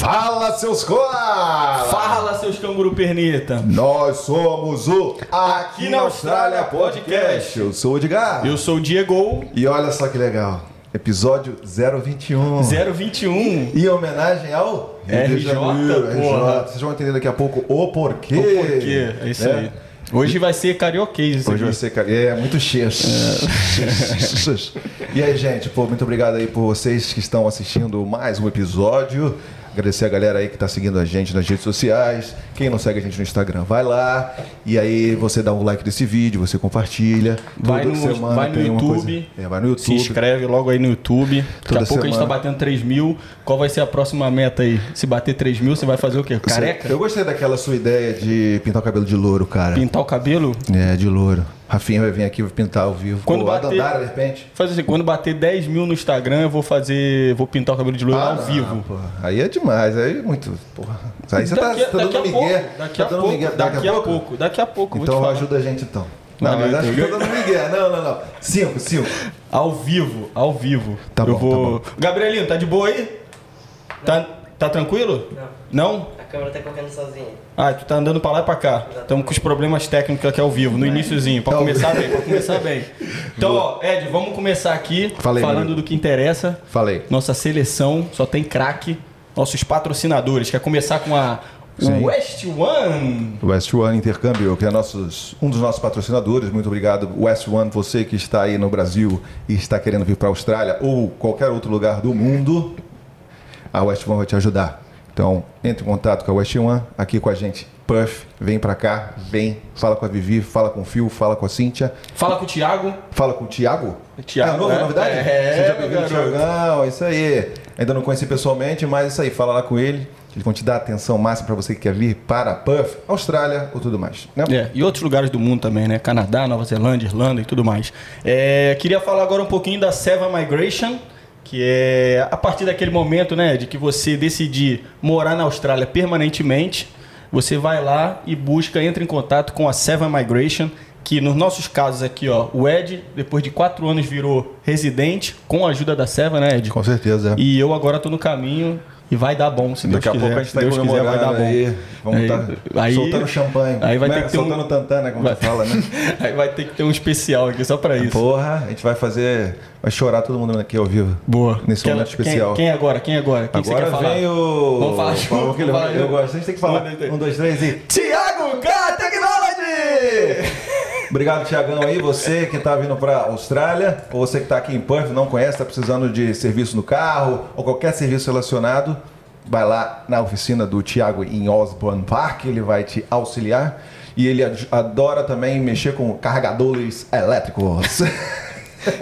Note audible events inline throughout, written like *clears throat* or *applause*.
Fala, seus colas! Fala, seus canguru pernita! Nós somos o Aqui na Austrália Podcast. Eu sou o Edgar. Eu sou o Diego. E olha só que legal. Episódio 021. 021. Em homenagem ao RJ, porra. Vocês vão entender daqui a pouco o porquê. O porquê, é isso né? aí. Hoje vai ser carioquês isso Hoje vai aqui. ser, cara. É, muito cheio. e aí, gente, pô, muito obrigado aí por vocês que estão assistindo mais um episódio. Agradecer a galera aí que está seguindo a gente nas redes sociais. Quem não segue a gente no Instagram, vai lá. E aí você dá um like desse vídeo, você compartilha. Vai Toda no- semana vai no YouTube. É, vai no Se YouTube. inscreve logo aí no YouTube. Daqui Toda a pouco a gente tá semana. batendo 3 mil. Qual vai ser a próxima meta aí? Se bater 3 mil, você vai fazer o quê? Careca? Eu gostei daquela sua ideia de pintar o cabelo de louro, cara. Pintar o cabelo? É, de louro. Rafinha vai vir aqui vai pintar ao vivo. Quando Pô, bater- Dandara, de repente. Faz assim, quando bater 10 mil no Instagram, eu vou fazer. Vou pintar o cabelo de loiro Ah, ao não, vivo. porra. Aí é demais, aí é muito. Porra. Aí você tá, Daqui, tá daqui dando a migué. Pouco, daqui tá a dando pouco, migué. daqui a pouco, daqui a pouco, vou Então ajuda a gente então. Não, Valeu, mas acho que então. tô dando migué. Não, não, não. Cinco, cinco. Ao vivo, ao vivo. Tá eu bom, vou... Gabrielinho, tá de boa aí? Tá, tá tranquilo? Não. Não? A câmera tá correndo sozinha. Ah, tu tá andando pra lá e pra cá. Estamos com os problemas técnicos aqui ao vivo, no iniciozinho, pra Tá começar bem, pra começar bem. Então, ó, Ed, vamos começar aqui Fala aí, falando meu. do que interessa. Falei. Nossa seleção só tem craque. Nossos patrocinadores. Quer começar com a Sim. West One? West One Intercâmbio, que é nossos, um dos nossos patrocinadores. Muito obrigado, West One, você que está aí no Brasil e está querendo vir para a Austrália ou qualquer outro lugar do mundo, a West One vai te ajudar. Então, entre em contato com a West One, aqui com a gente. Puff, vem pra cá, vem, fala com a Vivi, fala com o Phil, fala com a Cíntia, Fala com o Thiago. fala com o Thiago. Thiago, é, novo, é? novidade? É, Seja bem-vindo, garoto. Thiagão, é isso aí. Ainda não conheci pessoalmente, mas isso aí, fala lá com ele. Eles vão te dar atenção máxima para você que quer vir para Puff, Austrália ou tudo mais. Né? É, e outros lugares do mundo também, né? Canadá, Nova Zelândia, Irlanda e tudo mais. É, queria falar agora um pouquinho da Seva Migration, que é a partir daquele momento, né, de que você decidir morar na Austrália permanentemente, você vai lá e busca, entra em contato com a Seva Migration, que nos nossos casos aqui, ó, o Ed, depois de quatro anos, virou residente com a ajuda da Seva, né, Ed? Com certeza. E eu agora tô no caminho e vai dar bom, se Deus Daqui a quiser. pouco a gente tá Deus quiser, vai dar bom. aí. Vamos Aí- tá aí- soltando champanhe. aí vai ter é? que ter um- Soltando tantana, como Vai- fala, né? *laughs* Aí vai ter que ter um especial aqui só pra isso. Porra, a gente vai fazer... Vai chorar todo mundo aqui ao vivo. Boa. Nesse Quem- momento quem- especial. Quem, agora? Quem agora? Quem que Agora você quer falar? vem o... Vamos falar junto, vamos falar Eu gosto. A gente tem que falar. Um, dois, três. Um, dois, três e... Tiago K Technology! Obrigado, Tiagão aí. Você que está vindo para a Austrália, ou você que está aqui em Perth, não conhece, está precisando de serviço no carro, ou qualquer serviço relacionado, vai lá na oficina do Tiago em Osborne Park, ele vai te auxiliar. E ele ad- adora também mexer com carregadores elétricos.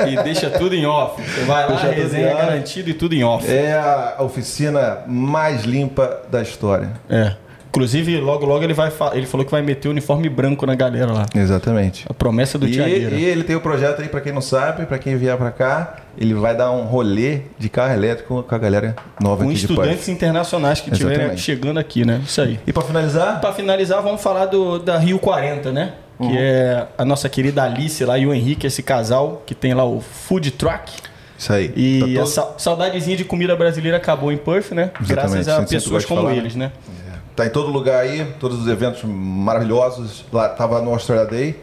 E deixa tudo em off. Você vai lá, resenha em off. garantido e tudo em off. é a oficina mais limpa da história. É. Inclusive, logo logo ele vai ele falou que vai meter o uniforme branco na galera lá. Exatamente. A promessa do Tiagueira. e ele tem o projeto aí, para quem não sabe, para quem vier para cá, ele vai dar um rolê de carro elétrico com a galera nova Com aqui estudantes internacionais que estiverem chegando aqui, né? Isso aí. E para finalizar, Para finalizar, vamos falar do, da Rio 40, né? Que Uhum. é a nossa querida Alice lá e o Henrique, esse casal que tem lá o Food Truck. isso aí. E Tá a todo- sa- saudadezinha de comida brasileira acabou em Perth, né? Exatamente, Graças a a pessoas como falar, eles, né? Tá em todo lugar aí, todos os eventos maravilhosos. Lá tava no Australia Day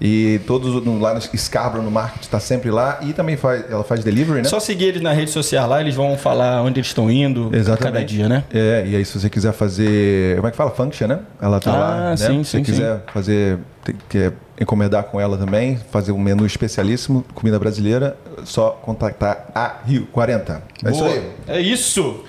e todos no- lá no Scarborough no market tá sempre lá e também faz, ela faz delivery, né? Só seguir eles na rede social lá, eles vão falar onde eles estão indo a cada dia, né? É, e aí se você quiser fazer, como é que fala? Function, né? Ela tá Ah, lá, né? sim, se você sim, quiser fazer, tem- quer encomendar com ela também, fazer um menu especialíssimo, comida brasileira, só contactar a Rio 40. É isso Boa. aí. É isso!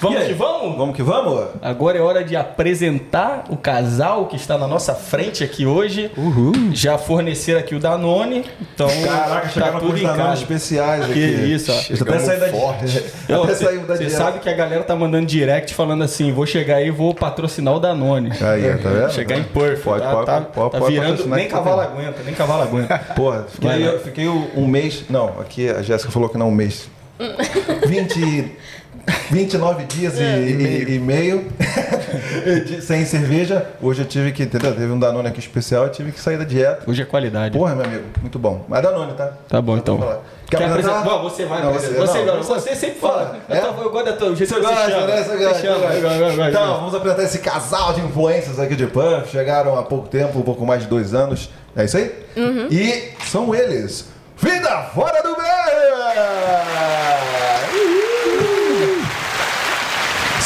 Vamos aí? que vamos? Vamos que vamos? Agora é hora de apresentar o casal que está na nossa frente aqui hoje. Uhul. Já forneceram aqui o Danone, então Caraca, tá chegaram tudo em casa. especiais aqui. Que isso, ó. Até Chegamos sair da forte. *laughs* Eu- Até saiu da Você sabe que a galera tá mandando direct falando assim: vou chegar aí e vou patrocinar o Danone. Aí, tá vendo? Chegar em Perth. Pode, tá, pode, tá, pode, tá pode virando. Nem cavalo aguenta, nem cavalo aguenta. *laughs* Porra, Vai fiquei, lá. fiquei um mês. Não, aqui a Jéssica falou que não, um mês. 20. 29 dias e, e- e meio *laughs* de- sem cerveja. Hoje eu tive que, entendeu? Teve um Danone aqui especial, eu tive que sair da dieta. Hoje é qualidade. Porra, meu amigo, muito bom. Mas Danone, tá? Tá bom, então. Quer Quer apresentar? apresentar? Bom, você vai. Não, você, você- não, não, você- você sempre fala. É? Eu, tô- eu gosto da tua, jeito Você que você gosta, chama. né? Você gosta, chama, gosta. gosto, Então, gosto. vamos apresentar esse casal de influências aqui de Puff. Chegaram há pouco tempo, um pouco mais de dois anos. É isso aí? E são eles. Vida fora do meio!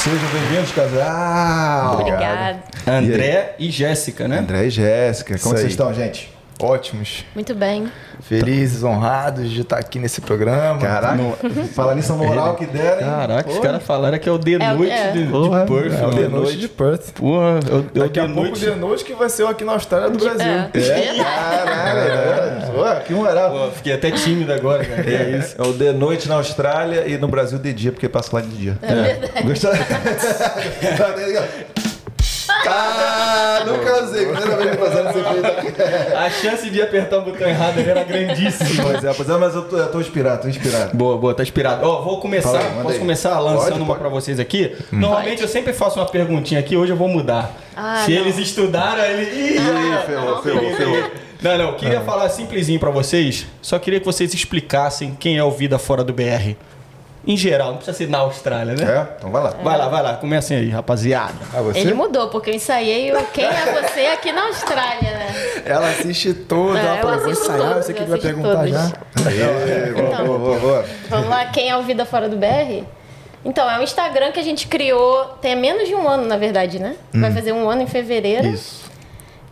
Sejam bem-vindos, casal. Obrigada. André e Jéssica, né? André e Jéssica, como vocês estão, gente? Ótimos. Muito bem. Felizes, honrados de estar aqui nesse programa. Caraca, falar nisso a moral que deram. Caraca, os caras falaram que é o The É, Noite é. de, de Perth. É o. The Noite de Perth. Porra, eu, eu Daqui The a pouco o Noite. The Noite que vai ser o aqui na Austrália do Brasil. É. Caralho, Pô, que moral. Pô, fiquei até tímido agora, cara. É isso. É o de noite na Austrália e no Brasil de dia, porque passa lá de dia. É. Gostou? *laughs* ah, nunca usei. Primeira vez fazendo esse efeito aqui. A chance de apertar o botão errado era grandíssima. Pois é, pois é, mas eu tô, eu tô inspirado, tô inspirado. Boa, boa, tá inspirado. Ó, vou começar, Fala aí, posso aí. começar lançando Pode, uma pode. pra vocês aqui? Normalmente eu sempre faço uma perguntinha aqui, hoje eu vou mudar. Ah, Se não. eles estudaram, ele... Ih, Ih, ferrou, ferrou, ferrou. Não, não, eu queria falar simplesinho pra vocês, só queria que vocês explicassem quem é o Vida Fora do BR. Em geral, não precisa ser na Austrália, né? É? Então vai lá. Vai lá, vai lá, comecem aí, rapaziada. Ah, você? Ele mudou, porque eu ensaiei o Quem é Você aqui na Austrália, né? Ela assiste toda. É, ela falou, vou ensaiar, você que vai perguntar todos. já. Aê, boa, Então. boa, boa, boa. Vamos lá, quem é o Vida Fora do BR? Então, é um Instagram que a gente criou tem menos de um ano, na verdade, né? Vai fazer um ano em fevereiro. Isso.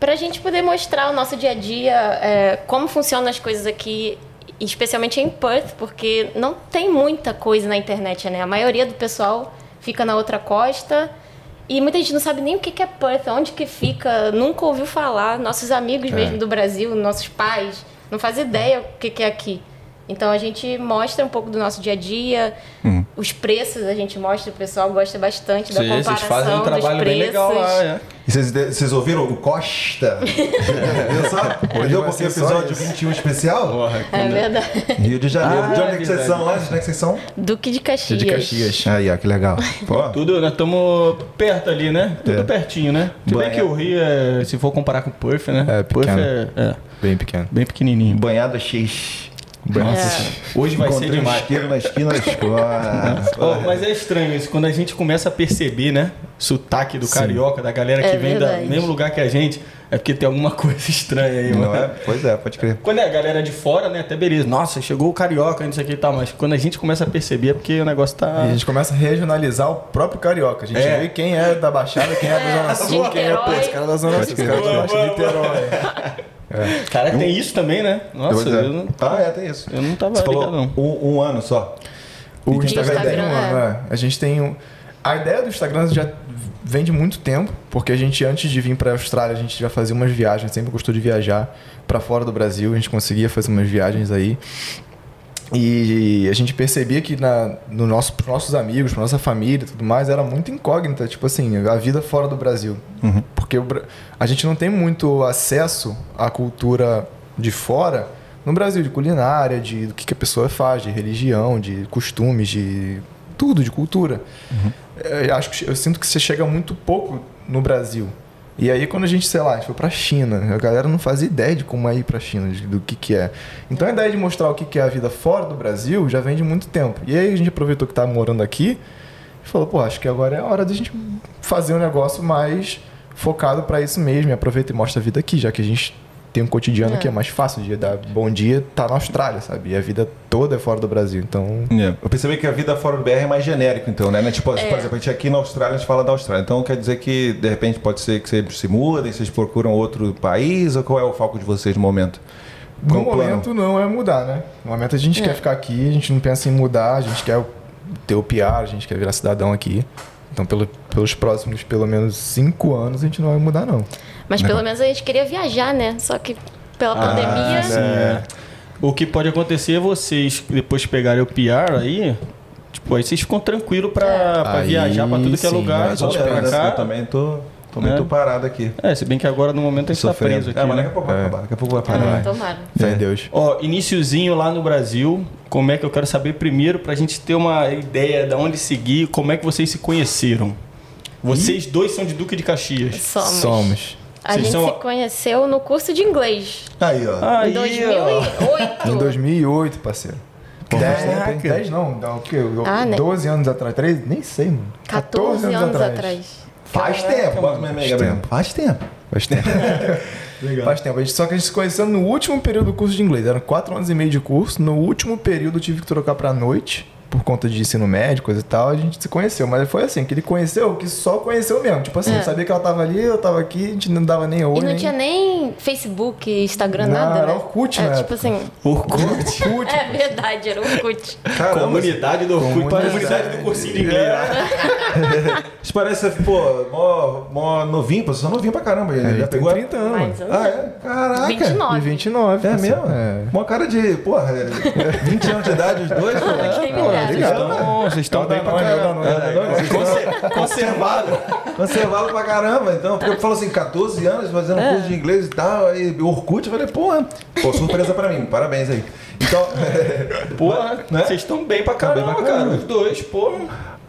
Pra gente poder mostrar o nosso dia a dia, é, como funcionam as coisas aqui, especialmente em Perth, porque não tem muita coisa na internet, né? A maioria do pessoal fica na outra costa e muita gente não sabe nem o que é Perth, onde que fica, nunca ouviu falar. Nossos amigos mesmo do Brasil, nossos pais, não fazem ideia o que é aqui. Então a gente mostra um pouco do nosso dia a dia, os preços a gente mostra, o pessoal gosta bastante da Vocês, comparação vocês fazem um dos trabalho preços. bem legal lá, é. E vocês, vocês ouviram o Costa? Viu *laughs* só? Entendeu porque episódio isso. 21 especial? Porra, É verdade. Rio de Janeiro. Ah, de onde é é que vocês verdade. são lá? De onde é que vocês são? Duque de Caxias. De Caxias. Aí, ó, que legal. Pô, Tudo, nós estamos perto ali, né? Tudo É. pertinho, né? Se bem que o Rio, é, se for comparar com o Perth, né? É, Perth pequeno. é, é Bem pequeno. bem pequenininho. banhado X. É. *laughs* Hoje vai ser Encontrei um demais. isqueiro na esquina da escola. Ó, mas é estranho isso, quando a gente começa a perceber, né? Sotaque do carioca, da galera que É vem do mesmo lugar que a gente, é porque tem alguma *laughs* coisa estranha aí, mano. Não é? Pois é, pode crer. Quando é a galera de fora, né? Até beleza. Nossa, chegou o carioca, não sei o que e tal. Mas quando a gente começa a perceber, é porque o negócio E tá. a gente começa a regionalizar o próprio carioca. A gente É. vê quem é da Baixada, quem é da Zona Sul, quem é pô, Niterói. esse cara da Zona Sul, esse cara da boa, Niterói. Cara, tem isso também, né? Nossa, é. eu não, Ah, é, tem isso. eu não tava Você falou ligado, não. um, um ano só. O E Instagram, Instagram, tem um ano, é. é. A gente tem um... A ideia do Instagram já vem de muito tempo, porque a gente, antes de vir para a Austrália, a gente já fazia umas viagens, sempre gostou de viajar para fora do Brasil, a gente conseguia fazer umas viagens aí. E a gente percebia que na, no nosso, pros nossos amigos, pra nossa família e tudo mais, era muito incógnita, tipo assim, a vida fora do Brasil. Porque o a gente não tem muito acesso à cultura de fora no Brasil, de culinária, de do que, que a pessoa faz, de religião, de costumes, de tudo, de cultura. É, Eu acho que eu sinto que você chega muito pouco no Brasil. E aí quando a gente, sei lá, a gente foi pra China, a galera não faz ideia de como é ir pra China, de- do que que é. Então a ideia de mostrar o que que é a vida fora do Brasil já vem de muito tempo. E aí a gente aproveitou que tá morando aqui e falou, pô, acho que agora é a hora da gente fazer um negócio mais focado pra isso mesmo, e aproveita e mostra a vida aqui, já que a gente tem um cotidiano É. que é mais fácil de dar bom dia, tá na Austrália, sabe? E a vida toda é fora do Brasil. Então, Eu percebi que a vida fora do BR é mais genérico, então, né? Tipo, por exemplo, a gente aqui na Austrália, a gente fala da Austrália. Então quer dizer que, de repente, pode ser que vocês se mudem, vocês procuram outro país, ou qual é o foco de vocês no momento? No Qual o plano? momento não é mudar, né? No momento a gente É. quer ficar aqui, a gente não pensa em mudar, a gente quer ter o PR, a gente quer virar cidadão aqui. Então, pelo- pelos próximos pelo menos cinco anos, a gente não vai mudar, não. Mas pelo menos a gente queria viajar, né? Só que pela pandemia. Sim, é. O que pode acontecer é vocês depois pegarem o PR aí, tipo, aí vocês ficam tranquilos pra, pra Aí viajar pra tudo que é lugar, já pra eu cá. também tô. Também É. tô parado aqui. É, se bem que agora no momento a gente tá Sofrendo. preso aqui. Ah, mas né? daqui a pouco vai É. acabar. Daqui a pouco vai parar. Ah, tomara. Fé É. em Deus. Ó, iniciozinho lá no Brasil, como é que eu quero saber primeiro pra gente ter uma ideia de onde seguir, como é que vocês se conheceram? Vocês dois são de Duque de Caxias. Somos. Somos. A Vocês gente são- se conheceu no curso de inglês. Aí, ó. Aí, em ó. 2008. Em 2008, parceiro. Pô, 10, faz tempo, hein? 10 não, dá o quê? Ah, né? 12 anos atrás? 13? Nem sei, mano. 14 anos atrás. Faz Caraca, tempo. Mano. Faz tempo. Faz tempo. Faz tempo. *laughs* Faz tempo. A gente, só que a gente se conheceu no último período do curso de inglês. Eram 4 anos e meio de curso. No último período eu tive que trocar pra noite. Por conta de ensino médio, coisa e tal, a gente se conheceu. Mas foi assim, que ele conheceu, que só conheceu mesmo. Tipo assim, É. sabia que ela tava ali, eu tava aqui, a gente não dava nem oi. E não nem... tinha nem Facebook, Instagram, Não, nada, era né? Orkut, é, né? tipo assim... Orkut. Orkut. *laughs* É verdade, era Orkut. Caramba, Comunidade do Orkut. Comunidade. Comunidade do cursinho de inglês. né? Isso parece, pô, mó, mó novinho, pô. Você é novinho pra caramba. É, já pegou? 30 anos. Mais ou Ah, é? Caraca. 29. E 29. É parceiro. mesmo? É. Mó cara de, porra, *laughs* é, 20 anos de idade os dois, pô. Quem me Dera. Vocês estão, É bem pra é caramba. É, Conservado. Conservado pra caramba, então. Porque eu falo assim, 14 anos fazendo É. curso de inglês e tal, aí Orkut, eu falei, porra, pô, surpresa pra mim, parabéns aí. Então, *laughs* Porra, Né? vocês estão bem pra Tá bem caramba, pra caramba. cara. Os dois, pô.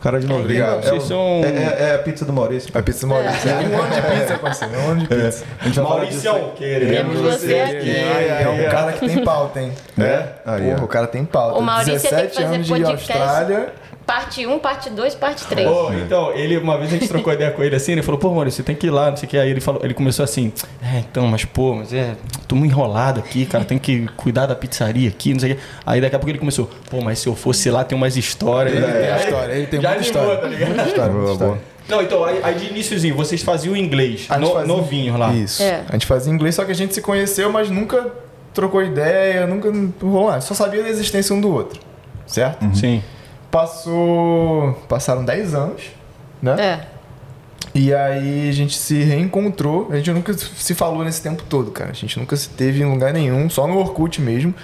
Cara de novinho. Obrigado. É, Vocês o- são- é, é- é a pizza do Maurício. A pizza Maurício. É. Um ano de pizza, parceiro. Um ano de pizza. Disso Mauricião, queremos você aqui. É um cara que tem pauta, hein? É? Aí, Porra, o cara tem pauta. O Maurício ia ter que 17 fazer anos de podcast. Austrália. Parte 1, parte 2, parte 3. Ô, então, ele, uma vez a gente trocou ideia com ele assim, ele falou, pô, Maurício, você tem que ir lá, não sei o que. Aí ele falou, ele começou assim, é, então, mas pô, mas é, tô muito enrolado aqui, cara, tem que cuidar da pizzaria aqui, não sei o que. Aí daqui a pouco ele começou, pô, mas se eu fosse lá, tem umas histórias. Ele tem a história, ele tem Já muita animou, história. tá ligado? Muita história, muita. Não, então, aí, aí de iníciozinho, vocês faziam inglês, no, fazia- novinhos lá. Isso. É. A gente fazia inglês, só que a gente se conheceu, mas nunca trocou ideia, nunca rolou. Só sabia da existência um do outro. Certo? Sim. Passou. Passaram 10 anos, né? É. E aí a gente se reencontrou. A gente nunca se falou nesse tempo todo, cara. A gente nunca se teve em lugar nenhum, só no Orkut mesmo.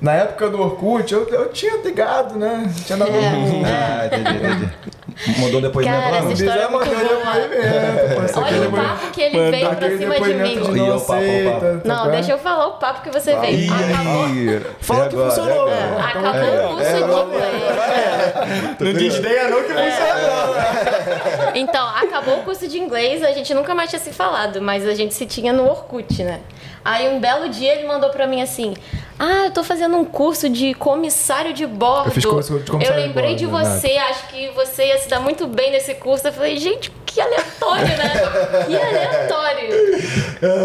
Na época do Orkut, eu, eu tinha ligado, né? Tinha dado É. um. *laughs* Ah, entendi, entendi. Mandou depois Cara, mesmo lá, essa história é muito boa. depoimento, Olha o é depoimento- papo que ele veio pra cima de depoimento mim. Ih, não o papo, o aceita, papo. tá Não, bom? deixa eu falar o papo que você veio. Acabou, Fala que agora? funcionou, né? acabou É, o curso é, de inglês. Não desdenha não que funcionou. Então, acabou o curso de inglês, a gente nunca mais tinha se falado, mas a gente se tinha no Orkut, né? Aí um belo dia ele mandou pra mim assim: Ah, eu tô fazendo um curso de comissário de bordo. Eu fiz curso de comissário Eu de lembrei bordo, de verdade. você, acho que você ia se dar muito bem nesse curso. Eu falei, gente, que aleatório, né? Que aleatório.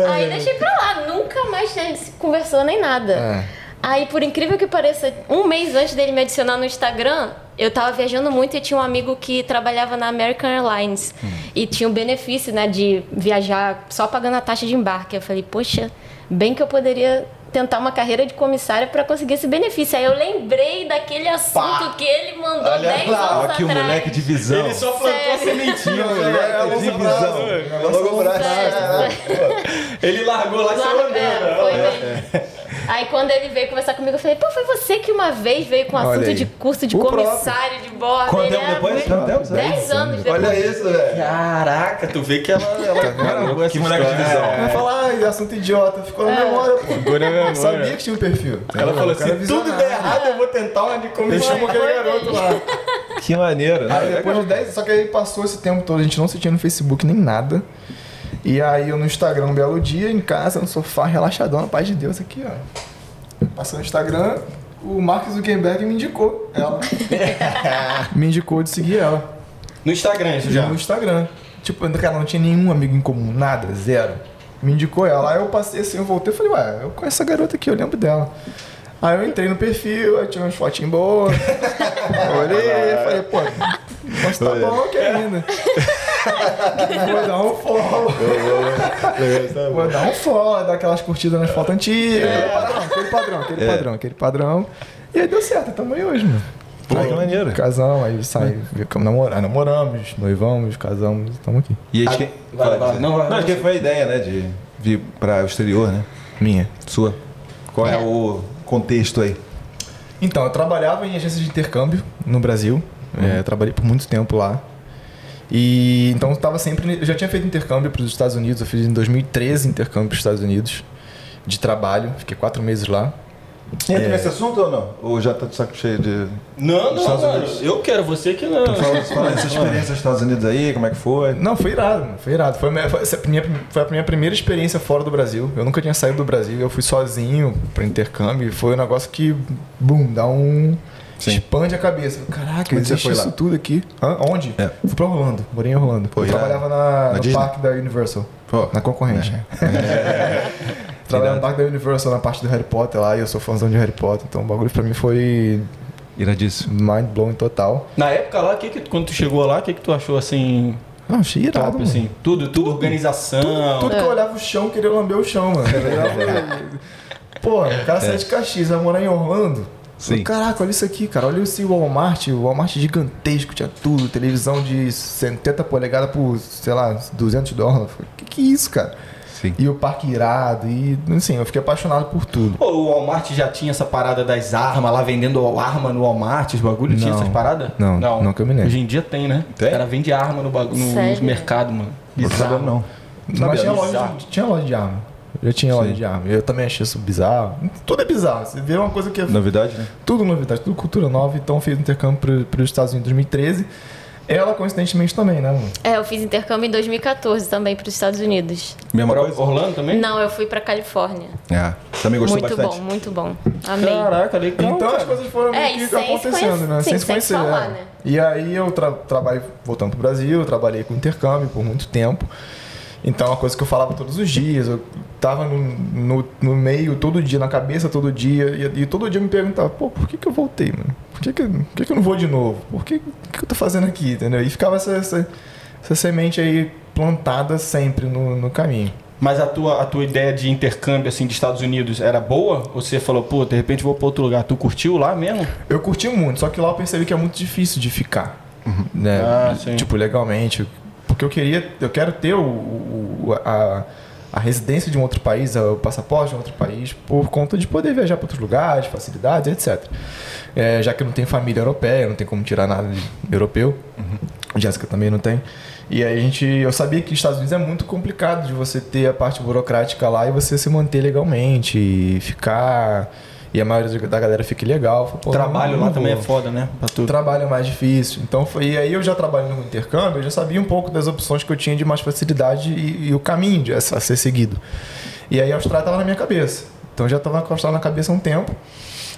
*laughs* Aí deixei pra lá, nunca mais a gente se conversou nem nada. É. Aí, por incrível que pareça, um mês antes dele me adicionar no Instagram, eu tava viajando muito e tinha um amigo que trabalhava na American Airlines. E tinha o benefício, né, de viajar só pagando a taxa de embarque. Eu falei, poxa, bem que eu poderia tentar uma carreira de comissária para conseguir esse benefício. Aí eu lembrei daquele assunto que ele mandou Olha 10 lá, anos olha que atrás. moleque de visão. Ele só plantou a sementinha, Moleque moleque. de visão. Logo pra Sério. Ele largou lá e saiu andando. Aí quando ele veio conversar comigo, eu falei, pô, foi você que uma vez veio com Olha assunto aí. de curso de O comissário de bordo. Quanto tempo é depois? muito- Quanto tempo? 10 anos depois. Olha isso, velho. Caraca, tu vê que ela, ela essa Que moleque de visão. Vai falar, ah, assunto idiota, ficou na memória, pô. Ficou na memória. Sabia que tinha um perfil. Ela falou cara assim, é tudo der errado, eu vou tentar uma de comissário. chamou aquele garoto lá. Que maneiro, né? Aí depois de 10, só que aí passou esse tempo todo, a gente não se tinha no Facebook nem nada. E aí eu no Instagram um belo dia, em casa, no sofá, relaxadão, na paz de Deus aqui, ó. Passou no Instagram, o Mark Zuckerberg me indicou ela. *laughs* me indicou de seguir ela. No Instagram, isso já. No Instagram. Tipo, cara, não tinha nenhum amigo em comum, nada, zero. Me indicou ela. Aí eu passei assim, eu voltei e falei, ué, eu conheço essa garota aqui, eu lembro dela. Aí eu entrei no perfil, aí tinha umas fotinhas boas. *laughs* Olhei falei, pô, mas tá bom aqui ainda. Vou dar um follow. Vou dar um follow, dar aquelas curtidas nas fotos antigas. Aquele padrão, aquele É. padrão, aquele padrão. E aí deu certo, tamo aí hoje, mano. Pô, Aí, que maneiro. Casamos, aí sai, ficamos namorar, namoramos, noivamos, casamos, estamos aqui. E acho que. Vai, vai, não, vai, Não, acho que foi a ideia, né? De vir para o exterior, né? Minha. Sua. Qual é, É. o contexto aí? Então, eu trabalhava em agência de intercâmbio no Brasil. É, eu trabalhei por muito tempo lá. E então eu tava sempre. Eu já tinha feito intercâmbio para os Estados Unidos, eu fiz em 2013 intercâmbio para os Estados Unidos de trabalho, fiquei quatro meses lá. Entra nesse assunto ou não? Ou já tá de saco cheio de. Não, não, Estados mano. Unidos. Eu quero, você que não. Fala, fala essa *laughs* experiência nos Estados Unidos aí, como é que foi? Não, foi irado, mano, foi irado. Foi a, minha, foi, essa minha- foi a minha primeira experiência fora do Brasil. Eu nunca tinha saído do Brasil, eu fui sozinho para intercâmbio e foi um negócio que, bum, dá um. Sim. Expande a cabeça. Caraca, Onde você foi lá? isso tudo aqui. Hã? Onde? É. Fui pra Orlando, morei em Orlando. Pô, eu trabalhava na, Na no parque da Universal, Pô, na concorrente. *laughs* Trabalhava no parque da Universal na parte do Harry Potter lá e eu sou fãzão de Harry Potter, então o bagulho pra mim foi iradíssimo. mind blowing total. Na época lá, que que, quando tu chegou lá, o que, que tu achou assim, Não, achei irado, top, assim? Tudo, tudo, organização. Tudo que eu olhava o chão, queria lamber o chão, mano. Olhava- *laughs* Pô, o cara sai de Caxias, vai morar em Orlando. Sim. Caraca, olha isso aqui, cara. Olha esse Walmart, o Walmart gigantesco, tinha tudo. Televisão de 70 polegadas por, sei lá, 200 dólares. Falei, Que que é isso, cara? Sim. E o parque irado, e assim, eu fiquei apaixonado por tudo. Pô, o Walmart já tinha essa parada das armas lá, vendendo arma no Walmart, os bagulho? Tinha Não. essas paradas? Não, não que eu me lembre. Hoje em dia tem, né? Tem? Os caras vendem arma no, bagu- no, mercados, mano. Não tô sabendo, não. Mas tinha loja, bizarro. de, tinha loja de arma. Já tinha loja Sim. de arma. Eu também achei isso bizarro. Tudo é bizarro. Você vê uma coisa que é Novidade, né? tudo novidade, tudo cultura nova. Então fiz intercâmbio para os Estados Unidos em 2013. Ela, coincidentemente, também, né? É, eu fiz intercâmbio em 2014 também para os Estados Unidos. Mesma Pra coisa? Orlando também? Não, eu fui para Califórnia. Ah, também gostou muito bastante? bom, muito bom. Amei. Caraca, legal. então cara. as coisas foram É, meio que sem se acontecendo, né? sim, sem se sem conhecer. falar, é. né? E aí eu tra trabalho, voltando pro Brasil, eu trabalhei com intercâmbio por muito tempo. Então é uma coisa que eu falava todos os dias. Eu tava no, no, no meio todo dia, na cabeça todo dia. E, e todo dia eu me perguntava, pô, por que, que eu voltei, mano? Por que, que, por que, que eu não vou de novo? Por que, que eu tô fazendo aqui, entendeu? E ficava essa, essa, essa semente aí plantada sempre no, no caminho. Mas a tua, a tua ideia de intercâmbio, assim, de Estados Unidos era boa? Ou você falou, pô, de repente vou pra outro lugar? Tu curtiu lá mesmo? Eu curti muito, só que lá eu percebi que é muito difícil de ficar. Né? Ah, sim. Tipo, legalmente. Porque eu queria, eu quero ter o, o- a, a residência de um outro país, o passaporte de um outro país, por conta de poder viajar para outros lugares, facilidades, etc. É, já que eu não tenho família europeia, não tem como tirar nada de europeu. Jéssica também não tem. E aí a gente, eu sabia que os Estados Unidos é muito complicado de você ter a parte burocrática lá e você se manter legalmente ficar e a maioria da galera fica pô, Trabalho lá também é foda, né? Pra trabalho é mais difícil. Então foi e aí eu já trabalhando no intercâmbio, eu já sabia um pouco das opções que eu tinha de mais facilidade e, e o caminho de, a ser seguido. E aí a Austrália estava na minha cabeça. Então eu já estava com a Austrália na cabeça há um tempo.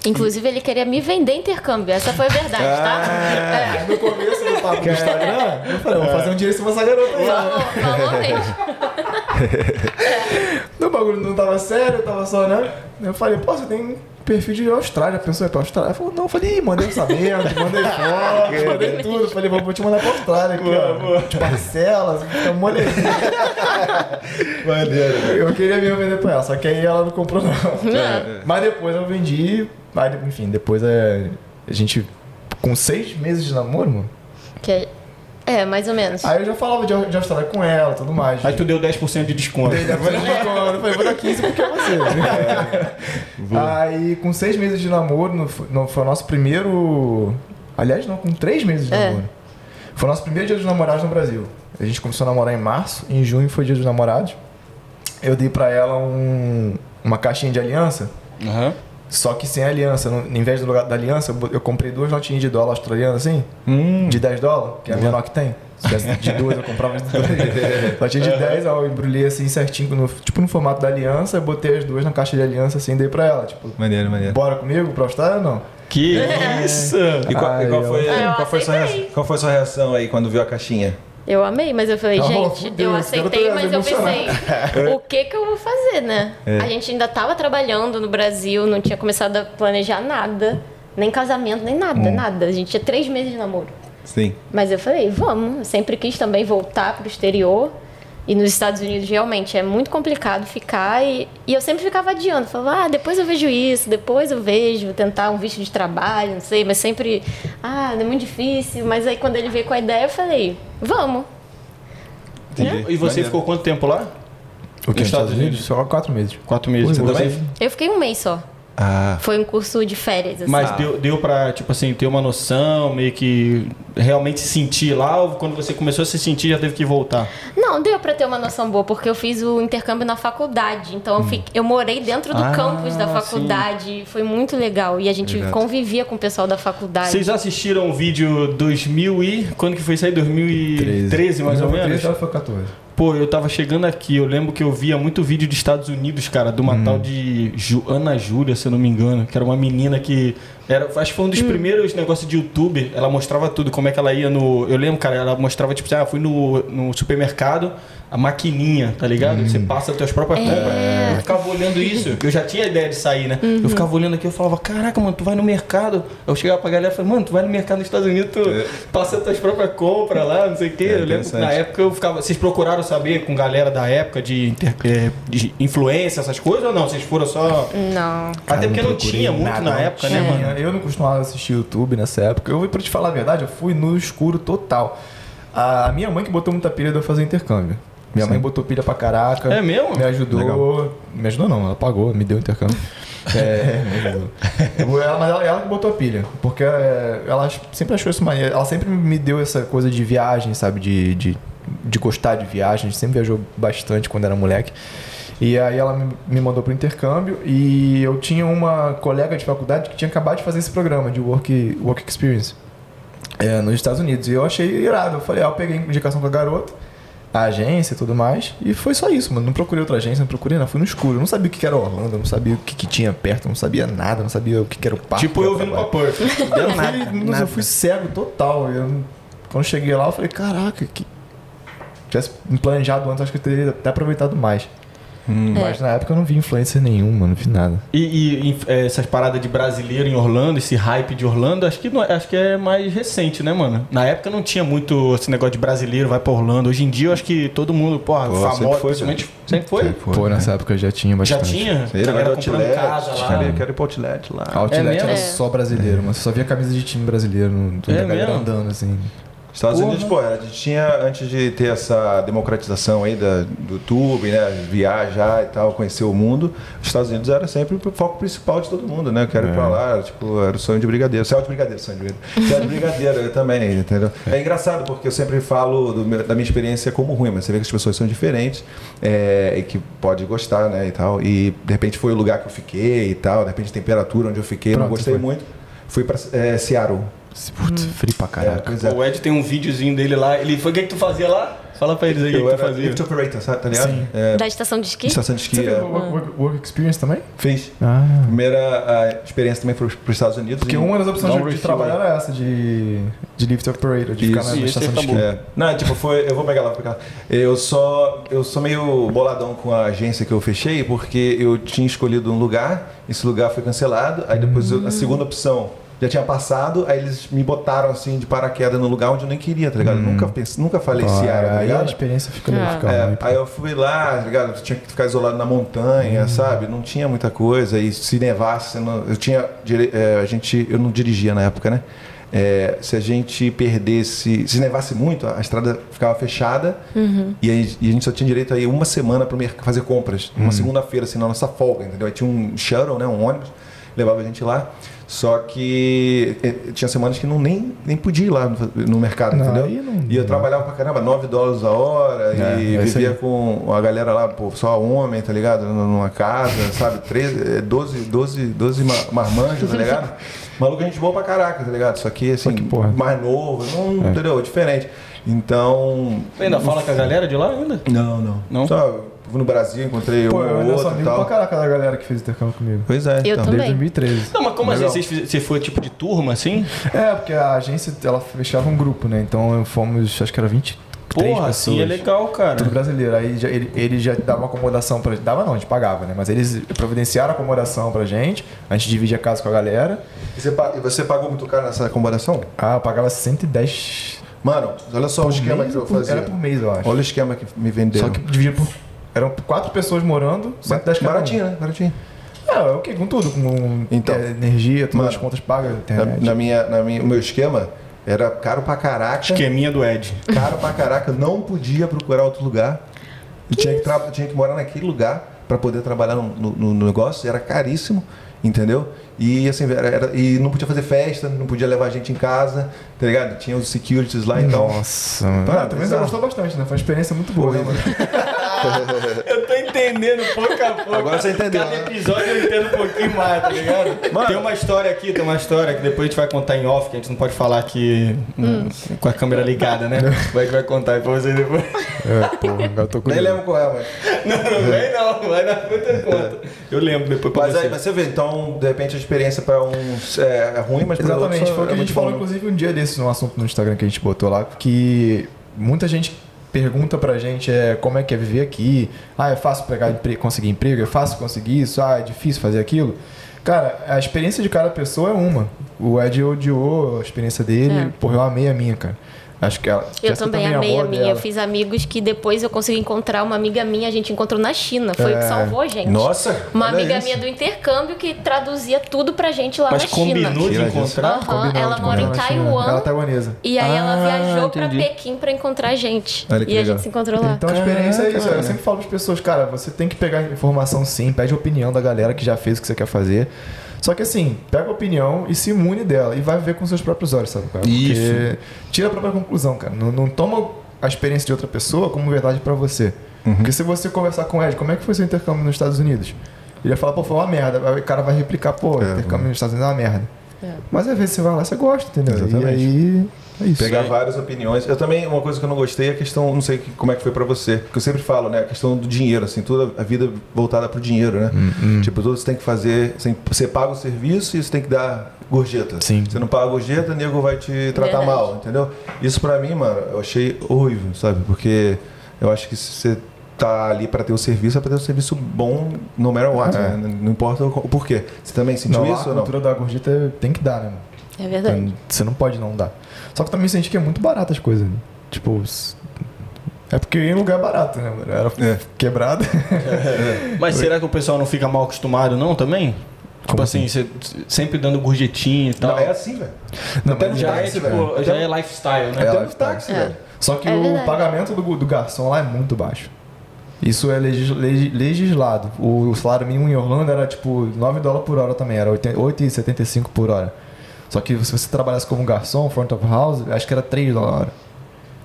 Inclusive, ele queria me vender intercâmbio. Essa foi a verdade, tá? É. No começo do papo do Instagram, eu falei, eu vou fazer um dinheiro em cima dessa garota aí. Falou, falou mesmo. *laughs* O bagulho não tava sério, tava só, né? Eu falei, pô, você tem perfil de Austrália, pensou ir pra Austrália? Falou, não, eu falei, "Ih, mandei orçamento, mandei *laughs* foto, mandei tudo. Eu falei, vou te mandar pra Austrália aqui, ó. De parcelas, fica molezinha. *laughs* Maneiro. Eu queria mesmo vender pra ela, só que aí ela não comprou não. Não. *laughs* Mas depois eu vendi, aí, enfim, depois é, a gente, com seis meses de namoro, mano, Que é, mais ou menos. aí eu já falava de, de Austrália com ela e tudo mais. Aí tu deu 10% de desconto. Dei depois de quando, eu falei, vou dar 15 porque é você. *laughs* Aí, com seis meses de namoro, no, no- foi o nosso primeiro. Aliás, não, com três meses de É. namoro. Foi o nosso primeiro dia dos namorados no Brasil. A gente começou a namorar em março, em junho foi dia dos namorados. Eu dei pra ela um- uma caixinha de aliança, Aham. Só que sem aliança. No, em vez do lugar da aliança, eu comprei duas notinhas de dólar australiano assim, Hum. de 10 dólares, que é a menor que tem. Se tivesse de duas, eu comprava de duas. *laughs* Notinha de 10, ó, eu embrulhei assim certinho, no- tipo no formato da aliança, eu botei as duas na caixa de aliança assim, dei pra ela. Tipo, Maneiro, maneiro. bora comigo pra Austrália ou não? Que isso! E qual, e foi, eu- Ah, eu qual, foi sua aceitei. reação, qual foi sua reação aí quando viu a caixinha? Eu amei, mas eu falei, Oh, gente, fudeu, eu aceitei, garoto mas é eu pensei, o que que eu vou fazer, né? A gente ainda tava trabalhando no Brasil, não tinha começado a planejar nada, nem casamento, nem nada, nada. A gente tinha três meses de namoro. Sim. Mas eu falei, vamos. Eu sempre quis também voltar pro exterior. E nos Estados Unidos, realmente, é muito complicado ficar. E, e eu sempre ficava adiando. Falava, ah, depois eu vejo isso, depois eu vejo, vou tentar um visto de trabalho, não sei. Mas sempre, ah, é muito difícil. Mas aí, quando ele veio com a ideia, eu falei, vamos. Entendi. E você Maneiro. ficou quanto tempo lá? O que? Nos Estados Unidos? Só quatro meses. Quatro meses. Você Você- também? Eu fiquei um mês só. Ah. Foi um curso de férias, assim. Mas deu, deu pra, tipo assim, ter uma noção, meio que realmente se sentir lá, ou quando você começou a se sentir já teve que voltar? Não, deu pra ter uma noção boa, porque eu fiz o intercâmbio na faculdade. Então eu, fiquei- eu morei dentro do Ah, campus da sim. faculdade. Foi muito legal. E a gente Exato. convivia com o pessoal da faculdade. Vocês assistiram o vídeo 2000 e... Quando que foi isso aí? 2013, mais ou menos? ela foi 14. Pô, eu tava chegando aqui, eu lembro que eu via muito vídeo dos Estados Unidos, cara, de uma tal de Ju- Ana Júlia, se eu não me engano, que era uma menina que. Era, acho que foi um dos primeiros negócios de YouTube. Ela mostrava tudo, como é que ela ia no. Eu lembro, cara, ela mostrava, tipo, assim, ah, fui no, no supermercado, a maquininha, tá ligado? Você passa as tuas próprias compras. Eu ficava olhando isso, eu já tinha a ideia de sair, né? Eu ficava olhando aqui, eu falava, caraca, mano, tu vai no mercado. Eu chegava pra galera e falava, mano, tu vai no mercado nos Estados Unidos, tu passa as tuas próprias compras lá, não sei o quê. É eu lembro que na época eu ficava. Vocês procuraram saber com galera da época de, inter- eh, de influência, essas coisas, ou não? Vocês foram só. Não. Até porque não procurei tinha muito nada, na não época, né, mano? Eu não costumava assistir YouTube nessa época. Eu, pra te falar a verdade, eu fui no escuro total. A minha mãe que botou muita pilha de eu fazer intercâmbio. Minha mãe botou pilha pra caraca. É mesmo? Me ajudou. Legal. Me ajudou não, ela pagou, me deu intercâmbio. *laughs* É, me ajudou. Ela, mas ela, ela botou a pilha. Porque é, ela sempre achou isso maneiro. Ela sempre me deu essa coisa de viagem, sabe? De, de, de gostar de viagem. A gente sempre viajou bastante quando era moleque. E aí ela me, me mandou pro intercâmbio e eu tinha uma colega de faculdade que tinha acabado de fazer esse programa de Work, work Experience é, nos Estados Unidos. E eu achei irado. Eu falei, ah, eu peguei indicação com a garota, a agência e tudo mais. E foi só isso, mano. Não procurei outra agência, não procurei nada. Fui no escuro. Eu não sabia o que era Orlando, não sabia o que, que tinha perto, não sabia nada, não sabia o que, que era o parque. Tipo eu vindo pra. Perth. *laughs* Eu fui, nossa, eu fui cego total. Eu, quando cheguei lá, eu falei, caraca, que. Tivesse me planejado antes, acho que eu teria até aproveitado mais. Mas na época eu não vi influencer nenhum, mano, não vi nada. E, e, e, eh, essas paradas de brasileiro em Orlando, esse hype de Orlando, acho que, não é, acho que é mais recente, né, mano? Na época não tinha muito esse negócio de brasileiro, vai pra Orlando. Hoje em dia eu acho que todo mundo, porra, Pô, sempre famoso, foi, principalmente. Sempre foi? Sempre foi. Pô, nessa época já tinha Já bastante. tinha? Ele comprando outlet, casa lá. cara, quero ir pro outlet lá. A Outlet É era É. só brasileiro, mas só via camisa de time brasileiro, no, É galera mesmo? andando assim. Estados. Unidos, pô, a gente tinha, antes de ter essa democratização aí da, do YouTube, né, viajar e tal, conhecer o mundo, os Estados Unidos era sempre o foco principal de todo mundo, né, eu quero ir pra lá, tipo, era o sonho de brigadeiro, céu de brigadeiro, sonho de brigadeiro, céu de brigadeiro eu também, entendeu? É engraçado, porque eu sempre falo meu- da minha experiência como ruim, mas você vê que as pessoas são diferentes é, e que pode gostar, né, e tal, e de repente foi o lugar que eu fiquei e tal, de repente a temperatura onde eu fiquei, eu não Pronto, gostei foi. muito, fui pra é, Seattle. Putz, frio pra É, caraca. pois é. O Ed tem um videozinho dele lá. Ele foi o que, que tu fazia lá? Fala pra eles aí o que, que tu fazia. lift operator, sabe, tá ligado? Sim. É, Da estação de esqui? estação de esqui. Você fez é. work, work- work Experience também? Fiz. Ah. Primeira a experiência também foi para os Estados Unidos. Porque uma das opções de, de trabalhar era essa, de, de lift operator, de ficar Isso, na, na estação de esqui. É. Não, tipo, foi. Eu vou pegar lá, vou pegar lá. Eu só. Eu sou meio boladão com a agência que eu fechei, porque eu tinha escolhido um lugar, esse lugar foi cancelado, aí depois eu- a segunda opção já tinha passado, aí eles me botaram assim de paraquedas no lugar onde eu nem queria, tá ligado? Eu Nunca, pensei, nunca falei Pô, Seara, tá aí a experiência fica, Ah. fica É, ruim. aí eu fui lá, tá ligado? Tinha que ficar isolado na montanha, sabe? Não tinha muita coisa. E se nevasse, eu não- eu tinha. é, a gente, eu não dirigia na época, né? É, se a gente perdesse, se nevasse muito, a estrada ficava fechada e, aí- e a gente só tinha direito aí uma semana para fazer compras, uma segunda-feira, assim, na nossa folga, entendeu? Aí tinha um shuttle, né, um ônibus, levava a gente lá. Só que eh, tinha semanas que não nem, nem podia ir lá no, no mercado, Não, entendeu? não- e eu trabalhava pra caramba, 9 dólares a hora, É, e é vivia com a galera lá, pô, só homem, tá ligado? Numa casa, sabe? 13, eh, 12, 12, 12 ma- marmanjos, tá ligado? *laughs* Maluco, a gente boa pra caraca, tá ligado? Só que, assim, que porra. mais novo, não, entendeu? Diferente. Então... Você ainda fala com a galera de lá ainda? Não, não. Não? Só no Brasil, encontrei Pô, um eu ou outro e pra tal. caraca da galera que fez intercâmbio comigo. Pois é, Eu então. também. Desde 2013. Não, mas como Legal. assim? Você, foi tipo de turma assim? É, porque a agência, ela fechava um grupo, né? Então fomos, acho que era 23 Porra, pessoas. assim é legal, cara. Tudo brasileiro. Aí já- ele, ele já dava uma acomodação pra gente. Dava não, a gente pagava, né? Mas eles providenciaram a acomodação pra gente. A gente dividia a casa com a galera. E você, e você pagou muito caro nessa acomodação? Ah, eu pagava 110 Mano, olha só o por esquema mês que eu fazia. Era por mês, eu acho. Olha o esquema que me venderam. Só que dividia por. Eram quatro pessoas morando, 110 cada um. Baratinho, né? Baratinho. É, o que? Com tudo, com Então. é, energia, todas Mano, as contas pagas, Na, internet. na minha, na minha, o meu esquema era caro pra caraca. Esqueminha do Ed. Caro pra caraca. Não podia procurar outro lugar. Eu tinha que, tinha que morar naquele lugar pra poder trabalhar no, no- no negócio. Era caríssimo. Entendeu? E assim, era, era- e não podia fazer festa, não podia levar a gente em casa, tá ligado? Tinha os securities lá, então. Nossa, mano. Ah, também você gostou bastante, né? Foi uma experiência muito boa, né, mano? *laughs* Eu tô entendendo pouco a pouco. Agora você entendeu, Cada né? episódio eu entendo um pouquinho mais, tá ligado? Mano. Tem uma história aqui, tem uma história que depois a gente vai contar em off, que a gente não pode falar aqui hum, com a câmera ligada, né? *laughs* Vai que vai contar aí pra vocês depois. É, porra, agora eu tô com Nem lembro qual é, mas. *laughs* Não, não vem não, vai na puta conta. Eu lembro depois pra Mas você. aí, mas você vê, então, de repente a experiência pra uns é, é ruim, mas Exatamente, outros foi o que é a gente falou, bom. inclusive, um dia desses, no assunto no Instagram que a gente botou lá, que muita gente pergunta pra gente é, como é que é viver aqui, ah, é fácil pegar empre- conseguir emprego, é fácil conseguir isso, ah, é difícil fazer aquilo. Cara, a experiência de cada pessoa é uma. O Ed odiou a experiência dele, É. porra, eu amei a minha, cara. Acho que ela. Eu Jéssica também amei amou a minha. Eu fiz amigos que depois eu consegui encontrar uma amiga minha, a gente encontrou na China. Foi o que É. salvou a gente. Nossa! Uma amiga isso. minha do intercâmbio que traduzia tudo pra gente lá Mas na China. combinou de encontrar? Aham, Combinamos, ela mora em. Taiwan. Ela é taiwanesa. E aí ela Ah, viajou pra entendi. Pequim pra encontrar a gente. Olha que e a legal. gente se encontrou lá. Então a experiência é isso. Eu sempre falo para as pessoas, cara, você tem que pegar informação sim, pede a opinião da galera que já fez o que você quer fazer. Só que assim, pega a opinião e se imune dela e vai ver com seus próprios olhos, sabe? Cara? Porque Isso. tira a própria conclusão, cara. Não, não toma a experiência de outra pessoa como verdade para você. Uhum. Porque se você conversar com o Ed, como é que foi seu intercâmbio nos Estados Unidos? Ele vai falar, pô, foi uma merda. Aí o cara vai replicar, pô, É, intercâmbio nos Estados Unidos é uma merda. É. Mas às vezes você vai lá, você gosta, entendeu? Exatamente. E aí. É isso. Pegar várias opiniões. Eu também, uma coisa que eu não gostei é a questão, não sei que- como é que foi pra você, porque eu sempre falo, né, a questão do dinheiro, assim, toda a vida voltada pro dinheiro, né? Hum, Tipo, tudo você tem que fazer, assim, você paga o serviço e você tem que dar gorjeta. Sim. Você não paga gorjeta, o nego vai te tratar Verdade. mal, entendeu? Isso pra mim, mano, eu achei horrível, sabe? Porque eu acho que se você tá ali pra ter o serviço, é pra ter um serviço bom no matter what, É. né? Não importa o o porquê. Você também sentiu Não, isso a ou não? cultura da gorjeta tem que dar, né? mano? É verdade. Então, Você não pode não dar. Só que também senti que é muito barato as coisas. Né? Tipo. É porque em lugar barato, né? mano? Era É. quebrado. *laughs* Mas será que o pessoal não fica mal acostumado, não, também? Tipo Como assim, você sempre dando gorjetinha e tal. Não, é assim, velho. Não, Até já é, táxi, tipo, velho. já é lifestyle, né? É. Até lifestyle. É. velho. Só que É o pagamento do, do garçom lá é muito baixo. Isso é legis- leg- legislado. O, salário mínimo em Orlando era tipo 9 dólares por hora também, era 8 8,75 por hora. Só que se você trabalhasse como garçom, front of house, acho que era 3 dólares a hora.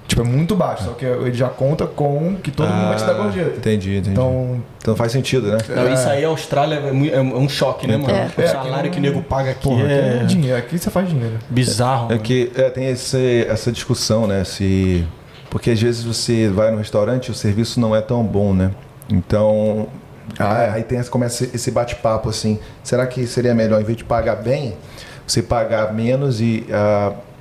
Tipo, é muito baixo, só que ele já conta com que todo mundo vai te dar gorjeta. Entendi, entendi. Então, Então faz sentido, né? Não, isso aí, a Austrália é mu- é um choque, né, mano? É. O É, salário aqui que o nego paga aqui porra, aqui é é dinheiro. Aqui você faz dinheiro. bizarro. É mano. que é, tem esse, essa discussão, né? Se, porque às vezes você vai no restaurante e o serviço não é tão bom, né? Então. Ah, é. Aí tem começa esse bate-papo assim. Será que seria melhor, em vez de pagar bem, você pagar menos e,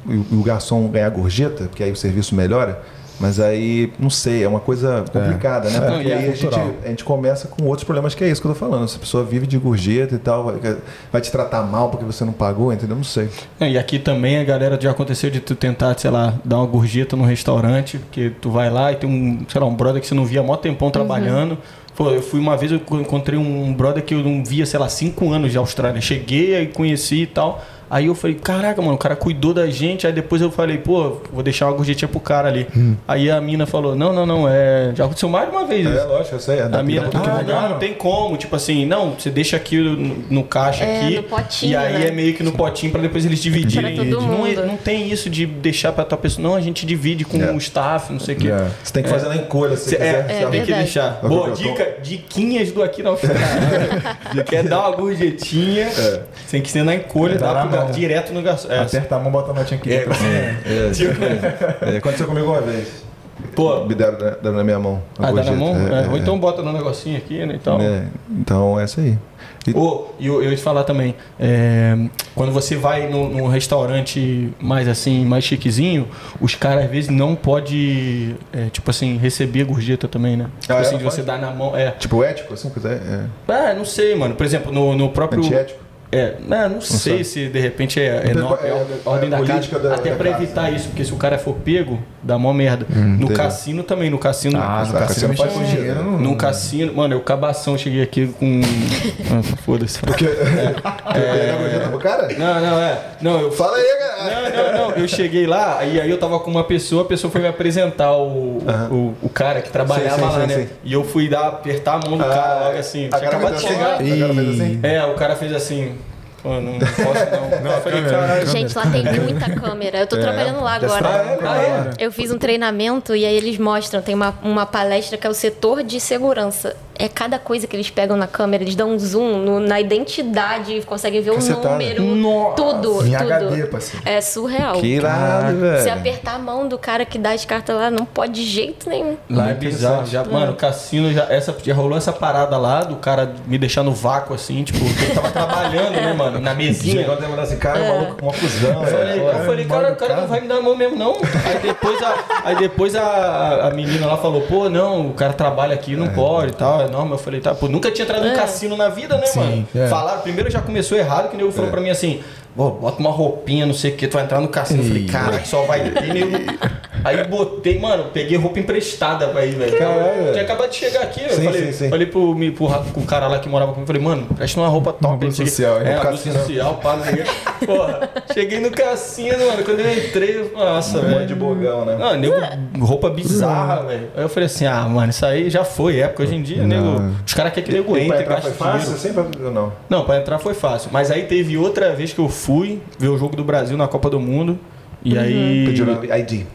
o- e o garçom ganhar gorjeta, porque aí o serviço melhora? Mas aí, não sei, é uma coisa complicada, né? É, Porque e é aí a gente, a gente começa com outros problemas, que é isso que eu tô falando. Se a pessoa vive de gorjeta e tal, vai, vai te tratar mal porque você não pagou, entendeu? Não sei. É, E aqui também a galera já aconteceu de tu tentar, sei lá, dar uma gorjeta no restaurante, porque tu vai lá e tem um, sei lá, um brother que você não via há mó tempão trabalhando. Pô, eu fui uma vez, eu encontrei um brother que eu não via, sei lá, cinco anos de Austrália. Cheguei aí conheci e tal. Aí eu falei, caraca, mano, o cara cuidou da gente. Aí depois eu falei, pô, vou deixar uma gorjetinha pro cara ali. Aí a mina falou, não, não, não, é. Já aconteceu mais de uma vez isso. É, lógico, eu sei. É da A mina, da- ah, não, não tem como. Tipo assim, não, você deixa aqui no, no caixa É, aqui. no potinho, E aí né? é meio que no potinho pra depois eles dividirem. Pra todo não, é- mundo. não tem isso de deixar pra tua pessoa. Não, a gente divide com É. o staff, não sei o quê. É. Você tem que fazer na encolha, se Cê- quiser. é, É tem que deixar. Eu- Boa, dica, diquinhas do aqui na Austrália. Quer dar uma gorjetinha, É. tem que ser na encolha, Dá pro mão. direto no garçom. É, Aperta a mão, bota a notinha aqui. É, dentro, assim. É, Tipo- é, aconteceu comigo uma vez. Pô, Me deram, deram na minha mão. ah, dá na mão? É, É, Ou é, então bota no negocinho aqui, né? Então. é. Então, é isso aí. E- e eu, eu ia te falar também, é, quando você vai num, num restaurante mais assim, mais chiquezinho, os caras às vezes não pode, é, tipo assim, receber gorjeta também, né? Tipo Ah, é? assim, Não de você dar na mão. É. Tipo, ético, assim, quiser. É. Ah, não sei, mano. Por exemplo, no, no próprio. Antiético. É, não, não, sei sabe. se de repente é, é, no- é é- a ordem é da política casa. da- até casa. evitar isso, porque se o cara for pego, dá mó merda. no entendi. cassino também, no cassino. Ah, no Ah, cassino cassino faz faz dinheiro. Num cassino, mano, eu cabação cheguei aqui com. Ah, Foda-se. Porque. É. *laughs* Pro cara? Não, não, é. Não, eu Fala aí, cara. Não, não, não. Eu cheguei lá, e aí eu tava com uma pessoa, a pessoa foi me apresentar o, o, o cara que trabalhava Sim, sim, lá, sim, né? sim. E eu fui dar, apertar a mão do cara logo assim. a Tinha cara acabado de chegar. assim, fez assim. É, o cara fez assim. Pô, não posso não. falei, câmera. Gente, lá tem muita câmera. Eu tô trabalhando lá agora. Ah, é? Eu fiz um treinamento e aí eles mostram, tem uma, uma palestra que é o setor de segurança. É cada coisa que eles pegam na câmera, eles dão um zoom no- na identidade, conseguem ver o Cacetada. número, Nossa. tudo, Em tudo. HD, parceiro. É surreal. Que irado, Se velho. apertar a mão do cara que dá as cartas lá, não pode de jeito nenhum. Lá é bizarro. Já, mano, o cassino já, essa, já rolou essa parada lá do cara me deixar no vácuo assim, tipo, ele tava *laughs* trabalhando, né, mano, na mesinha. Chegou a demorar assim, cara, o maluco com uma fusão. Eu falei, velho. eu falei, cara, o cara não vai me dar a mão mesmo, não. Aí depois a, aí depois a, a menina lá falou, pô, não, o cara trabalha aqui, não pode e tal, é normal. Eu falei, tá, pô, nunca tinha entrado num É. cassino na vida, né, mano? é. Falaram, primeiro já começou errado, que o nego falou pra mim assim, pô, bota uma roupinha, não sei o que, tu vai entrar no cassino. Eu falei, cara, que só vai ter nego. *laughs* Aí botei, mano, peguei roupa emprestada pra ir, velho. Caralho, Eu. Tinha acabado de chegar aqui, eu Sim, falei, sim, sim. falei pro, me- pro, pro cara lá que morava comigo, falei, mano, presta uma roupa top. Uma não social? É, Um cassino. social, pá, não sei. Porra, cheguei no cassino, mano, quando eu entrei, eu- nossa, Um velho. de bogão, né? Não, nego, roupa bizarra, velho. Aí eu falei assim, ah, mano, isso aí já foi época. Hoje em dia, nego, os caras querem que nego entre entrar foi fácil? Sempre não? Não, pra entrar foi fácil. Mas aí teve outra vez que eu fui ver o jogo do Brasil na Copa do Mundo. E aí. Pediram ID.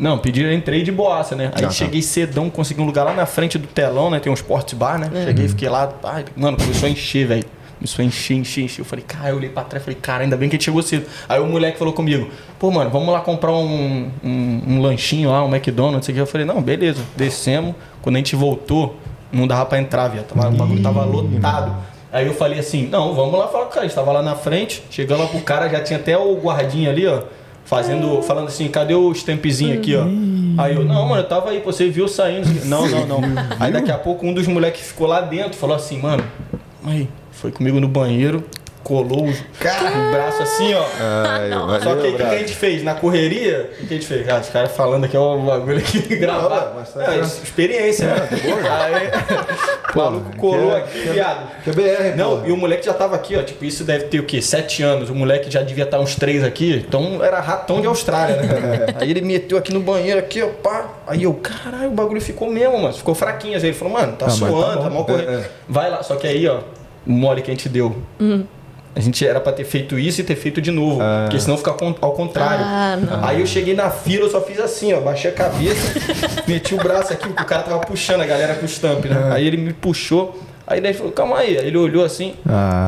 Não, pediram, entrei de boaça, né? Aí Ah, tá. cheguei cedão, consegui um lugar lá na frente do telão, né? Tem um sports bar, né? Cheguei, fiquei lá, ai, mano, começou a encher, velho. Começou a encher, encher, encher. Eu falei, cara, eu olhei pra trás, falei, cara, ainda bem que a gente chegou cedo. Aí o moleque falou comigo, pô, mano, vamos lá comprar um, um, um lanchinho lá, um McDonald's, não sei o que. Eu falei, não, beleza, descemos. Quando a gente voltou, não dava pra entrar, viado. Tava, o bagulho tava lotado. Aí eu falei assim, não, vamos lá falar com o cara. A gente tava lá na frente, chegando lá pro cara, já tinha até o guardinha ali, ó. Fazendo, falando assim, cadê o stampzinho aqui, ó? Aí eu, não, mano, eu tava aí, você viu saindo. Não, não, não. *laughs* Aí daqui a pouco um dos moleques ficou lá dentro, falou assim, mano, aí, foi comigo no banheiro, colou o, o braço assim, ó. Ai, valeu, Só que o que, que a gente fez? Na correria, o que a gente fez? Ah, os caras falando aqui, ó, o bagulho aqui *laughs* gravado. tá É, experiência, né? Aí, o maluco colou aqui, viado. Que é BR, Não, pô. e o moleque já tava aqui, ó. Tipo, isso deve ter o quê? Sete anos. O moleque já devia estar uns três aqui. Então era ratão de Austrália, né? *laughs* Aí ele meteu aqui no banheiro, aqui, ó, pá. Aí eu, caralho, o bagulho ficou mesmo, mano. Ficou fraquinho. Aí ele falou, mano, tá Ah, tá suando, bom. tá mal correndo. É, é. Vai lá. Só que aí, ó, o mole que a gente deu. A gente era pra ter feito isso e ter feito de novo. Porque senão fica ao contrário. Ah, não. Aí eu cheguei na fila, eu só fiz assim, ó. Baixei a cabeça, *laughs* meti o braço aqui, porque o cara tava puxando a galera com o stamp, né? Aí ele me puxou. Aí ele falou, calma aí. Aí ele olhou assim. Ah.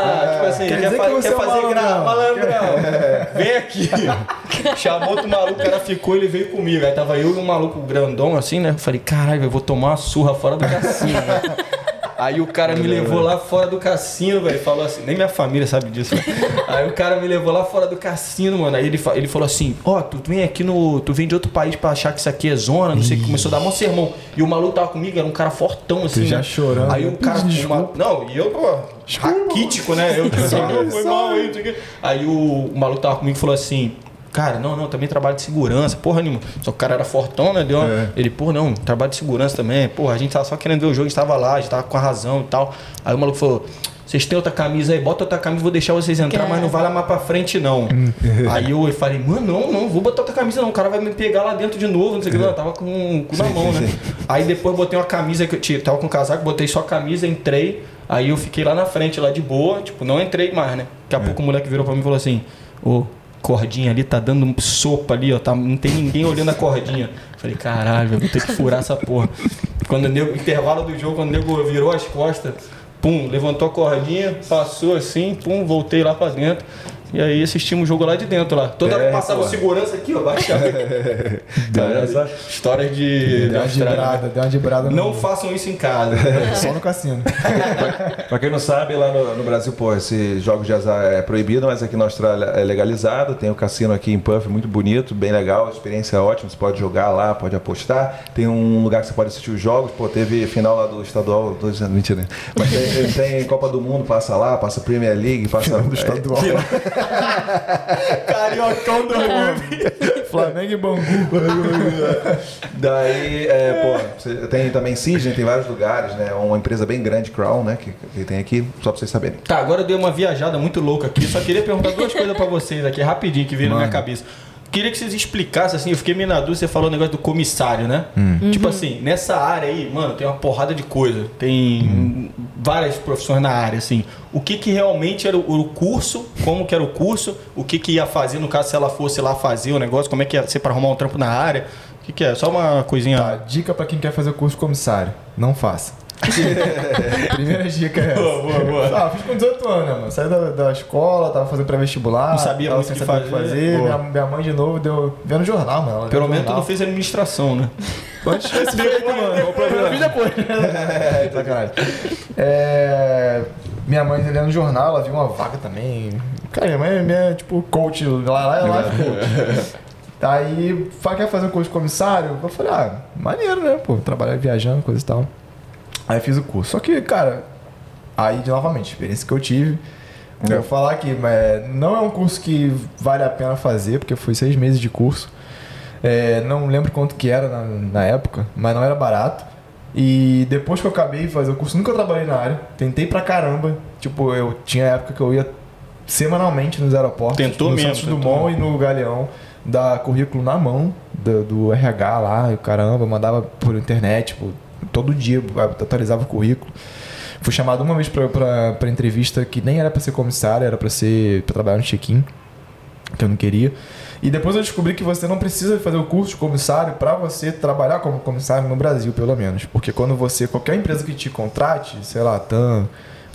Ah, tipo assim, Quer quer, dizer fa- que você quer é fazer graça, malandrão. malandrão. *laughs* Vem aqui. *laughs* Chamou outro maluco, o cara ficou, ele veio comigo. Aí tava eu e um maluco grandão assim, né? Eu falei, caralho, eu vou tomar uma surra fora do cassino, né? Aí o cara me levou lá fora do cassino, velho. Falou assim, nem minha família sabe disso. né? *laughs* Aí o cara me levou lá fora do cassino, mano. Aí ele, ele falou assim: Ó, tu vem aqui no. Tu vem de outro país pra achar que isso aqui é zona, não sei o que. Começou a dar mó sermão. E o maluco tava comigo, era um cara fortão assim. já né? chorando. Aí o cara. uma- Não, e eu, pô, raquítico, né? Eu *laughs* tipo *laughs* foi mal aí. Aí o, o maluco tava comigo e falou assim. Cara, não, não, também trabalho de segurança, porra nenhuma. Só que o cara era fortão, né? Deu uma- É. Ele, pô, não, trabalho de segurança também. Porra, a gente tava só querendo ver o jogo, a gente tava lá, a gente tava com a razão e tal. Aí o maluco falou: vocês têm outra camisa aí, bota outra camisa, vou deixar vocês entrar, mas não vai lá mais pra frente, não. *laughs* aí eu falei, mano, não, não, vou botar outra camisa, não. O cara vai me pegar lá dentro de novo, não sei o que. Eu tava com o cu na mão, né? Aí depois botei uma camisa que eu tinha, tava com um casaco, botei só a camisa, entrei. Aí eu fiquei lá na frente, lá de boa, tipo, não entrei mais, né? Daqui a pouco o moleque virou pra mim e falou assim: Ô, cordinha ali, tá dando sopa ali, ó, tá, não tem ninguém olhando a cordinha. Falei, caralho, eu vou ter que furar essa porra. Quando o intervalo do jogo, quando o nego virou as costas, pum, levantou a cordinha, passou assim, pum, voltei lá pra dentro. E aí assistimos o jogo lá de dentro lá. Toda hora É, que passava pô. o segurança aqui, ó, baixava. *laughs* Cara, essa- Histórias de. Deu uma dibrada, deu uma dibrada Não no... façam isso em casa. *laughs* Só no cassino. Pra quem não sabe, lá no, no Brasil, pô, esse jogos de azar é proibido, mas aqui na Austrália é legalizado. Tem o cassino aqui em Puff, muito bonito, bem legal, experiência é ótima. Você pode jogar lá, pode apostar. Tem um lugar que você pode assistir os jogos. Pô, teve final lá do estadual, tô dizendo, mentira. né? Mas tem, tem Copa do Mundo, passa lá, passa Premier League, passa. Final do estadual. É, *laughs* Cariocão do Rio. Flamengo e Bangu. *laughs* Daí, é, pô, tem também Sidney, tem vários lugares, né? Uma empresa bem grande, Crown, né? Que, que tem aqui, só pra vocês saberem. Tá, agora eu dei uma viajada muito louca aqui. Só queria perguntar duas coisas pra vocês aqui, rapidinho, que viram na minha cabeça. Queria que vocês explicassem, assim, eu fiquei meio na dúvida, você falou o negócio do comissário, né? Tipo assim, nessa área aí, mano, tem uma porrada de coisa. Tem várias profissões na área, assim. O que que realmente era o, o curso, como que era o curso, o que que ia fazer, no caso, se ela fosse lá fazer o negócio, como é que ia ser pra arrumar um trampo na área. O que que é? Só uma coisinha... Tá, dica pra quem quer fazer o curso de comissário. Não faça. *laughs* Primeira dica é essa. Boa, boa, boa. Ah, fiz com 18 anos, né, mano? Saí da, da escola, tava fazendo pré-vestibular. Não sabia muito o que saber fazer. Minha, minha mãe de novo deu. Vendo jornal, mano. Ela Pelo menos tu não fez administração, né? Antes tivesse feito, mano. Problema? Fiz depois. *laughs* É, sacanagem. É, minha mãe lendo jornal, ela viu uma vaga também. Cara, minha mãe é minha, tipo, coach lá, lá, lá coach. Aí, fa- quer fazer um curso de comissário? Eu falei, ah, maneiro, né? Pô, trabalhar viajando, coisa e tal. Aí fiz o curso. Só que, cara, aí, novamente, experiência que eu tive. Eu vou falar aqui, mas não é um curso que vale a pena fazer, porque foi seis meses de curso. É, não lembro quanto que era na, na época, mas não era barato. E depois que eu acabei de fazer o curso, nunca trabalhei na área. Tentei pra caramba. Tipo, eu tinha época que eu ia semanalmente nos aeroportos. Tentou no mesmo, Santos tentou. Dumont e no Galeão. Dar currículo na mão do, do RH lá. E caramba, mandava por internet, tipo, todo dia atualizava o currículo. Fui chamado uma vez pra entrevista que nem era pra ser comissário, era pra ser pra trabalhar no check-in, que eu não queria. E depois eu descobri que você não precisa fazer o curso de comissário pra você trabalhar como comissário no Brasil, pelo menos. Porque quando você, qualquer empresa que te contrate, sei lá, TAM,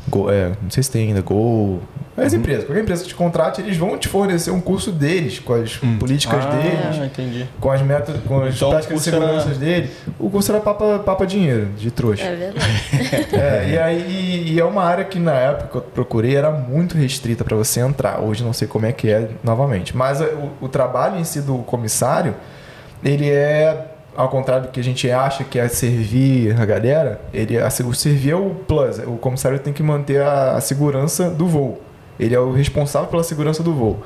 Go, é, não sei se tem ainda, Gol, as empresas, qualquer empresa que te contrate, eles vão te fornecer um curso deles, com as políticas deles, Ah, entendi. com as metas, com as Então, o práticas de era- segurança dele. O curso era papa, papa dinheiro, de trouxa. É verdade. *laughs* É, e aí e é uma área que na época que eu procurei era muito restrita para você entrar. Hoje não sei como é que é novamente. Mas é, o, o trabalho em si do comissário, ele é ao contrário do que a gente acha que é servir a galera, ele é, o servir é o plus. O comissário tem que manter a, a segurança do voo. Ele é o responsável pela segurança do voo.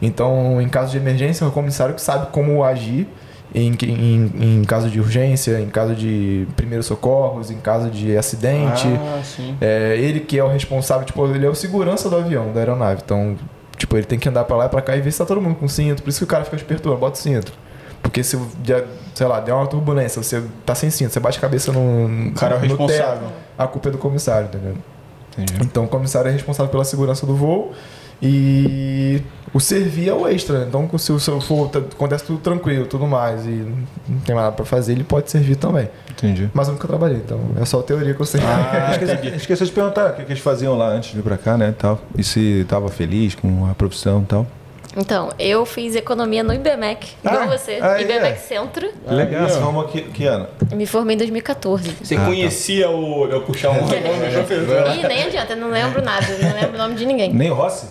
Então, em caso de emergência, é o comissário que sabe como agir em, em, em caso de urgência, em caso de primeiros socorros, em caso de acidente. Ah, sim. É ele que é o responsável, tipo, ele é o segurança do avião, da aeronave. Então, tipo, ele tem que andar pra lá e pra cá e ver se tá todo mundo com cinto. Por isso que o cara fica esperto, bota o cinto. Porque se, sei lá, der uma turbulência, você tá sem cinto, você bate a cabeça no, O cara é o no responsável. teto, a culpa é do comissário, entendeu? Entendi. Então o comissário é responsável pela segurança do voo e o servir é o extra. né? Então se o seu voo tá- acontece tudo tranquilo, tudo mais e não tem mais nada pra fazer, ele pode servir também. Entendi. Mas eu nunca trabalhei, então é só teoria que eu sei. Ah, *laughs* esqueci, esqueci de perguntar o que, que eles faziam lá antes de vir pra cá, né? Tal. E se tava feliz com a profissão e tal. Então, eu fiz economia no IBMEC, igual Ah, você, ah, é. IBMEC Centro. Legal, você formou que, que ano? Me formei em 2014. Você Ah, tá. conhecia o. Eu puxar um *laughs* professor. Ih, nem adianta, eu não lembro nada, não lembro o nome de ninguém. Nem o Rossi?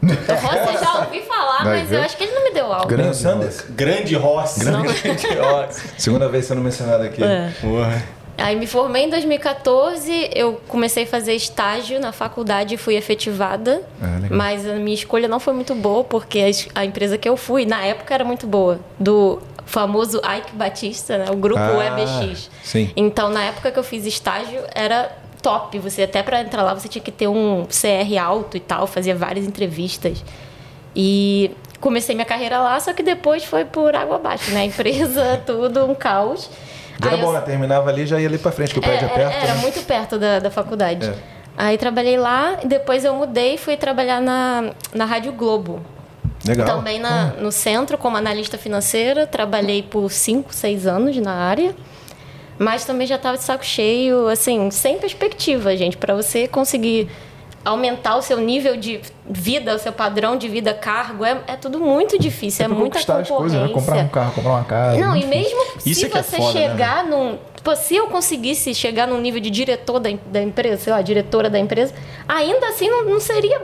Você já ouvi falar, Vai mas ver. eu acho que ele não me deu aula. Nem o Sanders? Grande Rossi. Grande Rossi. *laughs* Segunda vez sendo mencionado aqui. É. Porra. Aí me formei em 2014, eu comecei a fazer estágio na faculdade e fui efetivada. Ah, mas a minha escolha não foi muito boa, porque a es- a empresa que eu fui, na época, era muito boa. Do famoso Ike Batista, né? O grupo Ah, WebX. sim. Então, na época que eu fiz estágio, era top. Você até para entrar lá, você tinha que ter um CR alto e tal, fazia várias entrevistas. E comecei minha carreira lá, só que depois foi por água abaixo, né? Empresa, *laughs* tudo, um caos. Era Aí eu bom, né? Terminava ali já ia ali pra frente, que o prédio é, é, perto. Era, era né? muito perto da, da faculdade. É. Aí trabalhei lá e depois eu mudei e fui trabalhar na, na Rádio Globo. Legal. Também na, no centro, como analista financeira. Trabalhei por 5, 6 anos na área. Mas também já estava de saco cheio, assim, sem perspectiva, gente. Para você conseguir aumentar o seu nível de vida, o seu padrão de vida, cargo, é, é tudo muito difícil, é, pra muita conquistar as concorrência. coisas, né? Comprar um carro, comprar uma casa. Não, e mesmo Isso se é é você foda, né, chegar num. Pô, se eu conseguisse chegar num nível de diretor da, da empresa, sei lá, diretora da empresa, ainda assim não, não seria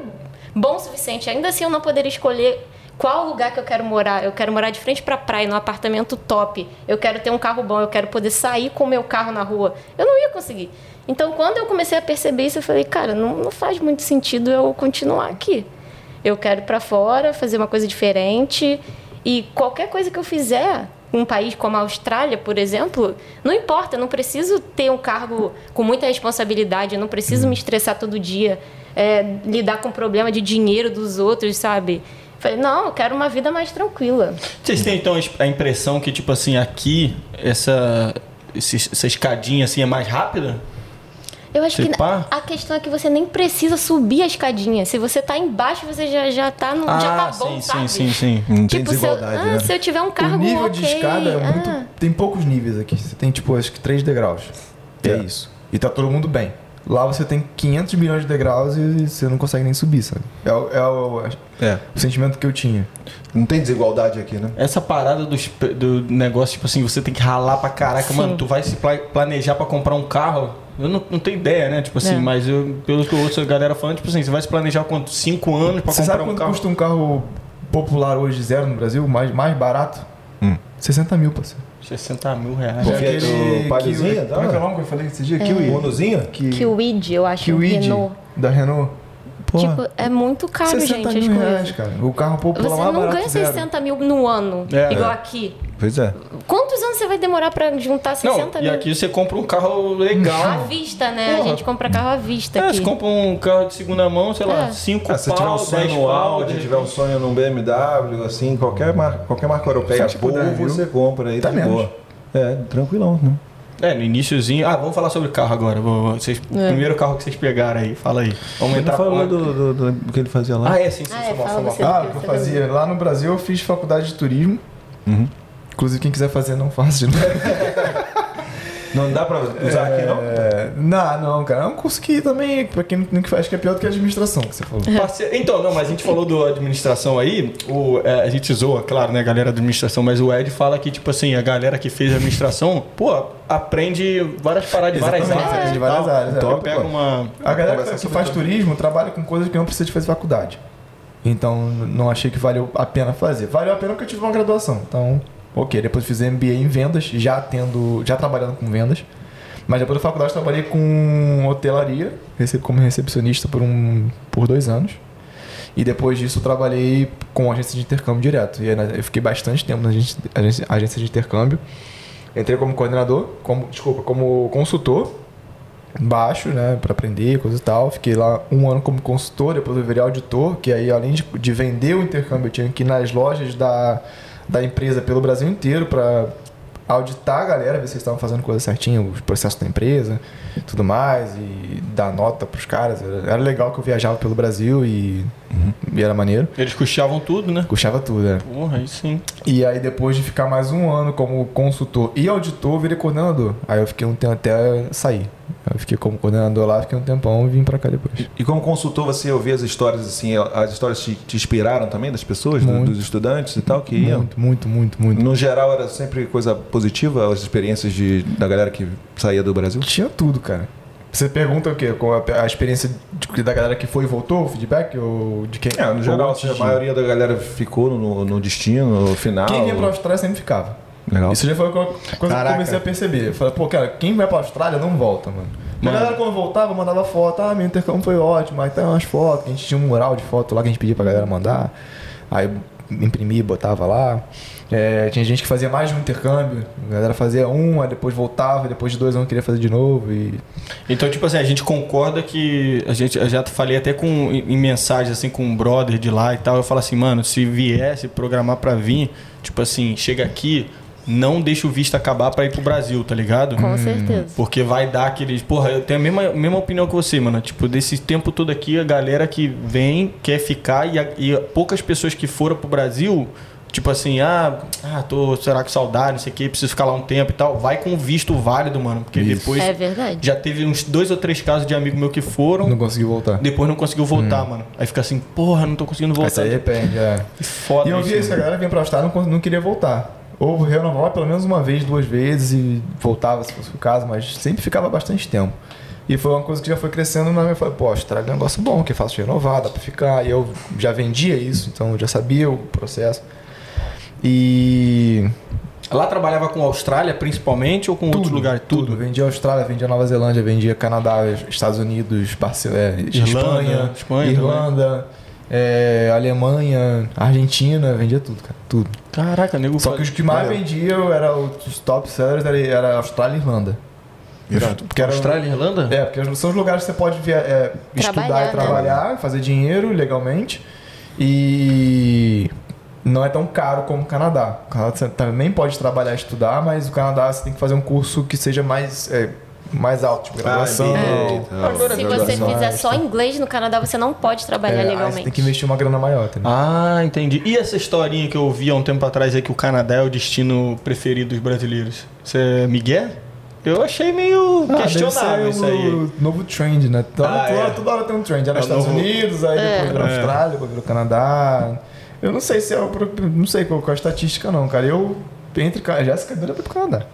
bom o suficiente. Ainda assim eu não poderia escolher qual lugar que eu quero morar. Eu quero morar de frente pra praia, num apartamento top. Eu quero ter um carro bom, eu quero poder sair com o meu carro na rua. Eu não ia conseguir. Então, quando eu comecei a perceber isso, eu falei, cara, não, não faz muito sentido eu continuar aqui. Eu quero ir para fora, fazer uma coisa diferente. E qualquer coisa que eu fizer, um país como a Austrália, por exemplo, não importa, não preciso ter um cargo com muita responsabilidade, eu não preciso me estressar todo dia, é, lidar com problema de dinheiro dos outros, sabe? Falei, não, eu quero uma vida mais tranquila. Vocês têm então a impressão que, tipo assim, aqui, essa, essa escadinha assim é mais rápida? Eu acho que pá. a questão é que você nem precisa subir a escadinha. Se você tá embaixo, você já, já tá no. já tá bom, sim, sabe? sim, sim, sim. Não tem Tipo, se eu, desigualdade, ah, né? se eu tiver um cargo o nível ok, de escada é muito. ah. Tem poucos níveis aqui. Você tem, tipo, acho que três degraus. É. É. isso. E tá todo mundo bem. Lá você tem 500 milhões de degraus e você não consegue nem subir, sabe? É, o- é o, É. o sentimento que eu tinha. Não tem desigualdade aqui, né? Essa parada dos- do, negócio, tipo assim, você tem que ralar pra caraca, Sim. mano, tu vai se pla- planejar pra comprar um carro. Eu não, não tenho ideia, né? Tipo assim, É. mas eu, pelo que eu ouço a galera falando, tipo assim, você vai se planejar quanto? Cinco anos pra Você comprar sabe um quanto carro? custa um carro popular hoje zero no Brasil? Mais, mais barato? Hum. 60 mil, parceiro. 60 mil reais. Pô, É aquele Paliozinho, Kiwi- tá? Como é que é o nome que eu falei esse dia? Kiwi. Bonozinho? Que, Kwid, eu acho, Kiwi Renault. da Renault. Porra. Tipo, é muito caro, 60 gente, as mil coisas. reais, cara. O carro popular Você não ganha zero. 60 mil no ano, É. igual É. aqui. Pois é. Quantos anos você vai demorar pra juntar 60 Não, e mil? aqui você compra um carro À legal. vista, né? Porra. A gente compra carro à vista É, aqui. você compra um carro de segunda mão, sei lá, É. 5 Ah, se tiver pau, um sonho 10 no. Audi, tiver um sonho num BMW, assim, qualquer, mar... qualquer marca europeia tipo boa, você compra aí, Tá tá, boa. É, tranquilão, né? É, no iníciozinho. Ah, vamos falar sobre carro agora. Vocês, O É. primeiro carro que vocês pegaram aí, fala aí. Vamos Ele entrar falou do, do, do- do que ele fazia lá. Ah, é, sim, sim, Ah, é, fala. Ah, que o que eu você fazia lá no Brasil, eu fiz faculdade de turismo. Uhum. Inclusive, quem quiser fazer, não faça de novo. *laughs* Não dá pra usar aqui, não? É, não, não, cara. É um curso que também, pra quem não faz, que é pior do que a administração, que você falou. Parce- Então, não, mas a gente falou do administração aí, o, é, a gente zoa, claro, né, a galera da administração, mas o Ed fala que, tipo assim, a galera que fez administração, pô, aprende várias paradas de várias áreas. aprende e várias tal. áreas, é. Então, Top, pega uma. A galera que sobre faz turismo trabalha com coisas que não precisa de fazer faculdade. Então, não achei que valeu a pena fazer. Valeu a pena porque eu tive uma graduação. Então, ok. Depois fiz MBA em vendas, já tendo, já trabalhando com vendas. Mas depois da faculdade trabalhei com hotelaria, como recepcionista por, um, por dois anos. E depois disso trabalhei com agência de intercâmbio direto. E né, eu fiquei bastante tempo na agência, agência- agência de intercâmbio. Entrei como coordenador, como, desculpa, como consultor baixo, né, para aprender, coisa e tal. Fiquei lá um ano como consultor, depois eu virei auditor, que aí além de, de vender o intercâmbio, eu tinha que ir nas lojas da, da empresa pelo Brasil inteiro para auditar a galera, ver se eles estavam fazendo coisa certinha, os processos da empresa, tudo mais, e dar nota pros caras. Era, era legal que eu viajava pelo Brasil e, e era maneiro. Eles custeavam tudo, né? Puxava tudo, né? Porra, aí sim. E aí depois de ficar mais um ano como consultor e auditor, eu virei coordenador. Aí eu fiquei um tempo até sair. Eu fiquei como coordenador lá, fiquei um tempão e vim pra cá depois. E como consultor, você ouvia as histórias, assim, as histórias te, te inspiraram também das pessoas, do- Muito. dos estudantes e tal, que iam? Muito, muito, muito, muito. No geral, era sempre coisa positiva, as experiências de, da galera que saía do Brasil? Tinha tudo, cara. Você pergunta o quê? Qual a, a experiência de- da galera que foi e voltou, o feedback? Ou de quem? É, no geral, a maioria da galera ficou no, no destino, no final. Quem vinha pra Austrália sempre ficava. Legal. Isso já foi uma coisa que eu Caraca. comecei a perceber. Eu falei, pô, cara, quem vai pra Austrália não volta, mano. A Mano. galera quando voltava, mandava foto, ah, meu intercâmbio foi ótimo, aí tem umas fotos, a gente tinha um mural de foto lá que a gente pedia pra galera mandar. Aí imprimia, botava lá. É, tinha gente que fazia mais de um intercâmbio, a galera fazia um, aí depois voltava, depois de dois anos queria fazer de novo. E Então, tipo assim, a gente concorda que. A gente, eu já falei até com, em em mensagens assim com um brother de lá e tal. Eu falo assim, mano, se viesse programar pra vir, tipo assim, chega aqui, não deixa o visto acabar pra ir pro Brasil, tá ligado? Com certeza. Porque vai dar aqueles. Porra, eu tenho a mesma, mesma opinião que você, mano. Tipo, desse tempo todo aqui, a galera que vem, quer ficar e, a- e poucas pessoas que foram pro Brasil. Tipo assim, ah, ah, tô, será que saudade, não sei o que, preciso ficar lá um tempo e tal. Vai com visto válido, mano. Porque Isso. depois É verdade. já teve uns dois ou três casos de amigo meu que foram, não conseguiu voltar. depois não conseguiu voltar, mano. Aí fica assim, porra, não tô conseguindo Aí você voltar. arrepende, é. Que foda E eu via isso, a galera vinha pra Austrália e não queria voltar. Ou renovava pelo menos uma vez, duas vezes e voltava se fosse o caso, mas sempre ficava bastante tempo. E foi uma coisa que já foi crescendo na minha. Falei, pô, Austrália é um negócio bom, que é fácil de renovar, dá pra ficar. E eu já vendia isso, então eu já sabia o processo. E. Lá trabalhava com Austrália, principalmente, ou com outros lugares? Tudo. Vendia Austrália, vendia Nova Zelândia, vendia Canadá, Estados Unidos, Barce- é, Irlanda, Espanha, Espanha Irlanda. É, Alemanha, Argentina, vendia tudo, cara. Tudo. Caraca, nego. Só que os que mais Valeu. vendiam, era os top sellers, era, era Austrália e Irlanda. Porque era, Austrália e Irlanda? É, porque são os lugares que você pode via, é, estudar Trabalhar, e né? trabalhar, fazer dinheiro legalmente. E não é tão caro como o Canadá. O Canadá você também pode trabalhar e estudar, mas o Canadá você tem que fazer um curso que seja mais, é, mais alto, tipo graduação. É. então, Agora, Se graduação. você fizer só inglês no Canadá, você não pode trabalhar É, legalmente. você tem que investir uma grana maior, entendeu? Ah, entendi. E essa historinha que eu ouvi há um tempo atrás aí que o Canadá é o destino preferido dos brasileiros? Você é Miguel? Eu achei meio Ah, deve questionável ser isso aí. o novo trend, né? Toda, Ah, toda, é. toda hora tem um trend. Era É nos o Estados novo- Unidos, aí depois virou É. Austrália, depois virou Canadá. Eu não sei se é o. Não sei qual, qual é a estatística, não, cara. Eu, entre Ca- Jéssica e Dura, pro Canadá.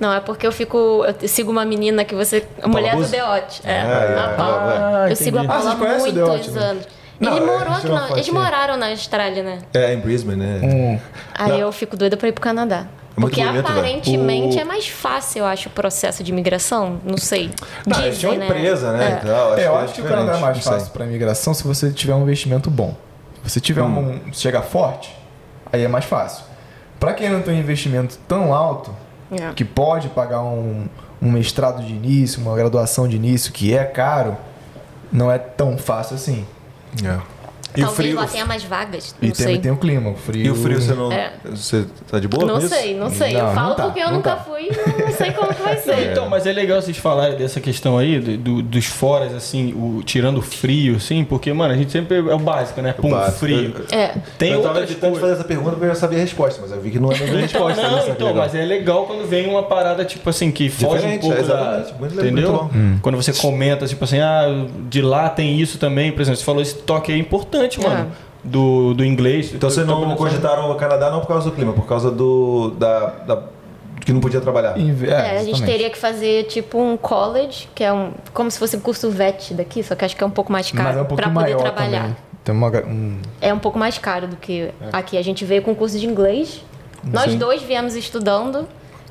Não, é porque eu fico. Eu sigo uma menina que você. A mulher do? Deote. É, É, a é, Paula. Ah, eu sigo a. Ah, Paula há muitos né? anos. Não, Ele é, morou aqui na, Eles moraram na Austrália, né? É, em Brisbane, né? Hum. Aí eu fico doida pra ir pro Canadá. É Porque bonito, aparentemente O- é mais fácil, eu acho, o processo de imigração. Não sei. Não, Dizem, eles tinham uma né? empresa, né? É. e tal, É, eu que acho que o Canadá é mais não fácil para imigração se você tiver um investimento bom. Se você tiver um, se chegar forte, aí é mais fácil. Para quem não tem um investimento tão alto, É. que pode pagar um, um mestrado de início, uma graduação de início, que é caro, não é tão fácil assim. É. E o Talvez frio, lá tenha mais vagas. Não E sei. também tem o clima, o frio. e o frio você não. É. Você tá de boa? Não com isso? sei, não sei. Não, eu não falo tá, porque eu não nunca tá. fui e não sei como que vai *laughs* ser. Então, mas é legal vocês falarem dessa questão aí, do, do- dos foras, assim, o, tirando o frio, assim, porque, mano, a gente sempre é o básico, né? Pum, básico. frio. É. Tem eu tava evitando coisas. fazer essa pergunta porque eu já sabia a resposta, mas eu vi que não é a mesma Então, resposta. não, né? Que então, legal. mas é legal quando vem uma parada, tipo assim, que foge um Diferente, pouco é, da... exatamente. Muito legal, entendeu? bom. Quando você comenta, tipo assim, ah, de lá tem isso também, por exemplo, você falou esse toque aí importante, É. mano, do, do inglês. Então vocês não cogitaram o Canadá não por causa do clima, por causa do. da. da que não podia trabalhar. Inve- É, a gente teria que fazer tipo um college, que é um. como se fosse um curso VET daqui, só que acho que é um pouco mais Mas caro é um pra pouquinho poder trabalhar. também. Tem uma, um, É um pouco mais caro do que aqui. A gente veio com curso de inglês. Nós Sim. dois viemos estudando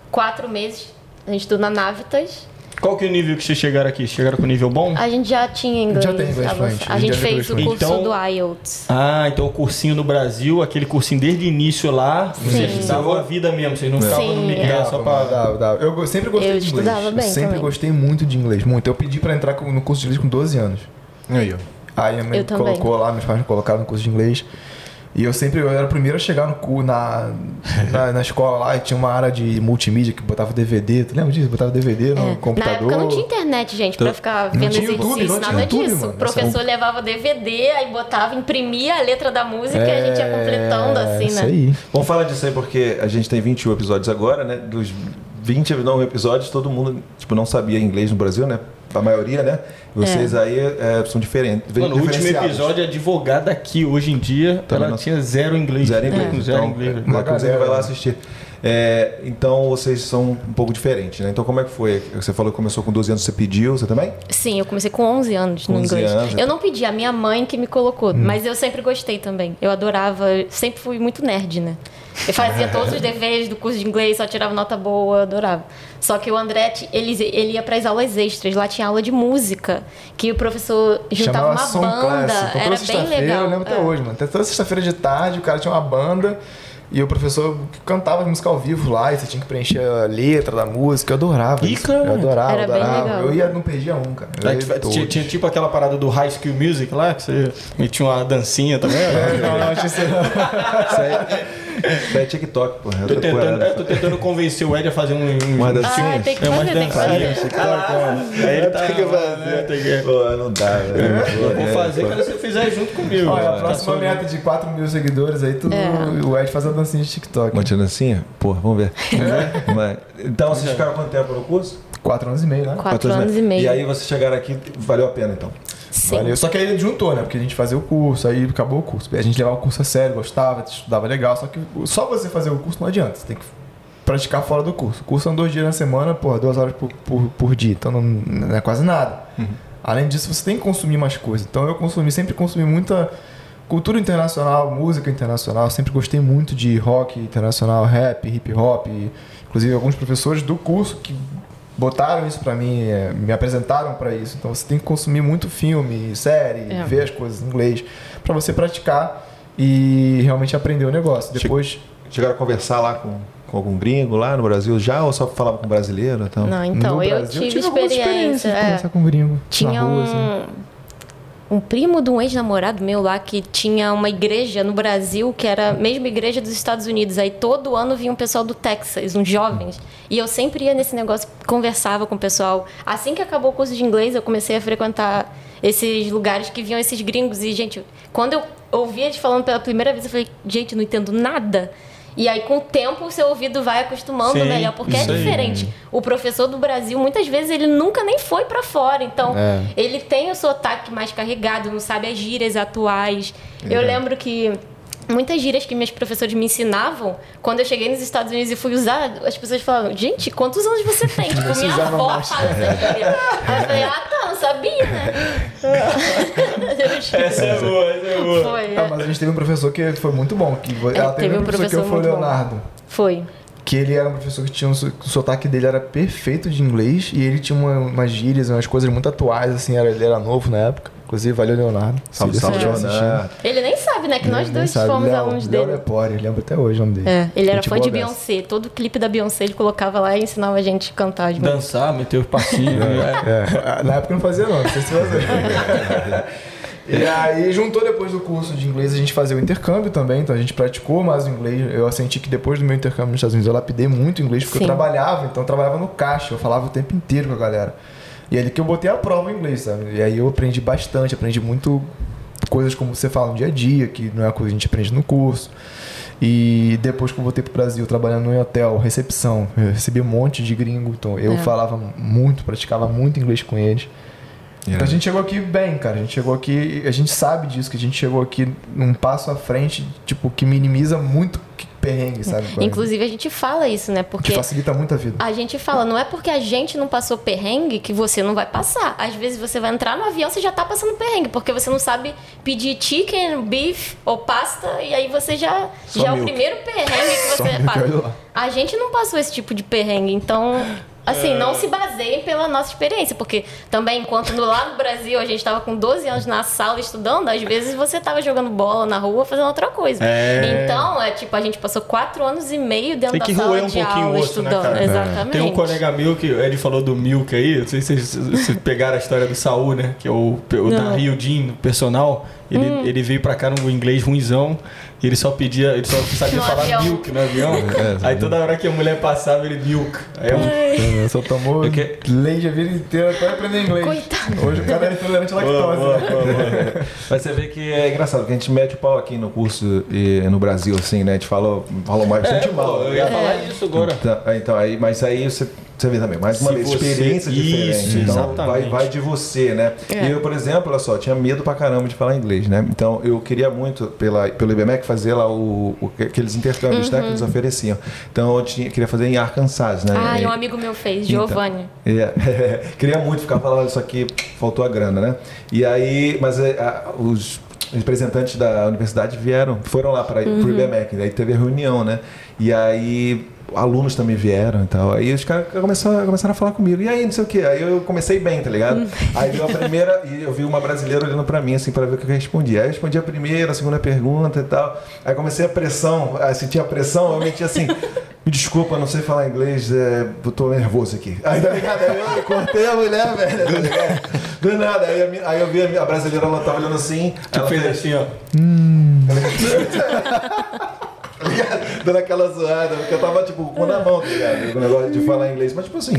quatro meses. A gente estuda na Navitas. Qual que é o nível que vocês chegaram aqui? Chegaram com nível bom? A gente já tinha inglês. Já tem inglês fluente, A a gente gente fez o curso fluente. do Então- IELTS. Ah, então o cursinho no Brasil, aquele cursinho desde o início lá, vocês Sim. davam a vida mesmo, vocês não ficavam no é. só Dava, pra... dava, dava. Eu sempre gostei Eu de inglês. estudava bem eu sempre também. gostei muito de inglês, muito. Eu pedi pra entrar no curso de inglês com 12 anos. Aí, ó. Aí a mãe Eu me também. colocou lá, meus pais me colocaram no curso de inglês. E eu sempre, eu era o primeiro a chegar no cu, na, na, na escola lá, e tinha uma área de multimídia que botava DVD. Tu lembra disso? Botava DVD no É. Na computador. época não tinha internet, gente, pra ficar vendo YouTube, exercício, não nada YouTube, disso. mano. O professor levava DVD, aí botava, imprimia a letra da música e a gente ia completando assim, É, Isso né? aí. Vamos falar disso aí porque a gente tem 21 episódios agora, né? Dos 29 episódios, todo mundo tipo, não sabia inglês no Brasil, né? A maioria, né? Vocês aí é, são diferentes. Mano, o último episódio, a advogada aqui, hoje em dia, Também ela não- tinha zero inglês. Zero inglês. Com zero então, inglês. é, Uma inclusive vai lá assistir. É, então vocês são um pouco diferentes, né? Então como é que foi? Você falou que começou com 12 anos, você pediu, você também? Sim, eu comecei com 11 anos no 11 inglês. anos, eu não pedi, a minha mãe que me colocou, mas eu sempre gostei também. Eu adorava, sempre fui muito nerd, né? Eu fazia *laughs* todos os deveres do curso de inglês, só tirava nota boa, adorava. Só que o André, ele, ele ia para as aulas extras, lá tinha aula de música, que o professor juntava Chamava uma banda. Então, toda era bem legal. Eu lembro até É. hoje, mano. Até toda sexta-feira de tarde, o cara tinha uma banda e o professor cantava música ao vivo lá e você tinha que preencher a letra da música. Eu adorava. Isso. cara. Eu adorava, Era bem adorava. legal. Eu ia, não perdia um, cara. Aí ia tinha, tinha- tipo aquela parada do High School Music lá, que você metia uma dancinha também. É, né? não, não, tinha Isso aí, *laughs* isso é TikTok, porra. Tô tentando, coisa. é, tô tentando convencer o Ed a fazer um, um, Uma um- dancinha. Ah, tem que é fazer, tem que fazer. dancinhas. Aí ele tá. Tem que né, fazer. tem que- Pô, não dá, velho. Eu vou É, fazer pô. quando você fizer junto comigo. Olha, a Tá próxima só- meta de 4 mil seguidores aí, tudo É. o Ed faz a dancinha de TikTok. Uma dancinha? Porra, vamos ver. *laughs* Mas- então vocês ficaram quanto tempo no curso? 4 anos e meio, né? Quatro anos e meio. E aí vocês chegaram aqui, valeu a pena então. Sim. Valeu. Só que aí ele juntou, né? Porque a gente fazia o curso, aí acabou o curso. A gente levava o curso a sério, gostava, estudava legal. Só que só você fazer o curso não adianta. Você tem que praticar fora do curso. O curso são dois dias na semana, porra, duas horas por, por, por dia. Então não, não é quase nada. Além disso, você tem que consumir mais coisas. Então eu consumi, sempre consumi muita cultura internacional, música internacional. Sempre gostei muito de rock internacional, rap, hip hop. Inclusive alguns professores do curso que botaram isso pra mim, é, me apresentaram pra isso. Então você tem que consumir muito filme, série, É. ver as coisas em inglês pra você praticar e realmente aprender o negócio. Depois, Chegaram a conversar lá com, com algum gringo lá no Brasil já ou só falava com brasileiro? Então? Não, então, no eu Brasil, tive algumas experiência. experiências de é. conversar com gringo. Tinha na rua, um, assim. Um primo de um ex-namorado meu lá que tinha uma igreja no Brasil que era a mesma igreja dos Estados Unidos. Aí todo ano vinha um pessoal do Texas, uns jovens. E eu sempre ia nesse negócio, conversava com o pessoal. Assim que acabou o curso de inglês, eu comecei a frequentar esses lugares que vinham esses gringos. E, gente, quando eu ouvi eles falando pela primeira vez, eu falei, gente, não entendo nada. E aí, com o tempo, o seu ouvido vai acostumando Sim, melhor, porque é isso aí. diferente. O professor do Brasil, muitas vezes, ele nunca nem foi pra fora. Então, É. ele tem o sotaque mais carregado, não sabe as gírias atuais. Eu lembro que muitas gírias que minhas professoras me ensinavam, quando eu cheguei nos Estados Unidos e fui usar, as pessoas falavam, gente, quantos anos você tem? *laughs* tipo, minha avó fala essa gíria. Aí eu falei, ah, tá, não sabia, né? *laughs* Essa é boa, essa é boa. Foi, Ah, é. mas a gente teve um professor que foi muito bom. Que ela teve, teve um professor, professor que foi o muito bom. Leonardo. Foi. Que ele era um professor que tinha um, o sotaque dele era perfeito de inglês e ele tinha uma, umas gírias, umas coisas muito atuais, assim, era, ele era novo na época. Inclusive, valeu, Leonardo. Salve, salve. Leonardo. Ele nem sabe, né? Que nós Ele nem dois sabe. fomos Léo- alunos Léo dele. Lepore, eu lembro até hoje o nome dele. É, ele era Gente fã de dessa. Beyoncé. Todo clipe da Beyoncé ele colocava lá e ensinava a gente a cantar de Dançar, meter os passinhos. né? É, na época eu não fazia não, não sei se fazia. *laughs* E aí juntou depois do curso de inglês a gente fazia o intercâmbio também, então a gente praticou mais o inglês. Eu senti que depois do meu intercâmbio nos Estados Unidos eu lapidei muito o inglês porque Sim. eu trabalhava, então eu trabalhava no caixa, eu falava o tempo inteiro com a galera. E é ali que eu botei a prova em inglês, sabe? E aí eu aprendi bastante, aprendi muito coisas como você fala no dia a dia, que não é uma coisa que a gente aprende no curso. E depois que eu voltei pro Brasil, trabalhando em hotel, recepção, eu recebi um monte de gringo, então eu É. falava muito, praticava muito inglês com eles. Então a gente chegou aqui bem, cara. A gente chegou aqui, a gente sabe disso, que a gente chegou aqui num passo à frente, tipo, que minimiza muito que perrengue, sabe? *laughs* Inclusive, a gente fala isso, né? que Porque facilita muito a vida. a gente fala, não é porque a gente não passou perrengue que você não vai passar. Às vezes você vai entrar no avião, você já tá passando perrengue, porque você não sabe pedir chicken, beef ou pasta, e aí você já, Só já é o primeiro perrengue que *laughs* você passa. A gente não passou esse tipo de perrengue, então. Assim, não se baseiem pela nossa experiência, porque também, enquanto no, lá no Brasil a gente tava com 12 anos na sala estudando, às vezes você tava jogando bola na rua fazendo outra coisa. É. Então, é tipo, a gente passou quatro anos e meio dentro Tem da que sala roer um de pouquinho aula o osso, né, estudando. cara? Exatamente. Tem um colega meu que ele falou do Milk aí, não sei se vocês, pegaram a história do Saul, né? Que é o, o da. Rio Jean, personal. Ele, Hum. ele veio pra cá no inglês ruimzão e ele só pedia, ele só sabia No falar avião. milk no avião. aí toda hora que a mulher passava, ele milk. Aí eu, Só tomou Eu que- leite a vida inteira até aprender inglês. Coitado. Hoje o cara é intolerante à Boa, lactose. boa, né? boa, boa. *laughs* Mas você vê que é engraçado, que a gente mete o pau aqui no curso e no Brasil, assim, né? A gente falou, falou mais É, bastante pô, mal. eu ia falar isso agora. Então, é, então, aí, mas aí você, você vê também, mais uma vez, você- experiência Isso, diferente. Então exatamente. vai, vai de você, né? É. E eu, por exemplo, olha só, tinha medo pra caramba de falar inglês, né? Então eu queria muito, pela, pelo IBMEC, fazer lá o, o- aqueles intercâmbios, né? Que eles ofereciam. Então eu tinha, queria fazer em Arkansas, né? Ah, e um amigo meu fez, Então, Giovanni. é, *laughs* queria muito ficar falando isso aqui, faltou a grana, né? E aí, mas é, a- os representantes da universidade vieram, foram lá para o IBMEC, daí teve a reunião, né? E aí alunos também vieram e tal. Aí os caras começaram, começaram a falar comigo. E aí, não sei o quê. Aí eu comecei bem, tá ligado? Aí deu a primeira, e eu vi uma brasileira olhando pra mim, assim, pra ver o que eu respondia. Aí eu respondi a primeira, a segunda pergunta e tal. Aí comecei a pressão, aí senti a pressão, eu meti assim. Me desculpa, não sei falar inglês, é, eu tô nervoso aqui. Aí, tá ligado? Aí eu cortei a mulher, velho, tá ligado? Do nada. Aí, a aí eu vi a, a brasileira, ela tava olhando assim. Tipo, ela fez assim, ó. tá *laughs* ligado? Dando aquela zoada, porque eu tava, tipo, com na mão, tá ligado? Com o negócio de falar inglês. Mas, tipo assim,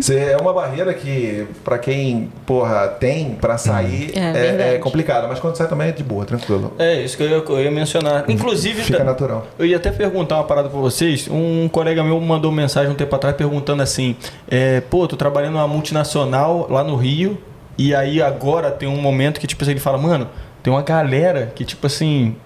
você é uma barreira que, pra quem, porra, tem pra sair, É, é, é complicado. Mas quando sai também é de boa, tranquilo. É, isso que eu ia, eu ia mencionar. Inclusive, Fica natural. eu ia até perguntar uma parada pra vocês. Um colega meu mandou mensagem um tempo atrás perguntando assim: é, pô, tô trabalhando numa multinacional lá no Rio, e aí agora tem um momento que, tipo assim, ele fala, mano, tem uma galera que, tipo assim.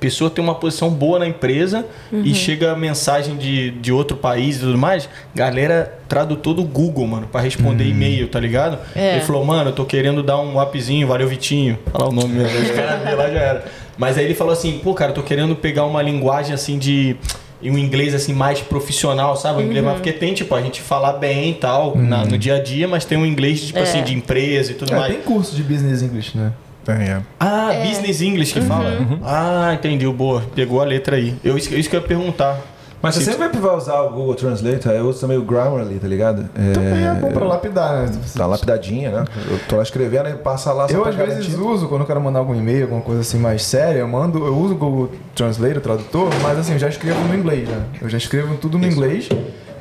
Pessoa tem uma posição boa na empresa Uhum. e chega mensagem de, de outro país e tudo mais, galera tradutor do Google, mano, pra responder e-mail, tá ligado? É. Ele falou, mano, eu tô querendo dar um upzinho, valeu Vitinho. Falar o nome mesmo, os caras lá já era. Mas aí ele falou assim, pô, cara, eu tô querendo pegar uma linguagem assim de. e um inglês assim mais profissional, sabe? Um inglês mais- porque tem, tipo, a gente falar bem e tal na- no dia a dia, mas tem um inglês, tipo É. assim, de empresa e tudo É, mais. tem curso de business English, né? É. Ah, business English que fala? Ah, entendi, boa. Pegou a letra aí. Eu, isso, isso que eu ia perguntar. Mas você Se- sempre vai usar o Google Translate, eu uso também o Grammarly, tá ligado? Também é bom pra lapidar, né? Tá lapidadinha, né? Eu tô lá escrevendo e passa lá só Eu às vezes garantir. uso, quando eu quero mandar algum e-mail, alguma coisa assim mais séria, eu mando, eu uso o Google Translate, o tradutor, mas assim, eu já escrevo no inglês, né? Eu já escrevo tudo no inglês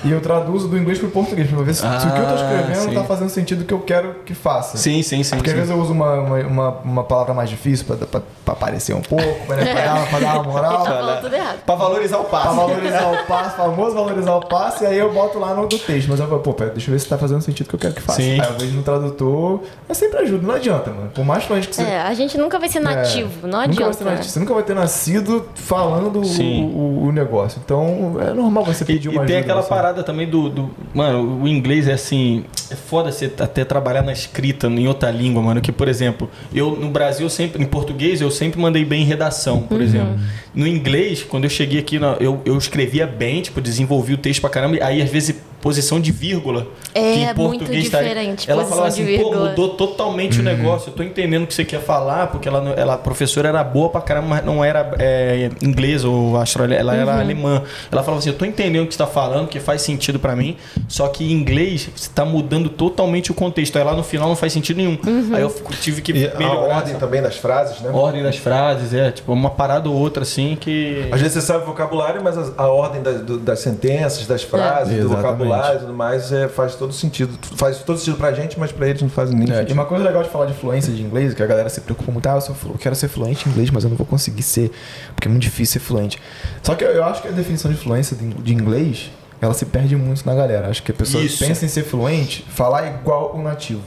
e eu traduzo do inglês pro português, pra ver se, se o que eu tô Ah, escrevendo sim. tá fazendo sentido que eu quero que faça. Sim, sim, sim. Porque às sim. vezes eu uso uma, uma, uma, uma palavra mais difícil pra, pra, pra aparecer um pouco, pra, né, pra, *laughs* dar, pra dar uma moral. tá tudo errado. Pra valorizar o Pra passe. valorizar o passe, famoso valorizar o passe, e aí eu boto lá no do texto. Mas eu falo, pô, pera, deixa eu ver se tá fazendo sentido que eu quero que faça. Sim. Aí eu vejo no tradutor, eu sempre ajudo, não adianta, mano. Por mais fluente que você. É, a gente nunca vai ser nativo, não Nunca vai adianta. ser nativo. Você nunca vai ter nascido falando o, o, o negócio. Então é normal você E, pedir e uma tem ajuda. aquela assim. Parada também do, do- Mano, o inglês é assim. É foda você até trabalhar na escrita em outra língua, mano. Que, por exemplo, eu no Brasil eu sempre. Em português eu sempre mandei bem em redação, por exemplo. No inglês, quando eu cheguei aqui, eu, eu escrevia bem, tipo, desenvolvi o texto pra caramba. Aí às vezes posição de vírgula. É, que em muito português tá- diferente, Ela posição falava assim, pô, mudou totalmente o negócio. Eu tô entendendo o que você quer falar, porque ela, não- ela, a professora era boa pra caramba, mas não era é, inglês ou australiana, ela era alemã. Ela falava assim, eu tô entendendo o que você tá falando, que faz sentido pra mim, só que em inglês você tá mudando totalmente o contexto. Aí lá no final não faz sentido nenhum. Aí eu fico- tive que E a melhorar ordem essa também das frases, né? ordem das frases, é, tipo, uma parada ou outra assim que... Às vezes você sabe o vocabulário, mas a, a ordem das, do- das sentenças, das frases, do Exatamente. vocabulário e tudo mais é, faz todo sentido. Faz todo sentido pra gente, mas pra eles não faz nem É, e sentido. uma coisa legal de falar de fluência de inglês, que a galera se preocupa muito, ah, eu, sou eu quero ser fluente em inglês, mas eu não vou conseguir ser, porque é muito difícil ser fluente. Só que eu, eu acho que a definição de fluência de, de inglês, ela se perde muito na galera. Acho que a pessoa Isso. pensa em ser fluente, falar igual o nativo.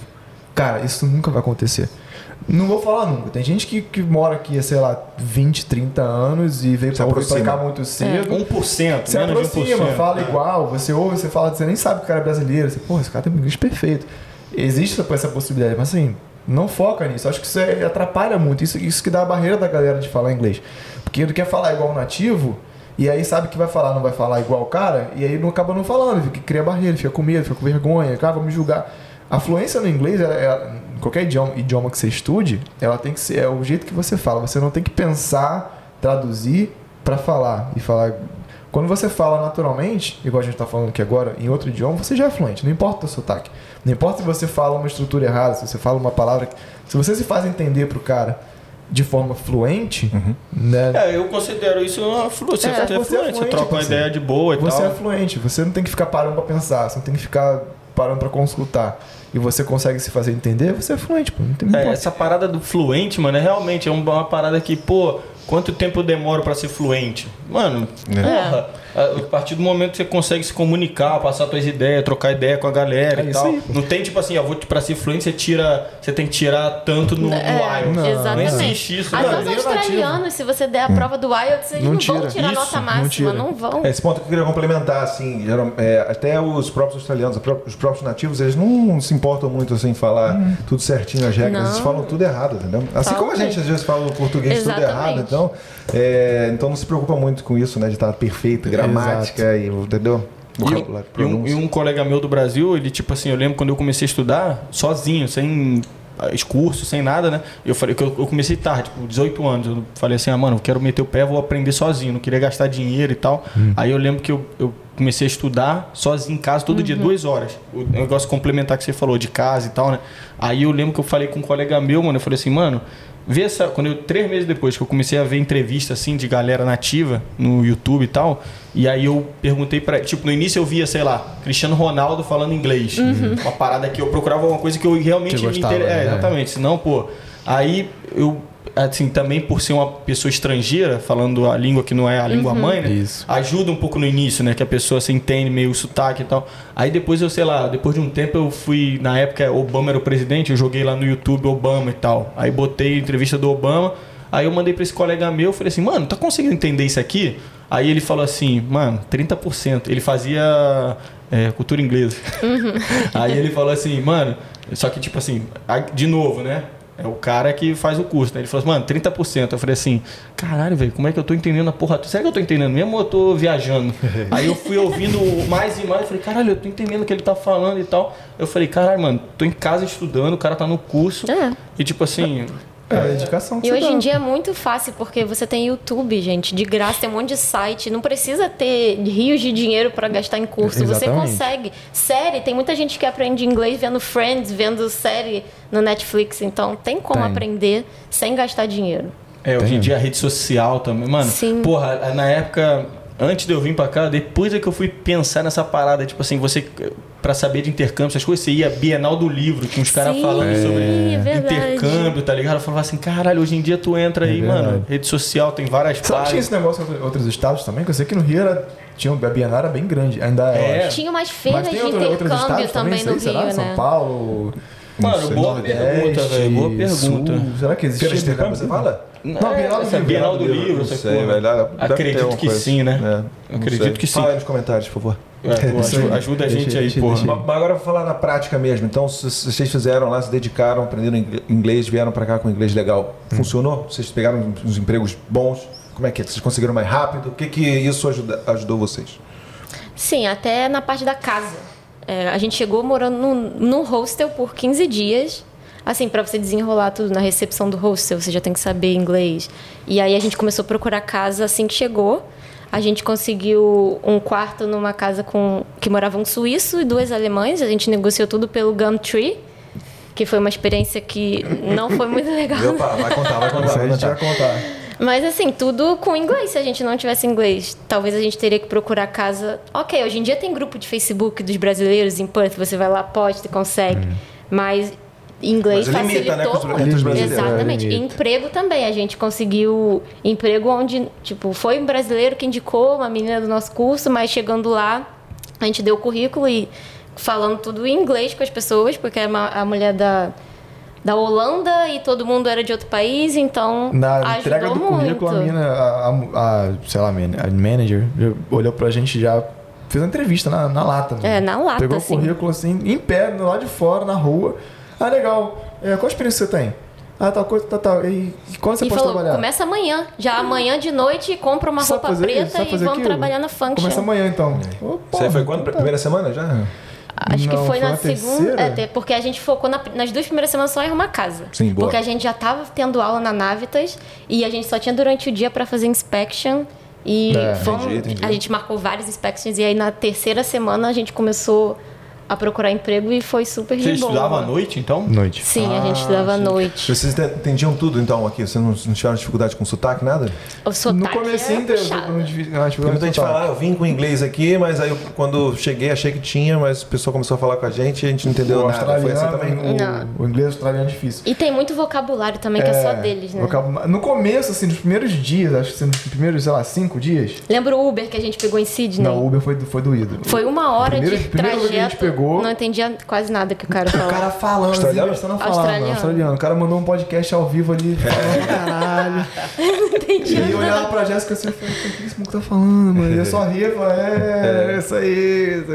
Cara, isso nunca vai acontecer. Não vou falar nunca. Tem gente que, que mora aqui, sei lá, 20, 30 anos e veio Se pra pra cá muito cedo. 1%, Você menos aproxima, 1%. fala igual, você ouve, você fala, você nem sabe que o cara é brasileiro. Você, porra, esse cara tem um inglês perfeito. Existe essa- essa possibilidade, mas assim, não foca nisso. Acho que isso é- atrapalha muito. Isso, isso que dá a barreira da galera de falar inglês. Porque ele quer falar igual o nativo, e aí sabe que vai falar, não vai falar igual o cara, e aí não acaba não falando, fica, cria barreira, fica com medo, fica com vergonha, cara, vamos julgar. A fluência no inglês, ela- ela- qualquer idioma, idioma que você estude, ela tem que ser é o jeito que você fala. Você não tem que pensar, traduzir para falar e falar quando você fala naturalmente, igual a gente está falando aqui agora, em outro idioma, você já é fluente, não importa o sotaque. Não importa se você fala uma estrutura errada, se você fala uma palavra. Se você se faz entender pro cara de forma fluente, né? É, eu considero isso uma flu... você, É, você é você é fluente, você fluente, troca uma você- ideia de boa e Você é tal. fluente, você não tem que ficar parando pra pensar, você não tem que ficar parando pra consultar. E você consegue se fazer entender, você é fluente, pô. Não tem não É, essa parada do fluente, mano, é realmente é uma, uma parada que, pô, quanto tempo eu demoro pra ser fluente? Mano, porra, a a partir do momento que você consegue se comunicar, passar suas ideias, trocar ideia com a galera É e tal. aí. Não tem tipo assim, ó, vou pra ser fluente, você tira. Você tem que tirar tanto no, no É, IELTS. Não, exatamente. Não existe isso, Até os o australianos, se você der a prova do IELTS, eles Não não, tira. vão tirar Isso, nota não máxima, tira. não vão. É, Esse ponto que eu queria complementar, assim, geral- é, até os próprios australianos, os próprios nativos, eles não se importam muito assim, em falar tudo certinho as regras, Não. eles falam tudo errado, entendeu? Assim Falam como a gente às vezes fala o português tudo Exatamente. errado, então, é, então não se preocupa muito com isso, né, de estar perfeito, gramática, e, entendeu? E um, e, um, e um colega meu do Brasil, ele, tipo assim, eu lembro quando eu comecei a estudar, sozinho, sem curso, sem nada, né? Eu falei que eu, eu comecei tarde, tipo, 18 anos. Eu falei assim, ah, mano, eu quero meter o pé, vou aprender sozinho, não queria gastar dinheiro e tal. Aí eu lembro que eu, eu comecei a estudar sozinho em casa todo dia, duas horas. O negócio complementar que você falou, de casa e tal, né? Aí eu lembro que eu falei com um colega meu, mano, eu falei assim, mano, Vê essa. Quando eu, três meses depois que eu comecei a ver entrevista assim de galera nativa no YouTube e tal, e aí eu perguntei pra. Tipo, no início eu via, sei lá, Cristiano Ronaldo falando inglês. Uma parada que eu procurava alguma coisa que eu realmente Que me gostava, inter... É, né? exatamente. Senão, pô. Aí eu. Assim, também por ser uma pessoa estrangeira, falando a língua que não é a língua mãe, né? Isso. Ajuda um pouco no início, né? Que a pessoa se entende meio o sotaque e tal. Aí depois eu, sei lá, depois de um tempo eu fui, na época Obama era o presidente, eu joguei lá no YouTube Obama e tal. Aí botei a entrevista do Obama, aí eu mandei pra esse colega meu, falei assim, mano, tá conseguindo entender isso aqui? Aí ele falou assim, mano, 30%. Ele fazia é, cultura inglesa. *laughs* aí ele falou assim, mano, só que tipo assim, de novo, né? É o cara que faz o curso, né? Ele falou assim, mano, 30%. Eu falei assim, caralho, velho, como é que eu tô entendendo a porra? Será que eu tô entendendo mesmo ou eu tô viajando? *laughs* Aí eu fui ouvindo mais e mais, eu falei, caralho, eu tô entendendo o que ele tá falando e tal. Eu falei, caralho, mano, tô em casa estudando, o cara tá no curso. É. E tipo assim, É, a dedicação que E você hoje dá. em dia é muito fácil, porque você tem YouTube, gente, de graça, tem um monte de site. Não precisa ter rios de dinheiro para gastar em curso. Você Exatamente. consegue. Série, tem muita gente que aprende inglês vendo Friends, vendo série no Netflix. Então tem como Tem. aprender sem gastar dinheiro. É, hoje em dia a rede social também. Mano, Sim. porra, na época, antes de eu vir pra cá, depois é que eu fui pensar nessa parada, tipo assim, você, pra saber de intercâmbio, essas coisas, você ia Bienal do Livro, tinha uns caras falando sobre é intercâmbio, tá ligado? Eu falava assim, caralho, hoje em dia tu entra aí, É mano, rede social, tem várias Sabe que tinha esse negócio em outro- outros estados também? Que eu sei que no Rio era, tinha, a Bienal era bem grande, ainda é. acho. Tinha umas feiras de outro- outros intercâmbio estados também no será? Rio, São né? Paulo. Mano, sei, boa pergunta, velho, boa pergunta. Sul. Será que existe? Intercâmbio, você fala? Não, Bienal do Bienal do Bienal do Livro, Não sei, porra. velho. Acredito que coisa. sim, né? É, Acredito sei. que sim. Fala aí nos comentários, por favor. É, pô, *laughs* ajuda, ajuda a gente Deixa- aí, deixa- porra. deixa- Mas agora eu vou falar na prática mesmo. Então, vocês fizeram lá, se dedicaram, aprenderam ing- inglês, vieram pra cá com inglês legal. Funcionou? Vocês pegaram uns empregos bons? Como é que é? Vocês conseguiram mais rápido? O que que isso ajuda- ajudou vocês? Sim, até na parte da casa. É, a gente chegou morando num, num hostel por 15 dias. Assim, para você desenrolar tudo na recepção do hostel, você já tem que saber inglês. E aí a gente começou a procurar casa assim que chegou. A gente conseguiu um quarto numa casa com que morava um suíço e duas alemães. A gente negociou tudo pelo Gumtree, que foi uma experiência que não foi muito *laughs* legal. Opa, vai contar, vai contar. A gente vai contar. Mas assim, tudo com inglês. Se a gente não tivesse inglês, talvez a gente teria que procurar casa. Ok, hoje em dia tem grupo de Facebook dos brasileiros em Perth, você vai lá, posta e consegue. Mas inglês Mas limita, né, facilitou os- muito. Exatamente. É, E emprego também. A gente conseguiu emprego onde, tipo, foi um brasileiro que indicou uma menina do nosso curso, mas chegando lá, a gente deu o currículo e falando tudo em inglês com as pessoas, porque era uma, a mulher da. Da Holanda e todo mundo era de outro país, então Na ajudou entrega do muito. currículo, a mina, a, a- a- sei lá, a man- a manager, olhou pra gente já. Fez uma entrevista na, na lata. É, na lata, Pegou assim. o currículo assim, em pé, lado de fora, na rua. Ah, legal. É, qual a experiência você tem? Ah, tal coisa, tal, tal. E, e quando você e pode falou, trabalhar? começa amanhã. Já amanhã de noite, compra uma Sabe roupa fazer isso? preta e fazer vamos aquilo? trabalhar na Function. Começa amanhã, então. Isso aí porra, foi quando? tá. Primeira semana já? Acho que Não, foi foi na segunda. É, porque a gente focou na- nas duas primeiras semanas só em arrumar casa. Sim, boa. Porque a gente já tava tendo aula na Navitas e a gente só tinha durante o dia pra fazer inspection. E É, fomos- entendi, entendi. a gente marcou vários inspections e aí na terceira semana a gente começou a procurar emprego e foi super de Você boa. estudava à noite, então? Noite. Sim, a gente Ah, estudava à noite. Vocês ente- entendiam tudo então aqui? Vocês não, não tiveram dificuldade com sotaque, nada? O sotaque No a gente- ah, Tem muita gente fala, ah, eu vim com inglês aqui, mas aí eu, quando cheguei achei que tinha, mas o pessoal começou a falar com a gente e a gente não entendeu O nada. Foi assim também? Não. o, o inglês australiano é difícil. E tem muito vocabulário também, que é, só deles, né? vocabu- No começo, assim, nos primeiros dias, acho que assim, nos primeiros, sei lá, cinco dias. Lembra o Uber que a gente pegou em Sydney? Não, o Uber foi, foi doído. Foi uma hora Primeiro- de primeiro trajeto. que a gente pegou- Não entendia quase nada que o cara O falava. cara falando, Australiano? australiano? falando, Australiano. australiano. O cara mandou um podcast ao vivo ali, falando pra *laughs* caralho. *laughs* entendi. E eu olhava pra Jéssica assim, eu falei, o que esse tá falando, mano? E eu só *laughs* ria e falava, é, isso aí, isso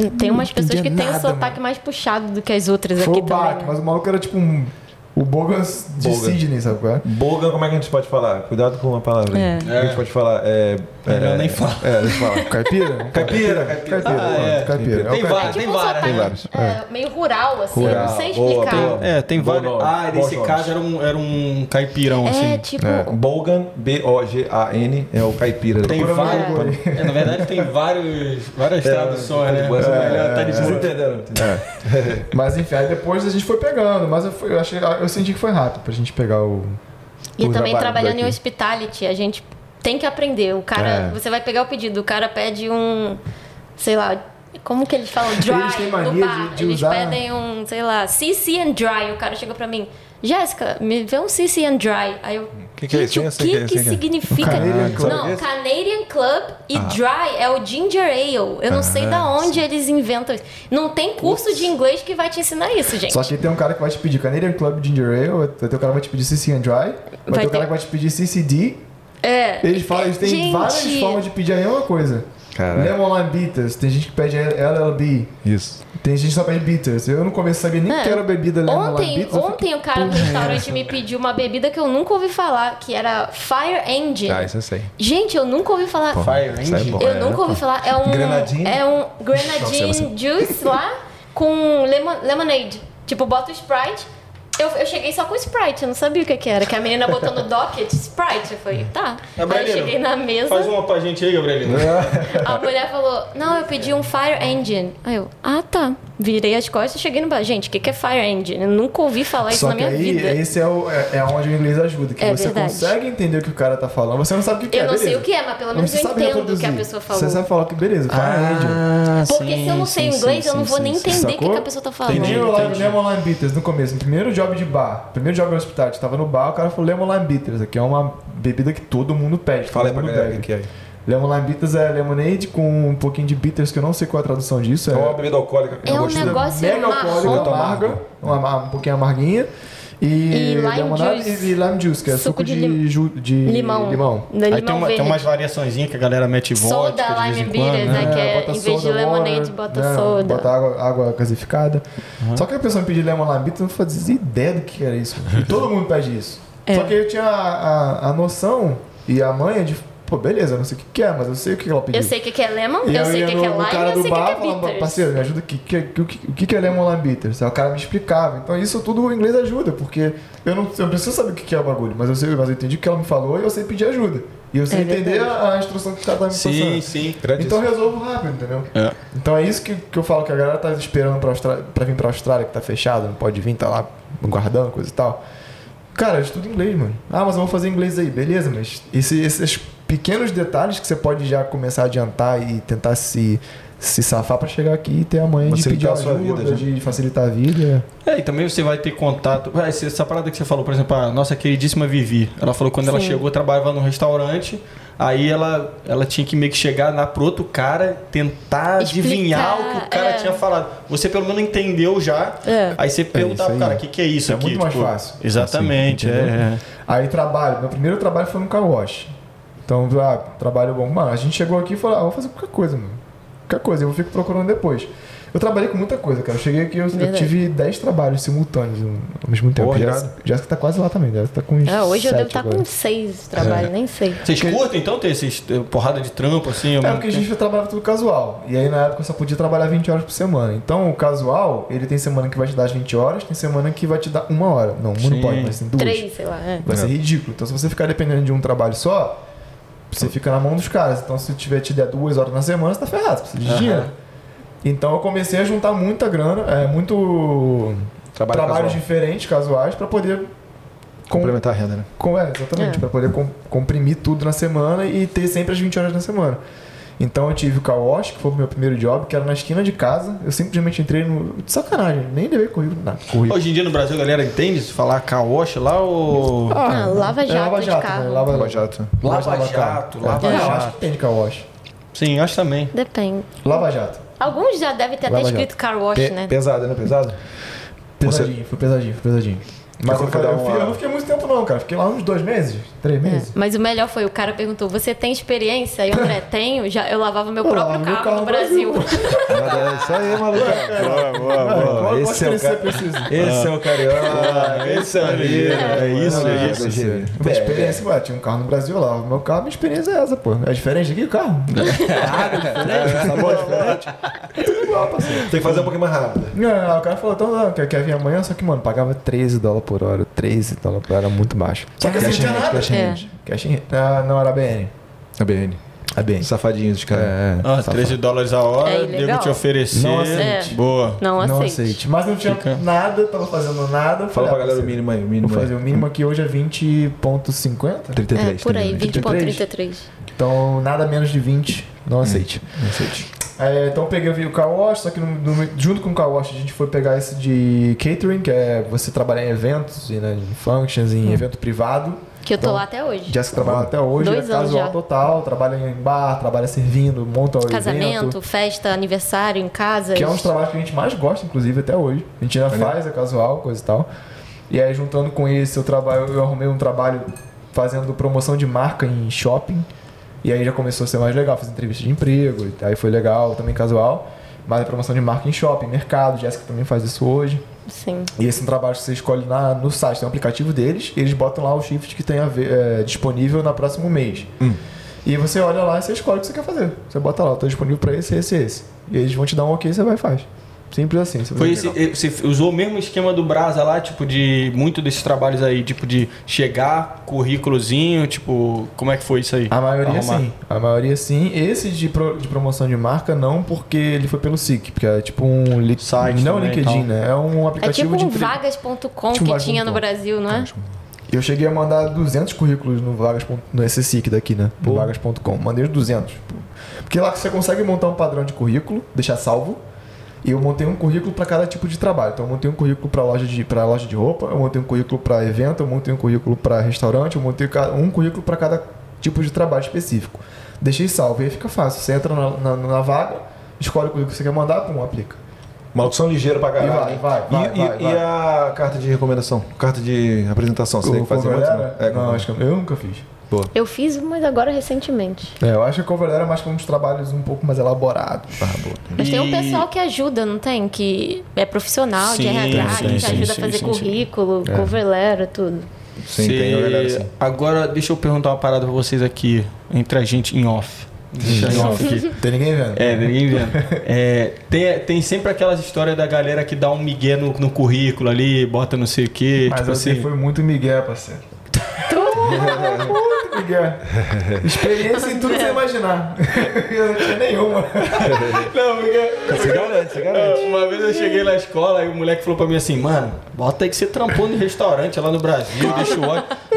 aí. Tem umas pessoas que têm o sotaque mais puxado do que as outras Foi aqui o também. né? mas o maluco era tipo um... O Bogans de Bogan. Sydney, sabe qual é? Bogan, como é que a gente pode falar? Cuidado com a palavra. É. O que a gente pode falar? É, Melhor é, nem falar. É, deixa eu falar. Caipira? Caipira, caipira. Caipira, Ah, é. caipira. É o Tem É tem tipo várias. é, meio rural, assim, eu Rural. não sei explicar. boa. É, tem vários. Ah, nesse caso era um, era um caipirão, É, assim. tipo. Bogan, B-O-G-A-N, é o caipira. Tem vários. É, na verdade, tem vários, várias traduções, né? É, Mas é melhor tá de Vocês entenderam? *laughs* Mas enfim, aí depois a gente foi pegando, mas eu, fui- eu achei, eu senti que foi rápido pra gente pegar o. E também trabalhando em hospitality, a gente tem que aprender. O cara, É. você vai pegar o pedido, o cara pede um, sei lá, como que eles falam? Dry Eles têm mania no bar. de- de eles usar- pedem um, sei lá, CC and dry. O cara chegou pra mim, Jéssica, me vê um CC and dry. Aí eu, Que que é isso? o Sim, que, que significa? Canadian. Não? Canadian Club e dry é o ginger ale. Eu não sei da onde eles inventam isso. Não tem curso de inglês que vai te ensinar isso, gente. Só que tem um cara que vai te pedir Canadian Club Ginger Ale, vai ter o cara que vai te pedir CC and Dry, vai, Vai ter o cara que vai te pedir CCD É. Eles falam, eles têm Gente. várias formas de pedir a mesma coisa. Caralho. Lemon Lime Bitters, tem gente que pede LLB. Isso. Tem gente que só pede bitters. Eu no começo sabia nem É. que era bebida Lemon Lime Ontem, Bitters. eu ontem o cara no "Porra é restaurante essa?" me pediu uma bebida que eu nunca ouvi falar, que era Fire Engine. Ah, isso eu sei. Gente, eu nunca ouvi falar. Fire Isso é Engine. bom. Eu É, nunca ouvi falar. É um. Grenadine? É um grenadine sei juice lá com lemon, lemonade. Tipo, bota o Sprite. Eu, eu cheguei só com Sprite, eu não sabia o que, que era. Que a menina botou no docket Sprite. Eu falei, tá. Aí eu Gabrielino, cheguei na mesa. Faz uma pra gente aí, Gabrielino. *laughs* A mulher falou, não, eu pedi um Fire Engine. Aí eu, ah tá. Virei as costas e cheguei no bar. Gente, o que, que é Fire Engine? Eu nunca ouvi falar isso Só na que minha aí, vida. esse é, o, é, é onde o inglês ajuda. Que É você verdade. consegue entender o que o cara tá falando. Você não sabe o que, que é, Eu não sei beleza. o que é, mas pelo menos você eu sabe entendo o que a pessoa falou. Você sabe falar que beleza, Fire Engine. Ah, Porque se eu não sei inglês, eu não vou nem entender o que, que a pessoa tá falando. Entendi, Entendi, eu lá entendi. Lemon Lime Bitters no começo, no primeiro job de bar, primeiro job no hospital, a gente tava no bar, o cara falou Lemon Lime Bitters, aqui é uma bebida que todo mundo pede. Fala aí todo pra mundo galera o que é. Lemon Lime Bitters é lemonade com um pouquinho de bitters, que eu não sei qual é a tradução disso. É uma bebida alcoólica. É um gostosa. negócio mega alcoólica, marrom. amarga, uma, um pouquinho amarguinha. E, E lime juice. e lime juice, que é Suco suco, de de, lim- ju- de Limão. limão. Aí limão tem, uma, tem umas variações que a galera mete vodka Soda, de vez lime em quando, né? né? que é, bota em vez de lemonade, bota né, soda. Bota água, água gasificada. Só que a pessoa me pedir lemon lime bitters, eu não fazia ideia do que era isso. E todo *laughs* mundo pede isso. É. Só que eu tinha a, a, a noção e a manha de, pô, beleza, eu não sei o que, que é, mas eu sei o que ela pediu. Eu sei o que que é lemon, E eu sei o que que é lime, cara eu do sei o que bar que é bitters. parceiro, me ajuda aqui, o que, o, que, o que é lemon lime bitters? Aí o cara me explicava. Então isso tudo o inglês ajuda, porque eu não eu preciso saber o que que é o bagulho, mas eu, sei, mas eu entendi o que ela me falou e eu sei pedir ajuda. E eu sei É entender a, a instrução que o cara tá me Sim, passando. sim. Grandíssimo. Então eu resolvo rápido, entendeu? É. Então é isso que, que eu falo que a galera tá esperando pra, Austrália, pra vir pra Austrália, que tá fechado, não pode vir, tá lá guardando, coisa e tal. Cara, estuda inglês, mano. Ah, mas eu vou fazer inglês aí, beleza, mas esse- esses pequenos detalhes que você pode já começar a adiantar e tentar se, se safar pra chegar aqui e ter a manhã de pedir Facilitar a sua ajuda, vida, de facilitar a vida. É, e também você vai ter contato. Ah, essa- Essa parada que você falou, por exemplo, a nossa queridíssima Vivi. Ela falou que quando ela Sim. chegou, trabalhava num restaurante. Aí ela, ela tinha que meio que chegar lá pro outro cara, tentar Explicar, adivinhar o que o cara é. tinha falado. Você pelo menos entendeu já. É. Aí você perguntava isso pro cara, o que, que é isso É aqui? muito mais fácil. Exatamente, Assim, é, é. Aí trabalho, meu primeiro trabalho foi no car wash. Então, ah, trabalho bom. Mano, a gente chegou aqui e falou, ah, vou fazer qualquer coisa, mano. Qualquer coisa, eu fico procurando depois. Eu trabalhei com muita coisa, cara. Eu cheguei aqui, eu, eu tive 10 trabalhos simultâneos ao mesmo tempo. Porra, Jéssica. Jéssica tá quase lá também, Jéssica tá com uns Ah, hoje eu devo estar agora. com seis trabalhos, nem sei. Vocês curtem então ter esses porrada de trampo assim? É porque a gente trabalhava tudo casual. E aí na época eu só podia trabalhar 20 horas por semana. Então o casual, ele tem semana que vai te dar as 20 horas, tem semana que vai te dar uma hora. Não, uma não pode, mas tem duas. Três, sei lá. É. Vai ser ridículo. Então, se você ficar dependendo de um trabalho só, você fica na mão dos caras. Então, se tiver te der duas horas na semana, você tá ferrado. Você precisa de Aham. dinheiro. Então, eu comecei a juntar muita grana, é, muito Trabalho trabalhos casual. diferentes, casuais, pra poder. Com, Complementar a renda, né? com, é, exatamente, É. pra poder com- comprimir tudo na semana e ter sempre as 20 horas na semana. Então eu tive o car wash, que foi o meu primeiro job, que era na esquina de casa. Eu simplesmente entrei no. De sacanagem, nem levei currículo, nada. Currículo. Hoje em dia no Brasil a galera entende se falar caoche lá ou. Ah, lava é jato lava de jato, carro. né? Lava, Lava jato. Lava carro. jato, É, lava eu jato. acho que tem de car wash. Sim, acho também. Depende. Lava jato. Alguns já devem ter até Lava escrito car wash, Pe- né? Pesado, né? Pesado? Você- Pesadinho, foi pesadinho, foi pesadinho. Mas eu, eu, uma- fiquei- eu não fiquei muito tempo não, cara. Fiquei lá uns dois meses, três É. meses. Mas o melhor foi, o cara perguntou, você tem experiência? E o André, tenho. Já, eu lavava meu Eu próprio lavo meu carro, carro no no Brasil. É isso aí, maluco. Boa, boa, boa. Esse é o precisa? Esse é o carioca. Esse é o líder. É isso, é isso. Minha experiência, ué, tinha um carro no Brasil, eu lavo meu carro, minha experiência é essa, pô. É diferente aqui o carro? *laughs* É, sabor diferente. Tudo igual, parceiro. Tem que fazer um pouquinho mais rápido. Não, o cara falou, então não, quer, quer vir amanhã, só que, mano, pagava 13 dólares por hora. 13 dólares por hora, era muito baixo. Só que assim, não tinha nada. Cash in É. hand. Cash in hand. Ah, não, era BN. A BN. A BN. Safadinhos dos caras. É, Ah, safado. 13 dólares a hora, É nego te oferecer. Não aceite. Boa. Não Não aceite. aceite. Mas não tinha Fica. nada, tava fazendo nada. Fala pra ah, galera o mínimo aí. O mínimo Vou fazer aí. o mínimo aqui hoje é 20.50. 33. É, por aí, 33. 20.33. Então, nada menos de 20, não aceite. Não aceite. É, então, eu peguei o car wash, só que no- no- junto com o car wash a gente foi pegar esse de catering, que é você trabalhar em eventos, e, né, em functions, em evento privado. Que eu tô Então, lá até hoje. Jessica trabalha até hoje, Dois é anos casual já. total, trabalha em bar, trabalha servindo, monta o Casamento, evento. festa, aniversário em casa. Que é um dos trabalhos que a gente mais gosta, inclusive, até hoje. A gente ainda faz, é casual, coisa e tal. E aí, juntando com esse, eu, trabalho, eu arrumei um trabalho fazendo promoção de marca em shopping. E aí já começou a ser mais legal, fiz entrevista de emprego, e aí foi legal, também casual. Mas a promoção de marca em shopping, mercado, Jéssica também faz isso hoje. Sim. E esse é um trabalho que você escolhe na, no site, tem um aplicativo deles, e eles botam lá o shift que tem a ver, é, disponível no próximo mês. E você olha lá e você escolhe o que você quer fazer. Você bota lá, estou disponível para esse, esse e esse. E eles vão te dar um ok, você vai e faz. Simples assim. Você Foi vai- esse, eh, você usou o mesmo esquema do Brasa lá, tipo, de muito desses trabalhos aí, tipo, de chegar, currículozinho, tipo, como é que foi isso aí? A maioria Arrumar. sim. A maioria sim. Esse de, pro- de promoção de marca não, porque ele foi pelo SIC, porque é tipo um li- Site não também, LinkedIn, então. né? É um É aplicativo tipo de um entre- vagas.com Tipo que tinha no Brasil, não é? Eu cheguei a mandar 200 currículos no vagas no esse SIC daqui, né? No vagas.com. Mandei os 200. Porque lá você consegue montar um padrão de currículo, deixar salvo. E eu montei um currículo para cada tipo de trabalho. Então eu montei um currículo para loja de para loja de roupa, eu montei um currículo para evento, eu montei um currículo para restaurante, eu montei um currículo para cada tipo de trabalho específico. Deixei salvo, e aí fica fácil. Você entra na, na- na vaga, escolhe o currículo que você quer mandar, pum, aplica. Malucos são ligeiros pra caralho. E vai, vai, vai, e, e- vai, e vai. a carta de recomendação? Carta de apresentação, você tem que fazer muito? galera? É, não, com- acho que eu nunca fiz. Eu fiz, mas agora recentemente. É, eu acho que a cover é mais para uns trabalhos um pouco mais elaborados. Boa. Mas tem um E- pessoal que ajuda, não tem? Que é profissional de Sim, RH, sim, que sim, ajuda sim, a fazer sim, sim. currículo, cover letter, tudo. Sim, Cê- tem galera assim. Agora, deixa eu perguntar uma parada pra vocês aqui, entre a gente em off. Deixa em off aqui. Tem ninguém vendo. É, ninguém vendo. *laughs* É, tem, tem sempre aquelas histórias da galera que dá um migué no, no currículo ali, bota não sei o quê. Mas tipo você assim. foi muito migué, parceiro. muito *laughs* Experiência em tudo que você imaginar. *laughs* Eu não tinha nenhuma. *laughs* Não, porque. Você garante, você garante. Uma vez eu cheguei na escola e o moleque falou pra mim assim, mano, bota aí que você trampou no restaurante lá no Brasil, de Lixuote. Aí eu falei,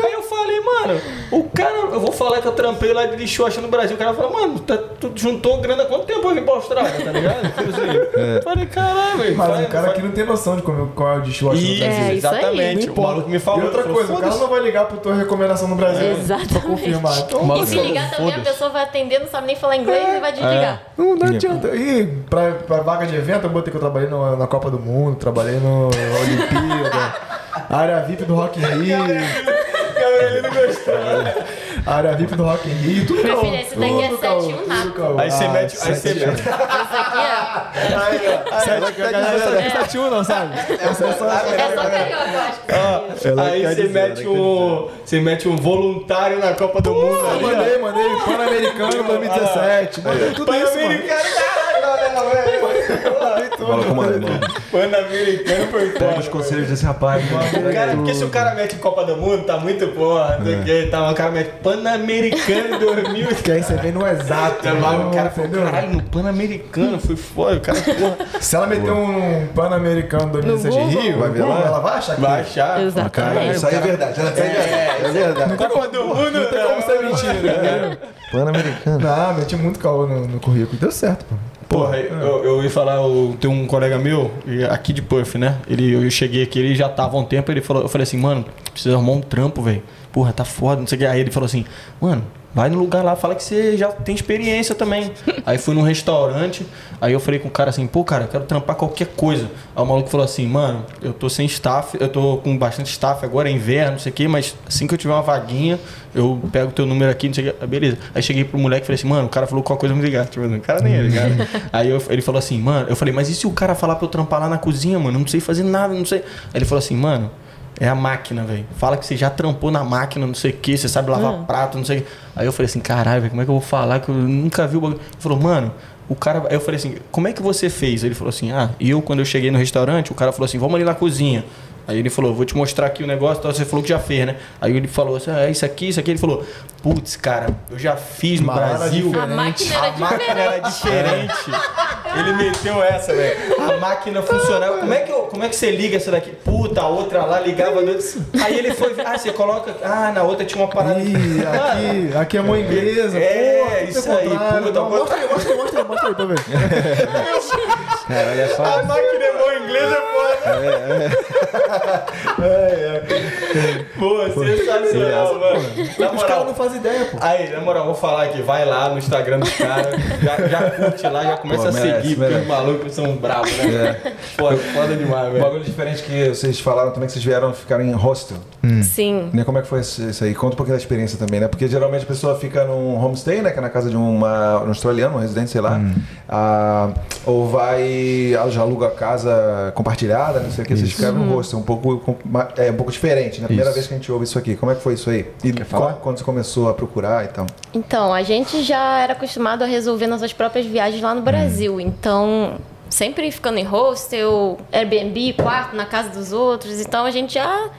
mano, o cara, eu vou falar que eu trampei lá de Lixuote no Brasil. O cara falou, mano, tá, tu juntou grana há quanto tempo eu vim pra Austrália, tá ligado? Assim. Falei, caralho, velho. Mas o cara aqui não tem noção de como, qual é o dishwasher no Brasil. É, exatamente. O maluco me falou. E outra falou, coisa, o cara não vai ligar pra tua recomendação no Brasil pra Exatamente. confirmar. Então, Maluco E se falou, ligar também, a pessoa vai atender, não sabe nem falar inglês e vai desligar. não, não adianta. E pra, pra vaga de evento, eu botei que eu trabalhei no- na Copa do Mundo, trabalhei no na Olimpíada, área VIP do Rock in Rio. *laughs* Gabriel não gostou. Área VIP do Rock in Rio, tudo Meu filho, esse daqui é Tudo caô, 7-1 nato. tudo caô. Aí você Ah, mete. Aí você 7-1. mete. Isso aqui é, Sete, a galera sabe que é 7-1 não, sabe? Essa é só... é só carioca, eu acho. Aí você mete um. Você mete um voluntário na Copa do Mundo mandei, mandei Pan-Americano 2017. Mandei tudo isso, mano. Pan-Americano, caralho, velho. Fala com o mano. Pan-Americano foi Pega foda. os conselhos desse rapaz. O cara, porque se o cara mete Copa do Mundo, tá muito porra, não sei o que, tá, o cara mete Pan-Americano 2000. Que aí você vem no exato. Tá lá, o cara falou, caralho, no Pan-Americano, foi foda, o cara, porra, Se ela meter um Pan-Americano 2007 No em Rio, vai ver lá? ela vai achar que vai achar. Exatamente. Isso aí é verdade. Isso aí é verdade. É verdade. Copa do Mundo, Não tem como ser mentira, né? Pan-americano. Não, meti muito caô no, no currículo. Deu certo, pô. Porra, eu, eu ia falar, eu tenho um colega meu, aqui de Perth, né? Ele, eu cheguei aqui, ele já tava há um tempo, ele falou, eu falei assim, mano, precisa arrumar um trampo, velho. Porra, tá foda, não sei o que. Aí ele falou assim, mano, vai no lugar lá, fala que você já tem experiência também. *laughs* aí fui num restaurante, aí eu falei com o cara assim, pô, cara, eu quero trampar qualquer coisa. Aí o maluco falou assim, mano, eu tô sem staff, eu tô com bastante staff agora, é inverno, não sei o que, mas assim que eu tiver uma vaguinha, eu pego teu número aqui, não sei o que. Beleza. Aí cheguei pro moleque e falei assim, mano, o cara falou qualquer coisa me ligar. Tipo, o cara nem é ligado. *laughs* Aí eu- ele falou assim, mano, eu falei, mas e se o cara falar pra eu trampar lá na cozinha, mano? Eu não sei fazer nada, não sei. Aí ele falou assim, mano, é a máquina, velho. Fala que você já trampou na máquina, não sei o que, você sabe lavar prato, não sei o que. Aí eu falei assim, caralho, velho, como é que eu vou falar que eu nunca vi o bagulho? Ele falou, mano, o cara. Aí eu falei assim, como é que você fez? Ele falou assim, ah, e eu quando eu cheguei no restaurante, o cara falou assim, vamos ali na cozinha. Aí ele falou, vou te mostrar aqui o negócio, então você falou que já fez, né? Aí ele falou assim, ah, é isso aqui, isso aqui. Ele falou, putz, cara, eu já fiz no Mas era Brasil. A máquina era A máquina era diferente. Ele meteu essa, velho. A máquina funcionava. Como é, que eu- como é que você liga essa daqui? Puta, a outra lá ligava. Aí ele foi. Ah, você coloca. Ah, na outra tinha uma parada. Ih, aqui, aqui é mão inglesa. É, porra, isso é aí, puta, Mostra aí, mostra aí, mostra aí, mostra aí pra ver. Cara, *laughs* olha só. A máquina é boa inglesa, pô. Pô, sensacional, mano. Na Os caras não moral. fazem ideia, pô. Aí, na moral, vou falar aqui, vai lá no Instagram dos caras, já, já curte lá, já começa Pô, a merece, merece, merece. Os malucos são bravos, né? Foda, foda demais, Um velho. bagulho diferente que vocês falaram também, que vocês vieram ficar em hostel. Sim. Né? Como é que foi isso aí? Conta um pouquinho da experiência também, né? Porque geralmente a pessoa fica num homestay, né? Que é na casa de uma, um australiano, um residente, sei lá. Ah, ou vai, ela já aluga a casa compartilhada, não sei o que. Vocês ficaram no hostel, um pouco, é, um pouco diferente, né? Primeira Isso. vez que a gente ouve isso aqui. Como é que foi isso aí? E Quer falar? qual- quando você começou a procurar e tal? Então, a gente já era acostumado a resolver nossas próprias viagens lá no Hum. Brasil. Então, sempre ficando em hostel, Airbnb, quarto na casa dos outros. Então, a gente já,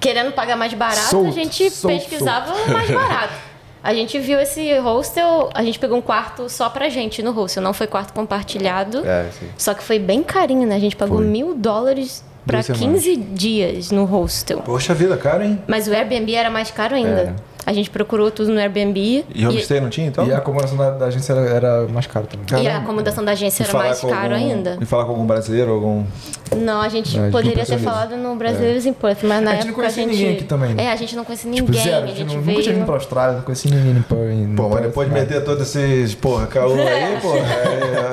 querendo pagar mais barato, Solto, a gente solto, pesquisava o mais *laughs* barato. A gente viu esse hostel, a gente pegou um quarto só pra gente no hostel, não foi quarto compartilhado. É, sim. Só que foi bem carinho, né? A gente pagou Foi. mil dólares semanas. 15 dias no hostel. Poxa vida, cara, hein? Mas o Airbnb era mais caro ainda. Era. A gente procurou tudo no Airbnb. E homestay não tinha, então? E a acomodação da, da agência era, era mais cara também. E a Caramba. acomodação da agência E era mais algum- ainda. E falar com algum brasileiro, algum... Não, a gente Não, a gente poderia ter falado no Brasileiros em Perth, mas na A gente não a conhecia gente... ninguém aqui também, né? É, a gente não conhecia Tipo, ninguém, zero. a gente não- veio... Nunca tinha vindo pra Austrália, não conhecia ninguém em Perth. Pô, mas depois de nada. meter todos esses, porra, caô aí, porra,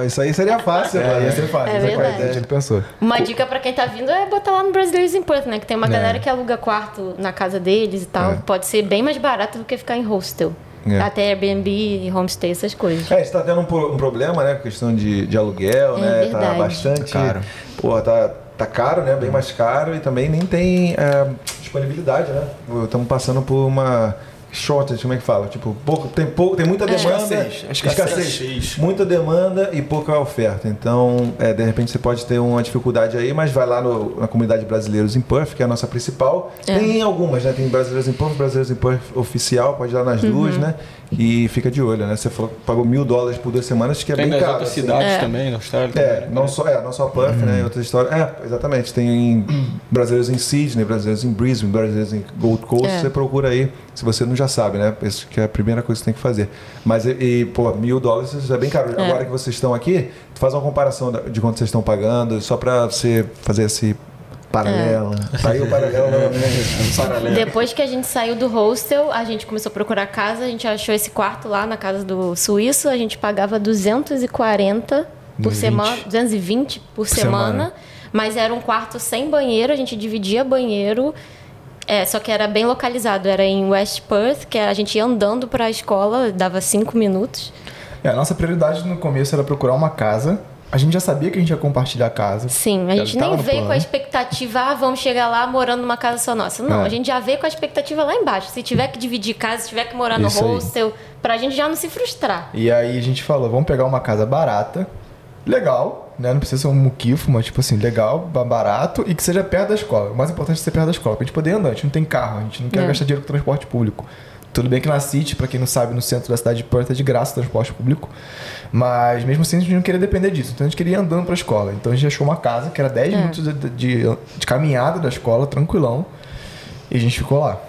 é, isso aí seria fácil, É, ia ser fácil. É essa verdade. A gente pensou. Uma dica pra quem tá vindo é botar lá no Brasileiros em Perth, né? Que tem uma É. galera que aluga quarto na casa deles e tal. É. Pode ser bem mais barato do que ficar em hostel. É. Até Airbnb, homestay, essas coisas. É, a gente tá tendo um, um problema, né? Com questão de, de aluguel, É né? Tá bastante. Tá caro. Porra, tá, tá caro, né? Bem mais caro e também nem tem é, disponibilidade, né? Estamos passando por uma shortage, como é que fala? Tipo, pouco, tem, pouco, tem muita É. demanda. Escassez. Escassez. Escassez. Muita demanda e pouca oferta. Então, é, de repente você pode ter uma dificuldade aí, mas vai lá no- na comunidade Brasileiros em Perth, que é a nossa principal. É. Tem algumas, né? Tem Brasileiros em Perth, Brasileiros em Perth oficial, pode ir lá nas Uhum. duas, né? E fica de olho, né? Você falou que pagou mil dólares por duas semanas, que é Tem bem caro. outras assim. cidades É. também, na Austrália. É, também. não só, é, não só Perth, né? E outras histórias. É, exatamente. Tem brasileiros em Sydney, brasileiros em Brisbane, brasileiros em Gold Coast. É. Você procura aí, se você não já sabe, né? Isso que é a primeira coisa que você tem que fazer. Mas, e, e, pô, mil dólares isso é bem caro. É. Agora que vocês estão aqui, faz uma comparação de quanto vocês estão pagando, só pra você fazer esse paralelo. Tá aí o paralelo *laughs* novamente. Paralelo. Depois que a gente saiu do hostel, a gente começou a procurar casa, a gente achou esse quarto lá na casa do suíço, a gente pagava 240 por 220. semana, 220 por, semana, semana. mas era um quarto sem banheiro, a gente dividia banheiro, é, só que era bem localizado, era em West Perth, que a gente ia andando para a escola, dava cinco minutos. É, a nossa prioridade no começo era procurar uma casa. A gente já sabia que a gente ia compartilhar a casa. Sim, a gente nem veio com a expectativa, ah, vamos chegar lá morando numa casa só nossa. Não, É. a gente já veio com a expectativa lá embaixo. Se tiver que dividir casa, se tiver que morar no Isso aí. hostel, pra gente já não se frustrar. E aí a gente falou, vamos pegar uma casa barata, legal, né? Não precisa ser um muquifo, mas tipo assim, legal, ba- barato e que seja perto da escola. O mais importante é ser perto da escola, pra gente poder andar. A gente não tem carro, a gente não quer É. gastar dinheiro com transporte público. Tudo bem que na City, pra quem não sabe, no centro da cidade de Perth é de graça o transporte público. Mas mesmo assim a gente não queria depender disso. Então a gente queria ir andando pra escola. Então a gente achou uma casa que era 10 É. minutos de, de- de caminhada da escola, tranquilão. E a gente ficou lá.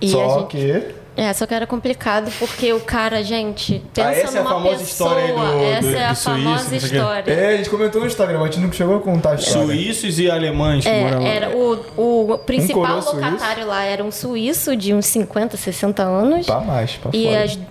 E Só a gente... que. É, só que era complicado porque o cara, gente, pensa Ah, essa é a numa famosa pessoa. história aí do- essa do- é a do suíço, famosa história. É, a gente comentou no Instagram, mas a gente não chegou a contar a história. Suíços e alemães que moram É, era o, o principal suíço. locatário lá era um suíço de uns 50, 60 anos. Pra mais, pra E fora.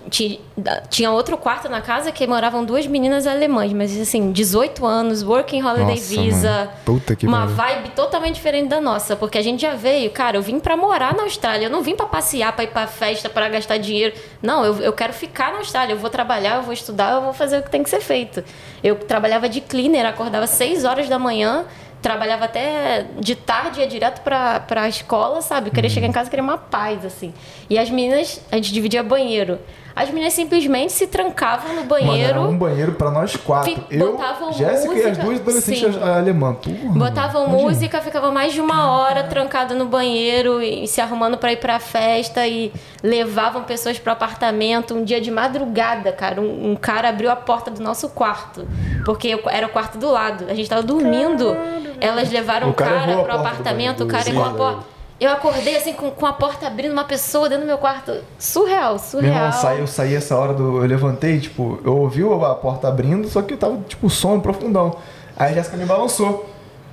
Tinha outro quarto na casa que moravam duas meninas alemãs, mas assim, 18 anos, working holiday Nossa, visa. mano. Puta que uma vibe totalmente diferente da nossa, porque a gente já veio, cara, eu vim pra morar na Austrália, eu não vim pra passear, pra ir pra festa, pra gastar dinheiro. Não, eu, eu quero ficar na Austrália, eu vou trabalhar, eu vou estudar, eu vou fazer o que tem que ser feito. Eu trabalhava de cleaner, acordava 6 horas da manhã, trabalhava até de tarde, ia direto pra, pra escola, sabe? Eu queria chegar em casa queria uma paz, assim. E as meninas, a gente dividia banheiro. As meninas simplesmente se trancavam no Mano, banheiro. um banheiro pra nós quatro. Fi- Eu, botavam Jéssica e as duas adolescentes sim. alemãs. Porra, Botavam imagina. música, ficava mais de uma hora trancada no banheiro e se arrumando pra ir pra festa e levavam pessoas pro apartamento. Um dia de madrugada, cara, um, um cara abriu a porta do nosso quarto, porque eu- era o quarto do lado. A gente tava dormindo, elas levaram O o cara cara, errou a pro apartamento, o cara errou a porta. Eu acordei assim com, com a porta abrindo, uma pessoa dentro do meu quarto. Surreal, Meu surreal. irmão, saí, eu saí essa hora do. Eu levantei, tipo, eu ouvi a porta abrindo, só que eu tava, tipo, sono profundão. Aí a Jéssica me balançou.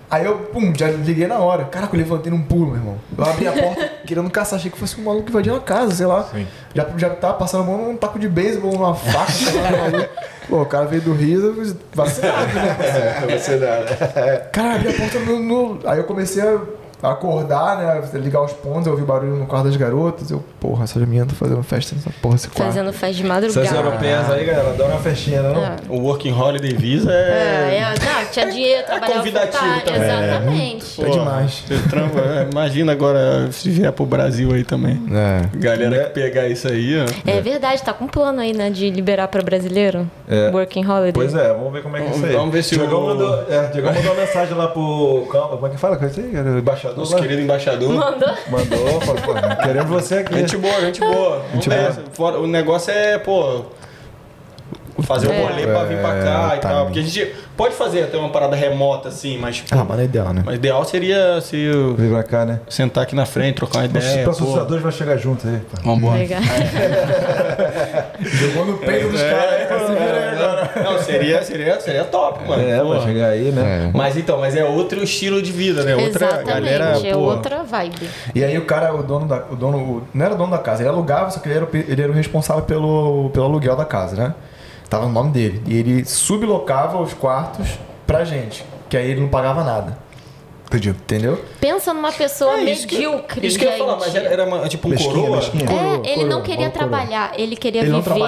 Aí eu, pum, já liguei na hora. Caraca, eu levantei num pulo, meu irmão. Eu abri a porta *laughs* querendo caçar, achei que fosse um maluco que invadia uma casa, sei lá. Já, já tava passando a mão num taco de beisebol, numa faca, sei lá, maluco. Pô, o cara veio do Rio, vacinado, né? *laughs* É, dá. Cara, abri a porta no, no- Aí eu comecei a acordar, né? Ligar os pontos, eu ouvi barulho no quarto das garotas. Eu, porra, essas meninas estão fazendo festa nessa porra, esse quarto. Fazendo festa de Essas madrugada. europeias aí, galera, dão uma festinha, não? É. O Working Holiday Visa É, é. é, não, tinha dinheiro, trabalhava convidativo full time, também. Exatamente. É demais. você trampa- é, imagina agora se vier pro Brasil aí também. É. Galera que pegar isso aí, ó. É verdade, tá com plano aí, né, de liberar pra brasileiro. É. Working Holiday. Pois é, vamos ver como é que é isso aí. Vamos ver se Diogão o- mandou, é, Diogão *laughs* mandou uma mensagem lá pro. Como é que fala com isso aí, cara? O embaixador Nosso lá. querido embaixador. Mandou? Mandou, falou, pô, querendo você aqui. Gente boa, gente boa. Gente boa. O negócio é, pô. Fazer o É. rolê pra vir pra cá É, e tá. tal. Porque a gente pode fazer até uma parada remota assim, mas. Ah, mas não é ideal, né? Mas ideal seria se eu Vem pra cá, né? sentar aqui na frente, trocar uma Os ideia. pô. patrocinadores vão chegar juntos aí. pô. Vambora. Legal. *laughs* Jogou no peito dos caras. cara, se vira aí agora. É, Não, seria, seria, seria top, mano. É, Pô. vai chegar aí, né? Mas então, mas é outro estilo de vida, né? Outra Exatamente, galera, é pô. outra vibe. E aí o cara, o dono da. O dono, o- não era dono da casa, ele alugava, só que ele era, o ele era o responsável pelo, pelo aluguel da casa, né? Tava no nome dele. E ele sublocava os quartos pra gente. Que aí ele não pagava nada. Entendi. Entendeu? Pensa numa pessoa É, isso que- medíocre, Isso que eu ia falar, mas era, era uma- tipo um Mesquinha, coroa. mesquinha. É, Coroa, ele não coroa, queria bom coroa. trabalhar, ele queria Ele não viver.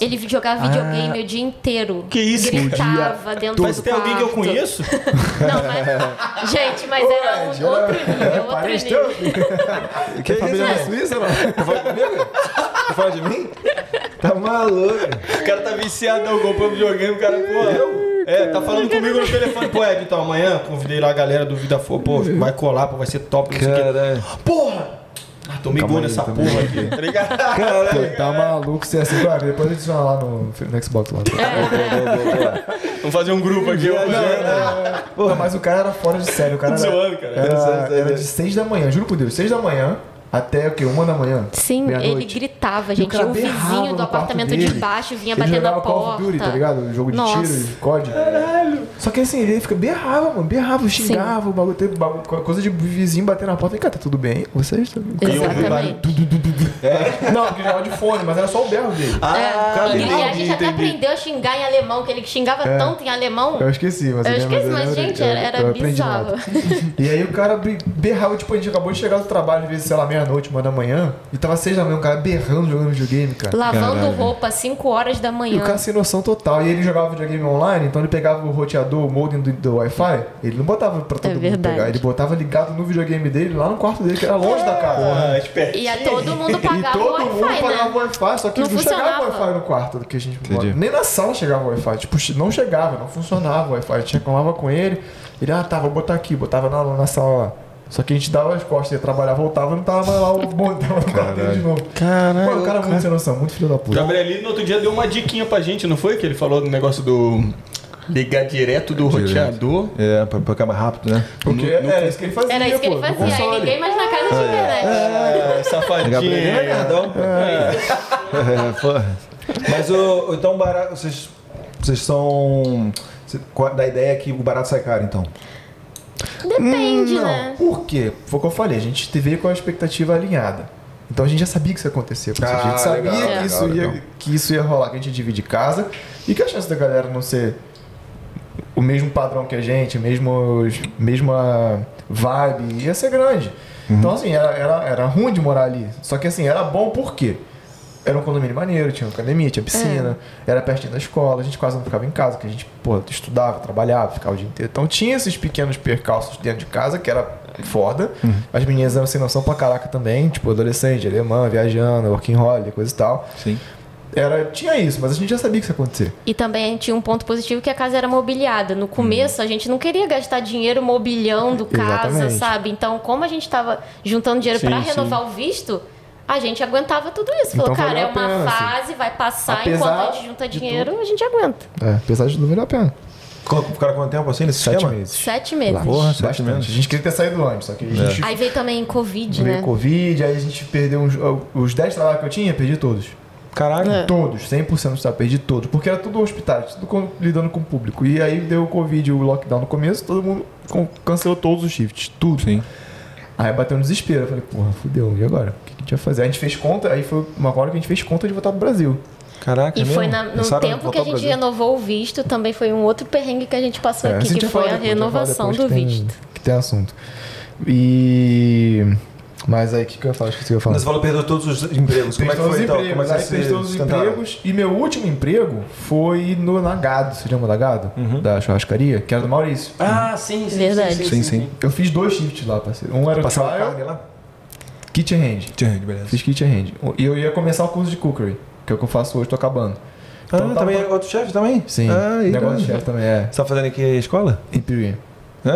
ele jogava videogame o dia inteiro. Que isso? Gritava dentro Mas do tem alguém que eu conheço? *laughs* Não, mas. Gente, mas era um, outro nível, outro *laughs* Parente nível. teu? *laughs* Que família isso? na Suíça, não? Tá falando comigo? Tá falando de mim? Tá maluco. O cara tá viciadão, comprou videogame, o cara, pô. É, tá falando comigo no telefone. Pô, Ed, então amanhã convidei lá a galera do Vida Fogo, pô, vai colar, pô, vai ser top, não sei o quê. Caralho. Porra! Ah, tô aí, nessa porra aqui, tá ligado? Pô, tá maluco você assim, vai, depois adiciona lá no, no Xbox lá. Vamos fazer um grupo aqui, eu Porra, mas o cara era fora de sério, o cara era, zoando, cara. era, era de 6 da manhã, juro por Deus, 6 da manhã até o quê? Uma da manhã? Sim, ele gritava, E o gente. cara O berrava vizinho do apartamento dele. de baixo vinha Ele batendo na jogava Call of porta. Duty, tá ligado? Jogo de Nossa. tiro, de COD. Caralho. Só que assim, ele fica berrava, mano, berrava, xingava, o bagulho, teve bagulho, coisa de vizinho bater na porta. E, cara, tá tudo bem? Vocês? Tá... Exatamente. Não, porque jogava de fone, mas era só o berro dele. É, cara, e, e a entendi, gente até aprendeu a xingar em alemão, que ele xingava tanto em alemão. Eu esqueci, mas Eu lembro- esqueci, mas, lembro- gente, eu- era, era eu bizarro. E aí o cara berrava, tipo, a gente acabou de chegar do trabalho, às vezes, sei lá, meia-noite, uma da manhã, e tava seis da manhã, o cara berrando jogando videogame, cara. Lavando Caralho. roupa às 5 horas da E manhã. o cara sem noção total. E ele jogava videogame online, então ele pegava o roteador, o modem do, do Wi-Fi, ele não botava pra todo É mundo verdade. pegar, ele botava ligado no videogame dele, lá no quarto dele, que era longe da casa. Ah. E a todo mundo *laughs* E todo mundo pagava né? o Wi-Fi, só que Não não, chegava. Wi-Fi no quarto que a gente Entendi. mora. Nem na sala chegava o Wi-Fi. Tipo, não chegava, não funcionava o Wi-Fi. A gente reclamava com ele. Ele, ah, tá, vou botar aqui, botava na, na sala lá. Só que a gente dava as costas, ia trabalhar, voltava, não tava mais lá o *laughs* bom, tava no quarto dele de novo. Caralho. Mano, o cara é muito sem noção, muito filho da puta. Gabrielino no outro dia deu uma diquinha pra gente, não foi? Que ele falou do negócio do ligar direto do Direto. roteador. É, pra, pra ficar mais rápido, né? Porque era isso que ele fazia, Era isso que ele no fazia. Aí ninguém mais na casa de internet. É, safadinho. Gabrielino é nerdão. É, *laughs* porra. Mas o, então o barato, vocês, vocês são da ideia que o barato sai caro, então. Depende, não, né? Por quê? Foi o que eu falei, a gente veio com a expectativa alinhada. Então a gente já sabia que isso ia acontecer. porque a Ah, gente sabia legal, que, legal, isso ia, legal. que isso ia rolar, que a gente divide casa e que a chance da galera não ser o mesmo padrão que a gente, mesmo, mesma vibe, ia ser grande. Uhum. Então, assim, era, era, era ruim de morar ali. Só que, assim, era bom por quê? Era um condomínio maneiro, tinha academia, tinha piscina, era pertinho da escola, a gente quase não ficava em casa, porque a gente, pô, estudava, trabalhava, ficava o dia inteiro. Então tinha esses pequenos percalços dentro de casa, que era foda. As meninas eram sem noção pra caraca também, tipo, adolescente, alemã, viajando, working holiday, coisa e tal. Sim. Era, tinha isso, mas a gente já sabia que isso ia acontecer. E também tinha um ponto positivo que a casa era mobiliada. No começo, a gente não queria gastar dinheiro mobiliando casa, Exatamente. sabe? Então, como a gente tava juntando dinheiro Sim, pra sim. renovar o visto, a gente aguentava tudo isso. Falou, Então cara, é uma pena, assim. fase, vai passar, Apesar enquanto a gente junta dinheiro, a gente aguenta. É, apesar de tudo, valeu a pena. Ficaram quanto tempo assim nesse Sete sistema? meses. Sete meses. Porra, sete Bastante. meses. A gente queria ter saído antes, só que a gente Aí veio também Covid, veio né? Covid, aí a gente perdeu uns, os 10 trabalhos que eu tinha, perdi todos. Caralho. É. Todos, 100% do perdi todos. Porque era tudo hospital, tudo com- lidando com o público. E aí deu o Covid, o lockdown no começo, todo mundo com- cancelou todos os shifts, tudo. Sim. Aí bateu no desespero. Eu falei, porra, fudeu, e agora? O que a gente vai fazer? A gente fez conta, aí foi uma hora que a gente fez conta de voltar pro Brasil. Caraca, E é foi mesmo? na- no Pensaram em tempo que a gente renovou o visto, também foi um outro perrengue que a gente passou É, aqui, gente que foi a depois, renovação do que tem- visto. Que tem assunto. E. Mas aí, o que, que eu ia falar? Esqueci o que eu ia falar. Mas Você falou que perdeu todos os empregos. Como é que foi os então? empregos, Como é que aí você perdi todos os empregos. E meu último emprego foi no Nagado. Você lembra da Gado? Uhum. Da churrascaria? Que era do Maurício. Ah, sim, sim. Verdade. Sim, sim. Sim, sim, sim. Eu fiz dois shifts lá, parceiro. Um era o trial, carne lá? kitchen hand. Tinha, beleza. Fiz kitchen hand. E eu ia começar o curso de cookery, que é o que eu faço hoje, tô acabando. Ah, Então, também tava- é outro chefe também? Sim. Ah, aí, negócio de chefe também é. Você tá fazendo aqui a escola? Imperial. Ah,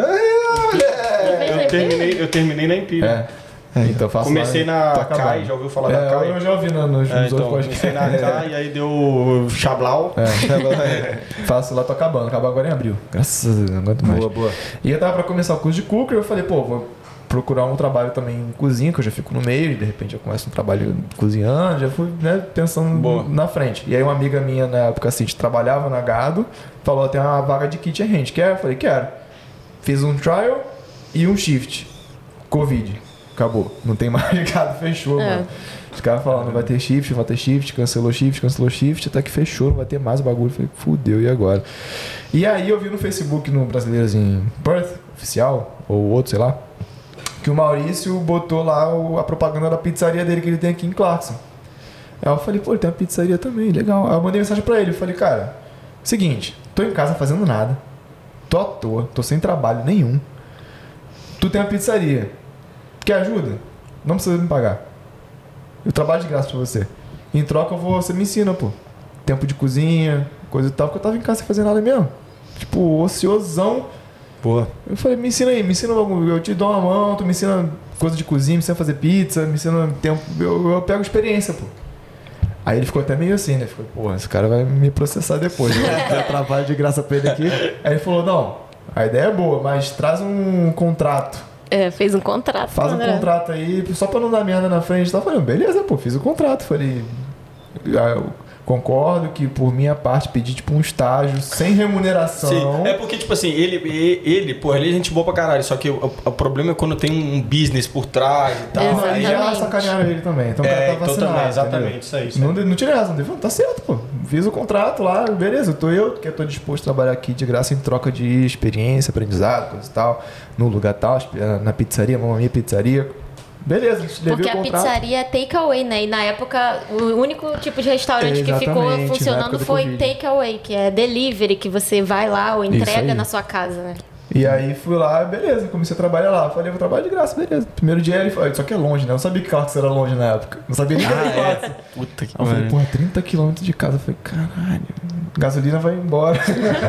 olha! Eu terminei, eu terminei na Empira. É. Então eu faço Comecei lá, na. CAI, já ouviu falar é, da CAI? Eu já ouvi no- nos, É, então, comecei na CAI, *laughs* aí deu Chablau. É. Faço lá, tô acabando. Acaba agora em abril. Graças a Deus, não aguento mais. Boa, boa. E eu tava pra começar o curso de cooker, eu falei, pô, vou procurar um trabalho também em cozinha, que eu já fico no meio, e de repente eu começo um trabalho cozinhando, já fui né, pensando Boa. na frente. E aí uma amiga minha, na época assim, trabalhava na Gado, falou, tem uma vaga de kitchen hand, quer? Eu falei, quero. Fiz um trial e um shift. Covid. Acabou. Não tem *laughs* mais Gado, fechou, É. mano. Os caras falando, não vai ter shift, vai ter shift, cancelou shift, cancelou shift, até que fechou, não vai ter mais o bagulho. Eu falei, fudeu, e agora? E aí eu vi no Facebook, no Brasileiros em Perth, oficial, ou outro, sei lá, que o Maurício botou lá a propaganda da pizzaria dele que ele tem aqui em Clarkson. Aí eu falei, pô, ele tem uma pizzaria também, legal. Aí eu mandei mensagem pra ele, eu falei, cara, seguinte, tô em casa fazendo nada, tô à toa, tô sem trabalho nenhum. Tu tem uma pizzaria, quer ajuda? Não precisa me pagar. Eu trabalho de graça pra você. Em troca, eu vou, você me ensina, pô. Tempo de cozinha, coisa e tal, porque eu tava em casa sem fazer nada mesmo. Tipo, ociosão. Boa. Eu falei, me ensina aí, me ensina algum. Eu te dou uma mão, tu me ensina coisa de cozinha, me ensina a fazer pizza, me ensina tempo. Eu, eu pego experiência, pô. Aí ele ficou até meio assim, né? Ficou, porra, esse cara vai me processar depois. né? *laughs* Eu trabalho de graça pra ele aqui. Aí ele falou, não, a ideia é boa, mas traz um contrato. É, fez um contrato. Faz um André. contrato aí, só pra não dar merda na frente. Tá falando, beleza, pô, fiz o contrato. Falei, ah, concordo que por minha parte pedi tipo um estágio sem remuneração. Sim, é porque, tipo assim, ele, ele, pô, ele é gente boa pra caralho. Só que o, o problema é quando tem um business por trás e tal. Não, aí já sacanearam ele também. Então o É, cara tá então vacinado. também, exatamente, isso aí, isso Não, não tirei razão dele. Falou, Tá certo, pô. Fiz o contrato lá, beleza. Tô eu que tô disposto a trabalhar aqui de graça em troca de experiência, aprendizado, coisa e tal. No lugar tal, na pizzaria, mamãe pizzaria. Beleza, levei Porque o a pizzaria é takeaway, né? E na época, o único tipo de restaurante que ficou funcionando do foi takeaway, que é delivery, que você vai lá ou entrega na sua casa, né? E aí fui lá, beleza, comecei a trabalhar lá. Falei, vou trabalhar de graça, beleza. Primeiro dia ele falou, só que é longe, né? Eu não sabia que Clarkson era longe na época. Não sabia nem que era em Clarkson. Puta que Aí eu falei, porra, 30 km de casa. Eu falei, caralho, gasolina vai embora.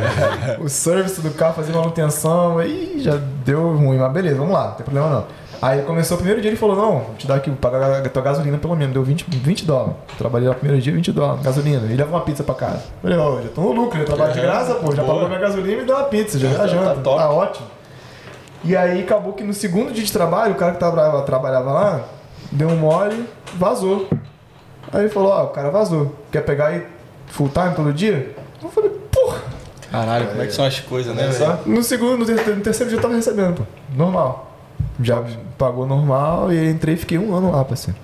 *laughs* o service do carro, fazer manutenção, aí já deu ruim, mas beleza, vamos lá, não tem problema não. Aí começou o primeiro dia, ele falou, não, vou te dar aqui, vou pagar a tua gasolina pelo menos, deu 20, 20 dólares. Trabalhei lá no primeiro dia, 20 dólares, gasolina, e leva uma pizza pra casa. Eu Falei, ó, já tô no lucro, eu trabalho de graça, pô, já Boa. pagou minha gasolina e me deu uma pizza, já Já viajando, tá tá, top. ótimo. E aí acabou que no segundo dia de trabalho, o cara que trabalhava, trabalhava lá, deu um mole, vazou. Aí ele falou, ó, o cara vazou. Quer pegar aí full time todo dia? Eu falei, porra. Caralho, como é que são as coisas, né? velho? No segundo, no terceiro, no terceiro dia eu tava recebendo, pô. Normal. Já pagou normal e entrei e fiquei um ano lá, parceiro.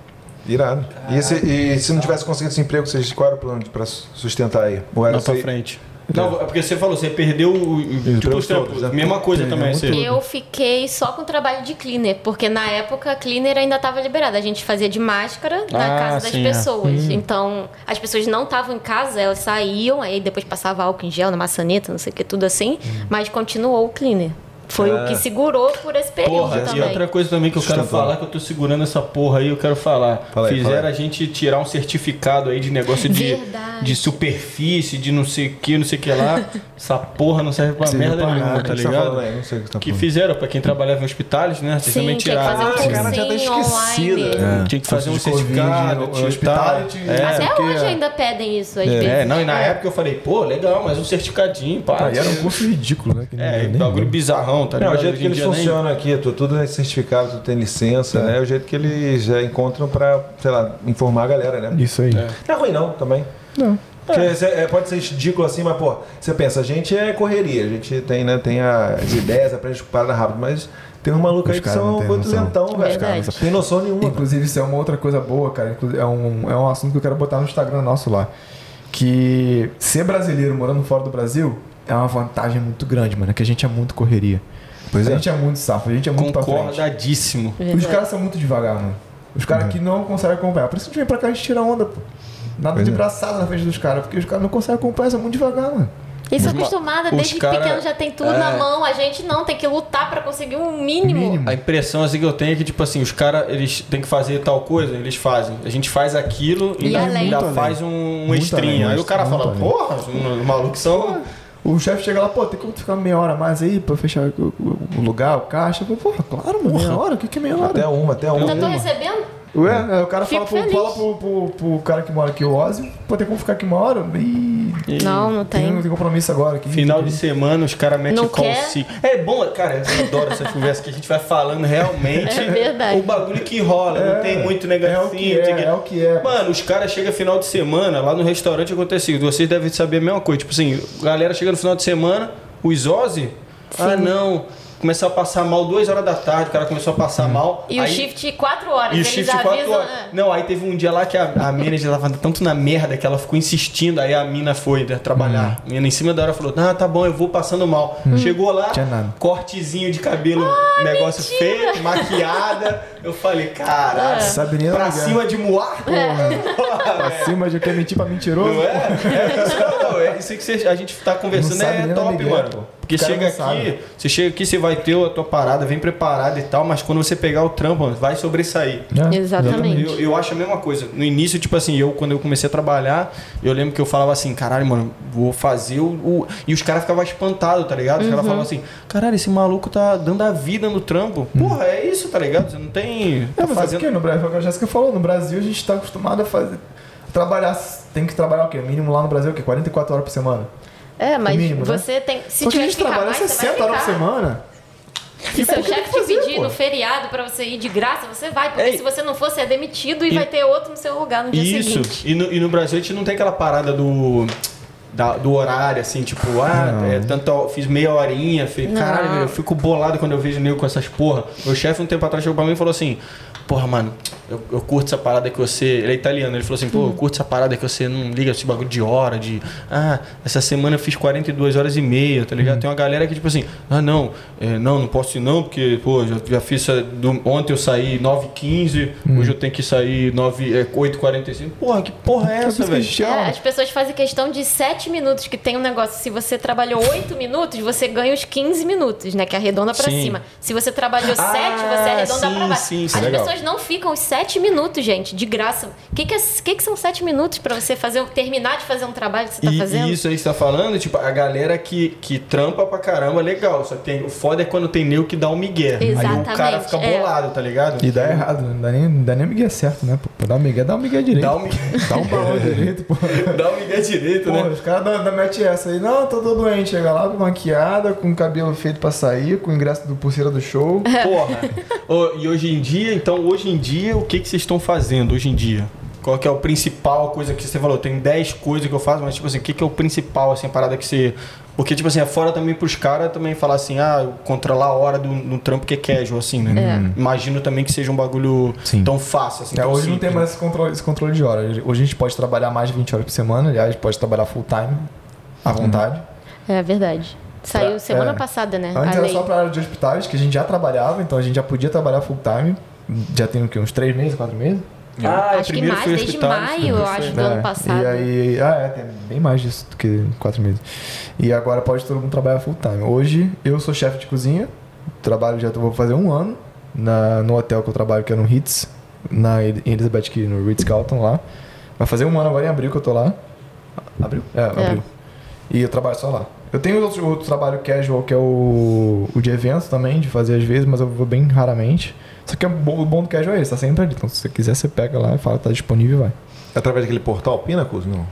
Irado. E, esse- e se não tivesse conseguido esse emprego, vocês, qual era o plano pra sustentar aí? Ou era pra você- frente. Não, é porque você falou, você perdeu o. o- Tipo, empregos os trampos. todos, né? Mesma coisa também. Você... Eu fiquei só com trabalho de cleaner, porque na época cleaner ainda estava liberado. A gente fazia de máscara na Ah, casa das sim, é. pessoas. Então, as pessoas não estavam em casa, elas saíam, aí depois passava álcool em gel na maçaneta, não sei o que, tudo assim, mas continuou o cleaner. Foi o que segurou por esse período Porra, e também. outra coisa também que eu quero Sustentável. falar, que eu tô segurando essa porra aí, eu quero falar. Fala aí, Fizeram fala aí. a gente tirar um certificado aí de negócio de, Verdade. de superfície, de não sei o que, não sei o que lá. *laughs* Essa porra não serve pra merda nenhuma, tá tá ligado? falando aí? Não sei o que tá Que falando. fizeram pra quem trabalhava em hospitais, né? Vocês Sim, também tinha que tiraram. fazer um cara, já tá esquecido. online. Tinha que fazer um de certificado, no- e tal. hospitality, É, Até porque- hoje ainda pedem isso, às vezes. É, não, e na época eu falei, pô, legal, mas um certificadinho, pá. Aí era um curso ridículo, né? Que É, bagulho viu. Tá Não, ligado? o jeito que eles dia nem- funcionam aqui, tu- tudo é certificado, tudo tem licença, É. né? É o jeito que eles já encontram pra, sei lá, informar a galera, né? Isso aí. É. Não é ruim não, também. Não. Porque cê- é, pode ser ridículo assim, mas, pô, você pensa, a gente é correria, a gente tem, né, tem as ideias, aprende parada rápido, mas tem uns malucos Os aí que são têm muito noção. lentão, velho. Não tem noção nenhuma. Inclusive, isso é uma outra coisa boa, cara. É um, é um assunto que eu quero botar no Instagram nosso lá. que ser brasileiro morando fora do Brasil é uma vantagem muito grande, mano. é Que a gente é muito correria. Pois a é. gente é muito safo, a gente é muito pra frente. Concordadíssimo. Os caras são muito devagar, mano. Os caras Uhum. aqui não conseguem acompanhar. Por isso que a gente vem pra cá e a gente tira onda, pô. Nada Pois de é. braçada na frente dos caras, porque os caras não conseguem acompanhar, são muito devagar, mano. Isso Os ma- acostumada, os desde cara- pequeno já tem tudo é. na mão. A gente não, tem que lutar pra conseguir um mínimo. Mínimo. A impressão assim que eu tenho é que, tipo assim, os caras, eles têm que fazer tal coisa, eles fazem. A gente faz aquilo e E ainda, ainda faz um, um extrinho. Aí o cara fala, além. porra, os malucos são. O chefe chega lá, pô, tem como ficar meia hora a mais aí pra fechar o, o- o lugar, o caixa? Eu falei, porra, claro, mano, meia hora? O que, que é meia hora? Até uma, até uma. Ainda tô recebendo? Ué, aí o cara Fico fala, pro, fala pro, pro, pro cara que mora aqui, o Ozzy, pô, tem como ficar aqui uma hora? Ih, Não, não tem, tem. tem compromisso agora aqui. Final de semana, os caras metem Não call quer? si- É bom, cara, eu adoro essas conversas que a gente vai falando realmente *laughs* É verdade. o bagulho que rola, não tem muito É o negocinho. que é, é o que é. Mano, os caras chegam final de semana, lá no restaurante acontece isso. Vocês devem saber a mesma coisa. Tipo assim, a galera chega no final de semana, os Ozzy, ah não, começou a passar mal duas horas da tarde, o cara começou a passar mal. E o aí- shift 4 horas. e o shift avisam. 4 horas. né? Não, aí teve um dia lá que a, a manager tava tanto na merda que ela ficou insistindo. Aí a mina foi né, trabalhar. A mina em cima da hora falou: Ah, tá bom, eu vou passando mal. Chegou lá, cortezinho de cabelo, negócio feio, maquiada. Eu falei: Caralho, nem pra ligar. cima de Moar? Porra, Pra cima de quer mentir pra mentiroso. Não é? É isso, não, não, é isso que você- a gente tá conversando é top, mano. Porque chega aqui, sabe. você chega aqui, você vai ter a tua parada, vem preparado e tal, mas quando você pegar o trampo, mano, vai sobressair. É, Exatamente. Eu, eu acho a mesma coisa. No início, tipo assim, eu quando eu comecei a trabalhar, eu lembro que eu falava assim, caralho, mano, vou fazer o. o-" E os caras ficavam espantados, tá ligado? Os caras falavam assim, caralho, esse maluco tá dando a vida no trampo. Porra, é isso, tá ligado? Você não tem. É, Tá mas fazendo... fazendo. no Brasil, foi o que a Jéssica falou, no Brasil a gente tá acostumado a fazer. Trabalhar, tem que trabalhar o quê? Mínimo lá no Brasil, o quê? 44 horas por semana. É, mas mínimo, né? você tem. Se Só que a tiver gente trabalha mais, você 60 vai horas por semana. Se seu É, porque chefe te pedir no feriado pra você ir de graça, você vai. Porque Ei. se você não for, você é demitido e, E- vai ter outro no seu lugar no dia Isso. seguinte. E no, e no Brasil a gente não tem aquela parada do. da- do horário, assim, tipo, ah, é, tanto, fiz meia horinha, fiz, Não. caralho, eu fico bolado quando eu vejo nego com essas porra. Meu chefe um tempo atrás chegou pra mim e falou assim, porra, mano, eu, eu curto essa parada que você. Ele é italiano, ele falou assim, pô, eu curto essa parada que você não liga esse bagulho de hora, de. Ah, essa semana eu fiz 42 horas e meia, tá ligado? Tem uma galera que, tipo assim, ah, não, é, não, não posso ir não, porque, pô, já, já fiz. essa- do- ontem eu saí 9h15, hoje eu tenho que sair 9, é, 8h45. Porra, que porra é essa, velho? É, as pessoas fazem questão de 7 minutos, que tem um negócio. Se você trabalhou 8 minutos, você ganha os 15 minutos, né? Que arredonda pra Sim. cima. Se você trabalhou 7, Ah, você arredonda sim, pra baixo. sim, isso é As legal. pessoas não ficam os 7 minutos, gente, de graça. O que, que, é, que, que são 7 minutos pra você fazer, terminar de fazer um trabalho que você tá E, fazendo? e isso aí que você tá falando, tipo, a galera que, que trampa pra caramba, legal. Só que tem, o foda é quando tem nego que dá um migué. Aí o cara Exatamente, fica é. bolado, tá ligado? E dá errado, não dá nem, não dá nem migué certo, né? Pra dar um migué, dá um migué direito. Dá um migué, *laughs* Dá um balão direito, pô. *laughs* dá um migué direito, Pô, né? os caras da, da mete essa aí, não, tô todo doente, chega lá maquiada, com cabelo feito pra sair, com o ingresso do pulseira do show. Porra. *laughs* Ô, e hoje em dia, então, hoje em dia, o que, que vocês estão fazendo hoje em dia? Qual que é o principal coisa que você falou? Tem 10 coisas que eu faço, mas tipo assim, o que, que é o principal, assim, a parada que você. Porque, tipo assim, é fora também pros caras também falar assim, ah, controlar a hora do, no trampo que é casual, assim, né? Imagino também que seja um bagulho Sim. tão fácil, assim. É, tão hoje não simples, tem mais esse controle, esse controle de hora. Hoje a gente pode trabalhar mais de 20 horas por semana, aliás, pode trabalhar full time, à vontade. É verdade. Saiu Pra- semana é. passada, né? Antes a era lei. só pra área de hospitais, que a gente já trabalhava, então a gente já podia trabalhar full time. Já tem o quê? Uns 3 meses, 4 meses? Ah, Acho que mais, foi desde hospital, maio, eu acho, do ano passado. E aí, ah, é, tem bem mais disso do que 4 meses. E agora pode todo mundo trabalhar full time. Hoje eu sou chefe de cozinha, trabalho já vou fazer um ano na, no hotel que eu trabalho, que é no Ritz, na em Elizabeth, aqui no Ritz Carlton lá. Vai fazer um ano agora em abril que eu tô lá. Abril? É, abril. E eu trabalho só lá. Eu tenho outro, outro trabalho casual que é o, o de eventos também, de fazer às vezes, mas eu vou bem raramente. Só que é o bom do casual é esse, tá sempre ali. Então se você quiser, você pega lá e fala que tá disponível e vai. Através daquele portal Pinnacles? Não.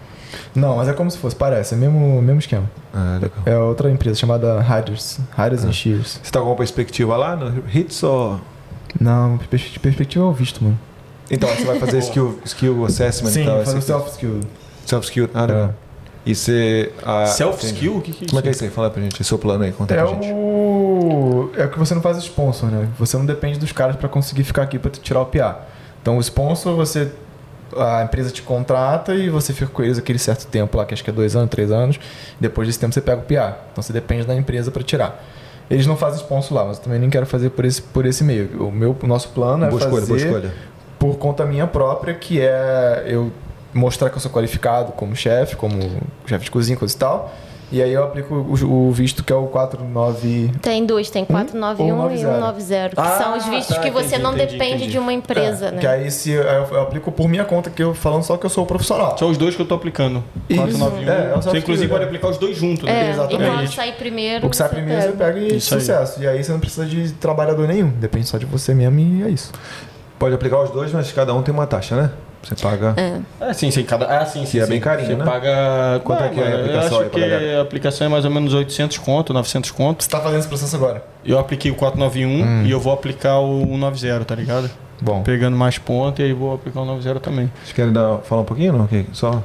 Não, mas é como se fosse, parece, é mesmo mesmo esquema. Ah, legal. É outra empresa chamada Riders, Riders and Shears. Você tá com alguma perspectiva lá no Hits ou. Não, pers- perspectiva é o visto, mano. Então, você vai fazer *laughs* skill, skill assessment Sim, e tal? fazer o esse- self-skill. Self-skill. Ah, legal. E você. ah, Self-skill? O que, que é? Como é que é isso aí? Fala pra gente. Esse é o plano aí, conta É pra gente. o. É o que você não faz sponsor, né? Você não depende dos caras pra conseguir ficar aqui pra te tirar o PA. Então o sponsor você a empresa te contrata e você fica com eles aquele certo tempo lá, que acho que é dois anos, três anos. Depois desse tempo você pega o PA. Então você depende da empresa para tirar. Eles não fazem sponsor lá, mas eu também nem quero fazer por esse, por esse meio. O, meu, o nosso plano boa é escolha, boa fazer escolha. por conta minha própria, que é eu mostrar que eu sou qualificado como chefe, como chefe de cozinha, coisa e tal. E aí eu aplico o, o visto que é o 49... Tem dois, tem 491 ou e 190. 190, que Ah, são os vistos tá, que você entendi, não entendi, depende entendi. de uma empresa, É, né? Que aí se eu, eu aplico por minha conta, que eu falando só que eu sou profissional. São os dois que eu tô aplicando. Isso. 491. É, é Você inclusive software, pode aplicar os dois juntos, É, né? e Exatamente. quando sair primeiro. O que sai você primeiro você pega e Isso aí. sucesso. E aí você não precisa de trabalhador nenhum. Depende só de você mesmo e é isso. Pode aplicar os dois, mas cada um tem uma taxa, né? Você paga. É. É, sim, sim. Cada... Ah, sim, sim. Que é sim. bem carinho, Você né? paga... Quanto é que é a aplicação Eu acho que a aplicação é mais ou menos 800 conto, 900 conto. Você tá fazendo esse processo agora? Eu apliquei o 491 Hum. e eu vou aplicar o 190, tá ligado? Bom. Pegando mais ponto e aí vou aplicar o 90 também. Vocês querem dar, falar um pouquinho? Não? Ok, Só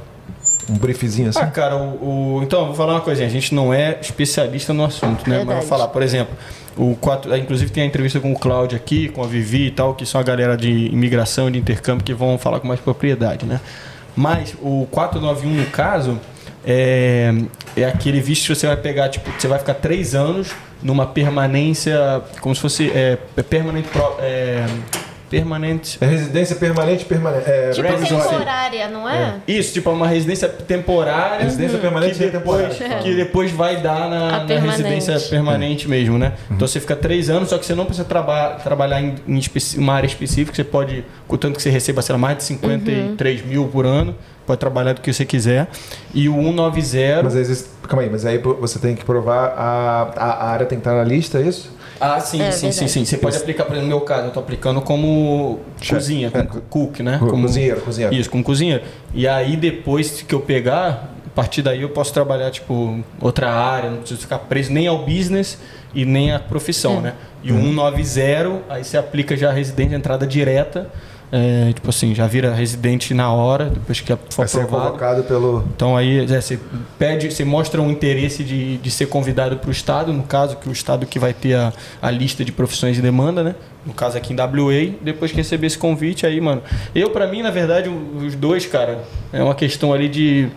um briefzinho assim? Ah, cara, o, o- então, vou falar uma coisinha. A gente não é especialista no assunto, né? Mas Verdade. vou falar, por exemplo, o 4, ah, inclusive tem a entrevista com o Cláudio aqui, com a Vivi e tal, que são a galera de imigração, de intercâmbio, que vão falar com mais propriedade, né? Mas o 491, no caso, é, é aquele visto que você vai pegar, tipo, você vai ficar três anos numa permanência, como se fosse é, é permanente, pro- é, permanente É residência permanente, permanente. É, Tipo provisória. temporária, não é? Isso, tipo, é uma residência temporária. Residência permanente que e depois, temporária. que depois vai dar na, na residência permanente mesmo, né? Uhum. Então você fica três anos, só que você não precisa traba trabalhar em, em uma área específica. Você pode, contanto que você receba, sei lá, mais de 53 mil por ano, pode trabalhar do que você quiser. E o 190. Mas aí, calma aí, mas aí você tem que provar a, a a área tem que estar na lista, é isso? Ah, sim, É, sim, sim, sim. Você pode aplicar, por exemplo, no meu caso, eu tô aplicando como Chefe. cozinha, É. como cook, né? Co- Como cozinheiro, cozinheiro. Isso, como cozinheiro. E aí depois que eu pegar, a partir daí eu posso trabalhar, tipo, outra área, não preciso ficar preso nem ao business e nem à profissão, né? E o Uhum. 190, aí você aplica já a residente, entrada direta. É, tipo assim, já vira residente na hora, depois que for Vai ser aprovado. convocado pelo. Então aí é, você pede, você mostra um interesse de, de ser convidado para o Estado, no caso, que o Estado que vai ter a, a lista de profissões de demanda, né? No caso aqui em WA, depois que receber esse convite aí, mano. Eu, para mim, na verdade, os dois, cara, é uma questão ali de.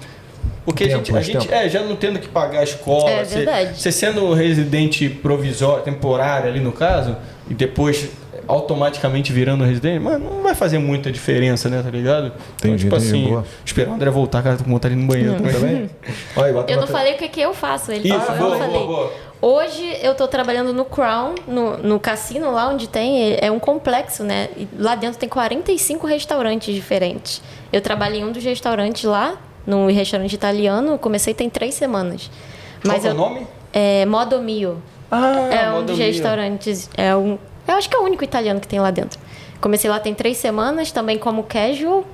Porque Tempo, a gente, a gente é, já não tendo que pagar a escola, É você, verdade. você sendo residente provisório, temporário ali no caso, e depois automaticamente virando residente, mas não vai fazer muita diferença, né, tá ligado? Então, Entendi, tipo entendi, assim, boa. esperar o André voltar, cara, tô com vontade de ir no banheiro também. Também? *laughs* Olha, bota Eu não falei o que, que eu faço. Ele Isso, falou, boa, eu boa, falei. boa. Hoje eu tô trabalhando no Crown, no, no cassino lá onde tem, é um complexo, né? E lá dentro tem 45 restaurantes diferentes. Eu trabalhei em um dos restaurantes lá, num restaurante italiano, comecei tem três semanas. Qual Mas que é o nome? É Modo Mio. Ah, é um dos restaurantes. É um, eu acho que é o único italiano que tem lá dentro. Comecei lá tem três semanas, também como casual.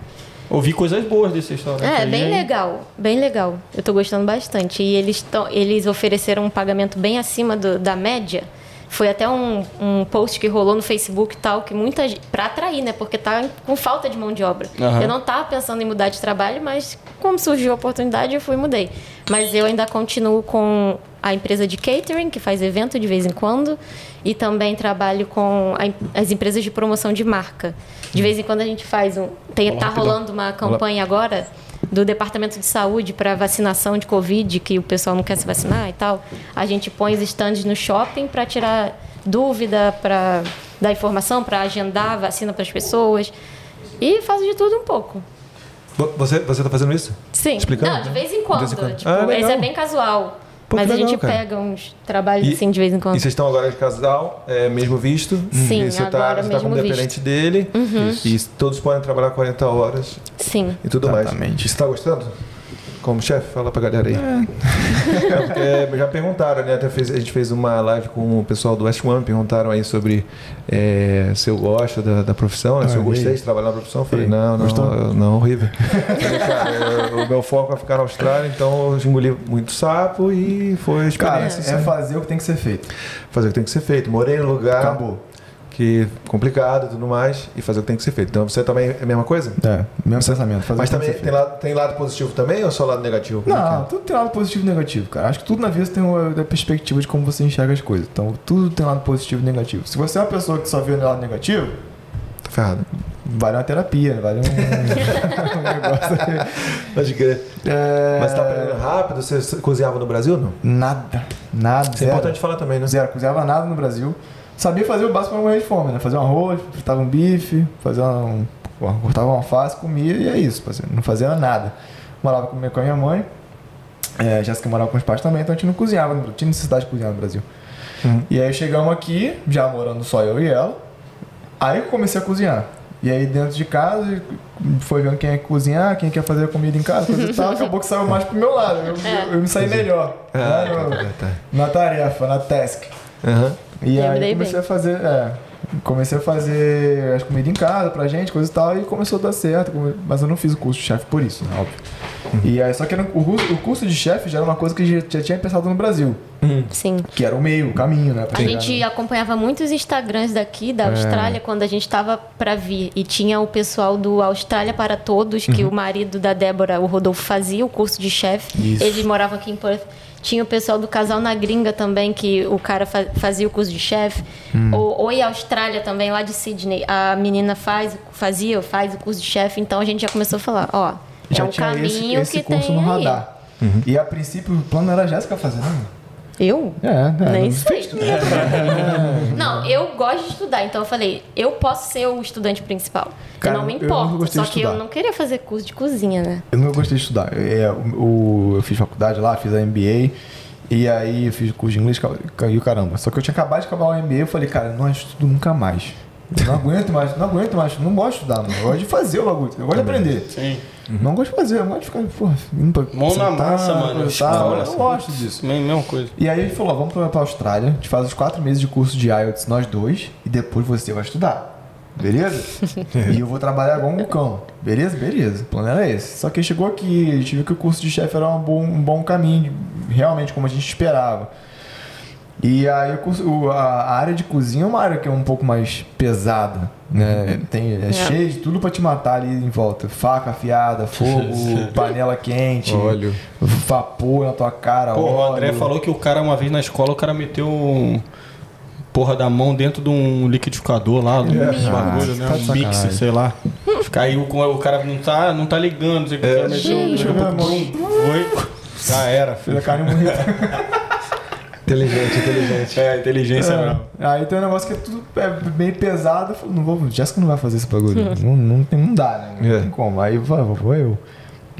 Ouvi coisas boas desse restaurante. É, bem legal, bem legal. Eu tô gostando bastante. E eles, tão, eles ofereceram um pagamento bem acima do- da média. Foi até um, um post que rolou no Facebook e tal, que muita gente. Pra atrair, né? Porque tá com falta de mão de obra. Aham. Eu não tava pensando em mudar de trabalho, mas como surgiu a oportunidade, eu fui e mudei. Mas eu ainda continuo com a empresa de catering, que faz evento de vez em quando, e também trabalho com a as empresas de promoção de marca. De vez em quando a gente faz um. Tem, tá rolando uma campanha agora do Departamento de Saúde para vacinação de Covid, que o pessoal não quer se vacinar e tal. A gente põe os stands no shopping para tirar dúvida, para dar informação, para agendar a vacina para as pessoas. E faço de tudo um pouco. Vo- Você, você tá fazendo isso? Sim. Explicando? Não, de vez em quando. Vez em quando. Tipo, Ah, esse é bem casual. Pô, mas a legal, gente cara. pega uns trabalhos E- assim de vez em quando. E vocês estão agora de casal, é, mesmo visto? Sim, e você tá, agora você tá mesmo como dependente dele. E todos podem trabalhar 40 horas Sim. e tudo mais. Exatamente. E Você tá gostando? Como chefe, fala pra galera aí. É, *laughs* porque já perguntaram, né? Até fez- a gente fez uma live com o pessoal do West One, perguntaram aí sobre é, se eu gosto da, da profissão, né? se eu gostei de trabalhar na profissão. Eu falei, não, não, eu- não, horrível. *laughs* Cara, eu- o meu foco é ficar na Austrália, então eu engoli muito sapo e foi a Cara, experiência. é assim, fazer o que tem que ser feito. fazer o que tem que ser feito. Morei no lugar Acabou. Que complicado e tudo mais, e fazer o que tem que ser feito. Então você também é a mesma coisa? É, mesmo pensamento. Mas também tem tem lado, tem lado positivo também ou só lado negativo? É que é? Não, tudo tem lado positivo e negativo, cara. Acho que tudo na vida tem uma da perspectiva de como você enxerga as coisas. Então, tudo tem lado positivo e negativo. Se você é uma pessoa que só vê o lado negativo, Tá ferrado. vale uma terapia, vale um, *laughs* um negócio. Pode crer. É, Mas você tá aprendendo rápido? Você cozinhava no Brasil não? Nada, nada. Isso é importante falar também, né? Zero, cozinhava nada no Brasil. Sabia fazer o básico pra não morrer de fome, né? Fazer um arroz, fritava um bife, fazia um, cortava uma alface, comia e é isso. Não fazia nada. Morava com a minha mãe. É, Jéssica morava com os pais também, então a gente não cozinhava, não tinha necessidade de cozinhar no Brasil. E aí chegamos aqui, já morando só eu e ela. Aí eu comecei a cozinhar. E aí dentro de casa, foi vendo quem é que cozinhar, quem quer fazer a comida em casa, coisa e tal, acabou que saiu mais pro meu lado. Eu, eu- eu me saí melhor. Ah, né, no- tá, tá. na tarefa, na task. Aham. E aí comecei bem. a fazer, é, comecei a fazer as comidas em casa pra gente, coisa e tal, e começou a dar certo, mas eu não fiz o curso de chefe por isso, né, óbvio. E aí, só que era o, curso- o curso de chefe já era uma coisa que já, já tinha pensado no Brasil, Sim. que era o meio, o caminho, né? pra A chegar gente no- acompanhava muitos Instagrams daqui da Austrália quando a gente estava para vir. E tinha o pessoal do Austrália para Todos, que o marido da Débora, o Rodolfo, fazia o curso de chefe. Isso. Eles moravam aqui em Perth. Tinha o pessoal do Casal na Gringa também, que o cara fa- fazia o curso de chefe. O Oi Austrália também, lá de Sydney. A menina faz, fazia, faz o curso de chefe. Então a gente já começou a falar, ó, já é um tinha caminho esse, esse que curso tem no aí. radar. E a princípio o plano era a Jéssica fazer, né? Eu? É, é. Nem não- sei. *laughs* Não, eu gosto de estudar, então eu falei, eu posso ser o estudante principal. Cara, eu não me eu importo. gostei Só que eu não queria fazer curso de cozinha, né? Eu nunca gostei de estudar. É, o, o- eu fiz faculdade lá, fiz a MBA. E aí eu fiz curso de inglês, caiu caramba. Só que eu tinha acabado de acabar o MBA, eu falei, cara, eu não estudo nunca mais. Eu não aguento mais, não aguento mais, não gosto de estudar, mano. Eu gosto de fazer o bagulho, eu gosto de aprender. Sim. Não gosto de fazer, eu gosto de ficar, porra, indo pra Mão na sentar, massa, mano. coisa e Escola. Eu assim. não gosto disso. Mesma mesma coisa. E aí ele falou, ó, vamos pra, pra Austrália, a gente faz os quatro meses de curso de IELTS, nós dois, e depois você vai estudar. Beleza? *laughs* e eu vou trabalhar igual um cão. Beleza? Beleza. O plano era esse. Só que chegou aqui, a gente viu que o curso de chefe era um bom, um bom caminho, realmente como a gente esperava. E aí o a, área de cozinha é uma área que é um pouco mais pesada, né? Tem, é, cheio de tudo pra te matar ali em volta. Faca afiada, *laughs* fogo, panela quente, Óleo. vapor na tua cara, Pô, o André óleo. falou que o cara, uma vez na escola, o cara meteu um porra da mão dentro de um liquidificador lá, um bagulho, né? Tá Um mixer, sacanagem. sei lá. Caiu com o cara não tá, não tá ligando, não sei o que. o cara meteu, gente. daqui a pouco, foi. Já era. Fez a carne morrer. *laughs* Inteligente, inteligente. *laughs* É, inteligência mesmo. Aí tem um negócio que é tudo é bem pesado. Eu falo, não vou, Jéssica não vai fazer esse bagulho. *laughs* não, não, tem- não dá, né? Não É. tem como. Aí vou, vou eu.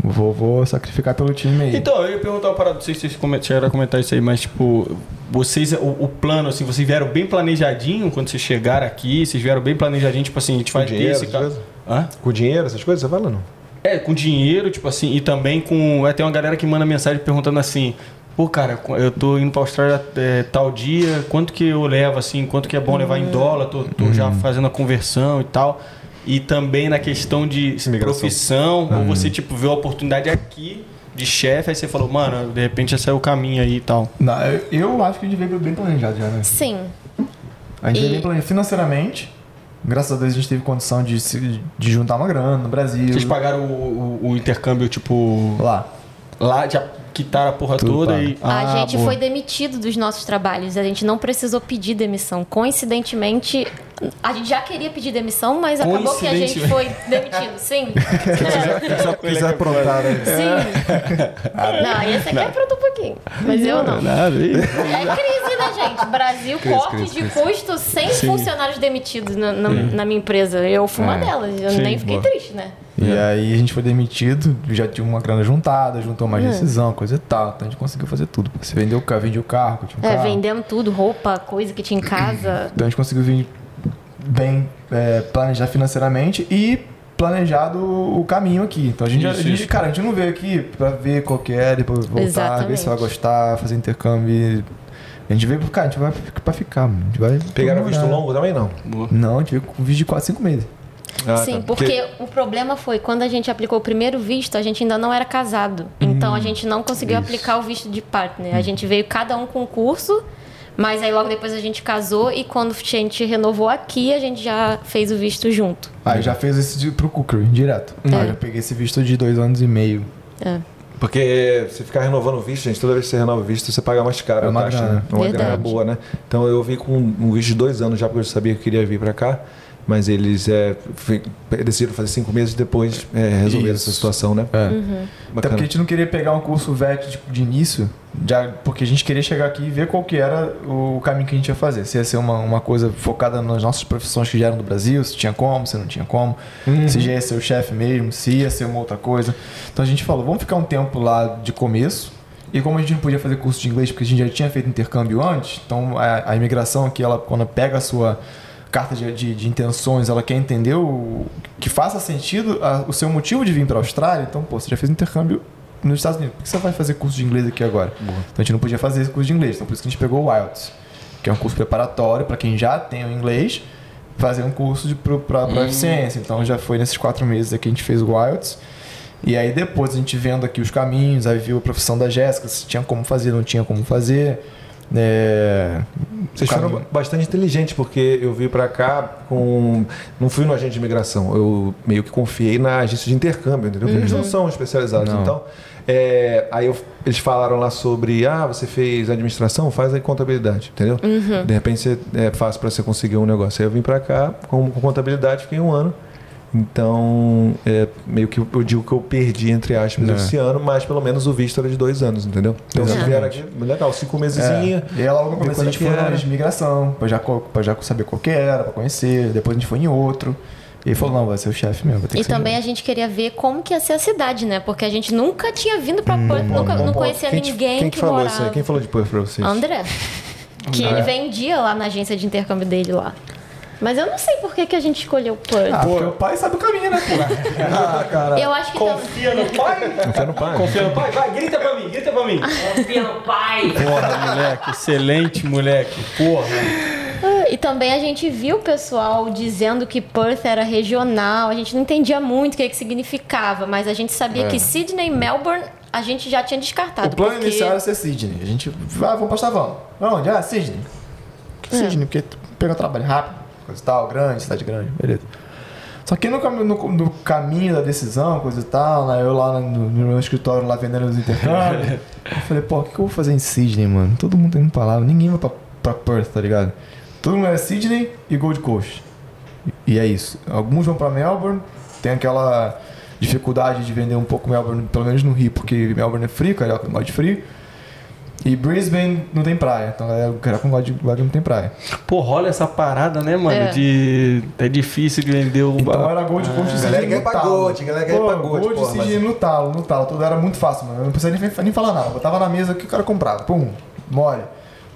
Vou, vou sacrificar pelo time aí. Então, eu ia perguntar uma parada, não sei se vocês chegaram a comentar isso aí, mas tipo, vocês, o, o plano, assim, vocês vieram bem planejadinho quando vocês chegaram aqui, vocês vieram bem planejadinho, tipo assim, a gente vai ter dinheiro, esse essas cara. Hã? Com dinheiro, essas coisas, você fala ou não? É, com dinheiro, tipo assim, e também com. É, tem uma galera que manda mensagem perguntando assim. Pô, cara, eu tô indo pra Austrália é, tal dia, quanto que eu levo, assim, quanto que é bom levar em dólar, tô, tô já fazendo a conversão e tal. E também na questão de Imigração. profissão, ou você, tipo, viu a oportunidade aqui de chefe, aí você falou, mano, de repente esse é o caminho aí e tal. Não, eu, eu acho que a gente veio bem planejado já, né? Sim. A gente E- veio bem planejado financeiramente. Graças a Deus a gente teve condição de, se- de juntar uma grana no Brasil. Vocês pagaram o, o- o intercâmbio, tipo, Lá. lá, já quitaram a porra Tudo toda pago. e. a Ah, gente boa. foi demitido dos nossos trabalhos. A gente não precisou pedir demissão. Coincidentemente, a gente já queria pedir demissão, mas acabou que a gente foi demitido. Sim. *laughs* Aprontar, né? Sim. Não, esse aqui aprontou um pouquinho. Mas eu não. Nada, aí. É crise, né, gente? Brasil, corte de custo sem funcionários demitidos na, na- na minha empresa. Eu fui uma É. delas. Eu Sim, nem fiquei boa. triste, né? E aí a gente foi demitido, já tinha uma grana juntada, juntou mais decisão, coisa e tal. Então a gente conseguiu fazer tudo. Você vendeu o carro, vendia o carro, que tinha um É, carro. vendemos tudo, roupa, coisa que tinha em casa. *clears throat* Então a gente conseguiu vir bem é, planejar financeiramente e planejado o caminho aqui. Então a gente, já, Isso, a gente- isso. cara, a gente não veio aqui pra ver qual que é, depois voltar, ver Exatamente. se vai gostar, fazer intercâmbio. A gente veio, cara, a gente vai pra ficar, mano. A gente vai Pegaram visto longo também, não? Não, a gente veio com visto de 4, 5 meses. Ah, Sim, tá. porque o problema foi quando a gente aplicou o primeiro visto, a gente ainda não era casado. Então a gente não conseguiu aplicar o visto de partner. A gente veio cada um com um curso, mas aí logo depois a gente casou e quando a gente renovou aqui, a gente já fez o visto junto. Aí já fez esse de, pro Cookery, direto. Aí eu já peguei esse visto de dois anos e meio. É. Porque se ficar renovando o visto, gente, toda vez que você renova o visto, você paga mais caro É a uma taxa. grana. né? É uma Verdade. grana boa, né? Então eu vim com um visto de dois anos já, porque eu sabia que eu queria vir pra cá. Mas eles é, decidiram fazer cinco meses e depois é, resolveram Isso. essa situação, né? É. Uhum. Até porque a gente não queria pegar um curso VET de, de início, já, porque a gente queria chegar aqui e ver qual que era o caminho que a gente ia fazer. Se ia ser uma, uma coisa focada nas nossas profissões que já eram do Brasil, se tinha como, se não tinha como, se já ia ser o chefe mesmo, se ia ser uma outra coisa. Então a gente falou, vamos ficar um tempo lá de começo. E como a gente não podia fazer curso de inglês porque a gente já tinha feito intercâmbio antes, então a, a imigração aqui, ela, quando pega a sua carta de, de, de intenções, ela quer entender o, que faça sentido a- o seu motivo de vir para a Austrália. Então, pô, você já fez intercâmbio nos Estados Unidos, por que você vai fazer curso de inglês aqui agora? Então a gente não podia fazer esse curso de inglês, então por isso que a gente pegou o IELTS, que é um curso preparatório para quem já tem o inglês, fazer um curso para Hum. eficiência. Então já foi nesses quatro meses aqui que a gente fez o IELTS. E aí depois a gente vendo aqui os caminhos, aí viu a profissão da Jéssica, se tinha como fazer, não tinha como fazer. É... Vocês foram bastante inteligentes, porque eu vim pra cá com. Não fui no agente de imigração, eu meio que confiei na agência de intercâmbio, entendeu? Porque eles não são especializados. Não. Então, é, aí eu- eles falaram lá sobre: ah, você fez administração, faz aí contabilidade, entendeu? De repente você, é fácil pra você conseguir um negócio. Aí eu vim pra cá com, com contabilidade, fiquei um ano. Então, é, meio que eu digo que eu perdi, entre aspas, É. esse ano, mas pelo menos o visto era de dois anos, entendeu? Então, vocês Exatamente. vieram aqui, legal, cinco meses. É. E aí logo no começo a gente foi na era. de migração, pra já, pra já saber qual que era, pra conhecer. Depois a gente foi em outro. E ele falou, não, vai ser o chefe mesmo. vai ter E também a gente queria ver como que ia ser a cidade, né? Porque a gente nunca tinha vindo pra Hum, Perth, nunca, Bom não conhecia Quem ninguém Quem que, que falou morava. isso aí? Quem falou de Perth pra vocês? André. Que André. ele vendia lá na agência de intercâmbio dele lá. Mas eu não sei por que, que a gente escolheu Perth. Ah, porque o pai sabe o caminho, né, pô? *laughs* ah, cara. eu acho que tam- Confia no pai? Confia no pai. Confia no pai? Vai, grita pra mim, grita pra mim. Confia no pai. Porra, moleque, excelente, moleque. Porra. Ah, E também a gente viu o pessoal dizendo que Perth era regional. A gente não entendia muito o que, que significava, mas a gente sabia que Sydney e Melbourne a gente já tinha descartado. É. O plano porque... inicial era ser Sydney. A gente, ah, vamos postar, vamos. Onde? Ah, Sydney. É. Sydney, porque tu pega trabalho rápido, coisa e tal, grande, cidade grande, beleza. Só que no, no- no caminho da decisão, coisa e tal, né, eu lá no, no meu escritório, lá vendendo os intercâmbios, *laughs* eu falei, pô, o que, que eu vou fazer em Sydney, mano? Todo mundo tem uma palavra, ninguém vai pra, pra Perth, tá ligado? Todo mundo é Sydney e Gold Coast. E, e é isso. Alguns vão pra Melbourne, tem aquela dificuldade de vender um pouco Melbourne, pelo menos no Rio, porque Melbourne é frio, carioca não gosta de frio. E Brisbane não tem praia, então galera, o carioca não gosta de não tem praia. Porra, olha essa parada, né, mano? É. De. É difícil de vender o. Então era Gold Coast e galera Sydney quer no pra talo. Gold, galera Pô, pra Gold, Gold e Sydney no talo, no talo. Tudo era muito fácil, mano. Eu não precisava nem, nem falar nada. Eu botava na mesa que o cara comprava. Pum, mole.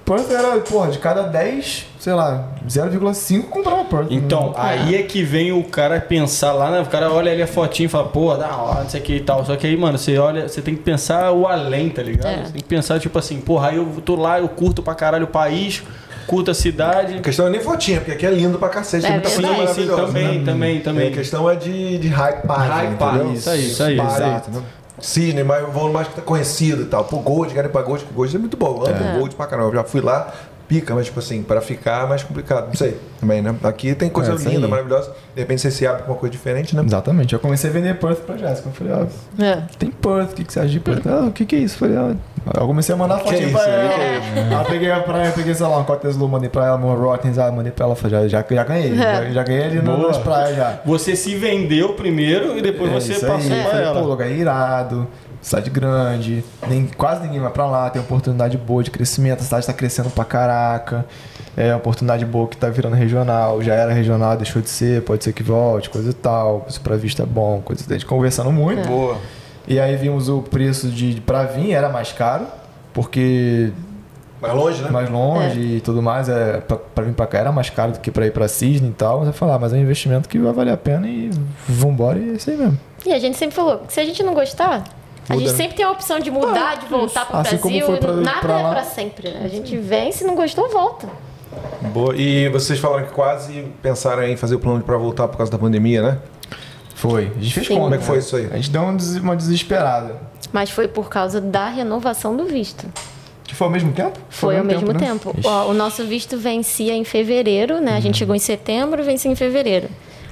Perth era, porra, de cada 10, sei lá, 0,5 comprava Perth. Então, aí é que vem o cara pensar lá, né? O cara olha ali a fotinha e fala, pô, da hora, não sei o que e tal. Só que aí, mano, você olha, você tem que pensar o além, tá ligado? É. Você tem que pensar, tipo assim, porra, aí eu tô lá, eu curto pra caralho o país, curto a cidade. A questão é nem fotinha, porque aqui é lindo pra cacete, tem É muita coisa verdade. Sim, sim, também, né? também, também. A questão é de, de hype Hypar, entendeu? isso aí, isso aí, Hype, isso Sydney, mas o voo mais que tá conhecido e tal. Pô, Gold, pra Gold, que Gold é muito bom. Amo Gold pra caramba. Eu já fui lá, pica, mas tipo assim, para ficar é mais complicado. Não sei, também, né? Aqui tem coisa É, linda, aí. maravilhosa. De repente você se abre com uma coisa diferente, né? Exatamente. Eu comecei a vender Perth pra Jéssica. Eu falei, ó, É. tem Perth, o que, que você acha de Perth? Ah, o que, que é isso? Eu falei, ah, eu comecei a mandar fotinho isso? pra ela. eu peguei a praia, peguei, sei lá, um Cotes Lu, mandei pra ela, uma Rottens, mandei pra ela, falei, já, já, já ganhei. Já, já ganhei ali no- Boa. nas praias já. Você se vendeu primeiro e depois É você passou aí. pra ela. Pô, lugar irado, cidade grande, nem, quase ninguém vai pra lá, tem oportunidade boa de crescimento, a cidade tá crescendo pra caraca. É oportunidade boa que tá virando regional, já era regional, deixou de ser, pode ser que volte, coisa e tal. Isso pra vista é bom, coisa e tal. A gente conversando muito. Boa. E aí vimos o preço de pra vir era mais caro, porque Mais longe, né? mais longe e tudo mais, é, pra, pra vir pra cá era mais caro do que pra ir pra Sydney e tal. Mas eu falar, mas é um investimento que vai valer a pena e vambora e é isso aí mesmo. E a gente sempre falou, se a gente não gostar, a Muda, gente né? sempre tem a opção de mudar, Ah, de voltar pro assim como Brasil. foi pra- Nada pra é pra sempre, né? A gente vem, se não gostou, volta. Boa. E vocês falaram que quase pensaram em fazer o plano pra voltar por causa da pandemia, né? Foi. A gente fez Sim. Como é que foi né? isso aí? A gente deu uma des- uma desesperada. Mas foi por causa da renovação do visto. Que foi ao mesmo tempo? Foi ao mesmo né? tempo. Ó, o nosso visto vencia em fevereiro, né? A Uhum. gente chegou em setembro, vencia em fevereiro.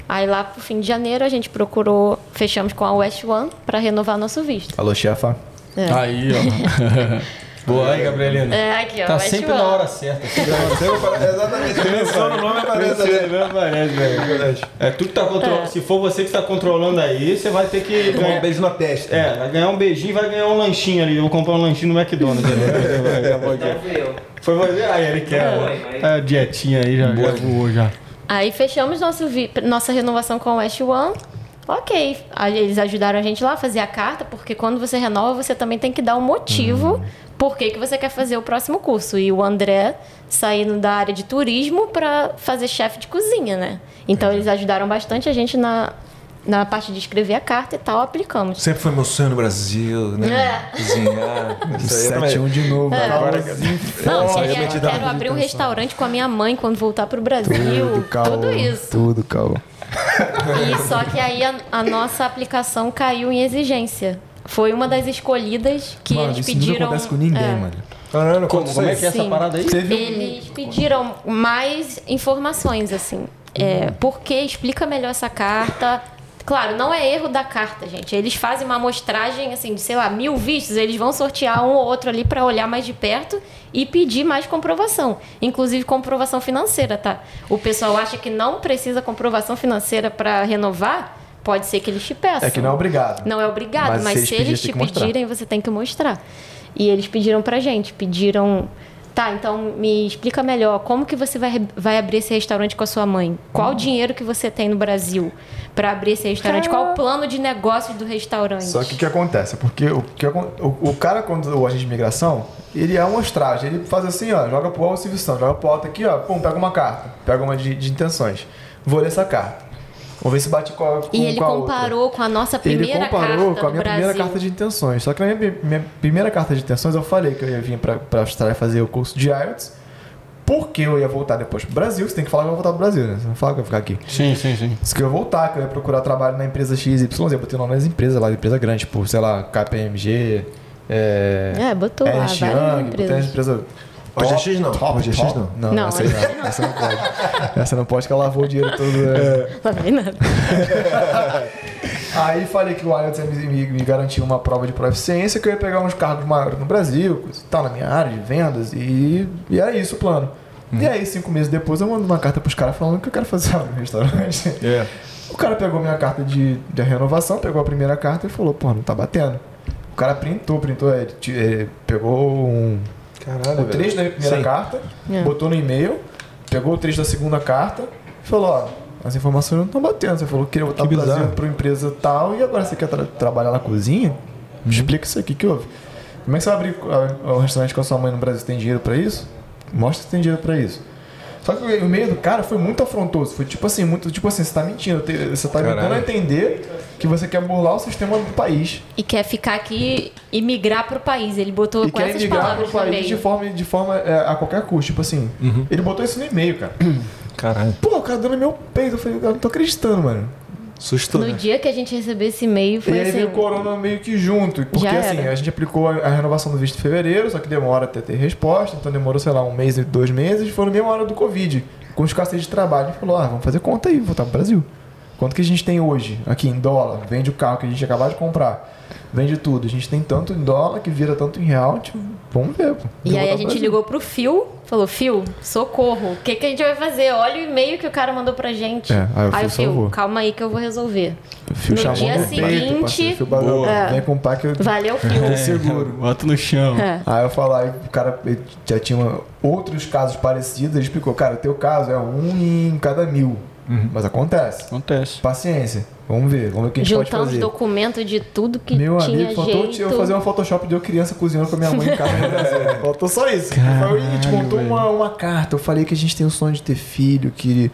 Aí lá pro fim de janeiro a gente procurou, fechamos com a West One para renovar nosso visto. Alô, chefa. É. Aí, ó. *laughs* Boa aí, Gabrielina. É, aqui, ó. Tá West sempre One. na hora certa. Sempre na hora certa. Exatamente. Pensou no nome aparece. Não aparece, velho. É, tu que tá controlando. É. Se for você que tá controlando aí, você vai ter que. Tomar um beijo na testa. É, vai ganhar um beijinho e vai ganhar um lanchinho ali. Eu vou comprar um lanchinho no McDonald's. *laughs* Então fui eu. Foi você? Ah, ele quer. Mas- Tá dietinha aí, já, já voou já. Aí fechamos nosso nossa renovação com o West One. Ok, eles ajudaram a gente lá a fazer a carta, porque quando você renova, você também tem que dar um motivo por que, que você quer fazer o próximo curso. E o André saindo da área de turismo para fazer chefe de cozinha, né? Então eles ajudaram bastante a gente na, na parte de escrever a carta e tal, aplicamos. Sempre foi meu sonho no Brasil, né? É. Cozinhar. *laughs* Isso aí também. 7-1 de novo. Agora Não, queria- eu *laughs* quero uma abrir um atenção. restaurante com a minha mãe quando voltar pro Brasil. tudo, caô. Tudo isso. Tudo, caô. E só que aí a, a nossa aplicação caiu em exigência. Foi uma das escolhidas que mano, eles isso pediram. nunca acontece com ninguém, é, mano. Caralho, Como, como é que é essa parada aí? Teve um- Eles pediram mais informações, assim. É, por que explica melhor essa carta? Claro, não é erro da carta, gente. Eles fazem uma amostragem, assim, de, sei lá, mil vistos. Eles vão sortear um ou outro ali para olhar mais de perto e pedir mais comprovação. Inclusive comprovação financeira, tá? O pessoal acha que não precisa comprovação financeira para renovar. Pode ser que eles te peçam. É que não é obrigado. Não é obrigado, Mas mas, se eles se eles te pedirem, você tem que mostrar. E eles pediram pra gente, pediram, tá, então me explica melhor, como que você vai, vai abrir esse restaurante com a sua mãe? Qual o dinheiro que você tem no Brasil pra abrir esse restaurante? Qual o plano de negócios do restaurante? Só que o que acontece? Porque o, que o, o cara, quando o agente de imigração, ele é uma amostragem. Ele faz assim, ó, joga pro alto Silvio Santos, joga pro alto aqui, ó, pum, pega uma carta, pega uma de, de intenções. Vou ler essa carta. Vamos ver se bate com a, com, E ele com a outra. comparou com a nossa primeira ele comparou carta com a minha Brasil. primeira carta de intenções. Só que na minha, minha primeira carta de intenções eu falei que eu ia vir pra, pra Austrália fazer o curso de IELTS. Porque eu ia voltar depois pro Brasil. Você tem que falar que eu vou voltar pro Brasil, né? Você não fala que eu vou ficar aqui. Sim, sim, sim. Disse que eu ia voltar, que eu ia procurar trabalho na empresa XYZ. Eu botei o nome das empresas lá, empresa grande, tipo, sei lá, KPMG, é, É, botou lá, Ernst várias Young, botei empresas. as empresas... OGX não. Top, OGX top. não. Não, Não, essa, não. essa não pode. Essa não pode, que ela lavou o dinheiro todo. é. Não vem nada. *laughs* Aí falei que o IELTS ia me, me, me garantia uma prova de proficiência, que eu ia pegar uns cargos maiores no Brasil, coisa tal, na minha área de vendas, e, e era isso o plano. E aí, cinco meses depois, eu mando uma carta pros caras falando que eu quero fazer *laughs* aula no restaurante. É. O cara pegou minha carta de, de renovação, pegou a primeira carta e falou, pô, não tá batendo. O cara printou, printou, ti- ele pegou um, Caralho, o trecho da primeira Sim. carta, É. botou no e-mail, pegou o trecho da segunda carta e falou, ó, as informações não estão batendo. Você falou que queria voltar Que pro Brasil pra uma empresa tal e agora você quer tra- trabalhar na cozinha? Me explica isso aqui que houve. Como é que você vai abrir um restaurante com a sua mãe no Brasil? Você tem dinheiro pra isso? Mostra que tem dinheiro pra isso. Só que o e-mail do cara foi muito afrontoso. Foi tipo assim, muito tipo assim, você tá mentindo. Você tá Caralho. tentando entender que você quer burlar o sistema do país. E quer ficar aqui e migrar pro país. Ele botou E com quer essas migrar palavras pro no país de forma, de forma é, a qualquer custo. Tipo assim, ele botou isso no e-mail, cara. Caralho. Pô, o cara dando meu peito. Eu falei, eu não tô acreditando, mano. Sustou, No né? dia que a gente recebeu esse e-mail, E foi aí assim... veio o corona meio que junto. Porque assim, a gente aplicou a, a renovação do visto em fevereiro, só que demora até ter resposta. Então demorou, sei lá, um mês e dois meses. Foi na mesma hora do Covid. Com escassez de trabalho. A gente falou, ah, vamos fazer conta aí, voltar pro Brasil. Quanto que a gente tem hoje aqui em dólar? Vende o carro que a gente acabou de comprar. Vende tudo. A gente tem tanto em dólar que vira tanto em real. Tipo, vamos ver. pô. E aí a gente Brasil. ligou pro Phil, falou, Phil, socorro, o que, que a gente vai fazer? Olha o e-mail que o cara mandou pra gente. É, aí o o Phil, salvou. calma aí que eu vou resolver. O Fio No chamou dia no peito, seguinte- parceiro. Fio bagulho. Boa. Vem com o pai que eu Valeu, Phil. tô *laughs* seguro. Bota no chão. É. Aí eu falo, aí o cara já tinha outros casos parecidos, ele explicou, cara, teu caso é um em cada mil. Mas acontece. Acontece. Paciência. Vamos ver, vamos ver o que a gente pode Juntamos fazer. documentos de tudo que Meu tinha amigo, faltou jeito. eu fazer uma Photoshop de eu criança cozinhando com a minha mãe em casa no *laughs* Brasil. faltou só isso. Caralho, Foi, a gente montou uma, uma carta. Eu falei que a gente tem o sonho de ter filho, que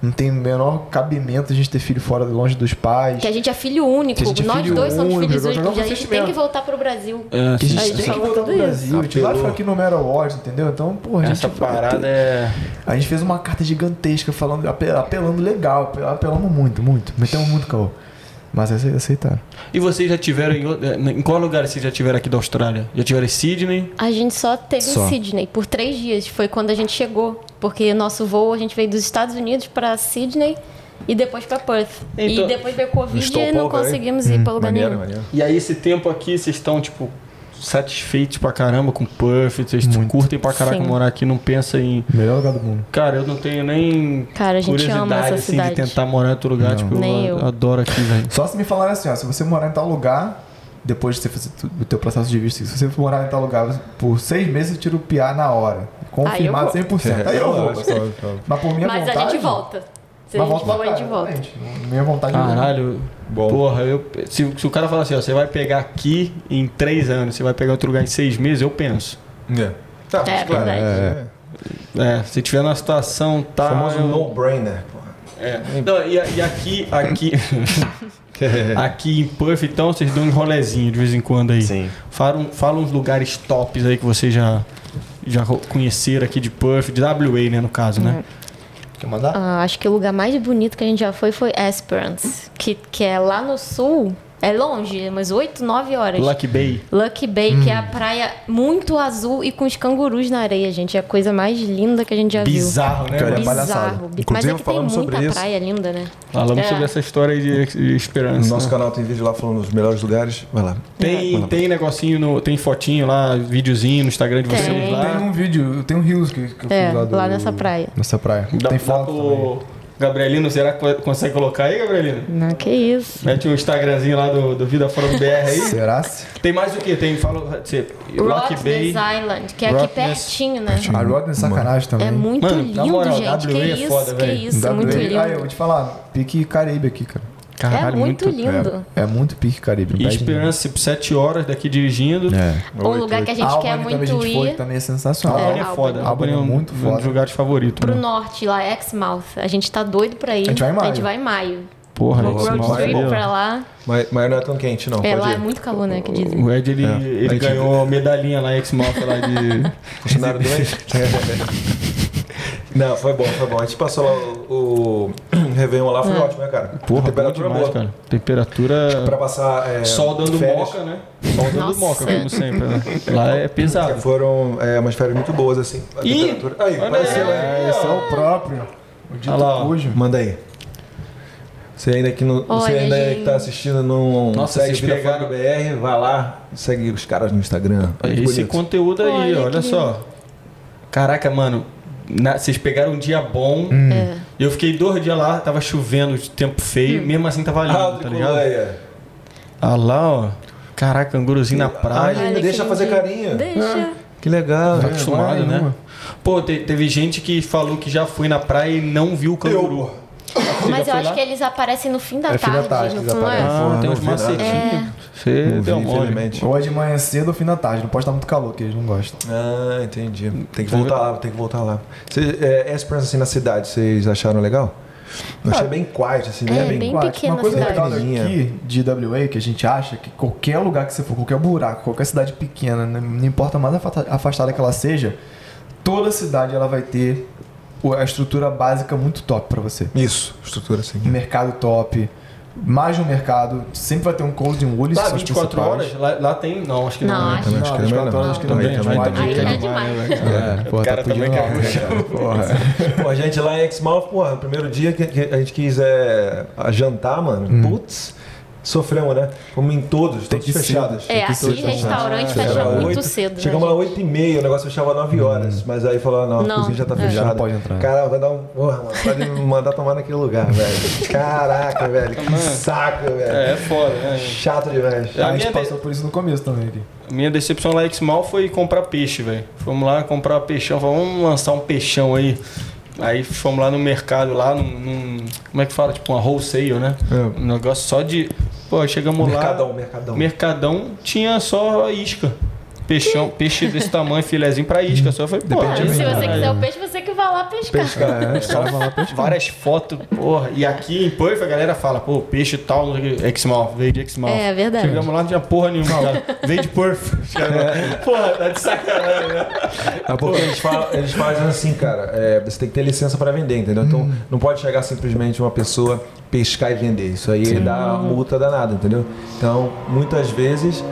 não tem o menor cabimento a gente ter filho fora, longe dos pais. Que a gente é filho único. Que a gente é Nós filho dois somos único, filhos únicos. A gente tem que voltar pro Brasil. É, Que a gente tem que voltar pro isso. Brasil. A gente vai Apelou. ficar aqui no Mero Awards, entendeu? Então, porra, a gente Essa parada ter- é. A gente fez uma carta gigantesca falando, ape- apelando legal, ape- apelamos muito, muito. Metemos muito Mas ace- aceitaram. E vocês já tiveram em, em qual lugar vocês já tiveram aqui da Austrália? Já tiveram em Sydney? A gente só teve Só. em Sydney por três dias. Foi quando a gente chegou. Porque nosso voo, a gente veio dos Estados Unidos pra Sydney e depois pra Perth. Então- e depois veio Covid e não conseguimos ir pra lugar Maneiro, nenhum. maneiro. E aí esse tempo aqui vocês estão, tipo, satisfeitos pra caramba com Perth, vocês curtem pra caraca Sim. morar aqui, não pensa em. Melhor lugar do mundo. Cara, eu não tenho nem Cara, a gente ama curiosidade essa assim, cidade. de tentar morar em outro lugar. Tipo, Nem eu, eu. adoro aqui, velho. Só se me falarem assim, ó, se você morar em tal lugar, depois de você fazer o teu processo de visto, se você for morar em tal lugar por seis meses, eu tiro o PA na hora. Confirmado *laughs* Aí eu 100%. Aí eu vou. Mas por minha Mas vontade... a gente volta. Se Mas a gente volta for, pra a cá, gente volta. Minha vontade. Caralho. Bom. Porra, eu, se, se o cara falar assim, ó, você vai pegar aqui em três anos, você vai pegar outro lugar em seis meses, eu penso. É. Tá, É, claro. verdade. É. É, se tiver na situação, tá. Famoso eu- no-brainer. porra. É. Não, e, e aqui, aqui, *laughs* aqui em Puff, então, vocês dão um rolezinho de vez em quando aí. Sim. Fala, um- fala uns lugares tops aí que vocês já, já conheceram aqui de Puff, de WA, né, no caso, né? Quer mandar? Ah, acho que o lugar mais bonito que a gente já foi foi Esperance, que, que é lá no sul. É longe, é umas 8, 9 horas. Lucky Bay. Lucky Bay, que é a praia muito azul e com os cangurus na areia, gente. É a coisa mais linda que a gente já Bizarro, né? Cara, mano? é palhaçada. Bizarro. Mas Inclusive, é que tem falamos sobre muita isso. praia linda, né? Falamos É. sobre essa história aí de, de esperança. No nosso né? canal tem vídeo lá falando dos melhores lugares. Vai lá. Tem, tem negocinho, no, tem fotinho lá, videozinho no Instagram de Tem. vocês Tem lá. um vídeo, tem um Rios que, que eu É, fiz lá, do, lá nessa praia. Nessa praia. Dá, tem dá foto pro também. Gabrielino, será que consegue colocar aí, Gabrielino? Não, que isso. Mete um Instagramzinho lá do, do Vida Fora do BR aí. Será? -se? Tem mais o que? Tem, fala, você, Rock Rottnest Bay. Island, que é aqui Rottnest- pertinho, né? A Rodney é sacanagem também. É muito Mano, lindo, na moral, gente. WA que é isso, foda, que velho. isso, WA, muito lindo. Ah, eu vou te falar, pique Caribe aqui, cara. Caralho, é muito, lindo. É, é muito pique Caribe. E Esperança, tipo, 7 horas daqui dirigindo. É. Um lugar que a gente Albany quer muito a gente foi, ir também é sensacional. Albany é Albany. foda. Albany é é um, muito um foda. dos lugares favoritos. pro né? norte, lá, Exmouth. A gente tá doido pra ir. A gente vai em maio. A gente vai em maio. Porra, Road esse mal trip pra lá. Mas, mas não é tão quente, não. É, Pode lá ir. é muito calor, né? Que dizem. O Ed, ele, É. ele ganhou medalhinha lá em X-Mouth lá de... Funcionário do mês? Não, foi bom, foi bom. A gente passou lá o, o Réveillon lá, foi ótimo, né, cara? Porra, a temperatura demais, boa. cara. Temperatura... Pra passar. É, Sol dando férias. moca, né? Sol dando Nossa. moca, como sempre, né? Lá é pesado. Foram é, umas férias muito boas, assim. A Ih, temperatura. Aí, apareceu. É, esse é o próprio. O Olha lá, cujo. Manda aí. Você ainda que não, você Olha, ainda que gente. tá assistindo não Nossa, segue vocês Vida pegaram- BR, vai lá, segue os caras no Instagram. Esse bonito. conteúdo aí, Olha, olha, que só. Caraca, mano. Na- vocês pegaram um dia bom. É. E eu fiquei dois dias lá, tava chovendo, tempo feio, mesmo assim tava lindo, Ah, tá ligado? Ah lá, ó. Caraca, canguruzinho na praia. Ai, Olha deixa fazer lindo. carinho. Deixa. Que legal. Tá né? acostumado, vai né? Pô, te- teve gente que falou que já foi na praia e não viu o canguru. Eu, Mas eu acho lá? que eles aparecem no fim da É fim da tarde, tarde no que eles não é? aparecem. Ah, Porra, tem não uns macetinhos. Você Não deu vi, mole. infelizmente. Ou é de manhã cedo ou fim da tarde. Não pode estar muito calor, que eles não gostam. Ah, entendi. Tem que voltar lá, tem que voltar lá. Você, é, Esperance assim na cidade, vocês acharam legal? Eu achei bem quiet, assim, né? É, bem, bem Quiet. pequena Uma coisa legal daqui de WA que a gente acha que qualquer lugar que você for, qualquer buraco, qualquer cidade pequena, né, não importa mais afasta- afastada que ela seja, toda cidade ela vai ter a estrutura básica muito top pra você. Isso, estrutura assim. Mercado top, mais de um mercado, sempre vai ter um Cold Woolies, Lá, são os 24 principais. horas? Lá, lá tem? Não, acho que não. Não, acho Também acho Não, que não é 24 horas não. acho que não Também, também, Pode também. Ir. é demais. É, porra, O cara tá também cara? Porra. Pô, a gente lá em Exmouth, porra, no primeiro dia que, que a gente quis é, a jantar, mano, putz, sofremos, né? Fomos em todos, Tem todos que ser. fechados. É, que aqui ser restaurante Era fecha muito oito, cedo. Chegamos né, às 8 e meia, o negócio fechava 9 horas. Mas aí falou, não, a Não, cozinha já tá é. fechada. Já não pode entrar. Cara, vai dar um. Porra, mano, pode me mandar tomar naquele lugar, velho. Caraca, velho. Que saco, velho. É, é foda, né? Chato demais. A A gente de- passou por isso no começo também aqui. minha decepção lá em Exmal foi comprar peixe, velho. Fomos lá comprar peixão, falamos, vamos lançar um peixão aí. Aí fomos lá no mercado, lá num, num- Como é que fala? Tipo uma wholesale, né? É. Um negócio só de. Pô, chegamos Mercadão, lá. mercadão. Mercadão tinha só isca. Peixão, peixe desse tamanho, filezinho pra isca. Só foi, pô. Se você quiser o peixe, você que vai lá pescar. É, os caras vão lá *laughs* pescar. Várias fotos, porra. E aqui em Perth a galera fala, pô, peixe tal, Exmouth, veio de Exmouth. É, verdade. Chegamos lá, não tinha porra nenhuma, cara. *laughs* Veio de Perth. Porra, tá de sacanagem, né? É porque eles, falam- eles fazem assim, cara. é, você tem que ter licença para vender, entendeu? Então não pode chegar simplesmente uma pessoa pescar e vender. Isso aí dá uma multa danada, entendeu? Então, muitas vezes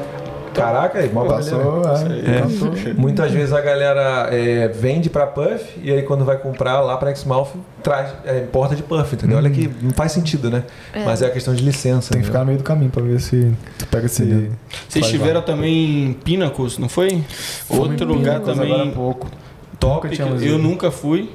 Caraca, aí, mó Passou, é, cantou. Muitas vezes a galera é, vende pra Puff e aí quando vai comprar lá pra Exmouth traz é, importa de Puff, entendeu? Olha que não faz sentido, né? Mas é a questão de licença. Tem que ficar no meio do caminho pra ver se tu pega esse. Vocês tiveram também em Pinnacles, não foi? Outro lugar Pinnacles agora há também pouco. top. Nunca eu ido. nunca fui,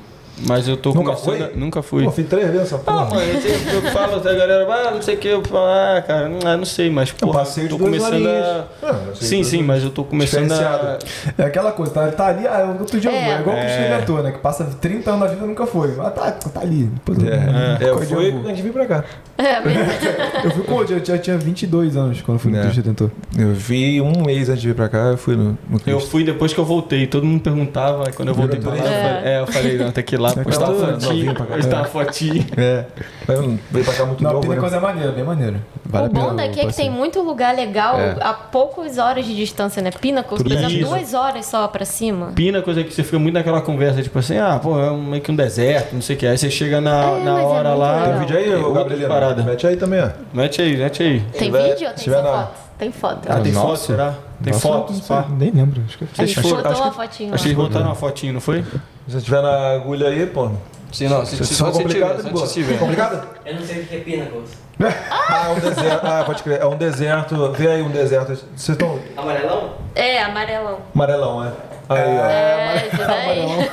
mas eu tô Nunca começando. foi? a- Nunca fui. Pô, fiz três vezes essa Ah, porra. mano, eu, sempre- eu falo, a galera, ah, não sei o que, eu falo, ah, cara, ah, não sei, mas porra, passeio de tô começando a... Ah, eu Sim, que- sim, mas eu tô começando a... É aquela coisa, tá, tá ali, ah, outro dia eu É. vou. É igual o Cristian É. inventou, né? Que passa 30 anos na vida e nunca foi. Ah, tá, tá ali. Depois eu- É, eu dia fui eu vou. antes de vir pra cá. É, verdade. *laughs* Eu fui com eu já tinha 22 anos quando fui no É. Cristo Redentor. Eu vi um mês antes de vir pra cá, eu fui no, no Eu fui depois que eu voltei, todo mundo perguntava, aí quando eu voltei pra lá, eu é, eu falei, não, tem que ir lá, postar uma fotinho, postar uma fotinho. É. Mas eu não veio pra cá muito Não, a novo, né? É maneiro, bem maneiro. Vale o bom daqui é que tem muito lugar legal É. a poucas horas de distância, né? Pinnacles, por exemplo, duas horas só pra cima. Pina, coisa que você fica muito naquela conversa, tipo assim, ah, pô, é meio que um deserto, não sei o que. Aí você chega na, É, na é hora lá. legal. Tem vídeo aí, é parada. Mete aí também, ó. Mete aí, mete aí. Tem vídeo ou tem só foto? Tem foto. Ah, tem Nossa. foto, será? Tem Nossa, fotos, não sei, pá. Nem lembro. Acho que Vocês acho uma que- fotinho Acho que eles botaram uma fotinho, não foi? Se você tiver na agulha aí, pô. Sim, não, se, Se for complicado, de boa. Complicado? Eu não sei o que é Pinnacles. *laughs* Ah, é um deserto. Ah, pode crer. É um deserto. Vê aí um deserto. Vocês estão. Amarelão? É, amarelão. Amarelão, é. Aí, ó. É, esse daí.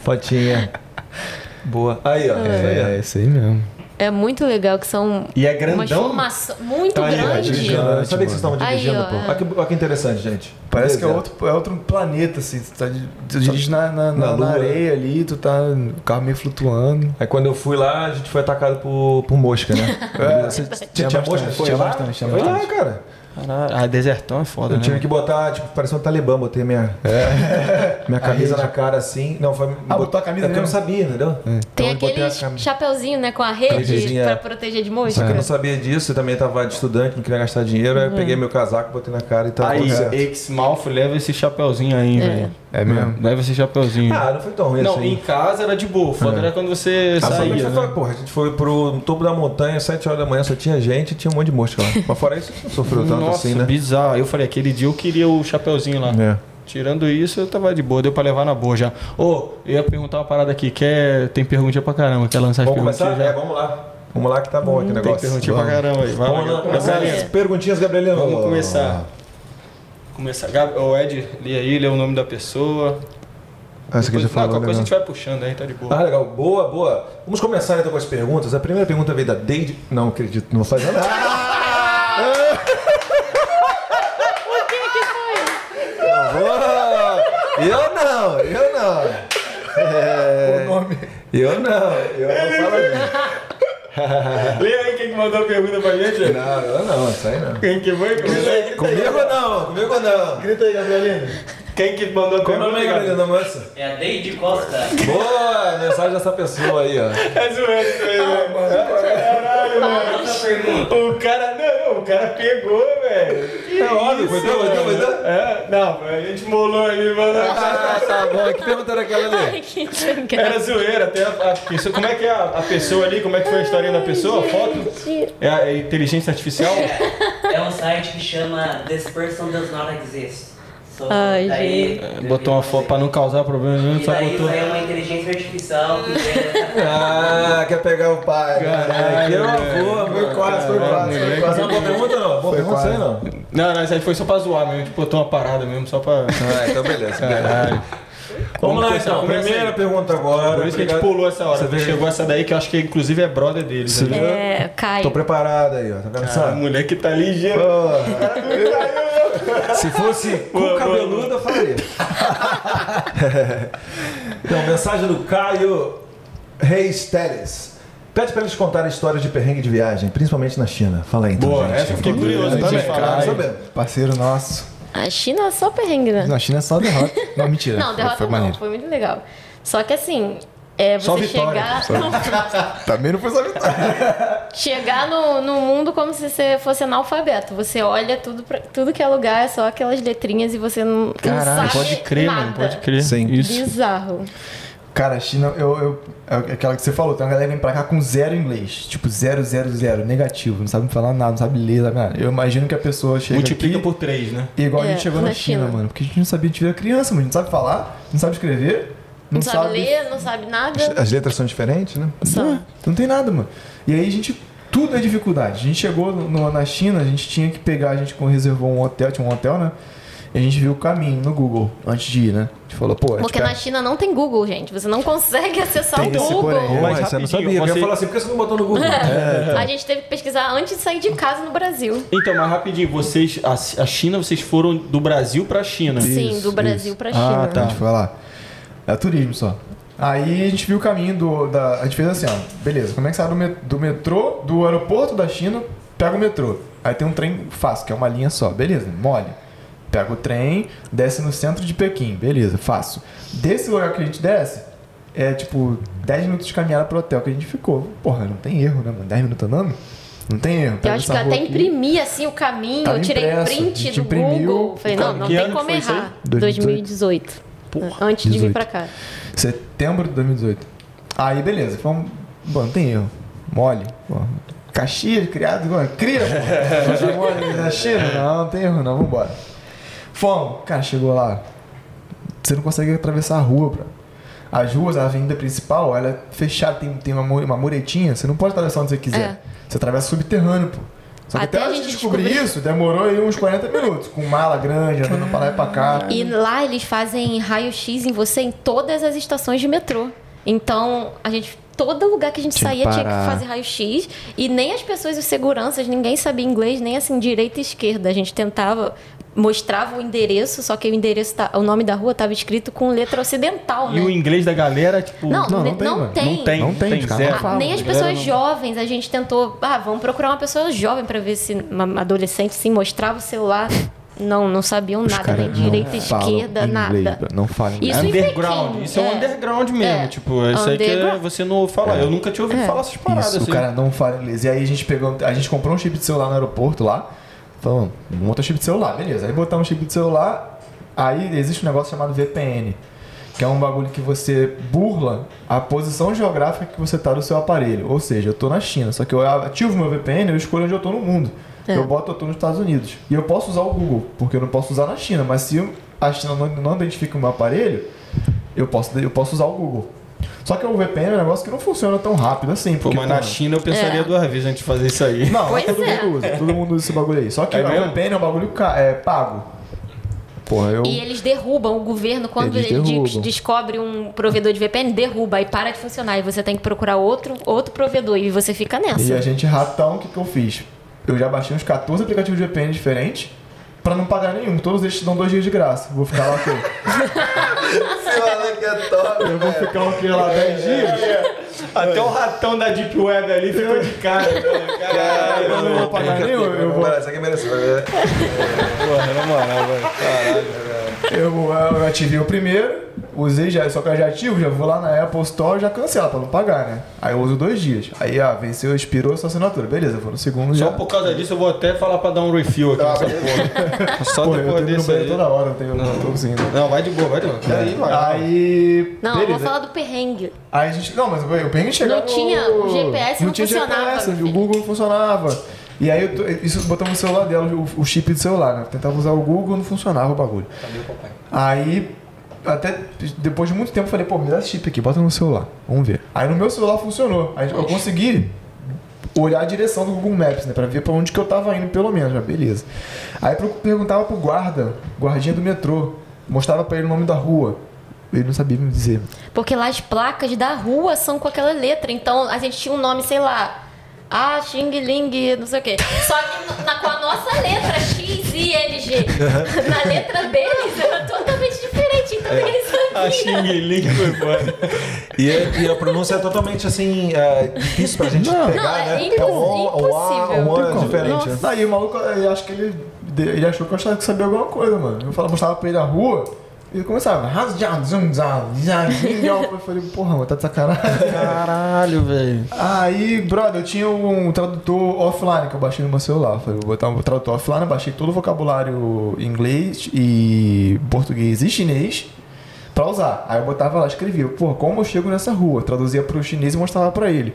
Fotinha. Boa. Aí, ó. Isso aí, ó. É, esse aí mesmo. É muito legal, que são E é grandão? formações muito Aí, ó, grandes. Dirigindo. Eu sabia que vocês estavam Aí, dirigindo, ó, pô. é. Olha que, olha que interessante, gente. Parece que é outro, é outro planeta, assim. Tu, tá, tu dirige na, na, Na na, areia ali, tu tá. O carro meio flutuando. Aí quando eu fui lá, a gente foi atacado por, por mosca, né? É, Você- tinha tinha, bastante, mosca? Foi tinha lá? bastante, tinha Foi lá, bastante. cara. Caralho, ah, desertão é foda, Eu né? tive que botar, tipo, parecia um talibã, botei minha, *laughs* minha camisa na cara assim. Não, foi. Ah, botou a camisa é porque eu não sabia, entendeu? Tem Então botei a aquele chapeuzinho, né, com a rede pra é. proteger de Só mosca. que eu não sabia disso, eu também tava de estudante, não queria gastar dinheiro, aí eu peguei meu casaco, botei na cara e tava Aí, tudo certo. ex-Malf, leva esse chapeuzinho aí, velho. É mesmo. Leva esse chapeuzinho. Ah, não foi tão ruim não, assim. em casa era de boa, foda era quando você Ah, saía, gente foi, né? porra, a gente foi pro topo da montanha, 7 horas da manhã, só tinha gente e tinha um monte de mosca lá. Mas fora isso, a gente não sofreu tanto Nossa, assim, né? bizarro. Eu falei, aquele dia eu queria o chapeuzinho lá. É. Tirando isso, eu tava de boa, deu pra levar na boa já. Ô, eu ia perguntar uma parada aqui, quer... tem perguntinha pra caramba, quer lançar as Vamos perguntinhas começar? já? É, vamos lá. Vamos lá que tá bom aqui o Tem negócio. perguntinha pra Vamos. caramba aí. Vai Vamos lá, lá, perguntinhas, Gabrielino. Vamos começar. Começar. Gab... Ô, Ed, lê aí, lê o nome da pessoa. Ah, essa aqui já falou, qualquer coisa a gente vai puxando aí, tá de boa. Ah, legal. Boa, boa. Vamos começar então com as perguntas. A primeira pergunta veio da Deide. Não acredito, não vou fazer nada. Não vou. Eu não, eu não. É... O nome. Eu não, eu não falo não. *laughs* Lê aí quem que mandou a pergunta pra gente. Não, eu não, isso aí não. Quem que foi? Comigo não, comigo não. Grita aí, Gabrielino. Quem que mandou a Qual o nome aí, moça? É a Deide Costa. Boa, mensagem dessa pessoa aí, ó. É zoeiro isso aí, velho. Caralho, mano. O cara, não, o cara pegou, velho. Que É óbvio, foi teu, foi teu, foi teu? É, não, a gente molou ali, mano. Ah, tá bom. Que pergunta era aquela ali? Que. Era zoeira, até a, a pessoa. Como é que é a, a pessoa ali? Como é que foi a historinha da pessoa? A foto? É a é inteligência artificial? É um site que chama This Person Does Not Exist. Ai, daí, Botou uma foto pra não causar problema nenhum, só daí botou. é uma inteligência artificial que *laughs* vê Ah, quer pegar o pai. Caralho, que velho. avô, foi quase, foi quase, foi quase. Não, boa pergunta não, boa pergunta isso aí não. Não, não, isso aí foi só pra zoar mesmo. A gente botou uma parada mesmo, só pra. Ah, então beleza. Caralho. Vamos lá então, começa primeira pergunta agora. Por isso que a gente pulou essa hora. Você Chegou essa daí que eu acho que inclusive é brother. Você ali. viu? É, Caio. Tô preparado aí, ó. Tá vendo Ah, só? a mulher que tá ligeira. *laughs* Se fosse com Boa, cabeludo, eu faria. então, mensagem do Caio Reis Teles. Pede pra eles contarem histórias de perrengue de viagem, principalmente na China. Fala aí, então, Boa, gente. essa eu fiquei curioso também, saber. Parceiro nosso. A China é só perrengue, né? Na China é só derrota. *laughs* Não, mentira. Não, derrota foi não, maneiro. foi muito legal. Só que assim, é, Só você vitória, chegar, *laughs* Também não foi só vitória. chegar no, no mundo como se você fosse analfabeto. Você olha tudo, pra, tudo que é lugar, é só aquelas letrinhas e você não, não Caralho, sabe pode crer, nada. mano, pode crer. Sim. Isso. Bizarro. Cara, a China, eu, eu, é aquela que você falou, tem uma galera que vem pra cá com zero inglês. Tipo, zero, zero, zero, negativo. Não sabe falar nada, não sabe ler, sabe nada. Eu imagino que a pessoa chega Multiplica aqui, por três, né? igual a É, gente chegou na, na China, China. mano. Porque a gente não sabia, a gente era criança, mano. A gente não sabe falar, não sabe escrever. Não, sabe, ler, não sabe nada. As letras são diferentes, né? Só. Não tem nada, mano. E aí a gente. Tudo é dificuldade. A gente chegou no- na China, a gente tinha que pegar, a gente reservou um hotel, tinha um hotel, né? A gente viu o caminho no Google antes de ir, né? A gente falou, pô, Porque na China não tem Google, gente. Você não consegue *laughs* acessar Tem o Google. porém. Mas você não sabia. Eu você- ia falar assim, por que você não botou no Google? *laughs* A gente teve que pesquisar antes de sair de casa no Brasil. Então, mas rapidinho, vocês, a, a China, vocês foram do Brasil pra China. Sim, do Brasil pra China. Ah, tá. A gente foi lá. É turismo só. Aí a gente viu o caminho do. Da, a gente fez assim, ó. Beleza, como é que sai do, met- do metrô, do aeroporto da China, pega o metrô. Aí tem um trem fácil, que é uma linha só. Beleza, mole. Pega o trem, desce no centro de Pequim. Beleza, fácil. Desse lugar que a gente desce, é tipo 10 minutos de caminhada pro hotel que a gente ficou. Porra, não tem erro, né, mano? 10 minutos andando? Não tem erro. Eu acho que eu até aqui. imprimi assim o caminho, Tava eu tirei impresso, print do imprimiu. Google. Falei, não, não Que tem como errar. 2018. 2018. Antes de vir 18. pra cá. Setembro de 2018. Aí, beleza. Fomos... Bom, não tem erro. Mole. Pô. Caxias, criado igual. Cria, pô. *laughs* Na China? Não, não tem erro não. Vambora. Fomos. Cara, chegou lá. Você não consegue atravessar a rua, bro. As ruas, a avenida principal, ela é fechada. Tem, tem uma, uma muretinha. Você não pode atravessar onde você quiser. É. Você atravessa subterrâneo, pô. Só que Até até, a gente gente descobrir descobrir. isso, demorou aí uns 40 minutos. Com mala grande, andando pra lá e pra cá. E lá eles fazem raio-x em você em todas as estações de metrô. Então, a gente. Todo lugar que a gente Tinha que saía tinha que fazer raio-x. E nem as pessoas, os seguranças, ninguém sabia inglês, nem assim, direita e esquerda. A gente tentava, mostrava o endereço, só que o endereço, tá- o nome da rua estava escrito com letra ocidental, E né? o inglês da galera, tipo. Não, Não, não tem, não tem. Não tem, Não tem, não falam. Nem as pessoas jovens, a gente tentou, ah, vamos procurar uma pessoa jovem para ver se uma adolescente sim mostrava o celular. Não, não sabiam Os nada, nem direita, não esquerda, inglês, nada. Não falam inglês. Isso em Underground. Isso é, um é. underground mesmo. É. Tipo, isso aí que você não fala. Eu nunca tinha ouvido É. falar essas paradas Isso, assim. o cara não fala inglês. E aí a gente pegou, a gente comprou um chip de celular no aeroporto lá. Falando, monta chip de celular, beleza. Aí botamos um chip de celular. Aí existe um negócio chamado VPN, que é um bagulho que você burla a posição geográfica que você tá do seu aparelho. Ou seja, eu tô na China, só que eu ativo meu VPN, eu escolho onde eu tô no mundo. É. Eu boto eu tô nos Estados Unidos. E eu posso usar o Google, porque eu não posso usar na China. Mas se a China não, não identifica o meu aparelho, eu posso, eu posso usar o Google. Só que o VPN é um negócio que não funciona tão rápido assim. Pô, Porque, mas na pô, China eu pensaria É. duas vezes antes de fazer isso aí. não, Pois todo é. mundo usa. Todo mundo usa esse bagulho aí. Só que É o? VPN é um bagulho é, pago. Porra, eu. E eles derrubam o governo quando Eles ele de- descobre um provedor de VPN, derruba e para de funcionar. E você tem que procurar outro, outro provedor e você fica nessa. E a gente ratão, o que, que eu fiz? Eu já baixei uns 14 aplicativos de VPN diferentes pra não pagar nenhum. Todos eles te dão dois dias de graça. Vou ficar lá quê? Você fala que é top. Eu vou ficar o quê lá 10 dias? Até o ratão da Deep Web ali ficou de cara. Caralho, Eu não vou pagar nenhum. Eu vou, Isso aqui merece. vai ver. Porra, na moral, velho. Caralho. Eu, eu ativei o primeiro, usei já, só que eu já ativo, já vou lá na Apple Store e já cancela pra não pagar, né? Aí eu uso dois dias. Aí, ah, venceu, expirou a sua assinatura. Beleza, eu vou no segundo já. Só por causa disso eu vou até falar pra dar um refill aqui nessa porra. *laughs* Só Pô, eu depois no desse aí. toda hora, eu tenho, não tô conseguindo. Não, vai de boa, vai de boa. Aí, vai. Aí. Não, eu beleza. vou falar do perrengue. Aí a gente. Não, mas o perrengue chegava. Não tinha- o GPS não tinha funcionava, GPS, o. Google não funcionava. E aí eu tô- isso botamos no celular dela, o, o chip do celular, né? Tentava usar o Google, não funcionava o bagulho. Cadê o papai? Aí, até depois de muito tempo, eu falei, pô, me dá esse chip aqui, bota no celular, vamos ver. Aí no meu celular funcionou. Aí eu consegui olhar a direção do Google Maps, né? Pra ver pra onde que eu tava indo, pelo menos, já beleza. Aí eu perguntava pro guarda, guardinha do metrô, mostrava pra ele o nome da rua. Ele não sabia me dizer. Porque lá as placas da rua são com aquela letra. Então a gente tinha um nome, sei lá. Ah, Xing Ling, não sei o quê. Só que na- com a nossa letra, X, I, L, G. Na letra deles era totalmente diferente. Então ninguém A sabia. Xing Ling foi foda. E, e a pronúncia é totalmente assim, é, difícil pra gente pegar, Não, é né? imposs- o O, o A, impossível. o A é diferente. né? Daí o maluco, eu acho que ele, ele achou que eu achava que sabia alguma coisa, mano. Eu falava, mostrava pra ele a rua, e ele começava. Eu *laughs* falei, porra, mano, tá de sacanagem. Caralho, velho. Aí, brother, eu tinha um tradutor offline que eu baixei no meu celular. Eu Falei, vou botar um tradutor offline, eu baixei todo o vocabulário inglês e português e chinês pra usar. Aí eu botava lá, escrevia, pô, como eu chego nessa rua? Traduzia pro chinês e mostrava pra ele.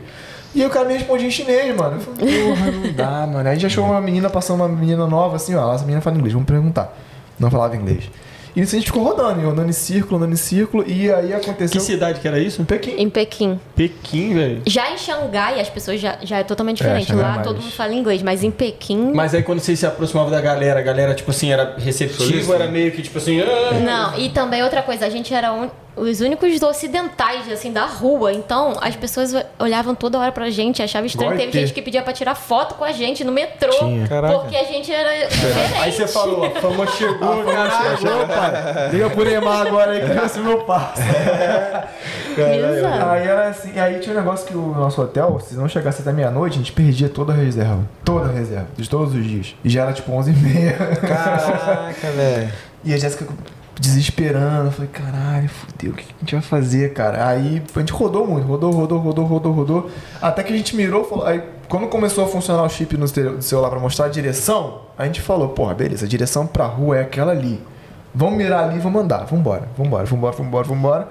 E o cara me respondia em chinês, mano. Eu falei, porra, não dá, mano. Aí já chegou uma menina, passou uma menina nova assim, ó, essa menina fala inglês, vamos perguntar. Não falava inglês. E nisso a gente ficou rodando, andando em círculo, andando em círculo, e aí Que aconteceu... cidade que era isso? Pequim. Em Pequim. Pequim, velho. Já em Xangai, as pessoas já, já é totalmente É, diferente. Xangai Lá é mais- todo mundo fala inglês, mas em Pequim. Mas aí quando vocês se aproximavam da galera, a galera, tipo assim, era receptiva, era meio que tipo assim. "Ah". Não, e também outra coisa, a gente era un- os únicos ocidentais, assim, da rua. Então, as pessoas olhavam toda hora pra gente, achavam estranho. Teve gente que pedia pra tirar foto com a gente no metrô. Tinha. Caraca. Porque a gente era diferente. Aí você falou, a fama chegou, Caralho, ô, pai. Liga pro Neymar agora aí que ser meu passo. Exato. Aí era assim, aí tinha um negócio que o nosso hotel, se não chegasse até meia-noite, a gente perdia toda a reserva. Toda a reserva, de todos os dias. E já era tipo 11h30. Caraca, velho. E a Jéssica desesperando, eu falei, caralho, fudeu, o que a gente vai fazer, cara? Aí a gente rodou muito, rodou, rodou, rodou, rodou, rodou. Até que a gente mirou, falou, aí quando começou a funcionar o chip no celular pra mostrar a direção, a gente falou, porra, beleza, a direção pra rua é aquela ali. Vamos mirar ali e vamos andar, vambora, vambora, vambora, vambora, vambora.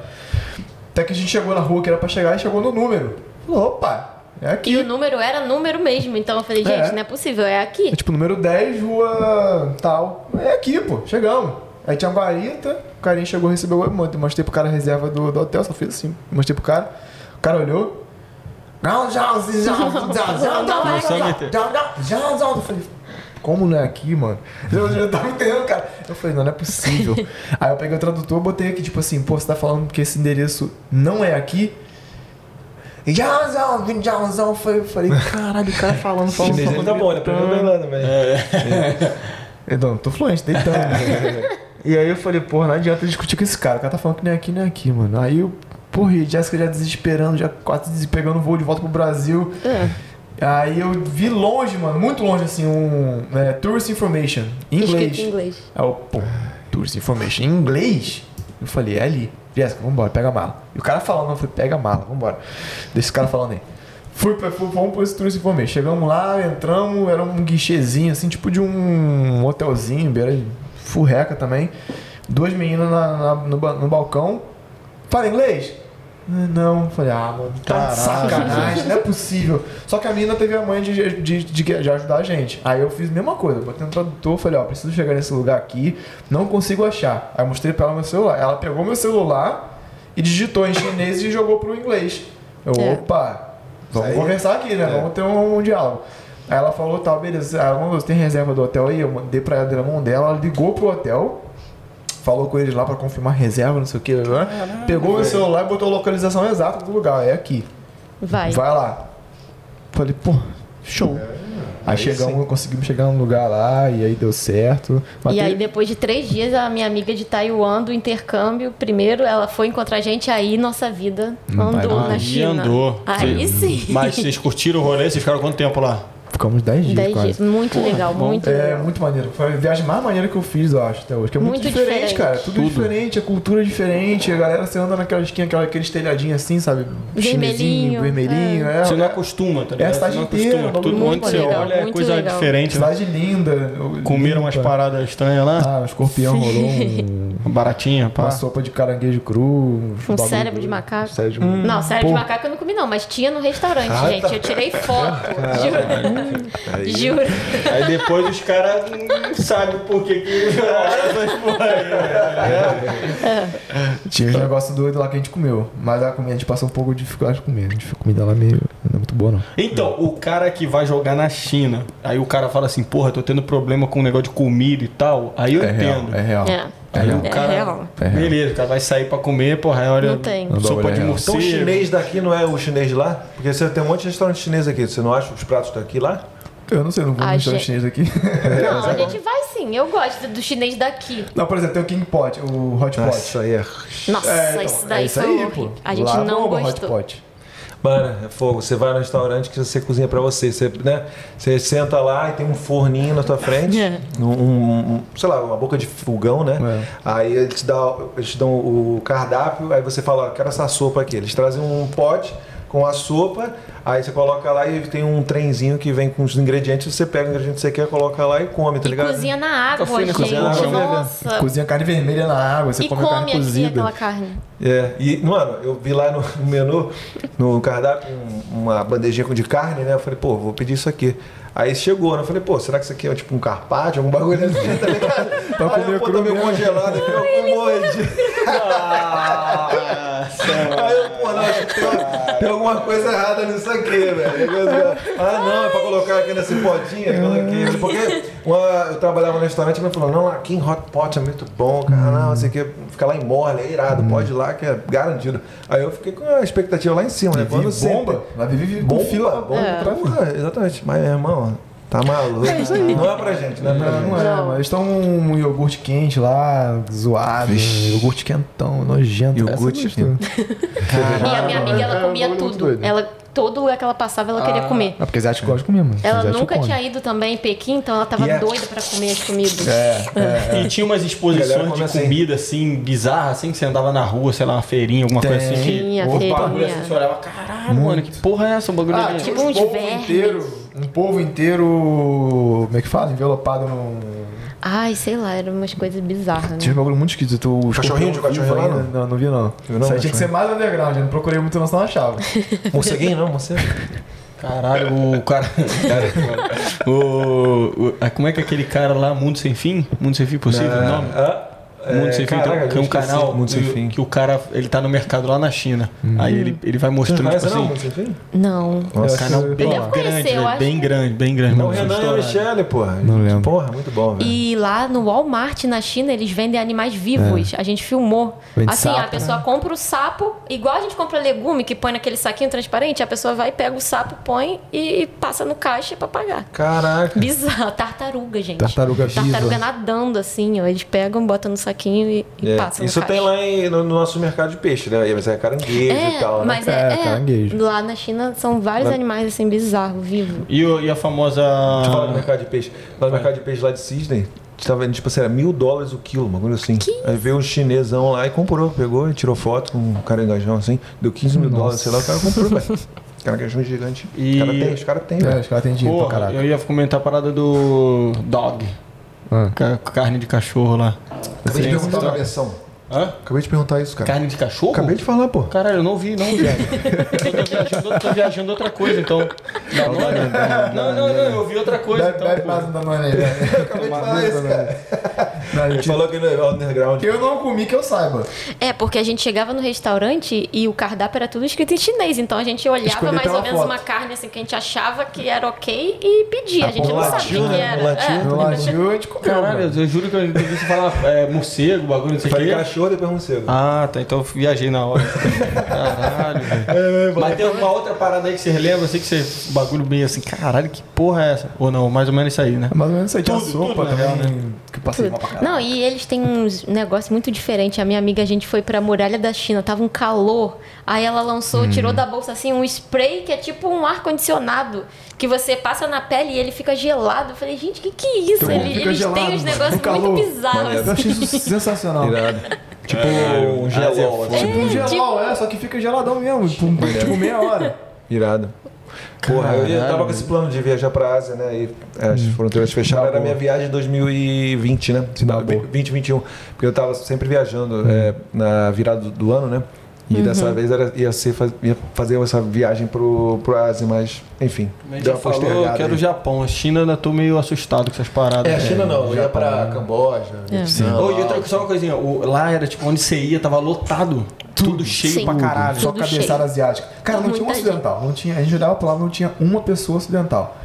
Até que a gente chegou na rua que era pra chegar e chegou no número. Falou, opa, é aqui. E o número era número mesmo. Então eu falei, gente, É. não é possível, é aqui. É tipo número 10, rua tal. É aqui, pô, chegamos. Aí tinha guarita, o carinha chegou, recebeu, eu mostrei pro cara a reserva do, do hotel, só fiz assim, mostrei pro cara. O cara olhou. Não, já, já, já, já, já, Não, só já, meter. já, já, já, já. Eu falei, como não é aqui, mano? Eu já tava entendendo, cara. Eu falei, não, não é possível. Aí eu peguei o tradutor, botei aqui, tipo assim, pô, você tá falando que esse endereço não é aqui? E já, já, já. Eu falei, caralho, o cara falando, falando, Chinês falando. tá bom, ele aprendeu Irlanda, velho. Eu não, tô fluente, deitando. E aí eu falei, porra, não adianta discutir com esse cara. O cara tá falando que nem aqui, nem aqui, mano. Aí eu, porra, e Jéssica já desesperando, já quase pegando o voo de volta pro Brasil. É. Aí eu vi longe, mano, muito longe, assim, um é, Tourist Information, em Escrito inglês. em inglês. Aí eu, pô, Tourist Information em inglês? Eu falei, é ali. Jéssica, vambora, pega a mala. E o cara falando, eu falei, pega a mala, vambora. Deixa esse cara falando aí. Fui pra, fui, fomos pro esse Tourist Information. Chegamos lá, entramos, era um guichezinho, assim, tipo de um hotelzinho, beira furreca também. Duas meninas na- na- no, no balcão. Fala inglês? "Ah, Não, falei, ah, mano, tá de sacanagem, não é possível. Só que a menina teve a mãe de, de, de, de ajudar a gente. Aí eu fiz a mesma coisa, botei no tradutor, falei, ó, preciso chegar nesse lugar aqui, não consigo achar. Aí eu mostrei pra ela meu celular. Ela pegou meu celular e digitou em chinês e jogou pro inglês. Eu, É. opa, vamos Aí- conversar aqui, né? É. Vamos ter um, um diálogo. Aí ela falou, tal, beleza. Ela você tem reserva do hotel aí? Eu mandei pra ela, dei na mão dela, ela ligou pro hotel, falou com eles lá pra confirmar reserva, não sei o que. Pegou meu celular e botou a localização exata do lugar. É aqui. Vai. Vai lá. Falei, pô, show. Aí, Aí chegamos, sim. conseguimos chegar no lugar lá e aí deu certo. Mas E aí, depois de três dias, a minha amiga de Taiwan, do intercâmbio, primeiro ela foi encontrar a gente, aí nossa vida andou Aí na China. andou. Aí sim. Mas vocês curtiram o rolê? Vocês ficaram quanto tempo lá? Ficamos 10 dias Dez quase. dias. Muito legal, bom. muito É, legal. muito maneiro. Foi a viagem mais maneira que eu fiz, eu acho, até hoje. Que é muito, Muito diferente, diferente. cara. Tudo, Tudo. diferente, a cultura é diferente. A galera, você anda naquela esquina, aquela, aqueles telhadinhos assim, sabe? Chinesinho, Vermelhinho, vermelhinho. É, Você não é, acostuma, tá É a ligado? cidade inteira, Tudo onde você legal, olha é coisa legal. diferente. né? cidade linda. Comeram umas paradas estranhas lá? Ah, um escorpião rolou um, Uma baratinha, pá. uma sopa de caranguejo cru. Um cérebro de macaco. Cérebro de Não, cérebro de macaco eu não comi não, mas tinha no restaurante, Ah, gente. tá. Eu tirei foto. *laughs* Aí- Juro. Aí depois os caras não sabem por que que essas *laughs* porra aí, né? Tinha uns negócios doidos lá que a gente comeu. Mas a comida a gente passou um pouco de dificuldade de comer. A gente- comida lá meio. Não é muito boa, não. Então, o cara que vai jogar na China, aí o cara fala assim, porra, tô tendo problema com o negócio de comida e tal. Aí eu É real, entendo. é real. É. Aí É o cara, real. É real. beleza, o cara vai sair pra comer, porra, aí olha, Não tem. Sopa de real. morcego. Então o chinês daqui não é o chinês de lá? Porque você tem um monte de restaurante chinês aqui. Você não acha os pratos daqui lá? Eu não sei, eu não vou no restaurante chinês aqui. Não, *laughs* a gente vai sim. Eu gosto do chinês daqui. não, por exemplo, tem o King Pot, o Hot Nossa, Pot. isso aí é. Nossa, É, então, isso daí é isso foi aí, pô. A gente Lá não bomba Hot gostou. Pot. Mano, é fogo. Você vai no restaurante que você cozinha pra você. Você, né? você senta lá e tem um forninho na tua frente. É. um, um- um- sei lá, uma boca de fogão, né? É. Aí eles te, dão, eles te dão o cardápio, aí você fala, ó, quero essa sopa aqui. Eles trazem um pote com a sopa, aí você coloca lá e tem um trenzinho que vem com os ingredientes, você pega o ingrediente que você quer, coloca lá e come, tá E ligado? cozinha na água, fui na gente. cozinha na água, Nossa. Cozinha carne vermelha na água, você E come, a come carne cozida. aquela carne. É, e, mano, eu vi lá no, menu, no cardápio, um- uma bandejinha com de carne, né? Eu falei, pô, vou pedir isso aqui. Aí chegou, né? Eu falei, pô, será que isso aqui é tipo um carpaccio, algum bagulho assim, tá ligado? *laughs* Pra Aí comer eu, pô, cru tá meio congelado aqui, eu como hoje. *laughs* Não, acho que tem, tem alguma coisa errada nisso aqui, velho. Ah, não, é pra colocar aqui nesse potinho, aqui. Porque uma- eu trabalhava no restaurante e me falou, não, aqui em Hot Pot é muito bom, cara, não, você quer ficar lá em Morle, é irado, pode ir lá que é garantido. Aí eu fiquei com a expectativa lá em cima, né? Quando bomba. Lá vive, vive com Bomba, fila. bomba, É. porra, exatamente. Mas, irmão, tá maluco. É isso aí. Não é pra gente, não é pra Não, gente. não é, mas eles estão um iogurte quente lá, zoado, iogurte quentão, nojento. Iogurte gostei. E a minha amiga, ela é um comia muito tudo. Ela, todo lugar que ela passava, ela queria comer. Ah, porque asiático gosta de comer, mano. Ela Asiático nunca come. tinha ido também em Pequim, então ela tava E é- doida pra comer as comidas. É, E tinha umas exposições de assim. comida assim, bizarra, assim, que você andava na rua, sei lá, uma feirinha, alguma coisa assim. Tinha, o feirinha. bagulho assim, você olhava, caralho, mano, que porra é essa? O bagulho Ah, ali. tipo uns um vermes. inteiro, um povo inteiro, como é que fala? Envelopado num... Ai, sei lá, eram umas coisas bizarras, né? Tinha um bagulho muito esquisito. O Cachorrinho de vivo lá. Não, não vi não. Não, Isso aí tinha que ser cachorrinho? mais underground, eu não procurei muito não, senão achava. *laughs* Morceguinho não, morcego. Caralho, o cara. cara *laughs* o, o- como é que é aquele cara lá, Mundo Sem Fim? Mundo Sem Fim Possível, o nome? Ah, Mundo Sem Fim, caraca, tem, um esqueci. canal Mundo Sem Fim. que o cara, ele tá no mercado lá na China. Aí ele, ele vai mostrando, tipo conhece não, assim, Mundo Sem Fim? Não. Nossa, um canal bem conhecer, grande, eu velho, acho. bem grande, bem grande. Não, Renan e a. Michelle, porra. Não lembro. Porra, muito bom, velho. E lá no Walmart, na China, eles vendem animais vivos. A gente filmou. Vende assim, a sapo, pessoa compra o sapo, igual a gente compra legume, que põe naquele saquinho transparente, a pessoa vai, pega o sapo, põe e passa no caixa pra pagar. Caraca. Bizarro. Tartaruga, gente. Tartaruga viva. Tartaruga nadando, assim, ó. Eles pegam, botam no saquinho e, e É, passam Isso no tem lá em- no, no nosso mercado de peixe, né? Mas é caranguejo É, e tal, né? mas é, É, é, caranguejo. lá na China são vários Lá- animais assim bizarros, vivos. E, e a famosa. Deixa eu falar do mercado de peixe. Lá no mercado de peixe lá de Sydney, tava vendo, tipo assim, era mil dólares o quilo, uma coisa assim. Aí veio um chinesão lá e comprou, pegou e tirou foto com um caranguejão assim, deu 15 mil dólares, sei lá, o cara comprou, velho. Caranguejão gigante. E- Os caras têm, os caras têm, É, os caras têm dinheiro pra Porra, caraca. eu ia comentar a parada do dog. Ah. ca- Carne de cachorro lá. Acabei de Sim, perguntar sim. na versão. Hã? Acabei de perguntar isso, cara. Carne de cachorro? Acabei de falar, pô. Caralho, eu não vi, não, viado. eu tô viajando, tô viajando outra coisa, então. Danone? Não, não, não, eu vi outra coisa, Bebe, então. bebe pô. mais um Danone aí, velho. Acabei de falar isso, cara. Não, Ele gente, falou que não é underground. Eu não comi que eu saiba. É, porque a gente chegava no restaurante e o cardápio era tudo escrito em chinês. Então a gente olhava Escolher mais ou menos foto. uma carne assim que a gente achava que era ok e pedia. A gente no não sabia o que né? era. No latinho. É. No a gente comeu. Caralho, eu juro que eu vi você falar é, morcego, bagulho, não sei o Falei quê. Depois morcego. Ah, tá. Então eu viajei na hora. Caralho, *laughs* velho. Mas tem alguma outra parada aí que você relembra? Assim que você. Bagulho bem assim, caralho, que porra é essa? Ou não, mais ou menos isso aí, né? Mais ou menos isso aí. Tinha Tudo, sopa tudo, né? também. Que passei mal pra caralho. Não, e eles têm uns negócios muito diferentes. A minha amiga, a gente foi pra muralha da China, tava um calor. Aí ela lançou, tirou Hum. da bolsa assim um spray que é tipo um ar-condicionado. Que você passa na pele e ele fica gelado. Eu falei, gente, que que é isso? Então, Ele- eles gelado, têm uns negócios muito bizarros. Eu achei isso *laughs* sensacional. Irado. Tipo um gelol, assim. Tipo um gelol, é, só que fica geladão mesmo. Tipo, tipo meia hora. Irado. Porra, eu ia- tava com esse plano de viajar pra Ásia, né? E é, as fronteiras fecharam. Era a minha viagem de 2020, né? Final, boa. 2021. Porque eu tava sempre viajando é, na virada do, do ano, né? E dessa vez era, ia, ser, ia fazer essa viagem pro, pro Ásia, mas enfim. A gente deu já falou que era o. Japão. A China ainda tô meio assustado com essas paradas. É, a China não, eu ia pra? Camboja, É. Vietnã, Oh, e outra, só uma coisinha, o- lá era tipo onde você ia, tava lotado. Tudo cheio Sim. pra caralho. Só Tudo cabeçada cheio. asiática. Cara, não tinha um ocidental. Não tinha, a gente olhava pra lá, não tinha uma pessoa ocidental.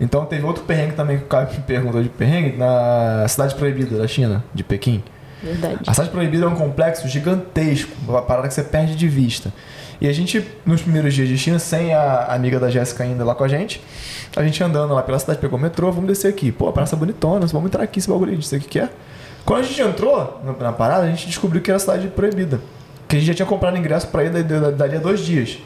Então teve outro perrengue também que o cara me perguntou de perrengue na Cidade Proibida da China, de Pequim. Verdade. A Cidade Proibida é um complexo gigantesco, uma parada que você perde de vista. E a gente, nos primeiros dias de China, sem a amiga da Jéssica ainda lá com a gente, a gente andando lá pela cidade, pegou o metrô, vamos descer aqui. Pô, a praça é bonitona, vamos entrar aqui, esse bagulho não sei o que que é. Quando a gente entrou na, parada, a gente descobriu que era cidade proibida. Que a gente já tinha comprado ingresso pra ir da- da- dali a dois dias.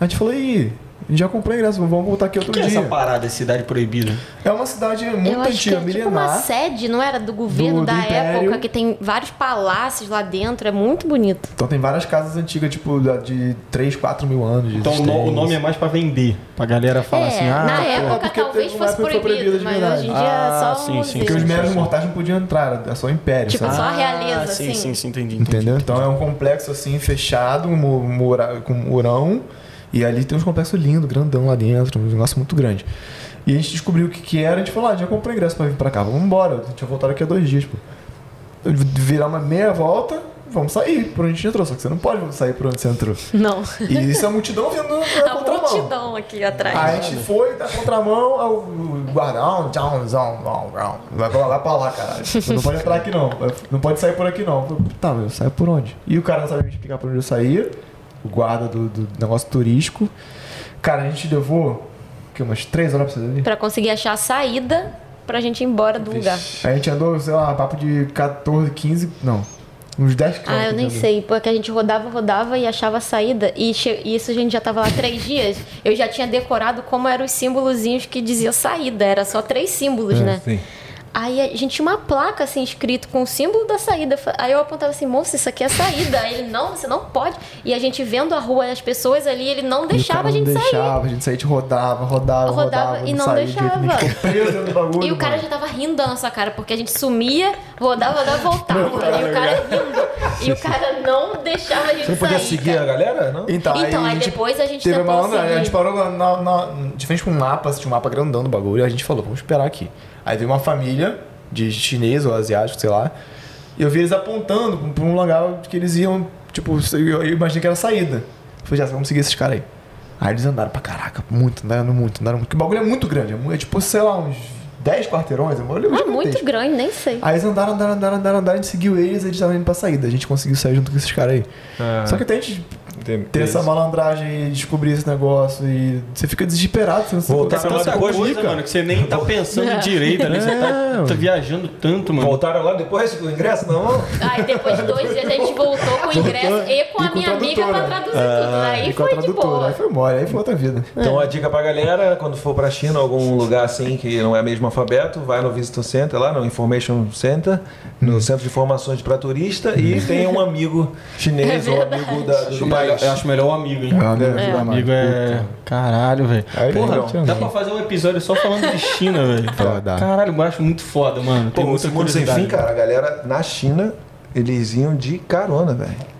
A gente falou, A gente já comprou ingresso, vamos voltar aqui outro que é dia. essa parada, cidade proibida? É uma cidade muito Eu acho que antiga, é tipo uma milenar. sede, não era? Do governo Do- do da Império. época, que tem vários palácios lá dentro. É muito bonito. Então tem várias casas antigas, tipo, de 3, 4 mil anos. De Então o nome é mais pra vender. Pra galera falar é, assim, ah, na pô, época porque talvez fosse que proibido, proibido mas hoje em dia Ah, é só sim, um sim, Porque os museu. meros mortais não podiam entrar, é só o império, Tipo, sabe? só a realeza, ah, sim, assim. sim, sim, entendi, entendi. Entendeu? Então é um complexo assim, fechado, um com murão. E ali tem uns complexos lindos, grandão lá dentro, um negócio muito grande. E a gente descobriu o que, que era, a gente falou, ah, já comprou ingresso pra vir pra cá, vamos embora. A gente vai voltar daqui a dois dias, pô. Virar uma meia volta, vamos sair por onde a gente entrou. Só que você não pode sair por onde você entrou. *laughs* Não. E isso é a multidão vindo na *laughs* A contramão. multidão aqui atrás. Aí a gente foi da contramão, aí o guardão, tchau, tchau, tchau, tchau. vai pra lá, vai pra lá, caralho. Você não pode entrar aqui não, não pode sair por aqui não. Eu Tá, meu, sai por onde? E o cara não sabia me explicar por onde eu saía, o guarda do, do negócio turístico. Cara, a gente levou, que, umas três horas pra sair? Pra conseguir achar a saída pra gente ir embora do lugar. Aí a gente andou, sei lá, papo de 14, 15, não, uns 10 quilômetros. Ah, eu nem sei, porque a gente rodava, rodava e achava a saída. E e isso a gente já tava lá três dias. Eu já tinha decorado como eram os símbolozinhos que dizia saída. Era só três símbolos, né? Sim. Aí a gente tinha uma placa assim escrito com o símbolo da saída. Aí eu apontava assim, moça, isso aqui é saída. Aí ele, não, você não pode. E a gente vendo a rua e as pessoas ali, ele não deixava cara a gente não sair. deixava, a gente saía, a gente rodava, rodava, Rodava rodava, e não nenhum. *laughs* deixava. A bagulho. E o cara mano. já tava rindo da nossa cara, porque a gente sumia, rodava, rodava, voltava. e o cara rindo. E o cara não deixava a gente Você não podia sair. seguir cara. a galera, não? Então, Então, aí a gente depois a gente teve tentou uma malandragem. A gente parou na, na, na- de frente com um mapa, tinha um mapa grandão do bagulho, e a gente falou, vamos esperar aqui. Aí veio uma família de chinês ou asiático, sei lá, e eu vi eles apontando pra um lugar que eles iam, tipo, eu imaginei que era a saída. Eu falei, já, vamos seguir esses caras aí. Aí eles andaram pra caraca, muito, andaram muito, andaram muito. Porque o bagulho é muito grande, é é tipo, sei lá, uns 10 quarteirões, é um bagulho Ah, muito grande, nem sei. Aí eles andaram, andaram, andaram, andaram, andaram, a gente seguiu eles, eles estavam indo pra saída. A gente conseguiu sair junto com esses caras aí. Só que até a gente ter essa malandragem e descobrir esse negócio e você fica desesperado. Você Voltar É pra tanta Costa coisa, Rica. mano, que você nem tá pensando direito ali. Você tá, tá viajando tanto, mano. Voltaram lá depois do ingresso, não? Aí depois de dois dias a gente voltou com o ingresso e com a E com minha amiga pra traduzir tudo. Aí foi de boa. Aí foi mole, aí foi outra vida. Então a dica pra galera, quando for pra China, algum lugar assim que não é mesmo alfabeto, vai no Visitor Center, lá no Information Center, no Centro de Informações para Turista, e tem um amigo chinês *laughs* É ou amigo da, do, do país. Eu acho melhor o amigo, hein? É, amigo, O amigo é. Caralho, velho. Porra, dá pra fazer um episódio só falando de China, velho. *laughs* Caralho, eu acho muito foda, mano. Pô, Tem muita Mundo Sem curiosidade. Fim, cara, a galera na China, eles iam de carona, velho.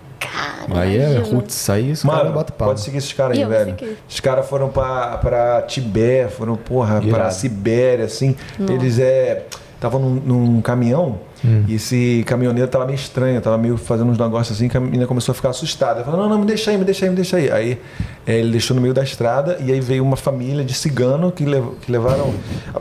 Aí é roots, aí isso cara Mano, bota pau. pode seguir esses caras aí, Eu velho. segui. Os caras foram pra, pra Tibete, foram, porra, pra Irado. Sibéria, assim. Eles é. Estavam num, num caminhão e esse caminhoneiro tava meio estranho, tava meio fazendo uns negócios assim que a menina começou a ficar assustada. Falou, não, não, me deixa aí, me deixa aí, me deixa aí. Aí é, ele deixou no meio da estrada e aí veio uma família de cigano que, lev- que levaram,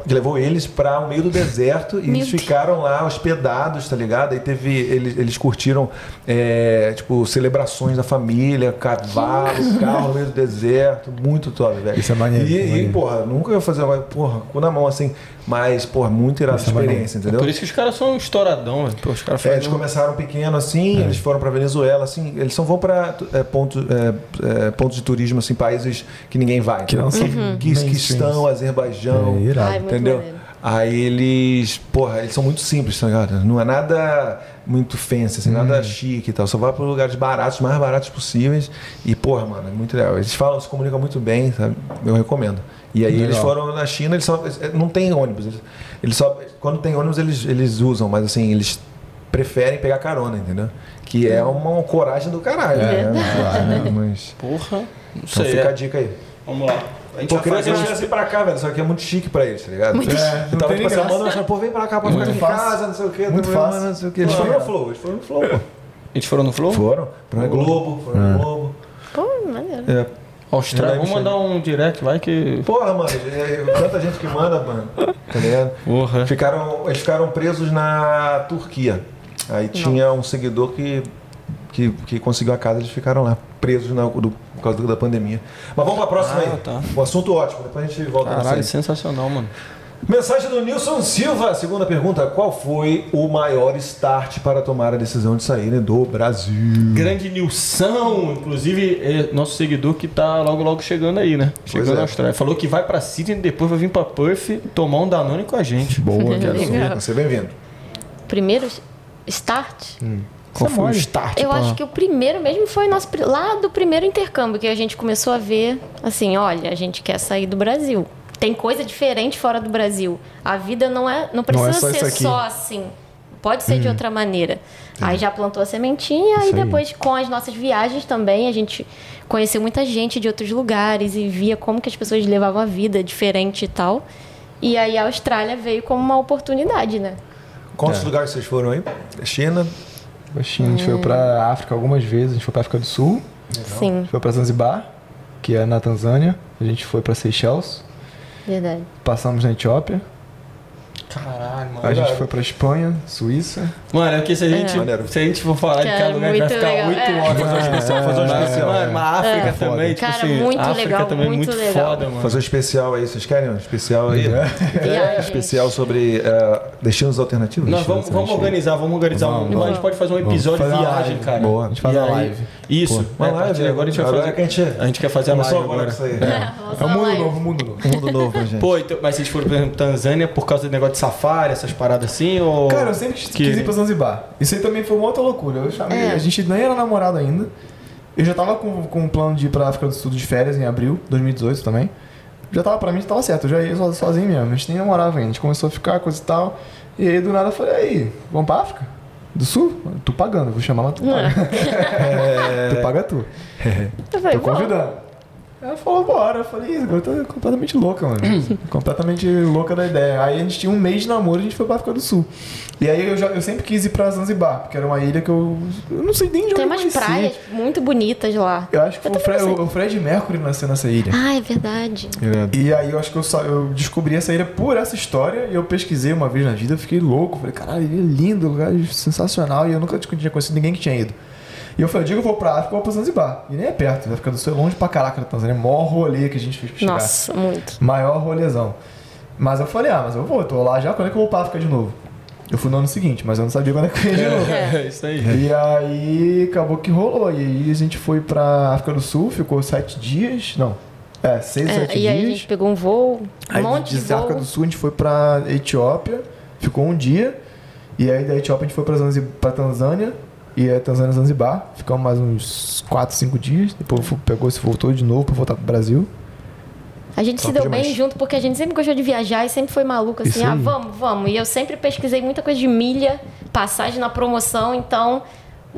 que levou eles para o meio do deserto e Meu eles ficaram lá hospedados, tá ligado? Aí teve, eles, eles curtiram, é, tipo, celebrações da família, cavalo, carro no meio do deserto, muito top, velho. Isso é maneiro, E, e, maneiro. porra, nunca ia fazer, uma- porra, com na mão assim, mas, porra, muito irada a é maneiro. experiência, entendeu? Por isso que os caras são um estouradão, velho. Pô, Os caras É, eles um- começaram pequeno assim, eles foram para Venezuela assim, eles só vão para é, pontos é, é, pontos de turismo assim, países que ninguém vai, Que não são Kirguistão, mainstreams. Azerbaijão, É, irado. Ai, entendeu? maneiro. Aí eles, porra, eles são muito simples, tá ligado? Não é nada muito fancy, assim, Hum. nada chique e tal. Só vai para lugares baratos, mais baratos possíveis. E, porra, mano, é muito legal. Eles falam, se comunicam muito bem, sabe? Eu recomendo. E aí Legal. eles foram na China, eles só, não tem ônibus. Eles, eles só, quando tem ônibus, eles, eles usam, mas assim, eles preferem pegar carona, entendeu? Que é uma coragem do caralho. É, né? claro. Né? Mas, Porra, não então sei. fica a é. dica aí. Vamos lá. A gente Pô, vai queria que fazer eles viessem pra cá, velho, só que é muito chique pra eles, tá ligado? Muito É, tem tipo semana, graça. achando, pô, vem pra cá pra ficar em casa, não sei o quê, Muito não fácil. não sei o quê. Eles foram no Flow, eles foram no Flow, pô. Eles foram no Flow? Foram, foram no Globo, foram no Globo. Pô, maneiro. É. Austrália. Lembro mandar um direct, vai que. Porra, mano, é, tanta gente que manda, mano, tá ligado? Porra. Ficaram, eles ficaram presos na Turquia. Aí tinha um seguidor que, que, que conseguiu a casa, eles ficaram lá, presos na, do, por causa da pandemia. Mas vamos pra próxima Ah, aí. tá. Um assunto ótimo, depois a gente volta Caralho, sensacional, mano. Mensagem do Nilson Silva, segunda pergunta. Qual foi o maior start para tomar a decisão de sair do Brasil? Grande Nilson, inclusive é nosso seguidor que tá logo logo chegando aí, né? Chegando é. na Austrália. Falou que vai pra Sydney, depois vai vir pra Perth tomar um Danone com a gente. Boa, *laughs* quero. Você bem-vindo. Primeiro start? Qual foi o start? Eu pra- acho que o primeiro mesmo foi nosso lá do primeiro intercâmbio que a gente começou a ver assim, olha, a gente quer sair do Brasil. Tem coisa diferente fora do Brasil. A vida não é, não precisa só isso ser aqui. só assim. Pode ser de outra maneira. Aí já plantou a sementinha Isso e aí. depois com as nossas viagens também a gente conheceu muita gente de outros lugares e via como que as pessoas levavam a vida diferente e tal. E aí a Austrália veio como uma oportunidade, né? Quantos lugares vocês foram aí? China? A China, a gente foi pra África algumas vezes, a gente foi pra África do Sul, a Sim, gente foi pra Zanzibar, que é na Tanzânia, a gente foi pra Seychelles, verdade. passamos na Etiópia, Caralho, mano. a gente foi pra Espanha, Suíça. Mano, é porque se a gente, Maneiro. se a gente for falar de cada lugar, a gente vai muito ficar legal. 8 É. horas. Fazer um especial, fazer um Mas, especial. Mano, mas a África É. também, tipo Cara, assim, muito África legal, também é muito muito legal. foda, mano. Fazer um especial aí, vocês querem um especial aí? Viagem. Especial sobre eh, destinos alternativos? Nós vamos, vamos organizar, vamos organizar um. Vamos. A gente pode fazer um episódio uma viagem, cara. Boa. A gente faz E uma aí- live. Isso. Pô, uma é, live, de agora a gente vai agora fazer. que a gente- a gente quer fazer a live agora agora. com isso aí. Vamos É *laughs* um lá, mundo live. novo, um mundo novo. Um mundo novo, gente? Pô, então, mas vocês foram, por exemplo, Tanzânia por causa do negócio de safari, essas paradas assim? Ou... Cara, eu sempre quis, Que- quis ir pra Zanzibar. Isso aí também foi uma outra loucura. Eu chamei, É. A gente nem era namorado ainda. Eu já tava com, com um plano de ir pra África do Sul de férias em abril, 2018 também. Já tava, pra mim, já tava certo. Eu já ia so- sozinho mesmo. A gente nem namorava ainda. A gente começou a ficar, coisa e tal. E aí, do nada, eu falei, aí, vamos pra África? Do Sul? Tu pagando, vou chamar, mas tu paga. *laughs* *laughs* tu paga tu. Eu falei, Tô convidando. Ela falou, bora. Eu falei, isso, agora eu tô completamente louca, mano. *clears throat* completamente louca da ideia. Aí a gente tinha um mês de namoro e a gente foi pra África do Sul. E aí eu, já, eu sempre quis ir pra Zanzibar, porque era uma ilha que eu. Eu não sei nem de onde Tem eu umas conheci. praias muito bonitas lá. Eu acho que Eu foi o, não sei. o Fred Mercury nasceu nessa ilha. Ah, é verdade. E aí eu acho que eu, só, eu descobri essa ilha por essa história e eu pesquisei uma vez na vida, eu fiquei louco. Falei, caralho, ilha lindo, lugar sensacional. E eu nunca tinha conhecido ninguém que tinha ido. E eu falei, eu digo que eu vou pra África, eu vou pra Zanzibar. E nem é perto, vai ficar do sul, é longe pra caraca da Tanzânia. Maior rolê que a gente fez pra chegar. Nossa, muito. Maior rolezão. Mas eu falei, ah, mas eu vou, eu tô lá já, quando é que eu vou pra África de novo? Eu fui no ano seguinte, mas eu não sabia quando é que eu ia de novo. É, isso aí. E aí acabou que rolou. E aí a gente foi pra África do Sul, ficou sete dias. Não. É, seis, É, sete e aí a dias. gente pegou um voo, um Aí monte de de África voo. do Sul a gente foi pra Etiópia, ficou um dia. E aí da Etiópia a gente foi pra, Zanzi- pra Tanzânia. E aí Tanzânia Zanzibar. Ficamos mais uns 4, 5 dias. Depois pegou se voltou de novo pra voltar pro Brasil. A gente se deu demais. bem junto porque a gente sempre gostou de viajar e sempre foi maluco assim, ah, vamos, vamos. E eu sempre pesquisei muita coisa de milha, passagem na promoção, então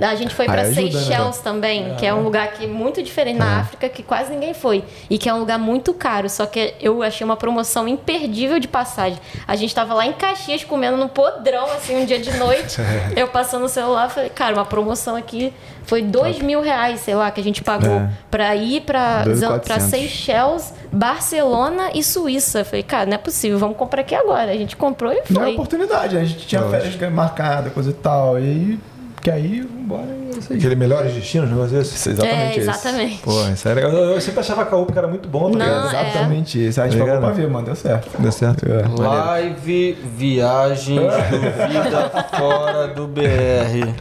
a gente foi Aí pra ajuda, né? Seychelles também, que é um lugar que é muito diferente na África, que quase ninguém foi. E que é um lugar muito caro, só que eu achei uma promoção imperdível de passagem. A gente tava lá em Caxias comendo no podrão, assim, um dia de noite. *laughs* eu passando no celular, falei, cara, uma promoção aqui foi dois mil reais, sei lá, que a gente pagou É. pra ir quatrocentos. Seychelles, Barcelona e Suíça. Eu falei, cara, não é possível, vamos comprar aqui agora. A gente comprou e Não é foi. oportunidade, a gente tinha férias marcadas, coisa e tal. E aí, que aí, vambora, e é isso aí. Aquele melhores destinos, negócio desse? Exatamente é, esse. exatamente. Pô, isso é legal. Eu, eu sempre achava Caú porque era muito bom, tá Não, é. Exatamente isso. A gente pagou pra ver, mano, deu certo. Deu certo. É. Live Viagens do Vida Fora do BR.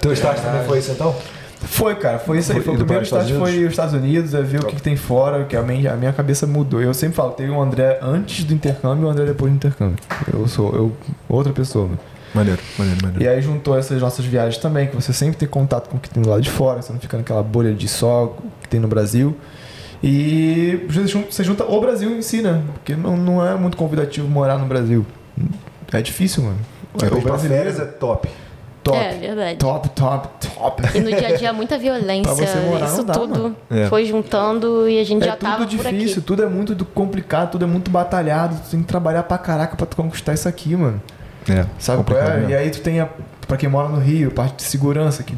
Teu start também foi isso então? Foi, cara, foi isso aí. Foi Foi, o primeiro estágio foi os Estados Unidos, é ver o que, que tem fora, que a minha, a minha cabeça mudou. Eu sempre falo, teve um André antes do intercâmbio e um André depois do intercâmbio. Eu sou eu, outra pessoa. mano. Maneiro, maneiro, maneiro. E aí juntou essas nossas viagens também, que você sempre tem contato com o que tem do lado de fora, você não fica naquela bolha de só o que tem no Brasil. E você junta, você junta o Brasil em si, né? Porque não, não é muito convidativo morar no Brasil. É difícil, mano. É, o brasileiro férias é top. top. É, verdade. Top, top, top. E no dia a dia muita violência. Pra você morar, Isso não dá, tudo mano. É. foi juntando e a gente É já tava tudo por difícil, aqui. tudo é muito do- complicado, tudo é muito batalhado. Tu tem que trabalhar pra caraca pra tu conquistar isso aqui, mano. É, Sabe qual é? mesmo. E aí tu tem, a, pra quem mora no Rio, parte de segurança que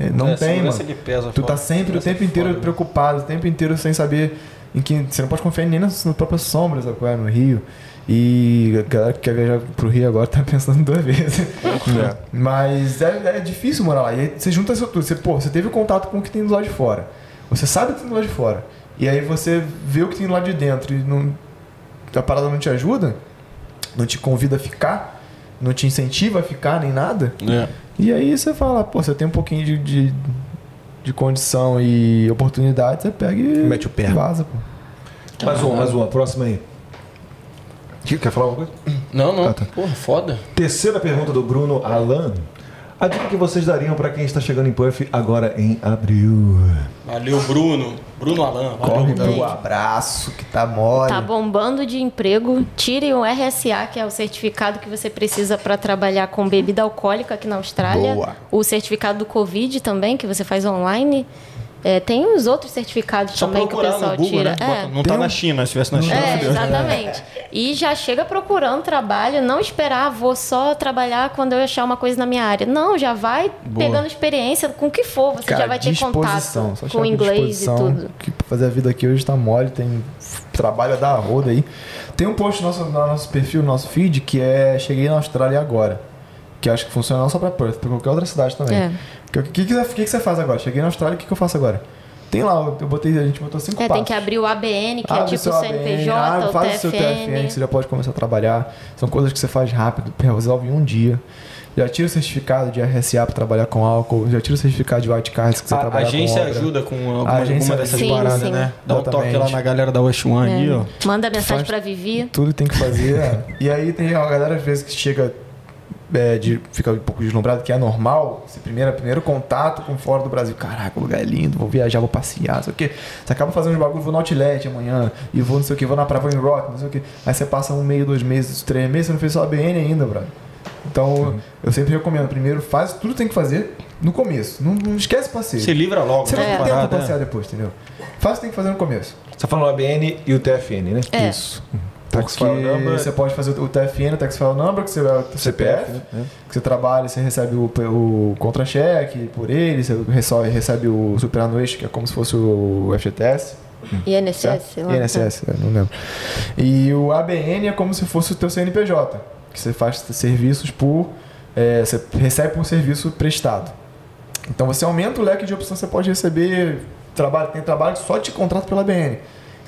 é, não É, tem, mano. que pesa Tu tá sempre o tempo inteiro foda. preocupado, o tempo inteiro sem saber em que. Você não pode confiar nem nas, nas próprias sombras, sabe qual é? No Rio. E a galera que quer viajar pro Rio agora *laughs* tá pensando duas vezes. É. Mas é, é difícil morar lá. E aí você junta isso tudo. Você, pô, você teve contato com o que tem do lado de fora. Você sabe o que tem do lado de fora. E aí você vê o que tem do lado de dentro e não, a parada não te ajuda. não te convida a ficar, não te incentiva a ficar nem nada. É. E aí você fala, pô, você tem um pouquinho de, de, de condição e oportunidade, você pega e Mete o pé. vaza, pô. Mais uma, mais uma. Próxima aí. Que- Quer falar alguma coisa? Não, não. Ah, tá. Porra, foda. Terceira pergunta do Bruno Alan. A dica que vocês dariam para quem está chegando em Puff agora em abril? Valeu, Bruno. Bruno Alan. Valeu, Corre pro abraço, que tá mole. Tá bombando de emprego. Tire o RSA, que é o certificado que você precisa para trabalhar com bebida alcoólica aqui na Austrália. Boa. O certificado do Covid também, que você faz online. É, tem os outros certificados Só também que o pessoal Google, tira. né? É. Não tá um- na China. Se estivesse na China, É, exatamente. E já chega procurando trabalho, não esperar, vou só trabalhar quando eu achar uma coisa na minha área. Não, já vai pegando experiência com o que for, você Cara, já vai ter contato com chama inglês e tudo. Que fazer a vida aqui hoje tá mole, tem trabalho a dar a roda aí. Tem um post no nosso, no nosso perfil, no nosso feed, que é Cheguei na Austrália agora. Que acho que funciona não só pra Perth, pra qualquer outra cidade também. É. O que, que, que, você- que que você faz agora? Cheguei na Austrália, o que, que eu faço agora? Tem lá, eu botei, a gente botou cinco É, passos. tem que abrir o ABN, que é Abre tipo o ABN, CNPJ, abre, o faz o seu TFN, você já pode começar a trabalhar. São coisas que você faz rápido, *laughs* resolve em um dia. Já tira o certificado de RSA para trabalhar com álcool, já tira o certificado de white cards que você A, a trabalha com agência obra. ajuda com alguma, A agência alguma dessas Sim, paradas, sim. né? Dá um toque Exatamente. lá na galera da West One aí, ó. É. Manda mensagem pra Vivi. Tudo tem que fazer. é. *laughs* e aí tem a galera às vezes que chega é, de, fica um pouco deslumbrado, que é normal. Esse primeiro, primeiro contato com fora do Brasil. Caraca, o lugar é lindo, vou viajar, vou passear, não sei o quê. Você acaba fazendo uns bagulho, vou no Outlet amanhã, e vou não sei o que, vou na praia, vou em Rock, não sei o que. Aí você passa um meio, dois meses, três meses, você não fez só ABN ainda, brother. Então, eu sempre recomendo, primeiro faz tudo tem que fazer no começo. Não, não esquece o passeio. Se livra logo. Você vai né? ter tempo pra é. passear depois, entendeu? Faz o que tem que fazer no começo. Você tá falando ABN e o TFN, né? É. Isso. Tax file number. você pode fazer o TFN, o Tax File Number, que você é o CPF, né? que você trabalha, você recebe o, o contra-cheque por ele, você recebe, recebe o superannuation, que é como se fosse o FGTS. INSS, certo? lá. INSS, é, não lembro. E o ABN é como se fosse o teu CNPJ, que você faz serviços por... é, você recebe por serviço prestado. Então você aumenta o leque de opções que você pode receber. Trabalho, tem trabalho que só te contrata pela ABN.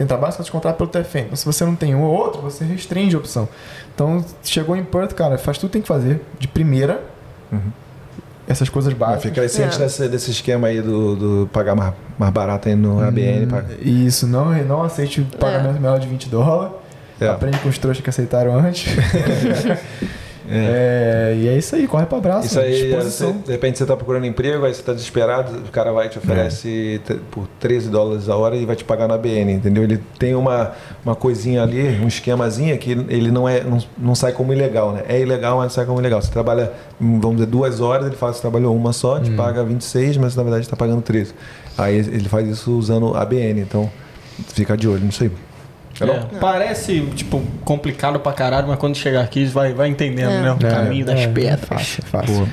Tem trabalho que contrata pelo TFN. Então se você não tem um ou outro, você restringe a opção. Então chegou em Perth, cara, faz tudo que tem que fazer de primeira. Essas coisas Ah, básicas. fica aí ciente É. desse, desse esquema aí do, do pagar mais, mais barato aí no ABN. paga- Isso, não, não aceite pagamento menor de 20 dólares. É. Aprende com os trouxas que aceitaram antes. *laughs* É, e é isso aí, corre pra abraço. Isso aí, disposição. você- de repente você está procurando emprego, aí você está desesperado, o cara vai e te oferece te- por 13 dólares a hora e vai te pagar na BN, entendeu? Ele tem uma, uma coisinha ali, um esquemazinho que ele não, é, não, não sai como ilegal, né? É ilegal, mas não sai como ilegal. Você trabalha, hum, vamos dizer, duas horas, ele fala que você trabalhou uma só, Hum. te paga 26, mas na verdade está pagando 13. Aí ele faz isso usando a BN, então fica de olho nisso aí. É, parece, tipo, complicado pra caralho, mas quando chegar aqui vai, vai entendendo, É. né? O É, caminho das é, pedras. É fácil, é fácil. Boa.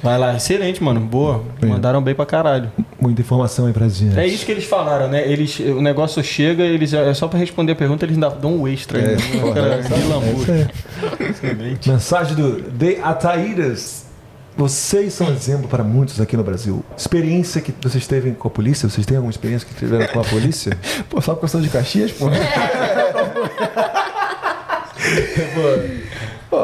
Vai lá, excelente, mano. Boa. Mandaram bem pra caralho. Muita informação aí pra gente. É isso que eles falaram, né? Eles, o negócio chega, eles é só pra responder a pergunta, eles ainda dão um extra. É, porra, Cara, é aí, lambu. é isso Excelente. Mensagem do De Ataíras. Vocês são exemplo para muitos aqui no Brasil. Experiência que vocês teve com a polícia? Vocês têm alguma experiência que tiveram com a polícia? *laughs* Pô, só porque eu sou de Caxias, pô. *laughs* Pô,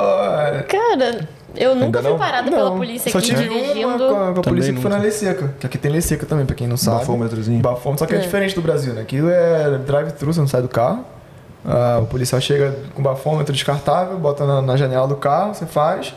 Cara, eu nunca fui parada não. pela polícia Só aqui tive dirigindo. uma com a, com a polícia que foi na Lei Seca. Que aqui tem Lei Seca também, pra quem não sabe. Bafômetrozinho. Bafômetro, só que é, É. diferente do Brasil, né? Aqui é drive-thru, você não sai do carro. Ah, o policial chega com bafômetro descartável, bota na, na janela do carro, você faz,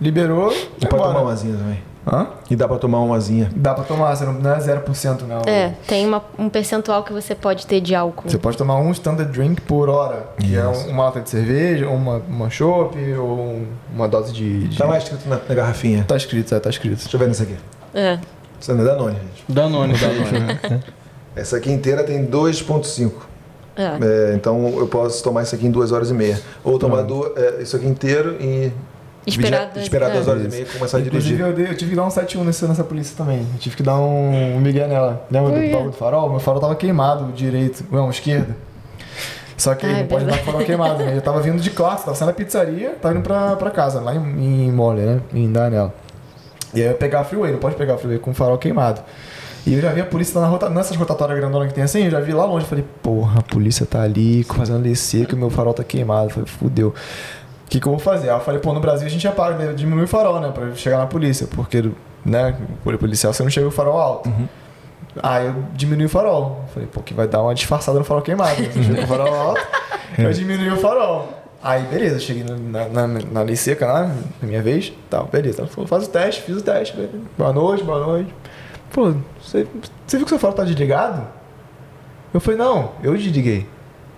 liberou, E pode tomar umazinha também. Hã? E dá pra tomar umazinha. Dá pra tomar, você não, não é 0% não. É, tem uma- um percentual que você pode ter de álcool. Você pode tomar um standard drink por hora, que é Isso. um- uma lata de cerveja, uma, uma chopp ou um- uma dose de... de... Tá lá escrito na, na garrafinha. Tá escrito, é, tá escrito. Deixa eu ver nessa aqui. É. Isso não é Danone, gente. Danone, Danone. *laughs* Essa aqui inteira tem 2,5. é. É, então eu posso tomar isso aqui em duas horas e meia. Ou tomar du- é, isso aqui inteiro e Esperar dois- esperar é. duas horas e meia e começar a Inclusive, dirigir. eu, dei- eu tive que dar um 7-1 nessa, nessa polícia também. Eu tive que dar um, um migué nela. Lembra do bagulho do farol? Meu farol tava queimado, direito, não, esquerdo. Só que Ai, não pode verdade. dar farol queimado, né? Eu tava vindo de classe, tava saindo da pizzaria, tava indo pra, pra casa, lá em, em Mole, né? Em Danela. E aí eu ia pegar a freeway, não pode pegar a freeway com o farol queimado. E eu já vi a polícia lá na rota, nessas rotatórias grandonas que tem assim, eu já vi lá longe. Falei, porra, a polícia tá ali fazendo lei seca e o meu farol tá queimado. Falei, fudeu. O que, que eu vou fazer? Aí eu falei, pô, no Brasil a gente apaga, diminui o farol, né? Pra chegar na polícia, porque, né, o policial você não chega o farol alto. Aí eu diminui o farol. Falei, pô, que vai dar uma disfarçada no farol queimado. né? Eu chego com o farol alto, *laughs* eu diminui o farol. Aí, beleza, cheguei na, na, na lei seca lá, na minha vez, tal, beleza. Ela falou, faz o teste, fiz o teste, beleza. boa noite, boa noite. Pô, você, você viu que seu farol tá desligado? Eu falei, não, eu desliguei.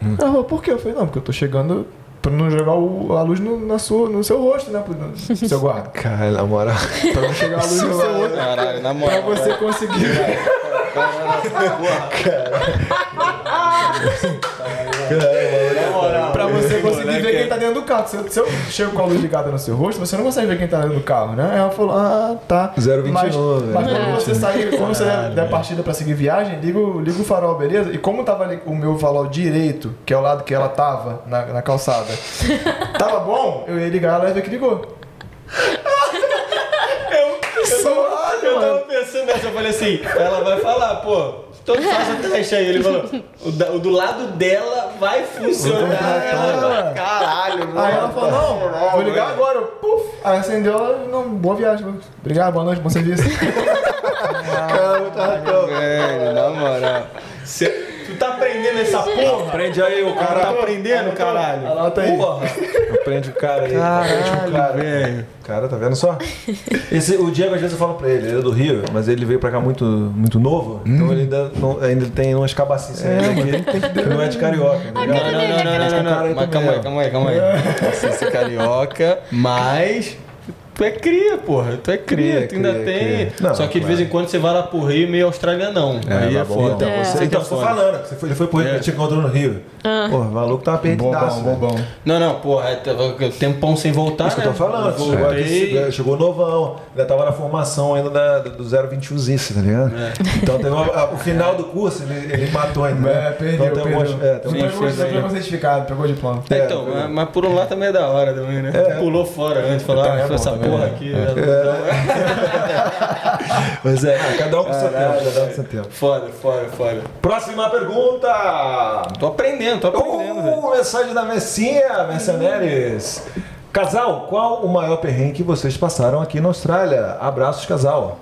Ela falou, por quê? Eu falei, não, porque eu tô chegando pra não jogar o- a luz no, na sua, no seu rosto, né, no seu guarda. *laughs* Cara, na moral. Pra não chegar a luz no seu rosto. Caralho, na Pra moral. você conseguir. pra você conseguir ver quem tá dentro do carro. Se eu, se eu chego com a luz ligada no seu rosto, você não consegue ver quem tá dentro do carro, né? Aí ela falou, ah, tá. 0,29, Mas, mas quando você sair, quando você der partida pra seguir viagem, liga, o- liga o farol, beleza? E como tava ali o meu farol direito, que é o lado que ela tava, na, na calçada, *laughs* tava bom, eu ia ligar, ela ia ver que ligou. *laughs* Suave, Eu mano. tava pensando nessa, eu falei assim, ela vai falar, pô, então faça o teste aí. Ele falou, o, da- o do lado dela vai funcionar. Ela, caralho, mano. Aí ela falou, não, vou ligar agora. Eu, Puf. Aí acendeu, ela, não, boa viagem. Obrigado, boa noite, bom serviço. *laughs* Velho, na moral. Cê- tá aprendendo essa porra? Aprende aí o Cara, tá aprendendo, caralho? Anota aí. Porra. Aprende o cara aí. Aprende o cara. velho. Cara, tá vendo só? Esse, o Diego, às vezes eu falo pra ele, ele é do Rio, mas ele veio pra cá muito, muito novo, então ele ainda, não- ainda tem umas cabacices ainda que, que não é de carioca. tá ligado? Não, não, não, não, não, não, não. Mas calma aí, calma aí, calma aí. Você ser carioca, mas. Tu é cria, porra. Tu é cria, Cria, tu ainda cria, tem. cria. Não, Só que de claro. vez em quando você vai lá pro Rio meio australianão. aí é mas bom, foda. Então, você, Aí então, tá você tô foda. falando, você foi, ele foi pro Rio, É. te encontrou no Rio. Porra, o maluco tava perdidaço. Bobão, velho. bobão. Não, não, porra, é, tava tempão sem voltar. Isso que eu tô né? falando, chegou, aqui, chegou novão, ainda tava na formação ainda da, do 021 Zice, tá ligado? É. Então teve uma- a- o final do curso, ele, ele matou ainda. né? É, perdeu, então, tem perdeu. umas- é, tem umas pegou, aí. certificado, pegou diploma. É, então, mas, mas por um lado também é da hora também, né? É. Pulou fora antes, falou, ah, é bom, essa porra é. aqui. né? *laughs* Mas é, cada um com seu tempo, cada um com seu tempo. Foda, foda, foda. Próxima pergunta! Tô aprendendo, tô aprendendo. Uh, mensagem da Messinha, Mercenaries. Casal, qual o maior perrengue que vocês passaram aqui na Austrália? Abraços, casal.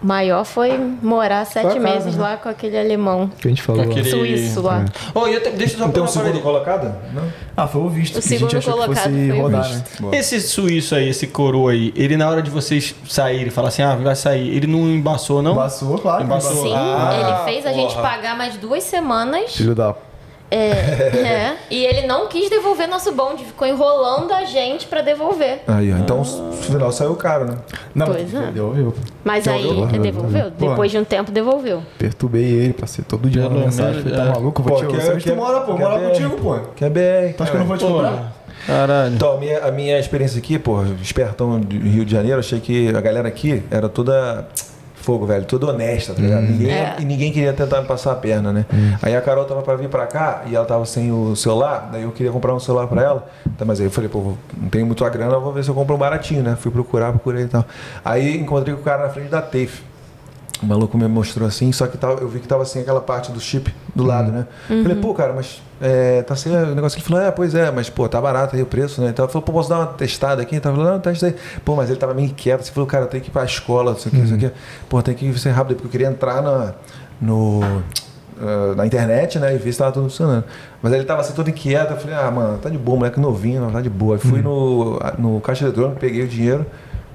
Maior foi morar sete meses né? lá com aquele alemão Que a gente falou. Aquele- suíço lá. Oh, e eu te- deixa eu só perguntar pra segundo colocado? Não? Ah, foi o visto. O que a gente segundo colocado foi o rodar, visto. né? Esse suíço aí, esse coroa aí, ele na hora de vocês saírem, falar assim, ah, vai sair, ele não embaçou, não? Embaçou, claro. Embaçou. Sim, Ah, ele fez a gente pagar mais duas semanas. Filho da... É, *laughs* é, e ele não quis devolver nosso bonde, ficou enrolando a gente pra devolver. Aí, ó. Então, no final saiu caro, né? Não, Pois é. devolveu. Mas aí Devolveu? devolveu. Pô. Depois de um tempo devolveu. Perturbei ele, passei todo dia Pelo na mensagem. menos, Falei, tá é. maluco? Vou Pô, te que- Você onde que- tu mora, pô? que- Mora contigo, pô. Que é acha que eu não vou te cobrar? Caralho. Então, a minha, a minha experiência aqui, pô, espertão de Rio de Janeiro, achei que a galera aqui era toda fogo, velho, toda honesta, tá ligado? Ninguém, É. E ninguém queria tentar me passar a perna, né? Aí a Carol tava pra vir pra cá e ela tava sem o celular, daí eu queria comprar um celular pra ela, tá, mas aí eu falei, pô, não tenho muita grana, vou ver se eu compro um baratinho, né? Fui procurar, procurei e tal. Aí encontrei com o cara na frente da TAFE. O maluco me mostrou assim, só que tava, eu vi que tava sem aquela parte do chip do lado, né? Falei, pô, cara, mas é, tá sem o negócio aqui. Ele falou, é, pois é, mas pô, tá barato aí o preço, né? Então ele falou, pô, posso dar uma testada aqui? Tava falando, não, testa aí. Pô, mas ele tava meio inquieto. Você falou, cara, tem que ir pra escola, isso aqui, isso aqui. Pô, tem que ser rápido, porque eu queria entrar na, no. ah, na internet, né, e ver se tava tudo funcionando. Mas aí ele tava assim todo inquieto, eu falei, ah, mano, tá de boa, moleque novinho, tá de boa. Aí fui no, no caixa eletrônico, peguei o dinheiro,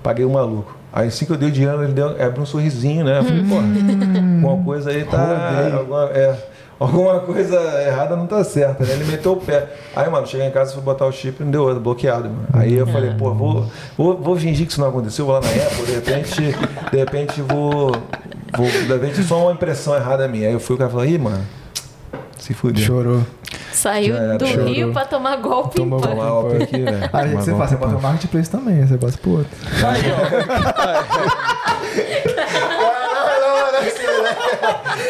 paguei o maluco. Aí assim que eu dei o dinheiro, ele deu, abriu um sorrisinho, né? Eu falei, pô, alguma coisa aí tá. Alguma, é, alguma coisa errada não tá certa, né? Ele meteu o pé. Aí, mano, cheguei em casa, fui botar o chip e não deu outro, bloqueado, mano. Aí eu falei, pô, vou, vou, vou fingir que isso não aconteceu, vou lá na Apple, de repente, de repente vou. vou de repente só uma impressão errada minha. Aí eu fui, o cara falou, ih, mano, se fudeu. Chorou. Saiu do chorou. Rio pra tomar golpe Tomou em pânico. Tomar golpe aqui, velho. Aí Tomar você golpe faz, você bota o marketplace também, você bota pro outro.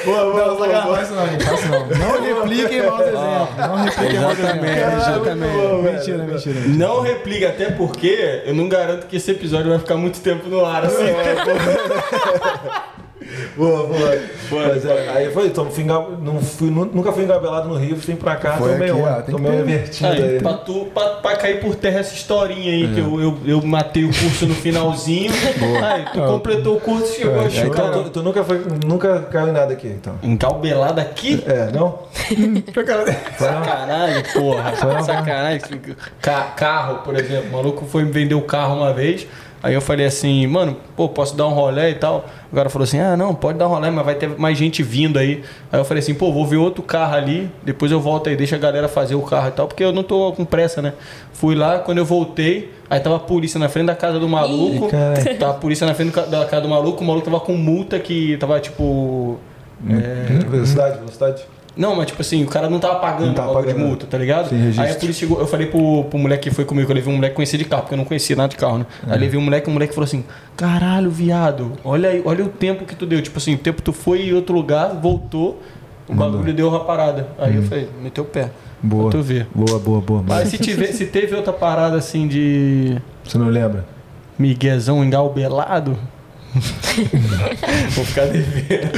Não, não faz isso não, gente. Faça não. Não repliquem maus *laughs* exemplos. Não repliquem maus Exatamente, exemplos. exatamente. Mentira, mentira. Não replica, até porque eu não garanto que esse episódio vai ficar muito tempo no ar, assim. *laughs* *laughs* Boa, boa. Mas, é, aí foi, então, fui enga- não fui, nu- nunca fui engabelado no Rio, vim pra cá, Foi tomei aqui, uma, ó, tem que tomei uma ter. invertida Aí, aí. pra, tu, pra, pra cair por terra essa historinha aí, que eu, eu, eu matei o curso no finalzinho. *laughs* Aí, tu completou o curso e chegou a Então, chorar. tu, tu nunca, foi, nunca caiu em nada aqui, então. Encalbelado aqui? É, não? *laughs* Sacanagem, porra. Sacanagem. Ca- carro, por exemplo. O maluco foi me vender o carro uma vez. Aí eu falei assim, mano, pô, posso dar um rolé e tal? O cara falou assim, ah, não, pode dar um rolé, mas vai ter mais gente vindo aí. Aí eu falei assim, pô, vou ver outro carro ali, depois eu volto aí, deixa a galera fazer o carro e tal, porque eu não tô com pressa, né? Fui lá, quando eu voltei, aí tava a polícia na frente da casa do maluco. Ih. Tava a polícia na frente da casa do maluco, o maluco tava com multa que tava tipo. É. Velocidade, velocidade. Não, mas tipo assim, o cara não tava pagando Não tava o bagulho de multa, tá ligado? Sem registro. Aí a polícia chegou, eu falei pro, pro moleque que foi comigo, eu levei um moleque conhecido de carro, porque eu não conhecia nada de carro, né? É. Aí levei um moleque, um moleque falou assim: caralho, viado, olha aí, olha o tempo que tu deu. Tipo assim, o tempo que tu foi em outro lugar, voltou, o bagulho deu uma parada. Aí eu falei, meteu o pé. Hum. Boa. Tu ver. Boa, boa, boa. Mas se, tiver, se teve outra parada assim de Você não lembra? miguezão engalbelado, *laughs* vou ficar devendo.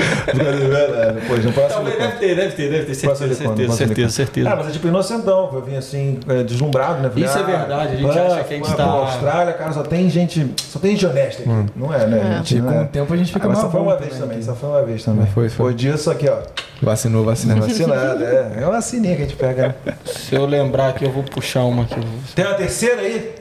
Depois, no próximo. Talvez deve ter, deve ter, deve ter, certeza, certeza, certeza, certeza. Ah, mas é tipo inocentão, eu vim assim, é, deslumbrado, né? Isso é verdade, a gente acha que a gente tá- Austrália, cara, só tem gente, só tem gente honesta aqui. Não é, né? gente? E Não com é. o tempo a gente fica Ah, mas mais só foi uma vez também, só foi uma vez também. Foi, foi. Foi disso aqui, ó. Vacinou, vacinou. Vacinado, é. É uma sininha que a gente pega, né? Se eu lembrar aqui, eu vou puxar uma aqui. Tem uma terceira aí?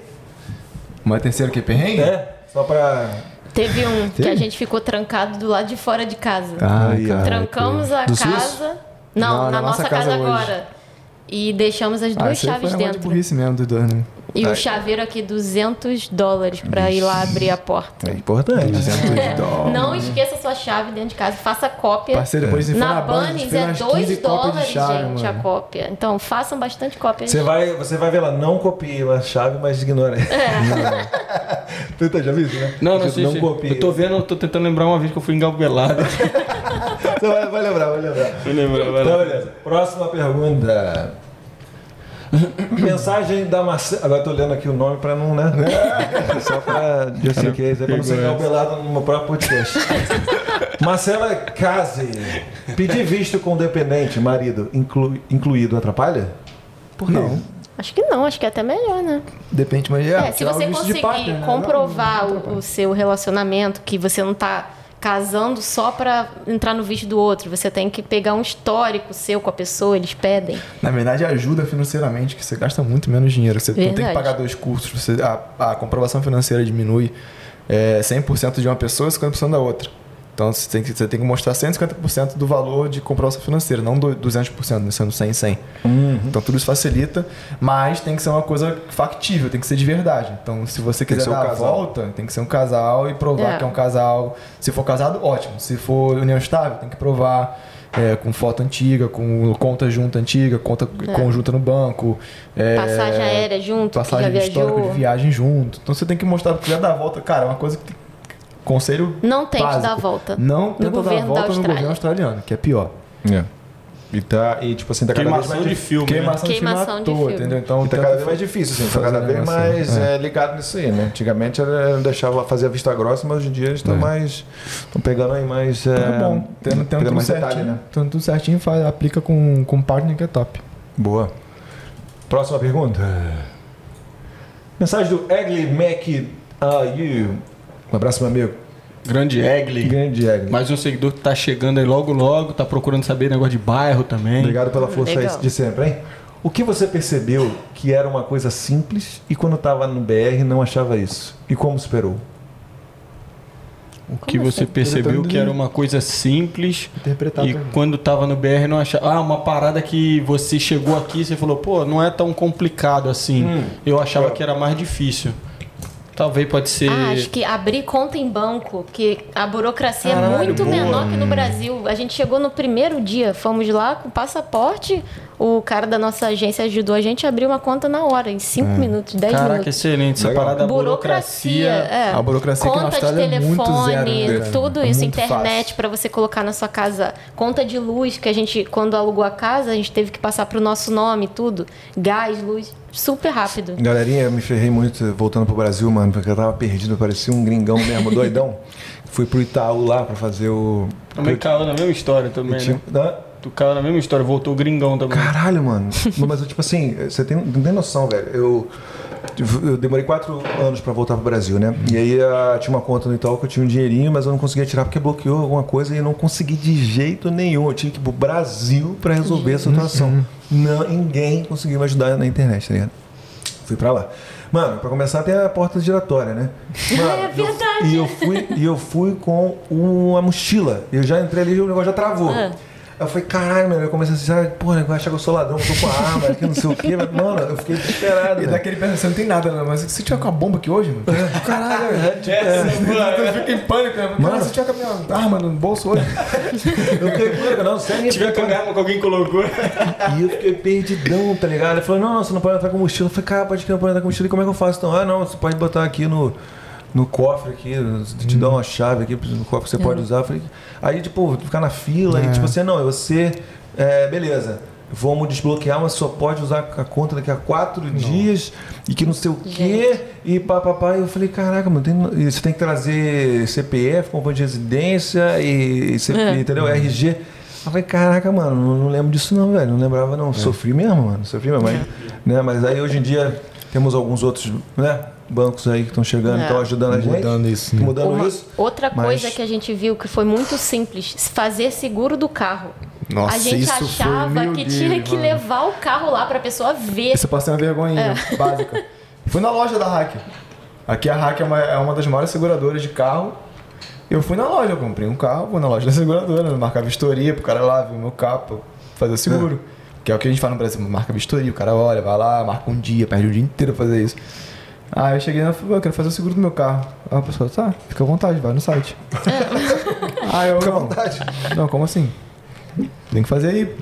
Uma terceira que perrengue? É? Só pra. Teve um que a Teve? gente ficou trancado do lado de fora de casa. Ai, cara. Trancamos a Do casa. Suíço? Não, Não, na, nossa, casa, hoje. agora. E deixamos as Ah, duas aí chaves foi uma de dentro. burrice mesmo dos dois, né? E o chaveiro aqui, 200 dólares pra ir lá abrir a porta. É importante. 200 dólares. Não esqueça sua chave dentro de casa, faça cópia. Parceiro, depois Na na Bunnies é umas 2 15 cópias dólares, chave, gente, a mano. cópia. Então façam bastante cópias. Você vai, você vai ver lá, não copie a chave, mas ignora. É. *laughs* tu tá, já viu isso, né? Não, não Tipo, sei. se- copie. Eu tô vendo, eu tô tentando lembrar uma vez que eu fui engalbelado. Você *laughs* vai, vai lembrar, vai lembrar. Vai lembrar, vai Então, beleza. Próxima pergunta. *coughs* Mensagem da Marcela. Agora eu tô lendo aqui o nome pra não, né? *laughs* Só pra just in case, é pra não ser calculado no meu próprio podcast. Marcela Case. Pedir visto com dependente, marido, inclu- incluído, atrapalha? Por quê? Não. Acho que não, acho que é até melhor, né? Depende, mas é. É, se você conseguir partner, né? comprovar Não, não, o, o seu relacionamento, que você não tá casando só pra entrar no visto do outro, você tem que pegar um histórico seu com a pessoa, eles pedem. Na verdade, ajuda financeiramente, que você gasta muito menos dinheiro. Você não tem que Verdade. pagar dois custos. Você, a, a comprovação financeira diminui é, 100% de uma pessoa e 50% da outra. Então você tem, que, você tem que mostrar 150% do valor de comprovação financeira, não do- 200%, né, sendo 100 100. Então tudo isso facilita, mas tem que ser uma coisa factível, tem que ser de verdade. Então se você quiser ser um dar a volta, tem que ser um casal e provar É. que é um casal. Se for casado, ótimo. Se for união estável, tem que provar. é, com foto antiga, com conta junta antiga, conta conjunta no banco. é, Passagem aérea junto, que passagem já de histórico viajou. de viagem junto. Então você tem que mostrar, se quiser dar a volta, cara, é uma coisa que tem- conselho Não tente básico. dar a volta. Não No tenta dar a volta no governo australiano, que é pior. É. E tá, e tipo assim, tá cada vez Queimação mais de filme, né? Queimação, Queimação de de filme toa, filme. entendeu? Então E tá cada vez mais difícil, assim, tá cada vez mais É. é, ligado nisso aí, né? Antigamente era, deixava fazer a vista grossa, mas hoje em dia eles estão É. mais. estão pegando aí mais. É, Tá bom, tendo, tendo tudo mais certinho, detalhe, né? tendo tudo certinho, faz, aplica com, com partner que é top. Boa. Próxima pergunta. Mensagem do Egli Mac. Are you? Um abraço, meu amigo. Grande Egli. Grande Egli. Mais um seguidor que tá chegando aí logo, logo, tá procurando saber negócio de bairro também. Obrigado pela força Legal. aí de sempre, hein? O que você percebeu que era uma coisa simples e quando estava no BR não achava isso? E como superou? O que Como você assim? percebeu que era uma coisa simples e quando tava no BR não achava. Ah, uma parada que você chegou aqui e você falou, pô, não é tão complicado assim. Hum. Eu achava que era mais difícil. Talvez pode ser. Ah, acho que abrir conta em banco, que a burocracia Caralho, é muito boa. menor que no Brasil. A gente chegou no primeiro dia, fomos lá com passaporte, o cara da nossa agência ajudou a gente a abrir uma conta na hora, em 5 minutos, 10 Caraca, minutos. excelente. Essa Legal. parada da Burocracia, burocracia. é. A burocracia aqui na conta de é telefone, zero, né, tudo É isso, internet pra você colocar na sua casa, conta de luz que a gente quando alugou a casa, a gente teve que passar pro nosso nome, tudo, gás, luz, super rápido. Galerinha, eu me ferrei muito voltando pro Brasil, mano, porque eu tava perdido, parecia um gringão mesmo, doidão. *laughs* Fui pro Itaú lá pra fazer o. Também caiu na mesma história também, Tinha- né? Tu caiu na mesma história, voltou gringão também. Caralho, mano. Mas tipo assim, você tem, não tem noção, velho. Eu, eu demorei quatro anos pra voltar pro Brasil, né? E aí ah, tinha uma conta no Itaú que eu tinha um dinheirinho, mas eu não conseguia tirar porque bloqueou alguma coisa e eu não consegui de jeito nenhum. Eu tinha que ir pro Brasil pra resolver a situação. Não, ninguém conseguiu me ajudar na internet, tá ligado? Fui pra lá. Mano, pra começar tem a porta giratória, né? *laughs* Mano, É eu- verdade. e eu fui, e eu fui com uma mochila. Eu já entrei ali e o negócio já travou. Ah. Aí eu falei, caralho, mano, eu comecei assim, sabe, porra, vai achar que eu sou ladrão, eu tô com a arma aqui, não sei o quê. Mas, Mano, eu fiquei desesperado. E velho. daquele pensa, você não tem nada, né? Mas se tiver com a bomba aqui hoje, mano. Caralho, velho. É, Tu fica em pânico, né? Mano, se tiver com a minha arma no bolso hoje. Eu fiquei, pô, não, sério, Se tiver com a arma que alguém colocou. E eu fiquei perdidão, tá ligado? Ele falou, não, não, você não pode entrar com mochila. Eu falei, cara, pode que não pode entrar com mochila. E como é que eu faço então? Ah, não, você pode botar aqui no, no cofre aqui, te dá uma chave aqui no cofre que você pode usar. Eu falei, aí, tipo, ficar na fila e tipo assim, não, é você, é, beleza. Vamos desbloquear, mas só pode usar a conta daqui a quatro dias e que não sei o quê. E papapá. E eu falei, caraca, mano, tem, você tem que trazer CPF, comprovante de residência e, CP, É. entendeu? RG. Eu falei, caraca, mano, não, não lembro disso não, velho. Não lembrava não. Sofri mesmo, mano. Sofri mesmo. Mas, né? mas aí hoje em dia temos alguns outros né, bancos aí que estão chegando, É. estão ajudando a gente. Mudando isso, né? Mudando Uma- isso. outra mas- coisa que a gente viu que foi muito simples, fazer seguro do carro. Nossa, a gente achava que tinha que mano. levar o carro lá pra pessoa ver. Isso eu passei uma vergonha É. *laughs* básica. Fui na loja da Hack. Aqui a Hack é uma, é uma das maiores seguradoras de carro. Eu fui na loja, eu comprei um carro, fui na loja da seguradora, marcar vistoria pro cara lá ver o meu carro, fazer o seguro. Que é o que a gente faz no Brasil, marca vistoria, o cara olha, vai lá, marca um dia, perde o dia inteiro pra fazer isso. Aí eu cheguei e falei, "Pô, eu quero fazer o seguro do meu carro. Aí a pessoa, tá, fica à vontade, vai no site. Aí eu, Fica à não, vontade. não, como assim? Tem que fazer aí.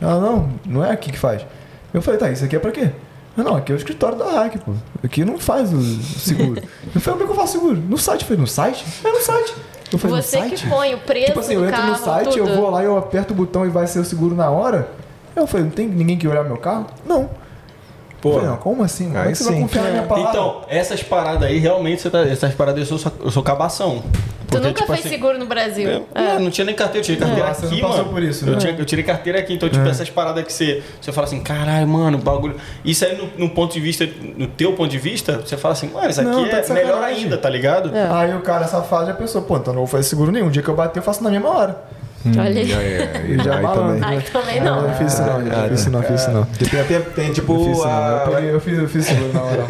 Ela, não, não é aqui que faz. Eu falei, tá, isso aqui é pra quê? Ah, não, aqui é o escritório da Hack, pô. Aqui não faz o seguro. Eu falei, como é que eu faço seguro? No site. Eu falei, no site? É no site. Eu falei, Você no que site? põe o preço Tipo assim, eu entro carro, no site, tudo. eu vou lá eu aperto o botão e vai ser o seguro na hora. Eu falei, não tem ninguém que olhar meu carro? Não. Pô. Eu falei, não, como assim? Como é Aí que você vai sim. confiar na minha palavra? Então, essas paradas aí, realmente, você tá, essas paradas eu sou, eu sou cabação. Tu Porque, nunca tipo fez assim, seguro no Brasil. Eu, É. eu não tinha nem carteira, eu tirei carteira aqui, não passou mano. por isso, eu, né? tinha- eu tirei carteira aqui, então, tipo, essas paradas que você, você fala assim, caralho, mano, bagulho. Isso aí, no, no ponto de vista, no teu ponto de vista, você fala assim, mano, isso aqui Não, tá é melhor ainda, tá ligado? É. Aí o cara safado já pensou, pô, então não vou fazer seguro nenhum. O dia que eu bater, eu faço na mesma hora. Olha aí. E já Aí malandro. também. Ai, também Não, não. não fiz isso não. Não fiz isso não, fiz isso não. Tem, tem, tem, tipo Eu fiz isso não. Eu, eu fiz, eu fiz seguro na hora.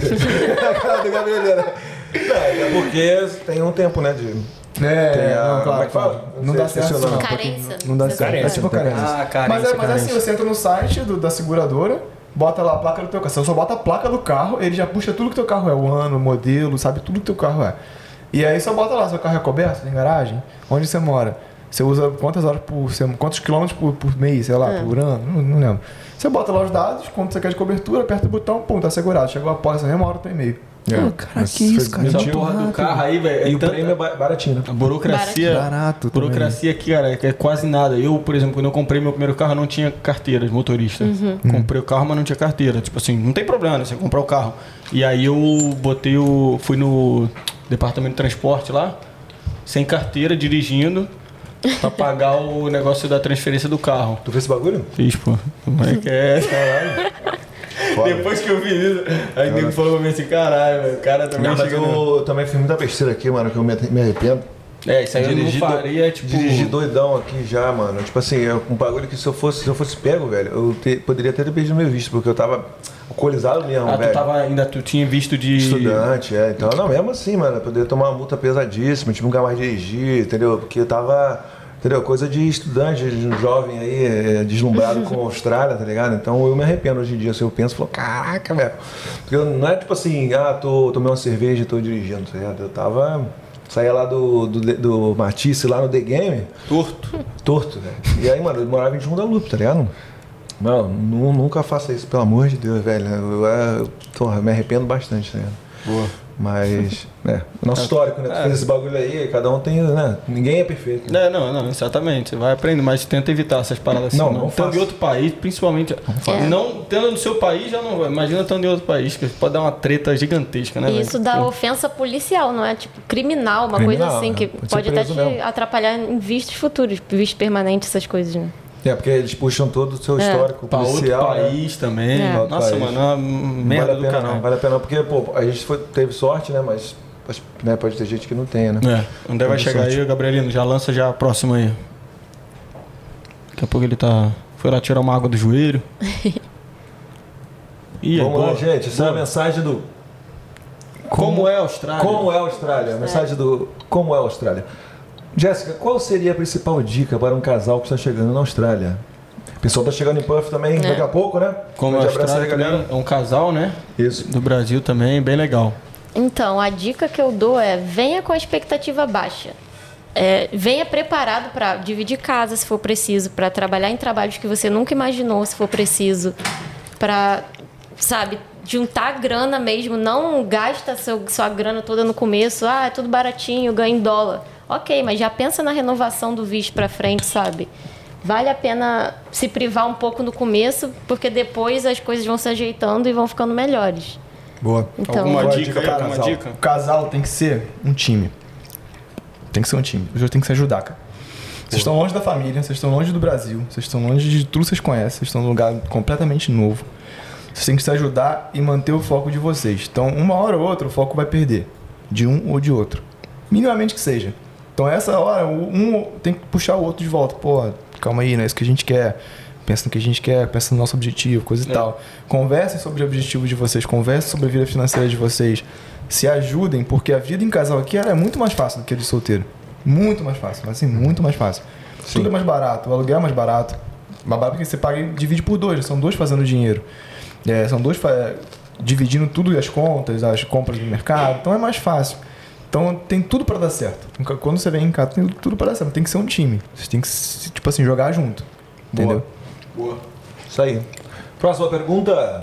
cara *laughs* do Gabrieleira. Não, é porque tem um tempo, né, de... É, Tem a- não, é claro, que fala? claro. Não dá certo não. Carência. Não dá certo. É tipo carência. Ah, carência, Mas, é, mas assim, você entra no site do- da seguradora, bota lá a placa do teu carro. Você só bota a placa do carro, ele já puxa tudo que teu carro é, o ano, o modelo, sabe tudo que teu carro é. E aí só bota lá, seu carro é coberto, tem garagem, onde você mora. Você usa quantas horas por semana, quantos quilômetros por, por mês, sei lá, por ano, não, não lembro. Você bota lá os dados, quanto você quer de cobertura, aperta o botão, pum, tá segurado. Chegou a pólice, mesma hora, teu e-mail. É. Pô, cara, Mas que isso, cara? Essa porra do carro aí, velho. E é o tanta- prêmio é ba- baratinho, né? A burocracia. Barato. Burocracia aqui, cara, é quase nada. Eu, por exemplo, quando eu comprei meu primeiro carro, eu não tinha carteira de motorista. Uhum. Comprei o carro, mas não tinha carteira. Tipo assim, não tem problema, né? Você comprar o carro. E aí eu botei o. Fui no departamento de transporte lá, sem carteira, dirigindo, pra pagar o negócio da transferência do carro. Tu fez esse bagulho? Fiz, pô. Como é que é? Caralho. Depois que eu fiz isso, aí o nego falou pra mim assim, caralho, velho, o cara também Não, no- eu também fiz muita besteira aqui, mano, que eu me me arrependo. É, isso aí Dirigi eu não faria, tipo... Dirigi doidão aqui já, mano. Tipo assim, é um bagulho que se eu fosse, se eu fosse pego, velho, eu te- poderia até ter perdido meu visto, porque eu tava alcoolizado mesmo, Ah, tu velho. tava ainda, tu tinha visto de... Estudante, é. Então, não, mesmo assim, mano, eu poderia tomar uma multa pesadíssima, tipo, nunca mais dirigir, entendeu? Porque eu tava, entendeu? Coisa de estudante, de um jovem aí, é, deslumbrado com a *laughs* Austrália, tá ligado? Então eu me arrependo hoje em dia, se eu penso, falo, caraca, velho. Porque não é tipo assim, ah, tô, tomei uma cerveja e tô dirigindo, tá ligado? Eu tava. Saía lá do, do, do Matisse, lá no The Game, Torto. torto, velho. E aí, mano, eu morava em João da Lupe, tá ligado? Não, nu- nunca faça isso, pelo amor de Deus, velho. Eu, eu, eu, porra, me arrependo bastante, tá ligado? Boa. Mas, *laughs* é, nosso histórico, né? Tu fez esse bagulho aí, cada um tem, né? Ninguém é perfeito. né? É, não, não, exatamente. Você vai aprender, mas tenta evitar essas paradas assim. Não, não Estando em outro país, principalmente. faça. Não tendo no seu país, já não vai. Imagina estando em outro país, que pode dar uma treta gigantesca, né? E velho? isso dá Pô. ofensa policial, não é? Tipo, criminal, uma Criminal, coisa assim, né? que Pode pode até te mesmo. atrapalhar em vistos futuros, visto permanente, essas coisas, né? É, porque eles puxam todo o seu histórico Pra outro policial. né? país também. É. Outro Nossa, país. mano, é merda vale a do pena, canal. Vale a pena, porque, pô, a gente foi- teve sorte, né? Mas né, pode ter gente que não tenha, né? É, André vai chegar sorte. aí, Gabrielino, já lança já a próxima aí. Daqui a pouco ele tá. Foi lá tirar uma água do joelho. *laughs* Ih, Vamos boa. lá, gente. Essa é a Boa. mensagem do Como é a Austrália? Como é a Austrália? A mensagem do Como é a Austrália. Jéssica, qual seria a principal dica para um casal que está chegando na Austrália? O pessoal está chegando em Puff também daqui a pouco, né? Como é a Austrália é um casal, né? Isso. Do Brasil também, bem legal. Então, a dica que eu dou é venha com a expectativa baixa. É, venha preparado para dividir casa se for preciso, para trabalhar em trabalhos que você nunca imaginou se for preciso, para, sabe, juntar grana mesmo. Não gasta seu, sua grana toda no começo. Ah, é tudo baratinho, ganha em dólar. Ok, mas já pensa na renovação do visto para frente, sabe? Vale a pena se privar um pouco no começo, porque depois as coisas vão se ajeitando e vão ficando melhores. Boa. Então, alguma Boa dica Alguma casal. dica? O casal tem que ser um time. Tem que ser um time. Os dois têm que se ajudar, cara. Vocês estão longe da família, vocês estão longe do Brasil, vocês estão longe de tudo que vocês conhecem, vocês estão num lugar completamente novo. Vocês têm que se ajudar e manter o foco de vocês. Então, uma hora ou outra, o foco vai perder. De um ou de outro. Minimamente que seja. Então, essa hora, um tem que puxar o outro de volta. Pô, calma aí, não é isso que a gente quer. Pensa no que a gente quer, pensa no nosso objetivo, coisa e tal. Conversem sobre o objetivo de vocês, conversem sobre a vida financeira de vocês. Se ajudem, porque a vida em casal aqui é muito mais fácil do que a de solteiro. Muito mais fácil, mas assim, muito mais fácil. Tudo é mais barato, o aluguel é mais barato. Mais barato porque você paga e divide por dois, são dois fazendo dinheiro. É, são dois dividindo tudo as contas, as compras do mercado, então é mais fácil. Então tem tudo pra dar certo. Quando você vem em casa, tem tudo pra dar certo. Tem que ser um time. Vocês têm que, tipo assim, jogar junto. Entendeu? Boa. Isso aí. Próxima pergunta.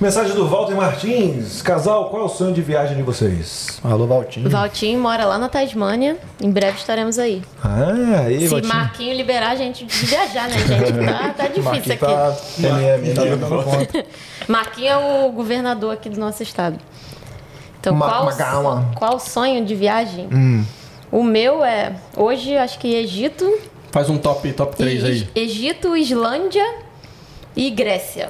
Mensagem do Walter Martins. Casal, qual é o sonho de viagem de vocês? Alô, Valtinho. Valtinho mora lá na Tasmânia. Em breve estaremos aí. Ah, aí, Se Valtinho. Marquinho liberar a gente de viajar, né, gente? Tá, tá *laughs* difícil Marquinhos aqui. tá, tá dando conta. *laughs* Marquinho é o governador aqui do nosso estado. Então, Ma- qual, Magala. qual o sonho de viagem? Hum. O meu é, hoje, acho que Egito. Faz um top, top 3 e- aí. Egito, Islândia e Grécia.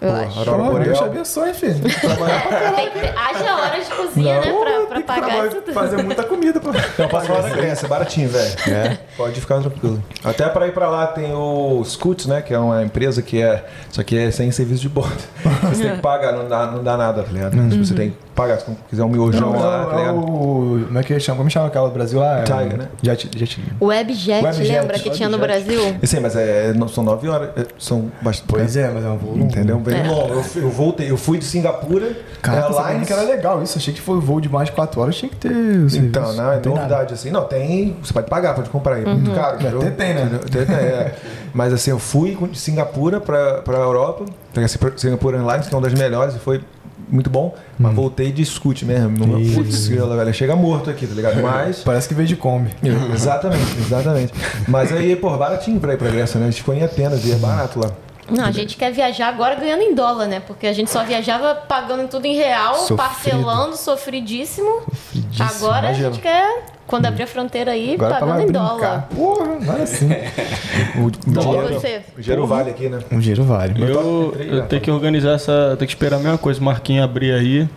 Eu acho. Aurora Pô, Deus te Boreal. abençoe, filho. Que trabalhar pra Tem que haja horas de cozinha, né? Pra, pra que pagar isso tudo. Fazer muita comida, pô. Não, posso falar da Grécia, é baratinho, velho. É. Pode ficar tranquilo. Até para ir para lá tem o Scoot, né? Que é uma empresa que é. Isso aqui é sem serviço de bordo. *laughs* Você tem que pagar, não dá, não dá nada, tá ligado? Tipo, Você tem que pagar. Se quiser um miojão Não, lá, tá é ligado? o. Como é que chama? Como chama aquela do Brasil lá? É Tiger, né? Jet, jet. Webjet, Webjet, lembra que tinha no. Brasil? Sei, mas é, não- são nove horas. é, São bastante. Pois é, mas é um voo. Entendeu? Bem É. longo. Eu, fui- eu voltei, eu fui de Singapura, sabia Airlines. que era legal isso. Achei que foi voo de mais de 4 horas, tinha que ter. o. Então, não, é novidade assim. Não, tem. Você pode pagar, pode comprar. É Uhum. muito caro. entendeu? Até tem, né? Até tem, é. *laughs* Mas assim, eu fui de Singapura pra, pra Europa, peguei a Singapura Airlines, que é uma das melhores, e foi muito bom. Mas voltei de scoot mesmo. Numa, putz, grila, velho. Chega morto aqui, tá ligado? Mas. *laughs* Parece que veio de Kombi. exatamente, exatamente. Mas aí, pô, baratinho pra ir pra Grécia, né? A gente ficou em Atenas e é barato lá. Não, a gente quer viajar agora ganhando em dólar, né? Porque a gente só viajava pagando tudo em real, Sofrido. parcelando, sofridíssimo. Sofridíssimo, Agora a imagina. gente quer, quando abrir a fronteira aí, Agora tá pagando em brincar. dólar. Porra, agora sim. *laughs* o, o dinheiro, você. O dinheiro vale aqui, né? um dinheiro vale. Eu, eu tenho que organizar essa. Tenho que esperar a mesma coisa, o Marquinhos abrir aí.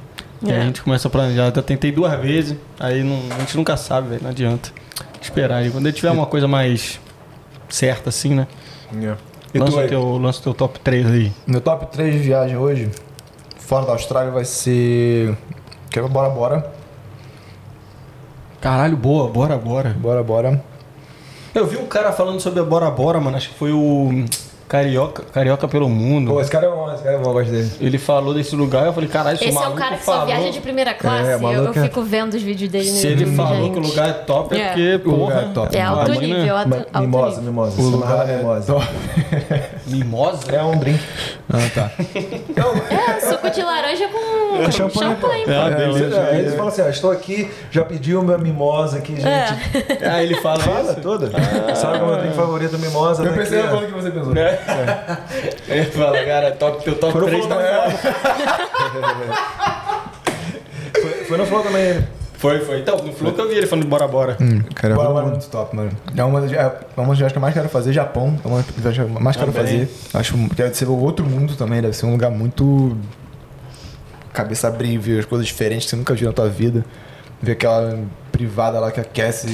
E aí É. a gente começa a planejar. Já tentei duas vezes, aí não- a gente nunca sabe, velho. Não adianta. Esperar aí. Quando ele tiver uma coisa mais certa, assim, né? E tu Lança aí? teu, lança teu top 3 aí. Meu top 3 de viagem hoje, fora da Austrália, vai ser. Que é Bora Bora. Caralho, boa, bora, bora. Bora Bora. Eu vi um cara falando sobre a Bora Bora, mano. Acho que foi o. Carioca, Carioca pelo Mundo. Pô, esse cara é bom, esse cara é bom, eu gosto dele. Ele falou desse lugar, eu falei, caralho, se Esse o é o maluco cara que falou... só viaja de primeira classe. É, eu, maluco eu é- fico vendo os vídeos dele Se ele falou gente. que o lugar é top, é, É. porque, O porra... lugar é top. É alto nível, alto, Mimosa, nível. mimosa. O Se lugar é mimosa. *laughs* Mimosa? É um drink. Ah, tá. É, suco de laranja com champanhe, champanhe. Ah, beleza. Aí eles falam assim, ó, estou aqui, já pedi uma mimosa aqui, gente. É. Ah, ele fala Fala isso? toda. Sabe qual é o meu drink favorito, mimosa? Eu tá pensei na coisa que você pensou. Ele fala, cara, top, teu top Foi no 3 Flow tá... também. *laughs* Foi, foi no Flow também ele. Foi, foi. Então, no Flow que eu vi ele falando bora, bora. Cara, Bora, bora, muito top, mano. É uma das, é uma das viagens que eu mais quero fazer, Japão. É uma das viagens que eu mais quero Também. fazer. Acho que deve ser outro mundo também, deve ser um lugar muito. Cabeça abrir, ver as coisas diferentes que você nunca viu na tua vida. Ver aquela privada lá que aquece,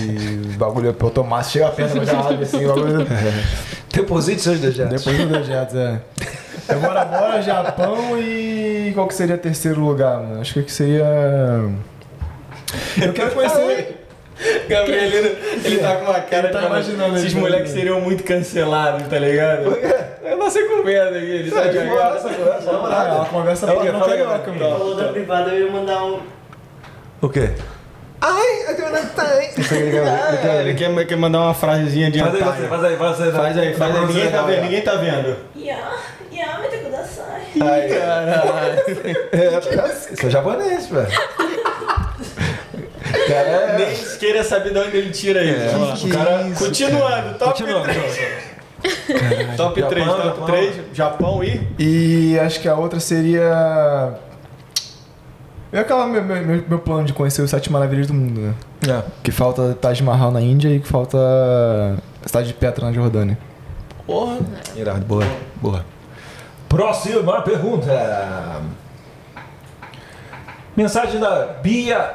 o bagulho é automático, chega perto, mas já abre assim, o bagulho. *laughs* Deposite seus dejetos. Depois do dejetos, é. Agora, bora, Japão e. Qual que seria o terceiro lugar, mano? Acho que seria. Eu quero conhecer. Gabrielino, ele tá com uma cara Ele tá de imaginando Esses moleques né? seriam muito cancelados, tá ligado? Eu não sei com medo aqui, ele tá de Ah, ela conversa É o quê? padrão Fala aí, carioca, Gabriel. mano. Falou da privada, eu ia mandar um. O quê? Ai, eu tenho uma Isso aí, ele quer- quer, mandar uma frasezinha de Faz aí, você, faz aí, faz aí. Faz aí, faz aí. Ninguém tá vendo, ninguém tá vendo. Ya, ya, me kudasai. É, Isso é japonês, velho. Cara, é... Nem queira saber de onde ele tira isso. Ó, que o cara, isso, continuando, top Continua, 3. Top Japão, 3, top Japão. 3, Japão e. E acho que a outra seria. É aquela meu, meu, meu- plano de conhecer os sete maravilhas do mundo, né? É. Que falta Taj Mahal na Índia e que falta a cidade de Petra na Jordânia. Porra. Irado, boa, boa. Próxima pergunta. Mensagem da Bia.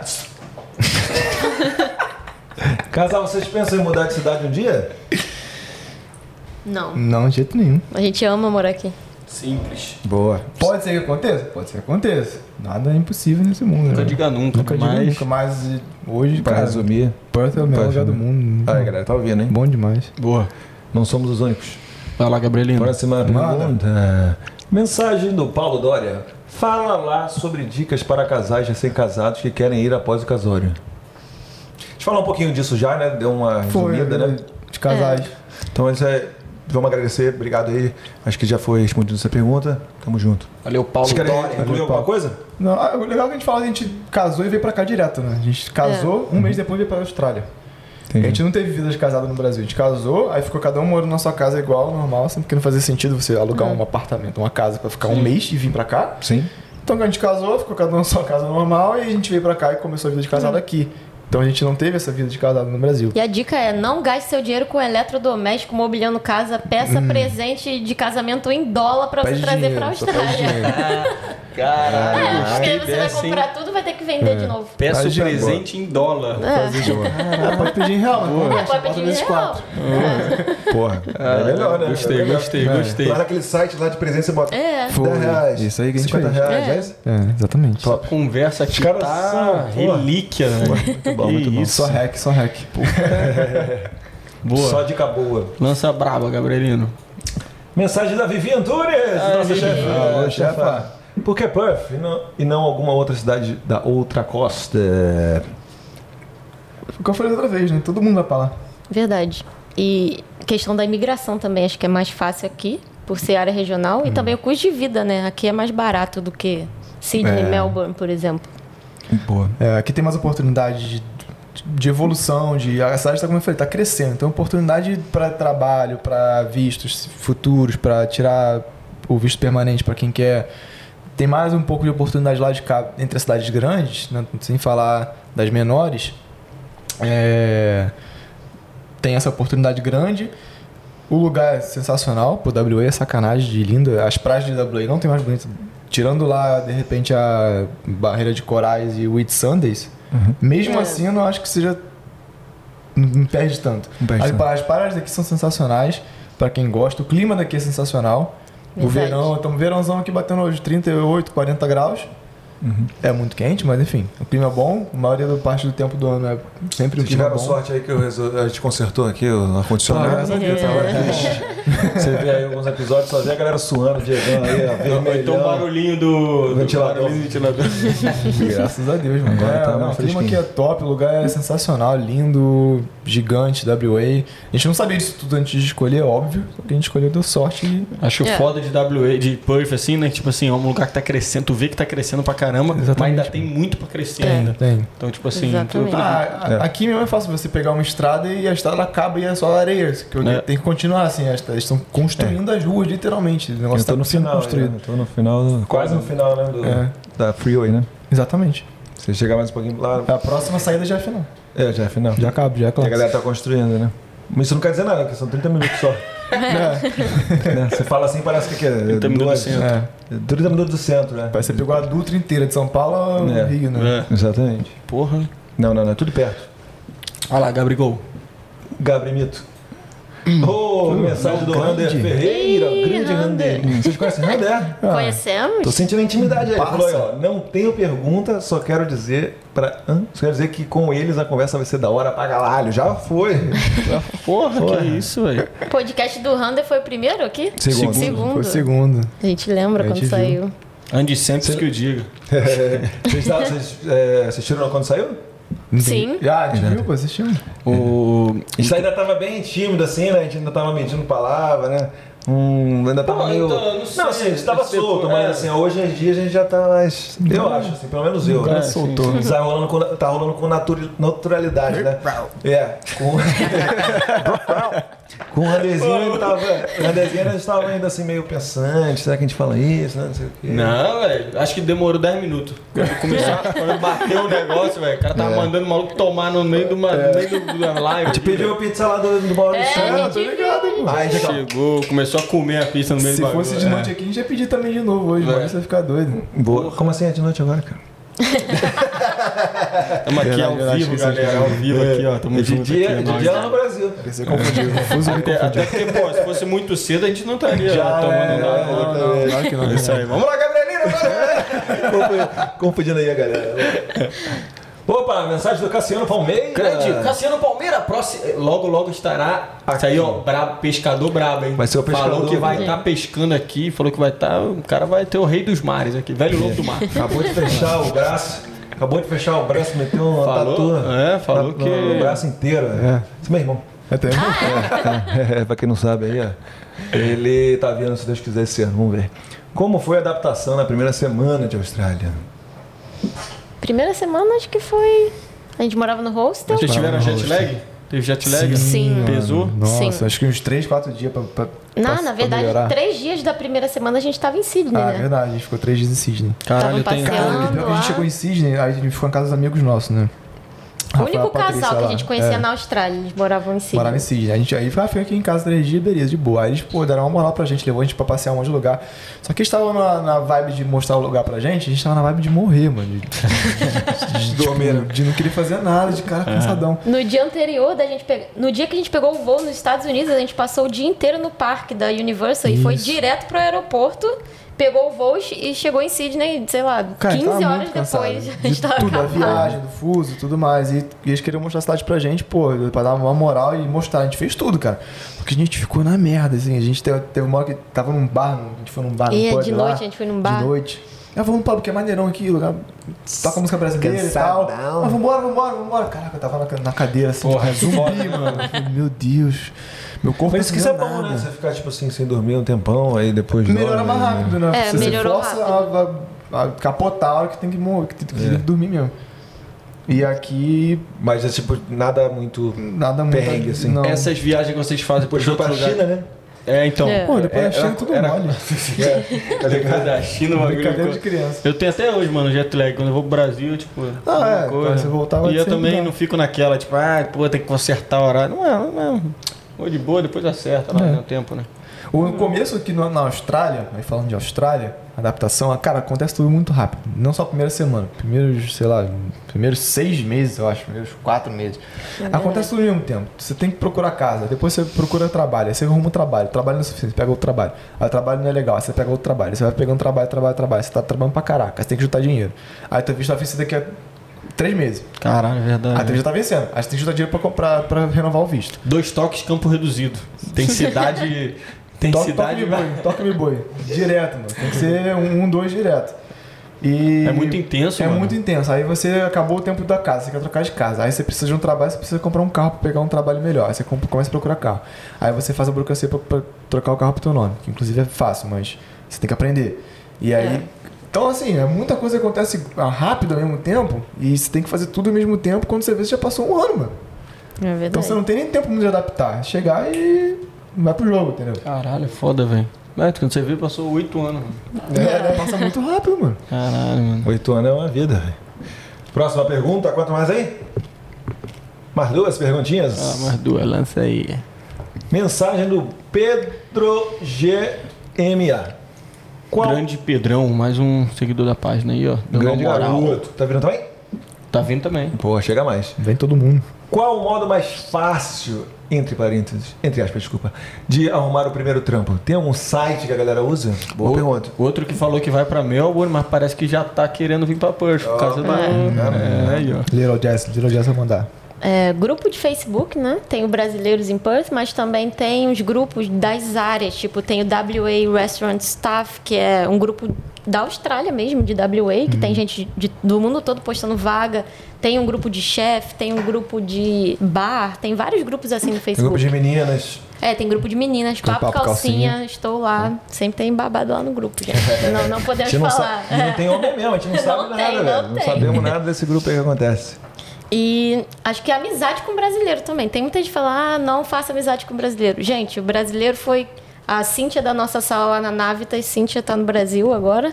*laughs* Casal, vocês pensam em mudar de cidade um dia? Não. Não, de jeito nenhum. A gente ama morar aqui. Simples. Boa. Pode ser que aconteça? Pode ser que aconteça. Nada é impossível nesse mundo. Nunca né? diga nunca, Nunca diga mas. nunca, mas hoje, Pra cara, resumir. Perth é o melhor lugar do mundo. Aí, galera, tá ouvindo, hein? Bom demais. Boa. Não somos os únicos. Vai lá, Gabrielino. Próxima pergunta. Mensagem do Paulo Dória. Fala lá sobre dicas para casais recém-casados que querem ir após o casório. Gente falou um pouquinho disso já, né? Deu uma resumida, né? De casais. Então, isso é... vamos agradecer. Obrigado aí. Acho que já foi respondida essa pergunta. Tamo junto. Valeu, Paulo Vocês querem Dória. incluir alguma coisa? Não, ah, o legal é que a gente fala que a gente casou e veio pra cá direto, né? A gente casou, um mês depois veio pra Austrália. A gente não teve vida de casado no Brasil. A gente casou, aí ficou cada um morando na sua casa igual, normal, sempre que não fazia sentido você alugar um apartamento, uma casa pra ficar um mês e vir pra cá. Sim. Então quando a gente casou, ficou cada um na sua casa normal e a gente veio pra cá e começou a vida de casado aqui. Então a gente não teve essa vida de casado no Brasil. E a dica é: não gaste seu dinheiro com eletrodoméstico, mobiliando casa, peça presente de casamento em dólar pra você trazer só pede Austrália. dinheiro. *laughs* Caralho. É, porque aí que você vai hein? comprar tudo vai ter que vender de novo. Peça o presente em dólar. É. Ah, *laughs* pode pedir em real, converte, Pode pedir em real. quatro. Porra. é melhor, né? Gostei, É gostei, É. gostei. Lá naquele site lá de presente você bota É. 10 reais. Isso aí que a gente 50 fez. reais, É. é isso? É, exatamente. Essa conversa aqui Os caras tá são- relíquia, né? Muito bom, muito bom. Isso. Só hack, só hack. *laughs* Boa. Só dica boa. Lança braba, Gabrielino. Mensagem da Vivi Antunes, nossa Vivi. chefe. Alô, chefa. Por que Perth e não, e não alguma outra cidade da outra costa? Foi o que eu falei outra vez, né? Todo mundo vai pra lá. Verdade. E questão da imigração também, acho que é mais fácil aqui, por ser área regional. E também o custo de vida, né? Aqui é mais barato do que Sydney, É. Melbourne, por exemplo. Boa. É, aqui tem mais oportunidade de, de evolução, de a cidade está como eu falei, tá crescendo, então oportunidade para trabalho, para vistos futuros, para tirar o visto permanente para quem quer. Tem mais um pouco de oportunidade lá de cá entre as cidades grandes, né, sem falar das menores. É, tem essa oportunidade grande. O lugar é sensacional, pô, WA é sacanagem de lindo. As praias de WA não tem mais bonito. Tirando lá, de repente, a barreira de corais e o Whit Sundays, mesmo É. assim eu não acho que seja. Não não perde tanto. Não perde as, tanto. as praias daqui são sensacionais, pra quem gosta. O clima daqui é sensacional. O Verdade. verão, estamos verãozão aqui batendo hoje 38, 40 graus. É muito quente, mas enfim, o clima é bom, a maioria da parte do tempo do ano é sempre um Vocês clima tiveram bom. sorte aí que eu resol- a gente consertou aqui o ar-condicionado. Ah, triste. Você vê aí alguns episódios, só vê a galera suando, Diegão aí, a então o barulhinho do, do Ventilador. do ventilador. *laughs* Graças a Deus, mano. Agora É, tá não, o clima aqui é top, o lugar é sensacional, lindo, gigante, WA. A gente não sabia disso tudo antes de escolher, óbvio. Só que a gente escolheu, deu sorte e Acho É. foda de WA, de Perth, assim, né? Tipo assim, é um lugar que tá crescendo, tu vê que tá crescendo pra caramba, mas Exatamente. ainda tem muito pra crescer É. ainda. tem. Então, tipo assim, Exatamente. tu- Ah, a- aqui mesmo é fácil você pegar uma estrada e a estrada acaba e é só areia. Que É. Tem que continuar assim. Eles estão construindo as ruas, literalmente. O negócio tá no sendo final, construído. né? Tô no final, quase no final, né? do- É. Da Freeway, né? Exatamente. Você chegar mais um pouquinho lá. A próxima saída já é final. É, já é final. Já acaba, já é E a galera tá construindo, né? Mas isso não quer dizer nada, porque são 30 minutos só. *laughs* né? Você fala assim, parece que é 30 minutos centro. É. 30 minutos do centro, né? Parece que você pegou a Dutra inteira de São Paulo ao É. Rio, né? É. Exatamente. Porra. Não, não, não, é tudo perto. Olha lá, Gabrigol. Gabrimito. Ô, mensagem do Rander. Ferreira, Ih, grande Rander. Rander. Vocês conhecem Rander? *laughs* Conhecemos? Tô sentindo a intimidade aí. Ele Passa. falou aí, ó, não tenho pergunta, só quero dizer pra... Hã? Só quero dizer que com eles a conversa vai ser da hora pra galalho. Já foi. *laughs* Porra, Porra. que isso, velho. O podcast do Rander foi o primeiro aqui? Segundo. Segundo. Foi o segundo. A gente lembra A gente quando viu. saiu. Andy sempre que eu diga. *laughs* Vocês, tá- vocês, é, assistiram quando saiu? Sim. Ah, a gente viu, pô, assistiu. O... Isso ainda tava bem tímido, assim, né? A gente ainda tava medindo palavra, né? Hum, ainda tava Pô, meio. então, não sei. não, assim, a gente tava Esse solto, tempo, mas é. assim, hoje em dia a gente já tá mais. Eu acho, assim, pelo menos eu. Né? soltou. Tá rolando com, tá rolando com naturalidade, né? É, com. *laughs* com o Randezinho ele tava. O Randezinho a gente tava ainda assim meio pensante, será que a gente fala isso, né? Não sei o quê. Não, velho. Acho que demorou 10 minutos. Quando começou, *laughs* quando bateu o negócio, velho. O cara tava mandando o maluco tomar no meio, do, no meio do, da live. A gente pediu a pizza lá do, do Maurício. É, né? Aí a gente Chegou, começou a comer a pizza no meio Se do bagulho. fosse de noite aqui, a gente ia pedir também de novo hoje, É. mas você vai ficar doido. Boa. Como assim é de noite agora, cara? *laughs* Estamos aqui ao vivo, galera. Ao vivo aqui, ó. Tamo É de junto dia, aqui. é de nóis. dia lá no Brasil. Você confundiu. Confuso me Até, até porque, pô, se fosse muito cedo, a gente não estaria Já tomando é, nada. não, Não, não, Claro que não. É isso aí. Vamos lá, Gabrielina, agora! Confundindo aí a galera. Opa, mensagem do Cassiano Palmeira. Grande, Cassiano Palmeira, próximo, logo, logo estará. Isso aí, ó, brabo, pescador brabo, hein? Vai ser o pescador, Falou que vai né? estar pescando aqui, falou que vai estar. O cara vai ter o rei dos mares aqui, velho lobo do mar. Acabou de fechar o braço. Acabou de fechar o braço, meteu uma Falou, tatu. é, falou na- que- No braço inteiro. É. Esse meu irmão. Até *laughs* É, pra quem não sabe aí, ó. Ele tá vindo, se Deus quiser, esse ano. Vamos ver. Como foi a adaptação na primeira semana de Austrália? Primeira semana acho que foi. A gente morava no hostel. Vocês tiveram jet lag? Teve jet lag? Sim. Pesou? Nossa, Sim. acho que uns 3, 4 dias pra. pra Não, pra- na verdade, melhorar. três dias da primeira semana a gente tava em Sydney, Ah, né? verdade, a gente ficou 3 dias em Sydney. Caralho, Estavam tem. passeando. Cara, pior que a gente chegou em Sydney, aí a gente ficou em casa dos amigos nossos, né? O Rafael, único Patrícia casal que a gente conhecia É. na Austrália, eles moravam em Sydney. Morava em Sydney. A gente aí ah, fica aqui em casa três dias, beleza, de boa. Aí eles, pô, deram uma moral pra gente, levou a gente pra passear um monte de lugar. Só que eles estavam na, na vibe de mostrar o lugar pra gente, a gente tava na vibe de morrer, mano. De, de, *laughs* Dormir, de não querer fazer nada, de cara cansadão. No dia anterior da gente pegar. No dia que a gente pegou o voo nos Estados Unidos, a gente passou o dia inteiro no parque da Universal e foi Isso. direto pro aeroporto, pegou o voo e chegou em Sydney, sei lá, Cara, 15 tava horas depois. A De gente tava tudo, acabado. viagem, do fuso e tudo mais. E, e eles queriam mostrar a cidade pra gente, pô, pra dar uma moral e mostrar. A gente fez tudo, cara. Porque a gente ficou na merda, assim. A gente teve, teve uma hora que tava num bar, a gente foi num bar, num E pub de lá, noite, a gente foi num bar. De noite. Ah, vamos pro pub, que é maneirão aqui, lugar. Toca música brasileira e tal. Cansadão. Ah, vambora, vambora, vambora. Caraca, eu tava na, na cadeira assim, Porra, zumbi, mano. Meu Deus. Meu corpo Mas isso que isso é bom, né? Você ficar, tipo assim, sem dormir um tempão, aí depois Melhora dorme, mais né? rápido, né? É, Você melhorou força a, a- a capotar a hora que tem que, morrer, que tem que É. dormir mesmo. E aqui, Mas é tipo, nada muito. nada muito. Perrengue, assim. Não. Essas viagens que vocês fazem Depois por foi outro pra lugar. China, né? É, então. É. Pô, depois É, da China era- tudo era- mole. Tá ligado? da China, o bagulho Brincadeira de criança. Eu tenho até hoje, mano, jet lag. Quando eu vou pro Brasil, tipo. Ah, é, uma quando você voltar, vai E eu também não fico naquela, tipo, ah, pô, tem que consertar o horário. Não é, não é. Ou de boa, depois acerta lá no tempo, né? O começo aqui na Austrália, aí falando de Austrália, adaptação, cara, acontece tudo muito rápido. Não só a primeira semana, primeiros, sei lá, primeiros seis meses, eu acho, primeiros quatro meses. acontece tudo ao mesmo tempo. Você tem que procurar casa, depois você procura trabalho, aí você arruma um trabalho, trabalho não é suficiente, você pega outro trabalho. Aí o trabalho não é legal, aí você pega outro trabalho, aí você vai pegando trabalho, trabalho, trabalho, você tá trabalhando pra caraca, você tem que juntar dinheiro. Aí vista vai vencer daqui a três meses. Caralho, é verdade. Aí tu já tá vencendo. Tem que juntar dinheiro pra comprar, pra renovar o visto. Dois toques, campo reduzido. Tem cidade. *laughs* Tem Toque, cidade. toque-me boi, toque-me boi. Direto, mano. Tem que ser um, um, dois direto. E É muito intenso, É mano. muito intenso. Aí você acabou o tempo da casa, você quer trocar de casa. Aí você precisa de um trabalho, você precisa comprar um carro pra pegar um trabalho melhor. Aí você compra- começa a procurar carro. Aí você faz a burocracia pra, pra trocar o carro pro teu nome, que inclusive é fácil, mas você tem que aprender. E aí. É. Então, assim, é muita coisa que acontece rápido ao mesmo tempo, e você tem que fazer tudo ao mesmo tempo. Quando você vê, você já passou um ano, mano. É verdade. Então você não tem nem tempo de adaptar. É Chegar e vai pro jogo, entendeu? Caralho, é foda, velho. Mas quando você viu, passou oito anos. Mano. É, passa muito rápido, mano. Caralho, mano. Oito anos é uma vida, velho. Próxima pergunta, quanto mais aí? Mais duas perguntinhas? Ah, mais duas, lança aí. Mensagem do Pedro GMA. Qual Grande Pedrão, mais um seguidor da página aí, ó. Dando grande moral. garoto? Tá vendo também? Tá vindo também. Pô, chega mais. Vem todo mundo. Qual o modo mais fácil, entre parênteses, entre aspas, desculpa, de arrumar o primeiro trampo? Tem algum site que a galera usa? Boa O- pergunta. Outro que falou que vai pra Melbourne, mas parece que já tá querendo vir pra Perth por causa da. É, aí, ó. Little Jess, Little Jess vai mandar. É, grupo de Facebook, né? Tem o Brasileiros em Perth, mas também tem os grupos das áreas, tipo tem o WA Restaurant Staff, que é um grupo da Austrália mesmo, de WA, que tem gente de- do mundo todo postando vaga. Tem um grupo de chefe, tem um grupo de bar, tem vários grupos assim no Tem Facebook. grupo de meninas. É, tem grupo de meninas, papo, Papo calcinha, Calcinha. estou lá. Sempre tem babado lá no grupo, gente. *laughs* Não, não podemos não, falar. sabe, não tem homem mesmo, a gente não *laughs* sabe Não nada, tem, não velho. Não tem. sabemos nada desse grupo aí que acontece. E acho que a amizade com o brasileiro também. Tem muita gente que fala, ah, não faça amizade com o brasileiro. Gente, o brasileiro foi a Cíntia da nossa sala lá na Navitas. Cíntia tá no Brasil agora.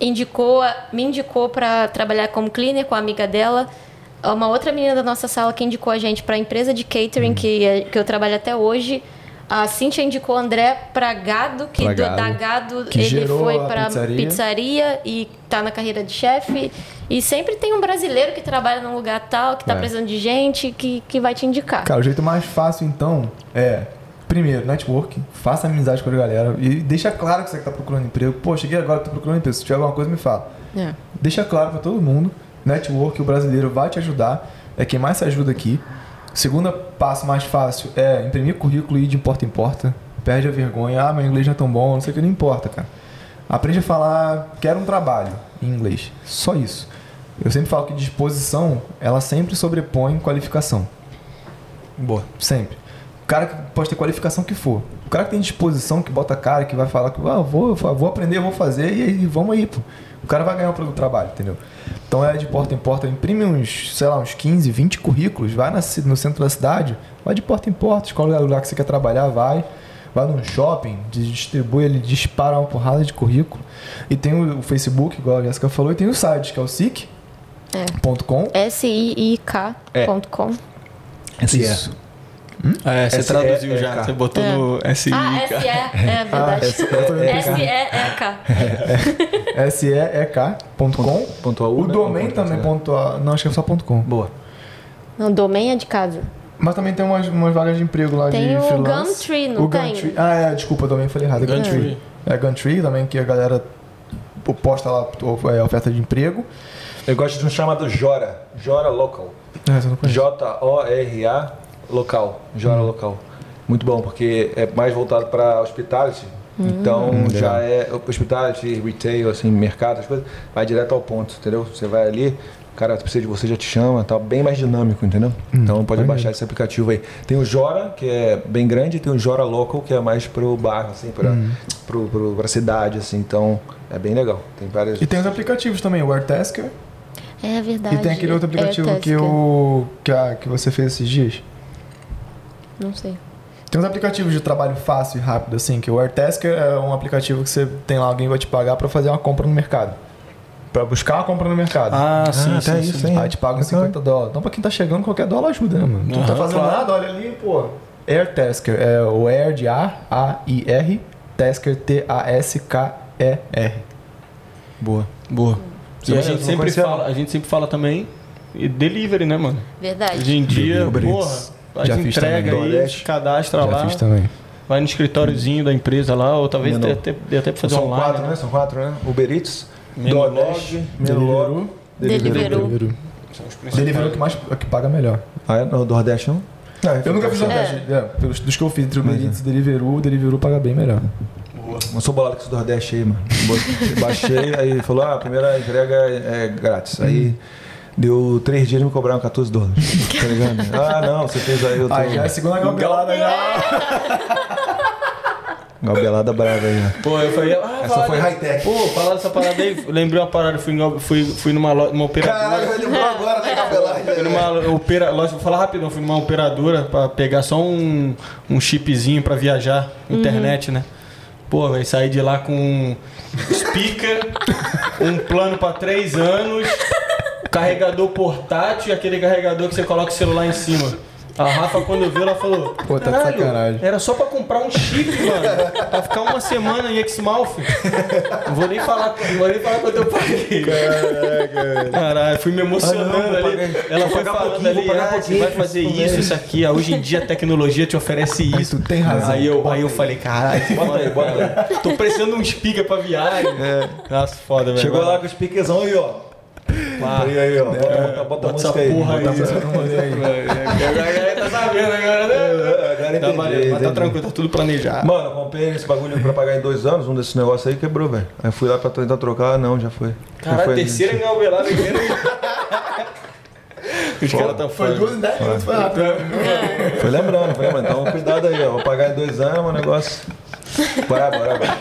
Indicou, me indicou para trabalhar como cleaner com a amiga dela. Uma outra menina da nossa sala que indicou a gente para a empresa de catering que, é- que eu trabalho até hoje. A Cíntia indicou o André para Gado, que Pra do- Gado. da Gado Que ele foi a para pizzaria. pizzaria e tá na carreira de chefe. E sempre tem um brasileiro que trabalha num lugar tal, que tá É. precisando de gente, que, que vai te indicar. Cara, o jeito mais fácil, então, é... Primeiro, network. Faça amizade com a galera. E deixa claro que você tá procurando emprego. Pô, cheguei agora, tô procurando emprego. Se tiver alguma coisa, me fala. É. Deixa claro pra todo mundo. Network, o brasileiro vai te ajudar. É quem mais se ajuda aqui. Segundo passo mais fácil é imprimir currículo e ir de porta em porta. Perde a vergonha. Ah, meu inglês não é tão bom, não sei o que, não importa, cara. Aprende a falar, quero um trabalho em inglês. Só isso. Eu sempre falo que disposição, ela sempre sobrepõe qualificação. Boa. Sempre. O cara que pode ter qualificação que for. O cara que tem disposição, que bota cara, que vai falar que ah, vou, vou aprender, vou fazer e aí vamos aí, pô. O cara vai ganhar o trabalho, entendeu? Então é de porta em porta, imprime uns, sei lá, uns 15, 20 currículos, vai na no centro da cidade, vai de porta em porta, escolhe o lugar que você quer trabalhar, vai. Vai num shopping, distribui, ele dispara uma porrada de currículo. E tem o, o Facebook, igual a Jéssica falou, e tem o site, que é o sic.com. S-I-I-K.com. Isso. É, você SE, traduziu é, já. Você botou É. no SI. Ah, S-E, é verdade. S-E-E-K. S-E-E-K.com. Ponto AU, O né? domain também, ponto a, não, acho que é só ponto .com. Boa. Não, domain é de casa. Mas também tem umas, umas vagas de emprego lá Tem de o freelance. Gumtree, não o tem? Gumtree. Ah, é, desculpa, também falei errado. é Gumtree. Gumtree. É Gumtree também, que a galera posta lá é, oferta de emprego. Eu gosto de um chamado Jora. Jora Local. É. J-O-R-A Local. Jora Local. Muito bom, porque é mais voltado para hospitality. Então Hum, já é hospitality, retail, assim, mercado, as coisas. Vai direto ao ponto, entendeu? Você vai ali, o cara precisa de você, já te chama, tá bem mais dinâmico, entendeu? então pode baixar esse aplicativo aí. Tem o Jora, que é bem grande, e tem o Jora Local, que é mais pro bairro, assim, pra, pro, pro, pra cidade, assim. Então é bem legal. Tem várias. E tem os aplicativos também, o Airtasker. É verdade. E tem aquele outro aplicativo que, Airtasker. o, que, a, que você fez esses dias. Não sei. Tem uns aplicativos de trabalho fácil e rápido, assim, que o Airtasker é um aplicativo que você tem lá, alguém vai te pagar pra fazer uma compra no mercado. Pra buscar uma compra no mercado. Ah, sim, até sim, isso, sim. Aí te pagam 50 dólares. Então, pra quem tá chegando, qualquer dólar ajuda, né, mano? Tu não tá fazendo claro. nada, olha ali, pô. Air Tasker, é o Air de A, A-I-R, Tasker, T-A-S-K-E-R. Boa, boa. E a gente, sempre fala, a gente sempre fala também e delivery, né, mano? Verdade. Hoje em dia, Uber porra. Faz Já fiz entrega também. aí, se cadastra lá, também. vai no escritóriozinho da empresa lá, ou talvez dê até, dê até pra fazer São online. quatro, né? né? São quatro, né? Uber Eats, DoorDash, Menulog, Deliveroo. Deliveroo. São os principais. Deliveroo é o que mais é o que paga melhor. Ah, é? Não, DoorDash não? Ah, Eu nunca fiz um. DoorDash. É, pelos, dos que eu fiz entre o Uber Eats e o Deliveroo, o Deliveroo paga bem melhor. Eu sou bolado com esse DoorDash aí, mano. *laughs* Baixei, aí falou, ah, a primeira entrega é grátis. Aí deu três dias e me cobraram 14 dólares. *laughs* Tá ligado? Ah, não, você fez aí o teu... Aí já é a segunda galgada já. *laughs* Galbelada brava aí, ó. Pô, eu falei, ah, Essa foi high-tech. Pô, falar dessa parada aí, lembrei uma parada, fui, fui, fui numa, lo- numa operadora. Caralho, vai lembrar agora da Galbelada. Fui numa opera, loja, vou falar rapidão, fui numa operadora pra pegar só um, um chipzinho pra viajar, internet, né? Pô, vai sair de lá com um speaker, um plano pra três anos, carregador portátil e aquele carregador que você coloca o celular em cima. A Rafa, quando viu, ela falou: Pô, tá de "Caralho, sacanagem." Era só pra comprar um chip, *laughs* mano. Pra ficar uma semana em Exmouth. Não vou nem falar, não vou nem falar quanto eu paguei. Caralho, fui me emocionando Ah, não, ali. pagar- Ela foi falando pouquinho, ali, ah, você vai fazer isso isso, isso aqui. Ah, Hoje em dia a tecnologia te oferece isso. tu tem razão. Aí eu, aí eu falei, caralho, *laughs* Bota aí, bota aí. tô precisando de um speaker pra viagem. Nossa, foda, velho. Chegou lá com os piquezão aí, ó. Pá. E aí, ó. Bota, bota, bota, Bota a essa música aí. porra aí. Bota essa- Agora *laughs* tá sabendo agora, né? Agora Tá entendi, valendo, mas tá tranquilo, tá tudo planejado. Mano, eu comprei esse bagulho pra pagar em dois anos, um desses negócios aí quebrou, velho. Aí fui lá pra tentar trocar, não, já foi. Caralho, foi terceira em Galvelada inteira. Os caras tão Foi duas em dez minutos, foi rápido. Foi lembrando, foi lembrando. Então cuidado aí, ó. Vou pagar em dois anos, é um negócio. Bora, bora, bora.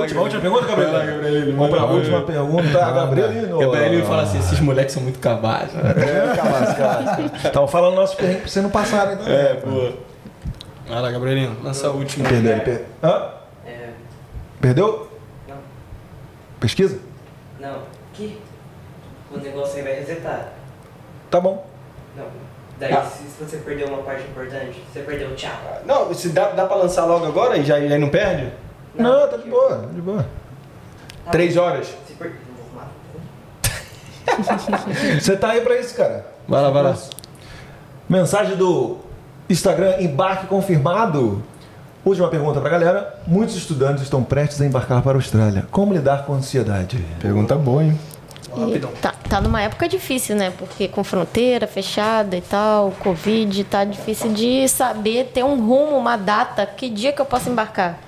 Última, última pergunta? Gabrielino. Vamos pra última pergunta, Gabrielino. Gabrielino fala assim, esses moleques são muito cabazes. É, calas, calas. Estavam falando nosso perrengue pra você não passar, então. É, pô. Vai lá, Gabrielino, lança a última. Perdeu, ele per... Hã? É, Perdeu? não, Pesquisa? não. Que? O negócio aí vai resetar. Tá bom. Não. Daí, Ah. se, você perdeu uma parte importante, você perdeu o tchau. Não, se dá, dá pra lançar logo agora e já, já não perde? Não, tá de boa, tá de boa. Tá Três bom. horas. Se per... Não vou arrumar. *laughs* Você tá aí pra isso, cara. Vai lá, vai lá. Mensagem do Instagram, embarque confirmado. Última pergunta pra galera. Muitos estudantes estão prestes a embarcar para a Austrália. Como lidar com a ansiedade? Pergunta boa, hein? E tá, tá numa época difícil, né? Porque com fronteira fechada e tal, Covid, tá difícil de saber ter um rumo, uma data, que dia que eu posso embarcar.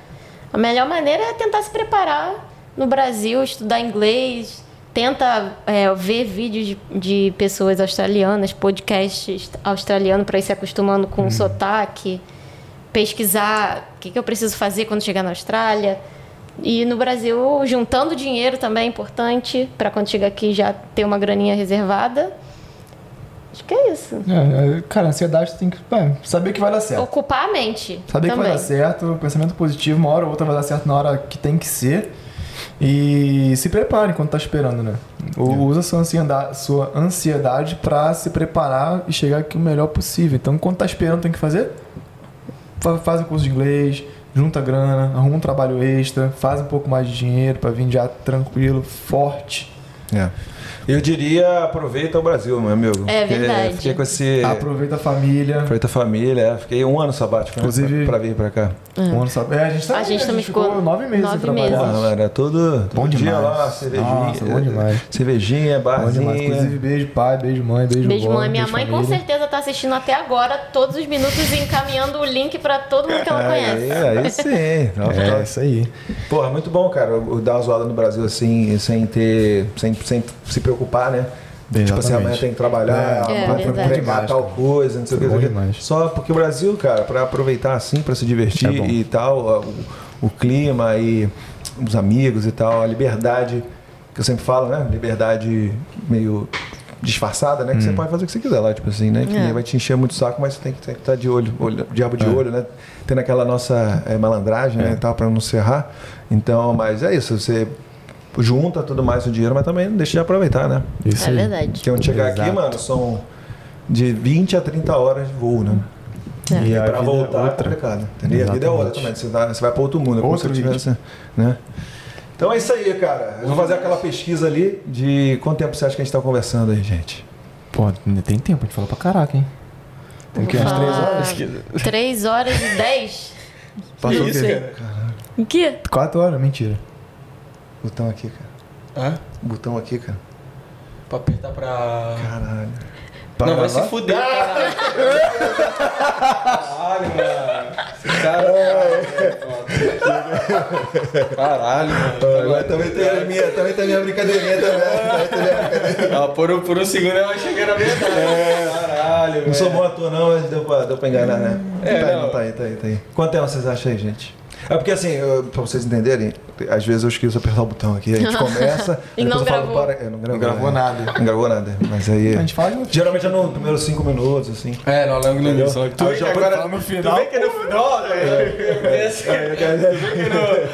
A melhor maneira é tentar se preparar no Brasil, estudar inglês, tenta é, ver vídeos de, de pessoas australianas, podcasts australianos para ir se acostumando com o sotaque, pesquisar o que, que eu preciso fazer quando chegar na Austrália. E no Brasil, juntando dinheiro também é importante, para quando chegar aqui já ter uma graninha reservada. Acho que é isso. É, é, cara, ansiedade tem que é, saber que vai dar certo. Ocupar a mente. Saber que também. vai dar certo, pensamento positivo, uma hora ou outra vai dar certo na hora que tem que ser. E se prepare enquanto tá esperando, né? Ou usa sua ansiedade, sua ansiedade pra se preparar e chegar aqui o melhor possível. Então, enquanto tá esperando, tem que fazer? Fa- Faz um curso de inglês, junta grana, arruma um trabalho extra, faz um pouco mais de dinheiro pra vir já tranquilo, forte. É. Eu diria aproveita o Brasil, meu amigo. É Porque verdade. Fiquei com esse. Aproveita a família. Aproveita a família. é. Fiquei um ano sabático, né? Inclusive- Pra, pra vir pra cá. Um ano sabe? É, a gente também, A gente também ficou nove meses nove sem trabalhar. meses. Porra, era todo, todo Bom dia demais. lá, cervejinha. Nossa, bom demais. Cervejinha, demais. Inclusive, beijo pai, beijo mãe, beijo Beijo, mãe. Minha beijo mãe com família. certeza tá assistindo até agora, todos os minutos, e encaminhando o link para todo mundo que ela conhece. Aí, aí sim. Tá- *laughs* É, tá- isso aí. Porra, muito bom, cara, dar uma zoada no Brasil assim, sem ter. sem, sem se preocupar, né? Bem, tipo assim, amanhã tem que trabalhar, É, verdade. entregar Demais, tal coisa, não sei o que. Só porque o Brasil, cara, pra aproveitar assim, pra se divertir É e tal, o, o clima e os amigos e tal, a liberdade, que eu sempre falo, né? Liberdade meio disfarçada, né? Que você pode fazer o que você quiser lá, tipo assim, né? Que É. vai te encher muito o saco, mas você tem que, tem que estar de olho, olho diabo de olho, né? Tendo aquela nossa eh, malandragem, né? E tal, pra não se errar. Então, mas é isso, você junta tudo mais o dinheiro, mas também não deixa de aproveitar, né? Isso É aí. verdade. Porque onde chegar aqui, Exato. mano, são de 20 a 30 horas de voo, né? E a pra vida é voltar é outra. complicado. Entendeu? A vida é outra também. Você vai, você vai pra outro mundo. É como Outro se tivesse, né? Então é isso aí, cara. Eu vou fazer aquela pesquisa ali de quanto tempo você acha que a gente tá conversando aí, gente. Pô, ainda tem tempo, a gente falou pra caraca, hein? Tem que umas três horas. 3 horas e 10? Passou o isso, quê? cara? O quê? Quatro horas, mentira. Botão aqui, cara. Hã? Botão aqui, cara. Pra apertar pra. Caralho. não, vai se fuder, caralho. *laughs* Caralho, mano. Esse cara. Caralho, mano. Agora também tem a minha, também tem a minha brincadeirinha também. Ah, por, um- por um segundo eu achei que era verdade. Caralho, Não sou bom ator não, mas deu pra, deu pra enganar, né? É, tá, aí, não. tá aí, tá aí, tá aí. Quanto tempo vocês acham aí, gente? É porque assim, eu, pra vocês entenderem, às vezes eu esqueço de apertar o botão aqui, a gente *laughs* começa. E não depois eu falo, gravou. para- é, não gravou. Não gravou é. nada. Não gravou nada. Mas aí. A gente fala de novo. Geralmente é no primeiros cinco minutos, assim. É, não, lembro no início. Tu Aí vê que já agora. fala no Tu final. vê que no final. é, Tu vê que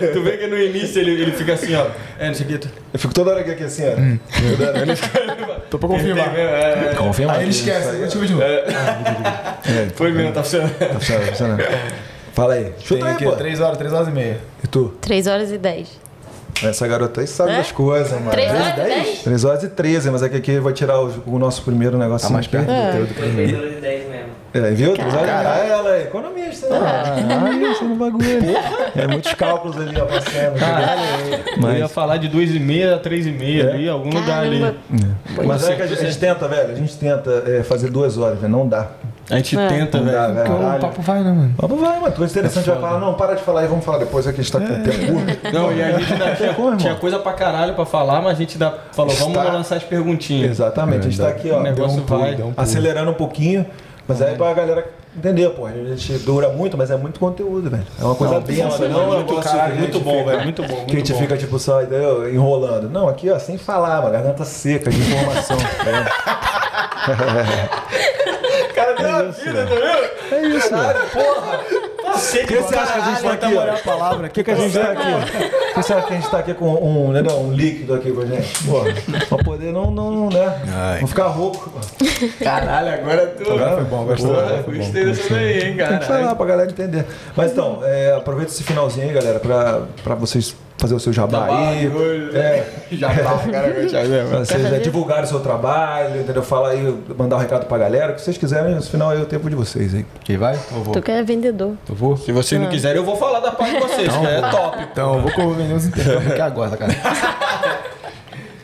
no- tu vê que no início ele, ele fica assim, ó. É, não sei o que. tu- Eu fico toda hora aqui, aqui assim, ó. Hum. Tô pra Ele confirmar. tem mesmo, é, é. Confirma. Aí ele esquece, aí eu te de novo. Foi mesmo, tá funcionando. Tá funcionando, tá funcionando. Fala aí. Tem Chuta aí, aqui, pô. três horas, três horas e meia. E tu? 3 horas e 10. Essa garota aí sabe É? das coisas, mano. 3 horas e dez? 10? 3 horas e 13, mas é que aqui vai tirar o, o nosso primeiro negócio. Tá mais perto É. do teu do do 3 meu. horas e 10 mesmo. É, viu? Três horas Ah, ela é economista, né? Caralho, isso no bagulho. É muitos cálculos ali, ó, passando. Caralho, eu ia falar de 2,5 a 3,5 ali, algum lugar ali. Caramba. Mas é que a gente, a gente tenta, velho. A gente tenta é, fazer duas horas, velho. Não dá. A gente É. tenta, velho. o papo vai, né, mano? Vamos vai, mano. Coisa interessante. vai falar, não, para de falar aí, vamos falar depois. Aqui a gente tá com tempo curto. *laughs* Não, e a gente ainda tinha, Como, irmão? tinha coisa pra caralho pra falar, mas a gente ainda falou, vamos Está- lançar as perguntinhas. Exatamente. A gente tá aqui, ó. O negócio um vai. um acelerando um pouquinho. Mas aí pra galera entender, pô. A gente dura muito, mas é muito conteúdo, velho. É uma coisa bem Não, não é muito caralho, muito bom, fica- velho, muito bom, muito Que a gente bom. fica, tipo, só entendeu? enrolando. Não, aqui, ó, sem falar, mano. Garganta seca de informação. cara *laughs* *laughs* uma vida, tá vendo? é isso, mano. Porra! O que você acha que a gente tá aqui, ó? a palavra que, que a gente tá aqui? Por que você acha que a gente tá aqui com um, né, não, um líquido aqui com a gente? Pô, pra poder não, não, não, né? Não ficar rouco. Caralho, agora tu. Agora foi bom, gostou, Porra? Foi bom, gostei dessa daí, hein, Tem que falar cara. pra galera entender. Mas então, é, aproveita esse finalzinho aí, galera, pra, pra vocês fazer o seu jabá aí. É, *laughs* *laughs* Já tá, cara, vocês é, divulgarem o seu trabalho, entendeu? Falar aí, mandar um recado pra galera. O que vocês quiserem, no final aí é o tempo de vocês aí. Quem vai? Eu vou. Tu que é vendedor. Eu vou? Se vocês não quiserem, eu vou falar da parte de vocês, que é top. Então, eu vou com- vender uns intercâmbios aqui agora, cara. *laughs*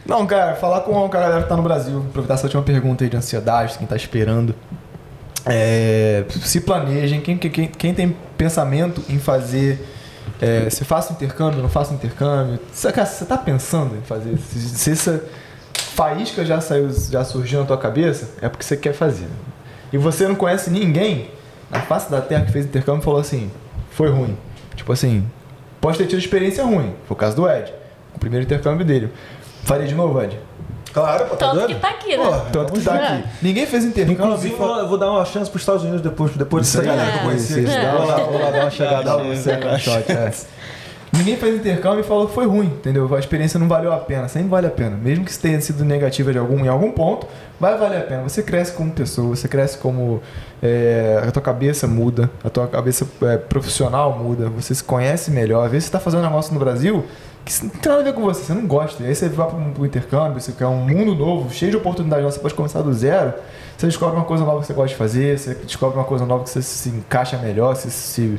Não, cara, falar com, com a galera que tá no Brasil, aproveitar essa última pergunta aí de ansiedade, quem tá esperando. É, se planejem, quem, quem, quem tem pensamento em fazer. É, se faça intercâmbio, não faça intercâmbio. Se, cara, você tá pensando em fazer. Se, se essa faísca já saiu, já surgiu na tua cabeça, é porque você quer fazer. E você não conhece ninguém na face da terra que fez intercâmbio e falou assim: foi ruim. Tipo assim, pode ter tido experiência ruim. Foi o caso do Ed. O primeiro intercâmbio dele. Faria de novo, Ed? Claro, pô, Tanto que tá aqui, né? Porra, Tanto que tá aqui. Ninguém fez intercâmbio. Inclusive, eu vou dar uma chance pros Estados Unidos depois, depois dessa galera que eu conheci. É. Vou lá, vou lá dar uma chegada. Dá um second shot, é. Ninguém fez intercâmbio e falou que foi ruim, entendeu? A experiência não valeu a pena, sempre vale a pena. Mesmo que tenha sido negativa de algum, em algum ponto, vai valer a pena. Você cresce como pessoa, você cresce como. é, a tua cabeça muda, a tua cabeça é, profissional muda, você se conhece melhor. Às vezes você está fazendo um negócio no Brasil que não tem nada a ver com você, você não gosta. E aí você vai para um intercâmbio, você quer um mundo novo, cheio de oportunidades, você pode começar do zero. Você descobre uma coisa nova que você gosta de fazer, você descobre uma coisa nova que você se encaixa melhor, você se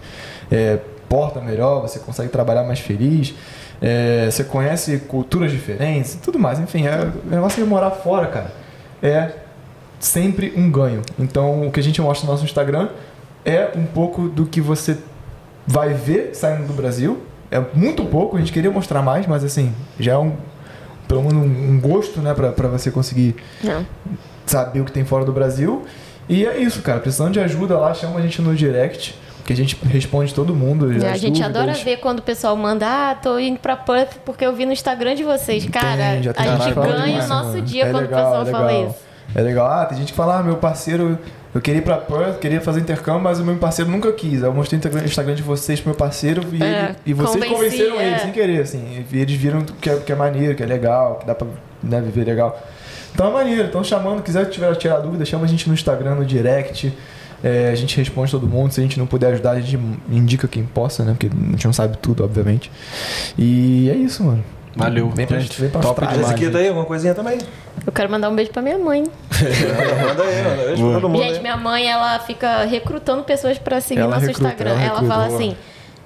é, porta melhor, você consegue trabalhar mais feliz, é, você conhece culturas diferentes tudo mais. Enfim, é, o negócio de morar fora, cara, é sempre um ganho. Então, o que a gente mostra no nosso Instagram é um pouco do que você vai ver saindo do Brasil. É muito pouco, a gente queria mostrar mais, mas assim, já é um, pelo menos um, um gosto, né, pra, pra você conseguir Não. saber o que tem fora do Brasil. E é isso, cara. Precisando de ajuda lá, chama a gente no direct, que a gente responde todo mundo. É, a gente dúvidas. adora ver quando o pessoal manda, ah, tô indo pra Perth porque eu vi no Instagram de vocês. Cara, Tem, a gente ganha o nosso mano. dia É quando legal, o pessoal é fala isso. É legal. Ah, tem gente que fala, ah, meu parceiro, eu queria ir pra Perth, queria fazer intercâmbio, mas o meu parceiro nunca quis. Eu mostrei o Instagram- de vocês pro meu parceiro e, É, ele- e vocês convenceram é. ele, sem querer, assim. E eles viram que é, que é maneiro, que é legal, que dá pra né, viver legal. Então é maneiro, então chamando, quiser tiver tirar dúvida, chama a gente no Instagram, no direct. É, a gente responde todo mundo. Se a gente não puder ajudar, a gente indica quem possa, né? Porque a gente não sabe tudo, obviamente. E é isso, mano. Valeu. Vem pra, gente. vem pra top Austrália. demais. Ezequiel, tá aí? Alguma coisinha também? Eu quero mandar um beijo pra minha mãe. *laughs* manda aí, manda aí. pra todo mundo Gente, aí. minha mãe, ela fica recrutando pessoas pra seguir Ela nosso recruta, Instagram. ela Ela, recruta, fala boa. assim.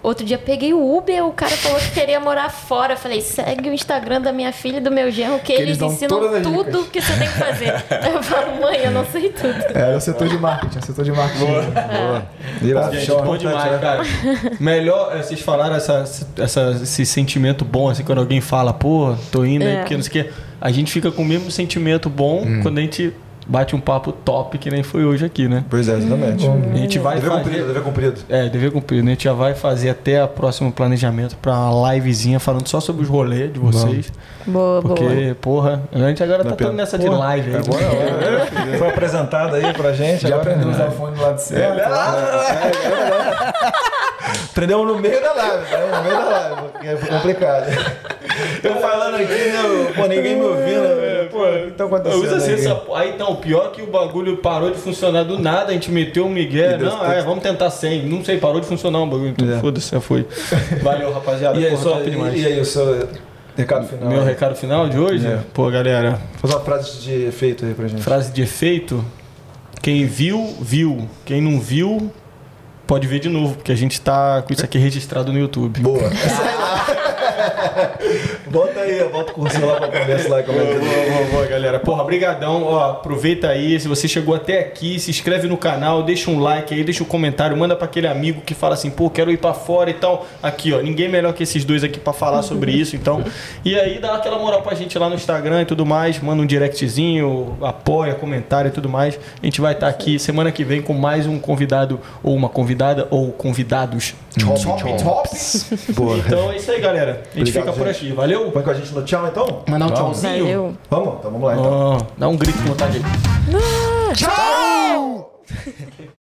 Outro dia peguei o Uber, o cara falou que queria morar fora. Eu falei, segue o Instagram da minha filha e do meu genro, que, eles, eles dão ensinam tudo que você tem que fazer. *laughs* Eu falo, mãe, eu não sei tudo. É, o setor de marketing, o setor de marketing. Irado. Gente, Show, bom importante, demais, né? cara. Melhor, é, vocês falaram essa, essa- esse sentimento bom, assim, quando alguém fala, pô, tô indo aí, É. porque não sei o quê. A gente fica com o mesmo sentimento bom Hum. quando a gente bate um papo top, que nem foi hoje aqui, né? Pois é, exatamente. A gente vai Dever fazer... cumprido, dever cumprido. É, dever cumprido. né? A gente já vai fazer até o próximo planejamento pra uma livezinha falando só sobre os rolês de vocês. Boa, boa. Porque, porra, a gente agora tá pena. todo nessa de Porra, live aí. Agora, agora foi apresentado aí pra gente. Já aprendeu a usar o fone do lado certo. Aprendemos no meio da live, né? No meio da live, porque foi complicado. Eu falando aqui, né? Pô, ninguém me ouvindo. né? Pô, o que tá? Usa assim, aí? essa... Aí então, o pior é que o bagulho parou de funcionar do nada, a gente meteu migué. E deu Não, é, vamos tentar sem. Não sei, parou de funcionar o bagulho. Então, É. foda-se, já foi. Valeu, rapaziada. E aí, porra, só, demais. e, e aí, o seu recado final? Meu aí? recado final de hoje? É. Pô, galera, Faz uma frase de efeito aí pra gente. frase de efeito. Quem viu, viu. Quem não viu, pode ver de novo, porque a gente tá com isso aqui registrado no YouTube. Boa. *laughs* Bota aí, bota o cursinho lá pra conversa lá. Como é Boa, boa, boa, galera. Porra, brigadão. Ó, aproveita aí. Se você chegou até aqui, se inscreve no canal, deixa um like aí, deixa um comentário, manda pra aquele amigo que fala assim, pô, quero ir pra fora e tal. Aqui, ó, ninguém melhor que esses dois aqui pra falar sobre isso, então. E aí dá aquela moral pra gente lá no Instagram e tudo mais, manda um directzinho, apoia, comentário e tudo mais. A gente vai estar aqui semana que vem com mais um convidado ou uma convidada ou convidados. Top, tops. Boa. Então é isso aí, galera. A gente Obrigado, fica por gente. aqui. Valeu? Põe com a gente no tchau, então? Mandar um tchauzinho. Valeu. Vamos? Então vamos lá, então. Ó, dá um grito com vontade aí. Tchau! *laughs*